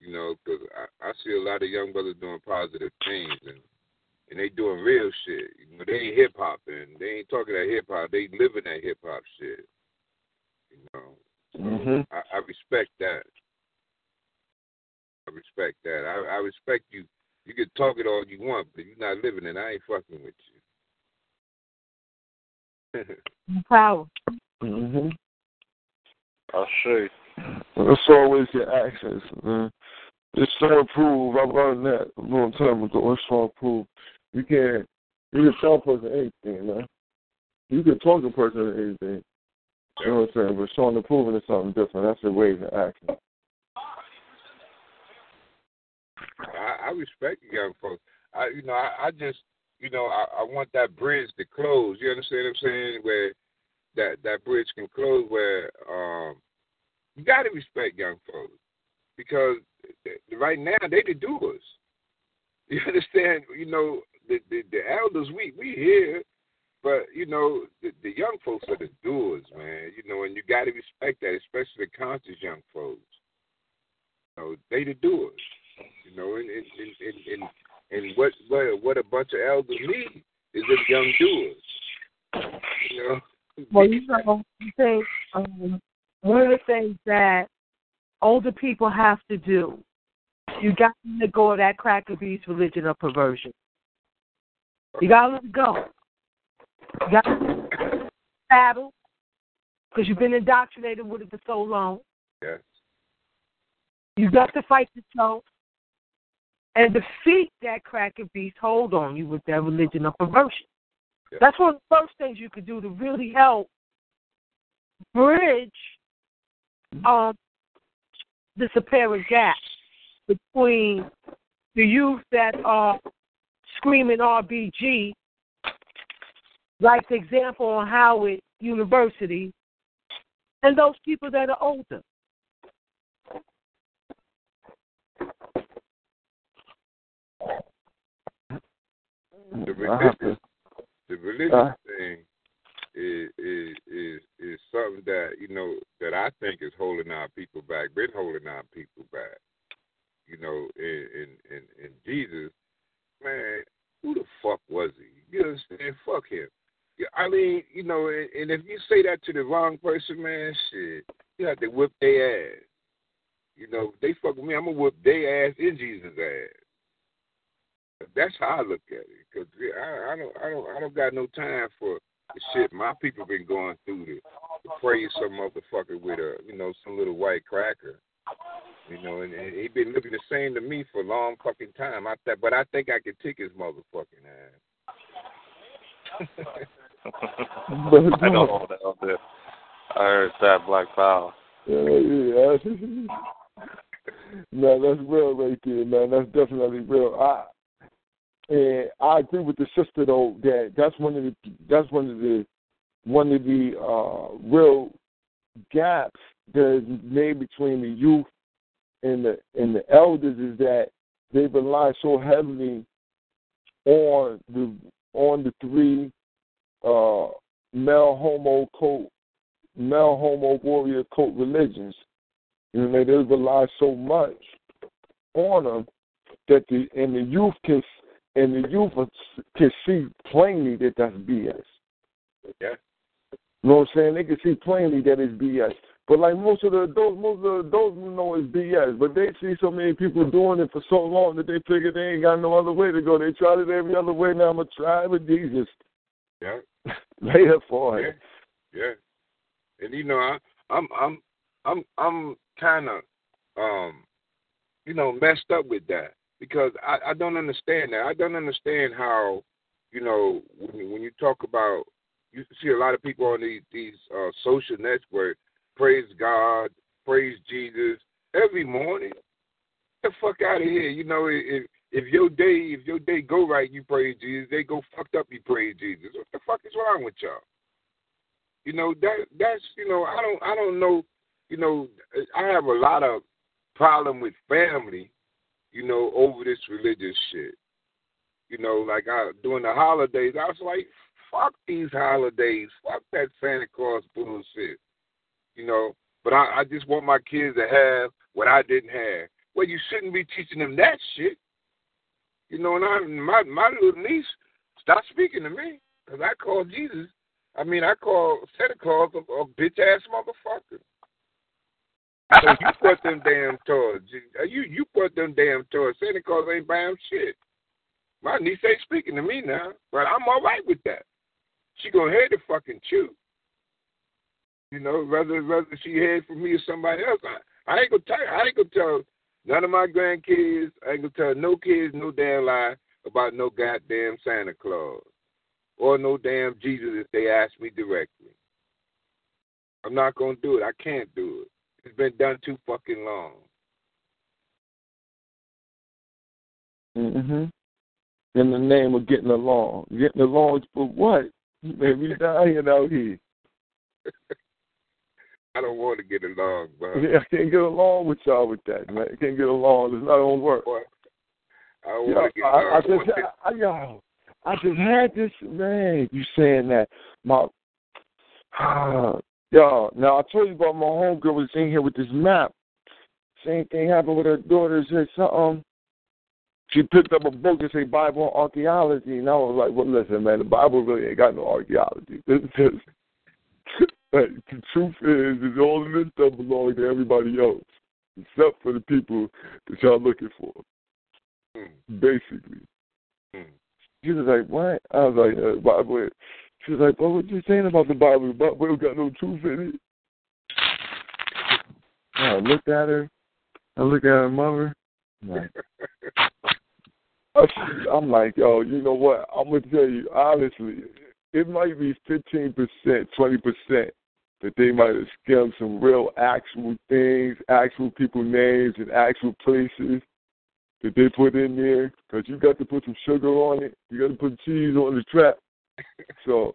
Speaker 17: you know, because I, I see a lot of young brothers doing positive things and and they doing real shit. You know, they ain't hip hop and they ain't talking that hip hop. They living that hip hop shit.
Speaker 3: hmm
Speaker 17: I, I respect that. I respect that. I, I respect you. You can talk it all you want, but you're not living it, I ain't fucking with you.
Speaker 6: Power.
Speaker 3: hmm
Speaker 11: I see.
Speaker 3: It's always your actions, man. It's so approved. I learned that a long time ago. It's so approved. You can't. You can tell a person anything, man. You can talk to a person anything. You know what I'm saying? But showing approving is something different. That's the way of action.
Speaker 17: I, I respect you young folks. I, you know, I, I just, you know, I, I want that bridge to close. You understand what I'm saying? Where that that bridge can close, where um, you got to respect young folks because right now they the doers. You understand? You know, the the, the elders we we here, but you know the, the young folks are the doers, man. You know, and you got to respect that, especially the conscious young folks. You know, they the doers. You know, and and and and, and what what what a bunch of elders need is them young doers. You know.
Speaker 6: Well, you know, I think um, one of the things that older people have to do, you got to go of that cracker beast religion of perversion. You got to let it go. You got to battle because you've been indoctrinated with it for so long.
Speaker 17: Yes.
Speaker 6: You got to fight yourself and defeat that cracker beast hold on you with that religion of perversion. That's one of the first things you could do to really help bridge um, this apparent gap between the youth that are screaming RBG, like the example on Howard University, and those people that are older.
Speaker 17: The
Speaker 3: I
Speaker 17: religious,
Speaker 3: to.
Speaker 17: the religious
Speaker 3: Uh.
Speaker 17: thing is is is is something that you know that I think is holding our people back. Been holding our people back. You know, in in in, in Jesus, man, who the fuck was he? You understand? Fuck him. I mean, you know, and, and if you say that to the wrong person, man, shit, you have to whip their ass. You know, they fuck with me, I'm gonna whip their ass in Jesus' ass. That's how I look at it. Cause I, I don't, I don't, I don't got no time for the shit my people been going through to praise some motherfucker with a, you know, some little white cracker. You know, and, and he been looking the same to me for a long fucking time. I th- but I think I could take his motherfucking ass.
Speaker 11: I don't know that out there. I heard that Black Power.
Speaker 3: Yeah, yeah. no, that's real right there, man. That's definitely real. I and I agree with the sister though that that's one of the that's one of the one of the uh, real gaps that is made between the youth and the and the elders is that they rely so heavily on the on the three uh, male homo cult male homo warrior cult religions. You know, they rely so much on them that the and the youth can and the youth can see plainly that that's BS.
Speaker 17: Yeah.
Speaker 3: You know what I'm saying? They can see plainly that it's BS. But like most of the adults, most of the adults know it's BS. But they see so many people doing it for so long that they figure they ain't got no other way to go. They tried it every other way. Now I'm gonna try it with Jesus.
Speaker 17: Yeah.
Speaker 3: Lay it for
Speaker 17: Yeah.
Speaker 3: it.
Speaker 17: Yeah. And you know, I, I'm I'm I'm I'm kind of um you know messed up with that because I I don't understand that. I don't understand how you know when you, when you talk about you see a lot of people on these these uh, social networks praise God, praise Jesus every morning. Get the fuck out of here. You know if if your day if your day go right, you praise Jesus. They go fucked up, you praise Jesus. What the fuck is wrong with y'all? You know that that's you know I don't I don't know. You know I have a lot of problem with family. You know over this religious shit. You know like I during the holidays I was like fuck these holidays. Fuck that Santa Claus bullshit. You know, but I, I just want my kids to have what I didn't have. Well, you shouldn't be teaching them that shit. You know, and I, my my little niece stopped speaking to me because I call Jesus. I mean, I call Santa Claus a, a bitch ass motherfucker. So you put them damn toys. You you put them damn toys. Santa Claus ain't buying shit. My niece ain't speaking to me now, but I'm all right with that. She gonna head the fucking chew. You know, whether whether she had for me or somebody else, I, I ain't gonna tell. I ain't gonna tell none of my grandkids. I ain't gonna tell no kids no damn lie about no goddamn Santa Claus or no damn Jesus if they ask me directly. I'm not gonna do it. I can't do it. It's been done too fucking long.
Speaker 3: hmm In the name of getting along. Getting along for what? Man, we dying out here.
Speaker 17: I don't want to get along, bro.
Speaker 3: Yeah, I can't get along with y'all with that, man. I can't get along. It's not gonna work.
Speaker 17: I don't want to get
Speaker 3: I, I just, I, I, yo, I just had this man. You saying that my, yo. Now I told you about my homegirl was in here with this map. Same thing happened with her daughter. Said something. She picked up a book that say Bible and archaeology, and I was like, "Well, listen, man, the Bible really ain't got no archaeology. This is like, the truth is, is all of this stuff belongs to everybody else, except for the people that y'all looking for. Basically." She was like, "What?" I was like, uh, "Bible." She was like, "Well, what you saying about the Bible? The Bible got no truth in it." I looked at her. I looked at her mother. I'm like, I'm like, yo, you know what? I'm gonna tell you honestly, it might be fifteen percent, twenty percent that they might have skimmed some real actual things, actual people names, and actual places that they put in there. Because you got to put some sugar on it. You got to put cheese on the trap. so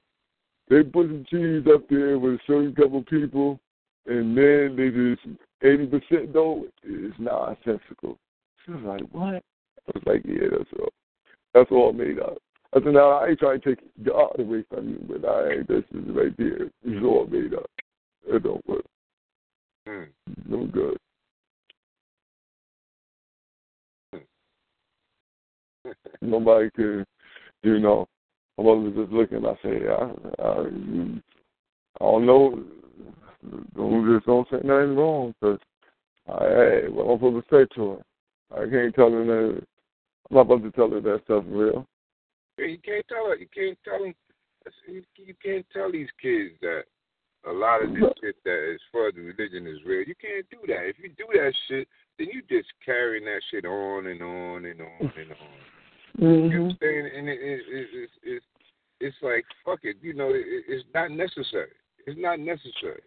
Speaker 3: they put some cheese up there with a certain couple people, and then they just eighty percent though is nonsensical. She was like, "What?" I was like, "Yeah, that's all. That's all made up." I said, "Now I ain't trying to take God away from you, but I ain't. This is right there. It's all made up. It don't work. Mm. No good." Nobody could, you know. I was just looking. I say, I, I, I don't know. Don't just don't say nothing wrong, cause I, hey, what am I supposed to say to her? I can't tell her that. I'm not supposed to tell her that stuff real.
Speaker 17: You can't tell her. You can't tell them. You can't tell these kids that a lot of this shit that as far as the religion is real. You can't do that. If you do that shit, then you just carrying that shit on and on and on and on. You know what I'm mm-hmm. saying? And it, it, it, it's it's it's like fuck it. You know, it, it's not necessary. It's not necessary.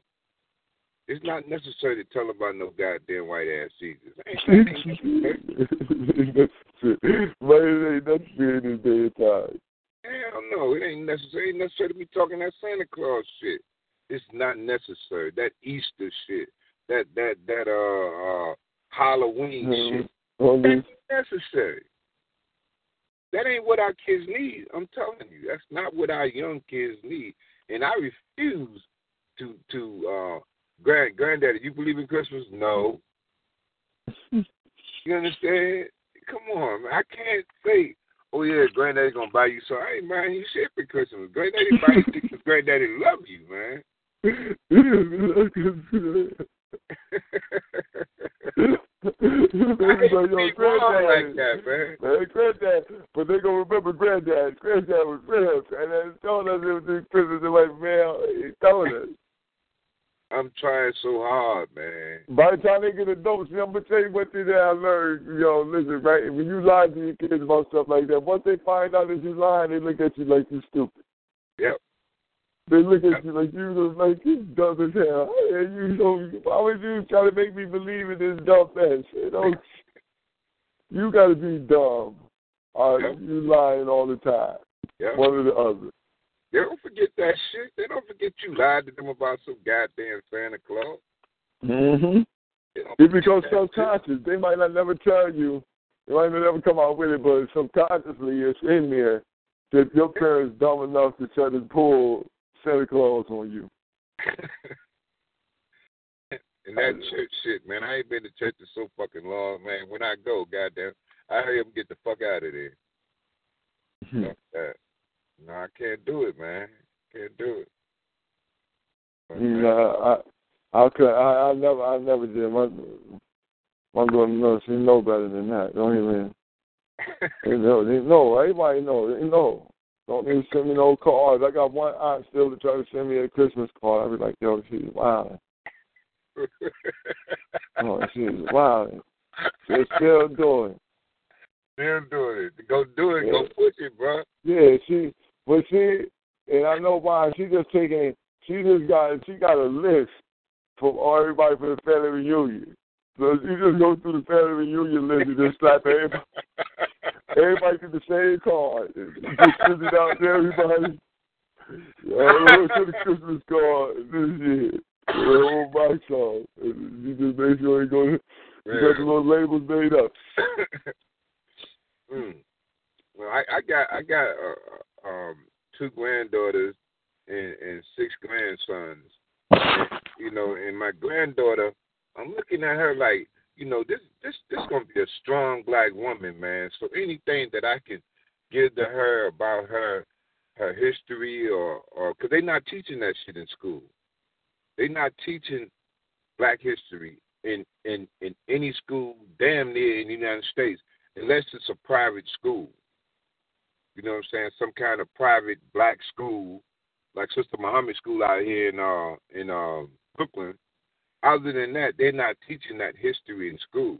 Speaker 17: It's not necessary to tell about no goddamn white ass Jesus. Ain't, ain't necessary.
Speaker 3: but it ain't necessary in this day and time.
Speaker 17: Hell no, it ain't necessary. It ain't necessary to be talking that Santa Claus shit. It's not necessary. That Easter shit. That that that uh uh Halloween
Speaker 3: Mhm.
Speaker 17: shit.
Speaker 3: Well,
Speaker 17: That ain't necessary. That ain't what our kids need. I'm telling you, that's not what our young kids need. And I refuse to to uh grand granddaddy, you believe in Christmas? No. You understand? Come on, man. I can't say, oh yeah, granddaddy's gonna buy you so I ain't buying you shit for Christmas. Granddaddy buy you because granddaddy love you, man.
Speaker 3: They be like, yo,
Speaker 17: be wrong
Speaker 3: granddad,
Speaker 17: like that, man.
Speaker 3: man, granddad, but they gonna remember granddad. Granddad was real, and then telling us it was this Christmas. They're like, man, he telling us.
Speaker 17: I'm trying so hard, man.
Speaker 3: By the time they get adults, see, I'm gonna tell you what thing that I learned. Yo, listen, right? When you lie to your kids about stuff like that, once they find out that you're lying, they look at you like you're stupid.
Speaker 17: Yep.
Speaker 3: They look at you like you look like you dumb as hell. And you know, why would you try to make me believe in this dumb ass shit? Don't, you got to be dumb. Uh, or you lying all the time.
Speaker 17: Yep.
Speaker 3: One or the other.
Speaker 17: They don't forget that shit. They don't forget you lied to them about some goddamn Santa Claus.
Speaker 3: Mm-hmm. It becomes subconscious. They might not never tell you. They might not never come out with it, but subconsciously it's in there that your parents dumb enough to try to pull Santa Claus on you.
Speaker 17: And that church shit, man. I ain't been to church in so fucking long, man. When I go, goddamn, I hurry up and get the fuck out of there. That. No, I can't do it, man. Can't do it. Fuck
Speaker 3: You know, I could. I, I never. I never did. My my daughter knows. She know better than that. Don't even. you know. They know. Everybody know. They know. Don't even send me no cards. I got one aunt still to try to send me a Christmas card. I be like, yo, she's wild. oh, she's wild. She's still doing.
Speaker 17: Still doing it. Go do it.
Speaker 3: Yeah.
Speaker 17: Go push it, bro.
Speaker 3: Yeah, she. But she, and I know why. She just taking. She just got. She got a list from all everybody for the family reunion. So she just go through the family reunion list and just slap everybody. everybody get the same card. Just send it out to everybody. Yeah, to the Christmas card this year. On my song. You just make sure you go. You got the little labels made up.
Speaker 17: Mm. Well, I, I got I got uh, um, two granddaughters and, and six grandsons. And, you know, and my granddaughter, I'm looking at her like, you know, this this this gonna be a strong black woman, man. So anything that I can give to her about her her history or or because they're not teaching that shit in school. They're not teaching black history in in in any school damn near in the United States unless it's a private school. You know what I'm saying? Some kind of private black school, like Sister Muhammad School out here in uh in uh Brooklyn. Other than that, they're not teaching that history in school.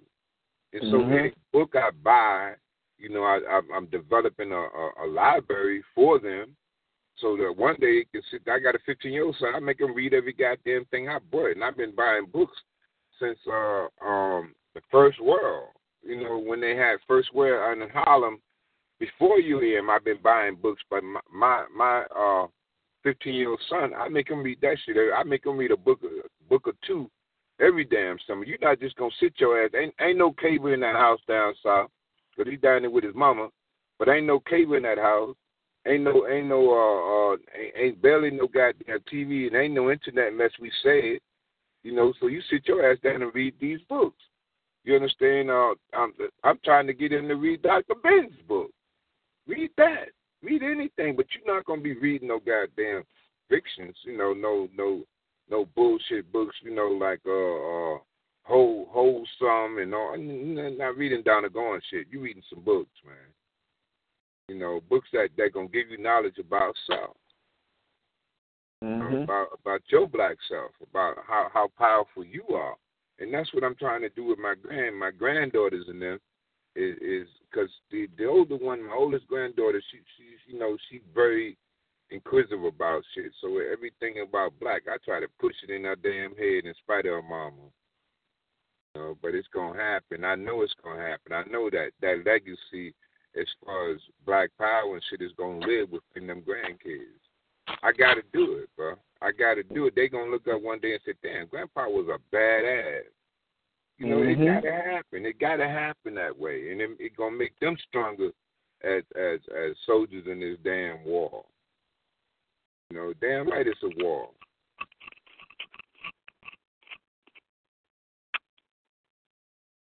Speaker 17: And so
Speaker 3: Mhm.
Speaker 17: any book I buy, you know, I, I'm, I'm developing a, a, a library for them so that one day it can sit. I got a 15 year old son. I make him read every goddamn thing I bought, and I've been buying books since uh um the First World. You know, when they had First World in Harlem, before you UAM, I've been buying books. But my my, my uh 15 year old son, I make him read that shit. I make him read a book a book or two every damn summer. You're not just gonna sit your ass. Ain't ain't no cable in that house down south, cause he's down there with his mama. But ain't no cable in that house. Ain't no ain't no uh, uh ain't, ain't barely no goddamn TV and ain't no internet unless we say it. You know, so you sit your ass down and read these books. You understand? Uh, I'm I'm trying to get him to read Dr. Ben's book. Read that. Read anything, but you're not gonna be reading no goddamn fictions. You know, no no no bullshit books. You know, like uh uh whole wholesome and all. Not reading down the going shit. You reading some books, man. You know, books that that gonna give you knowledge about self,
Speaker 3: Mhm.
Speaker 17: about about your black self, about how how powerful you are, and that's what I'm trying to do with my grand my granddaughters and them is is because the the older one, my oldest granddaughter, she she you know she very inquisitive about shit. So everything about black, I try to push it in her damn head in spite of her mama. You know, but it's gonna happen. I know it's gonna happen. I know that that legacy, as far as black power and shit, is gonna live within them grandkids. I gotta do it, bro. I gotta do it. They gonna look up one day and say, "Damn, Grandpa was a badass." You know,
Speaker 3: Mhm.
Speaker 17: it gotta happen. It gotta happen that way, and it, it gonna make them stronger as as as soldiers in this damn war. You know, damn right, it's a war.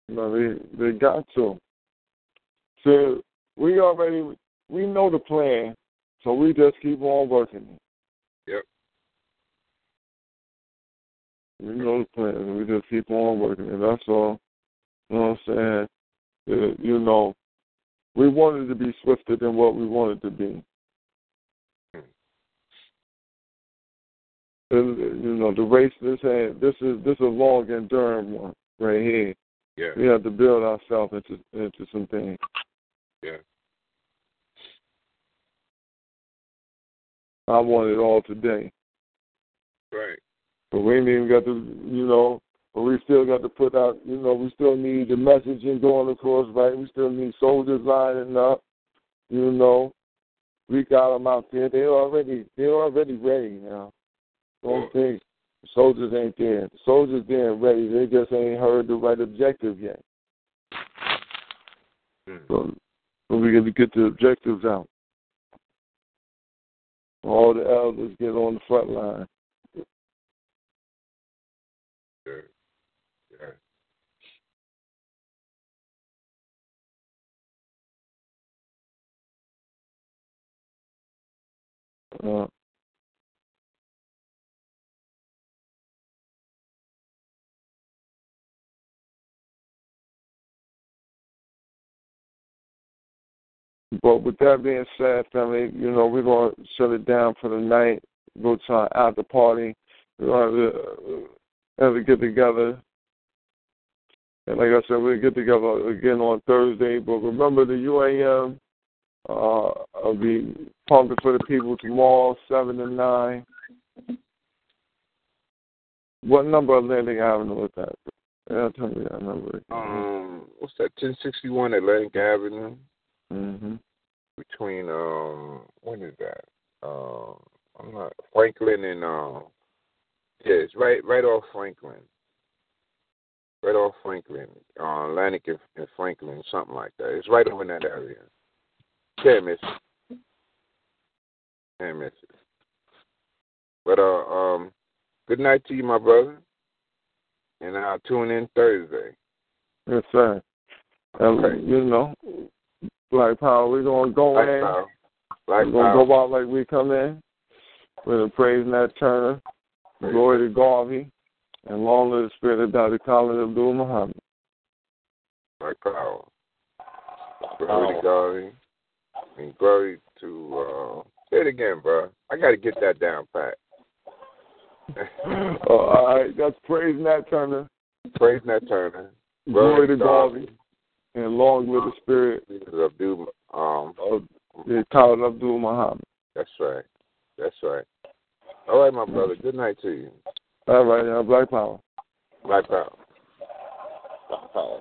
Speaker 3: No, they they got to. So we already we know the plan, so we just keep on working it. We know the plan, we just keep on working and That's all. You know what I'm saying? Uh, you know, we wanted to be swifter than what we wanted to be. And, you know, the race this ain't this is this is a long enduring one right here.
Speaker 17: Yeah.
Speaker 3: We have to build ourselves into into some things.
Speaker 17: Yeah.
Speaker 3: I want it all today.
Speaker 17: Right.
Speaker 3: But we ain't even got to, you know, but we still got to put out, you know, we still need the messaging going across, right? We still need soldiers lining up, you know. We got them out there. They're already, they're already ready now. Don't think soldiers ain't there. The soldiers there and ready. They just ain't heard the right objective yet. Hmm. So, so we got to get the objectives out. All the elders get on the front line. Uh, but with that being said, family, you know, we're going to shut it down for the night, go to our after party. We're going to have a get together. And like I said, we'll get together again on Thursday. But remember, the UAM uh, will be pumping for the people tomorrow, 7 to 9. What number of Atlantic Avenue is that? Yeah, tell me that number.
Speaker 17: Um, what's that? Ten sixty one Atlantic Avenue.
Speaker 3: Mm-hmm.
Speaker 17: Between um, when is that? Um, I'm not Franklin and um, yeah, it's right right off Franklin. Right off Franklin, uh, Atlantic and, and Franklin, something like that. It's right over in that area. Can't miss it. Can't miss it. But uh, um, good night to you, my brother and I'll tune in Thursday.
Speaker 3: Yes, sir. And, you know, Black Power, we're going to go
Speaker 17: Black
Speaker 3: in.
Speaker 17: Power. Black
Speaker 3: we're going to
Speaker 17: Power.
Speaker 3: go out like we come in. With a praise Nat Turner, glory to Garvey, and long live the spirit of Dr. Khalid Abdul Muhammad.
Speaker 17: Black Power. Glory to God. And glory to, uh, say it again, bro. I got to get that down pat.
Speaker 3: uh, all right, that's praise Nat Turner.
Speaker 17: Praise Nat Turner.
Speaker 3: Glory to Garvey, and long live the spirit
Speaker 17: of Abdul, um,
Speaker 3: of the Khalid Abdul Muhammad.
Speaker 17: That's right. That's right. All right, my brother. Good night to you.
Speaker 3: All right, now, Black Power.
Speaker 17: Black Power.
Speaker 3: Black Power.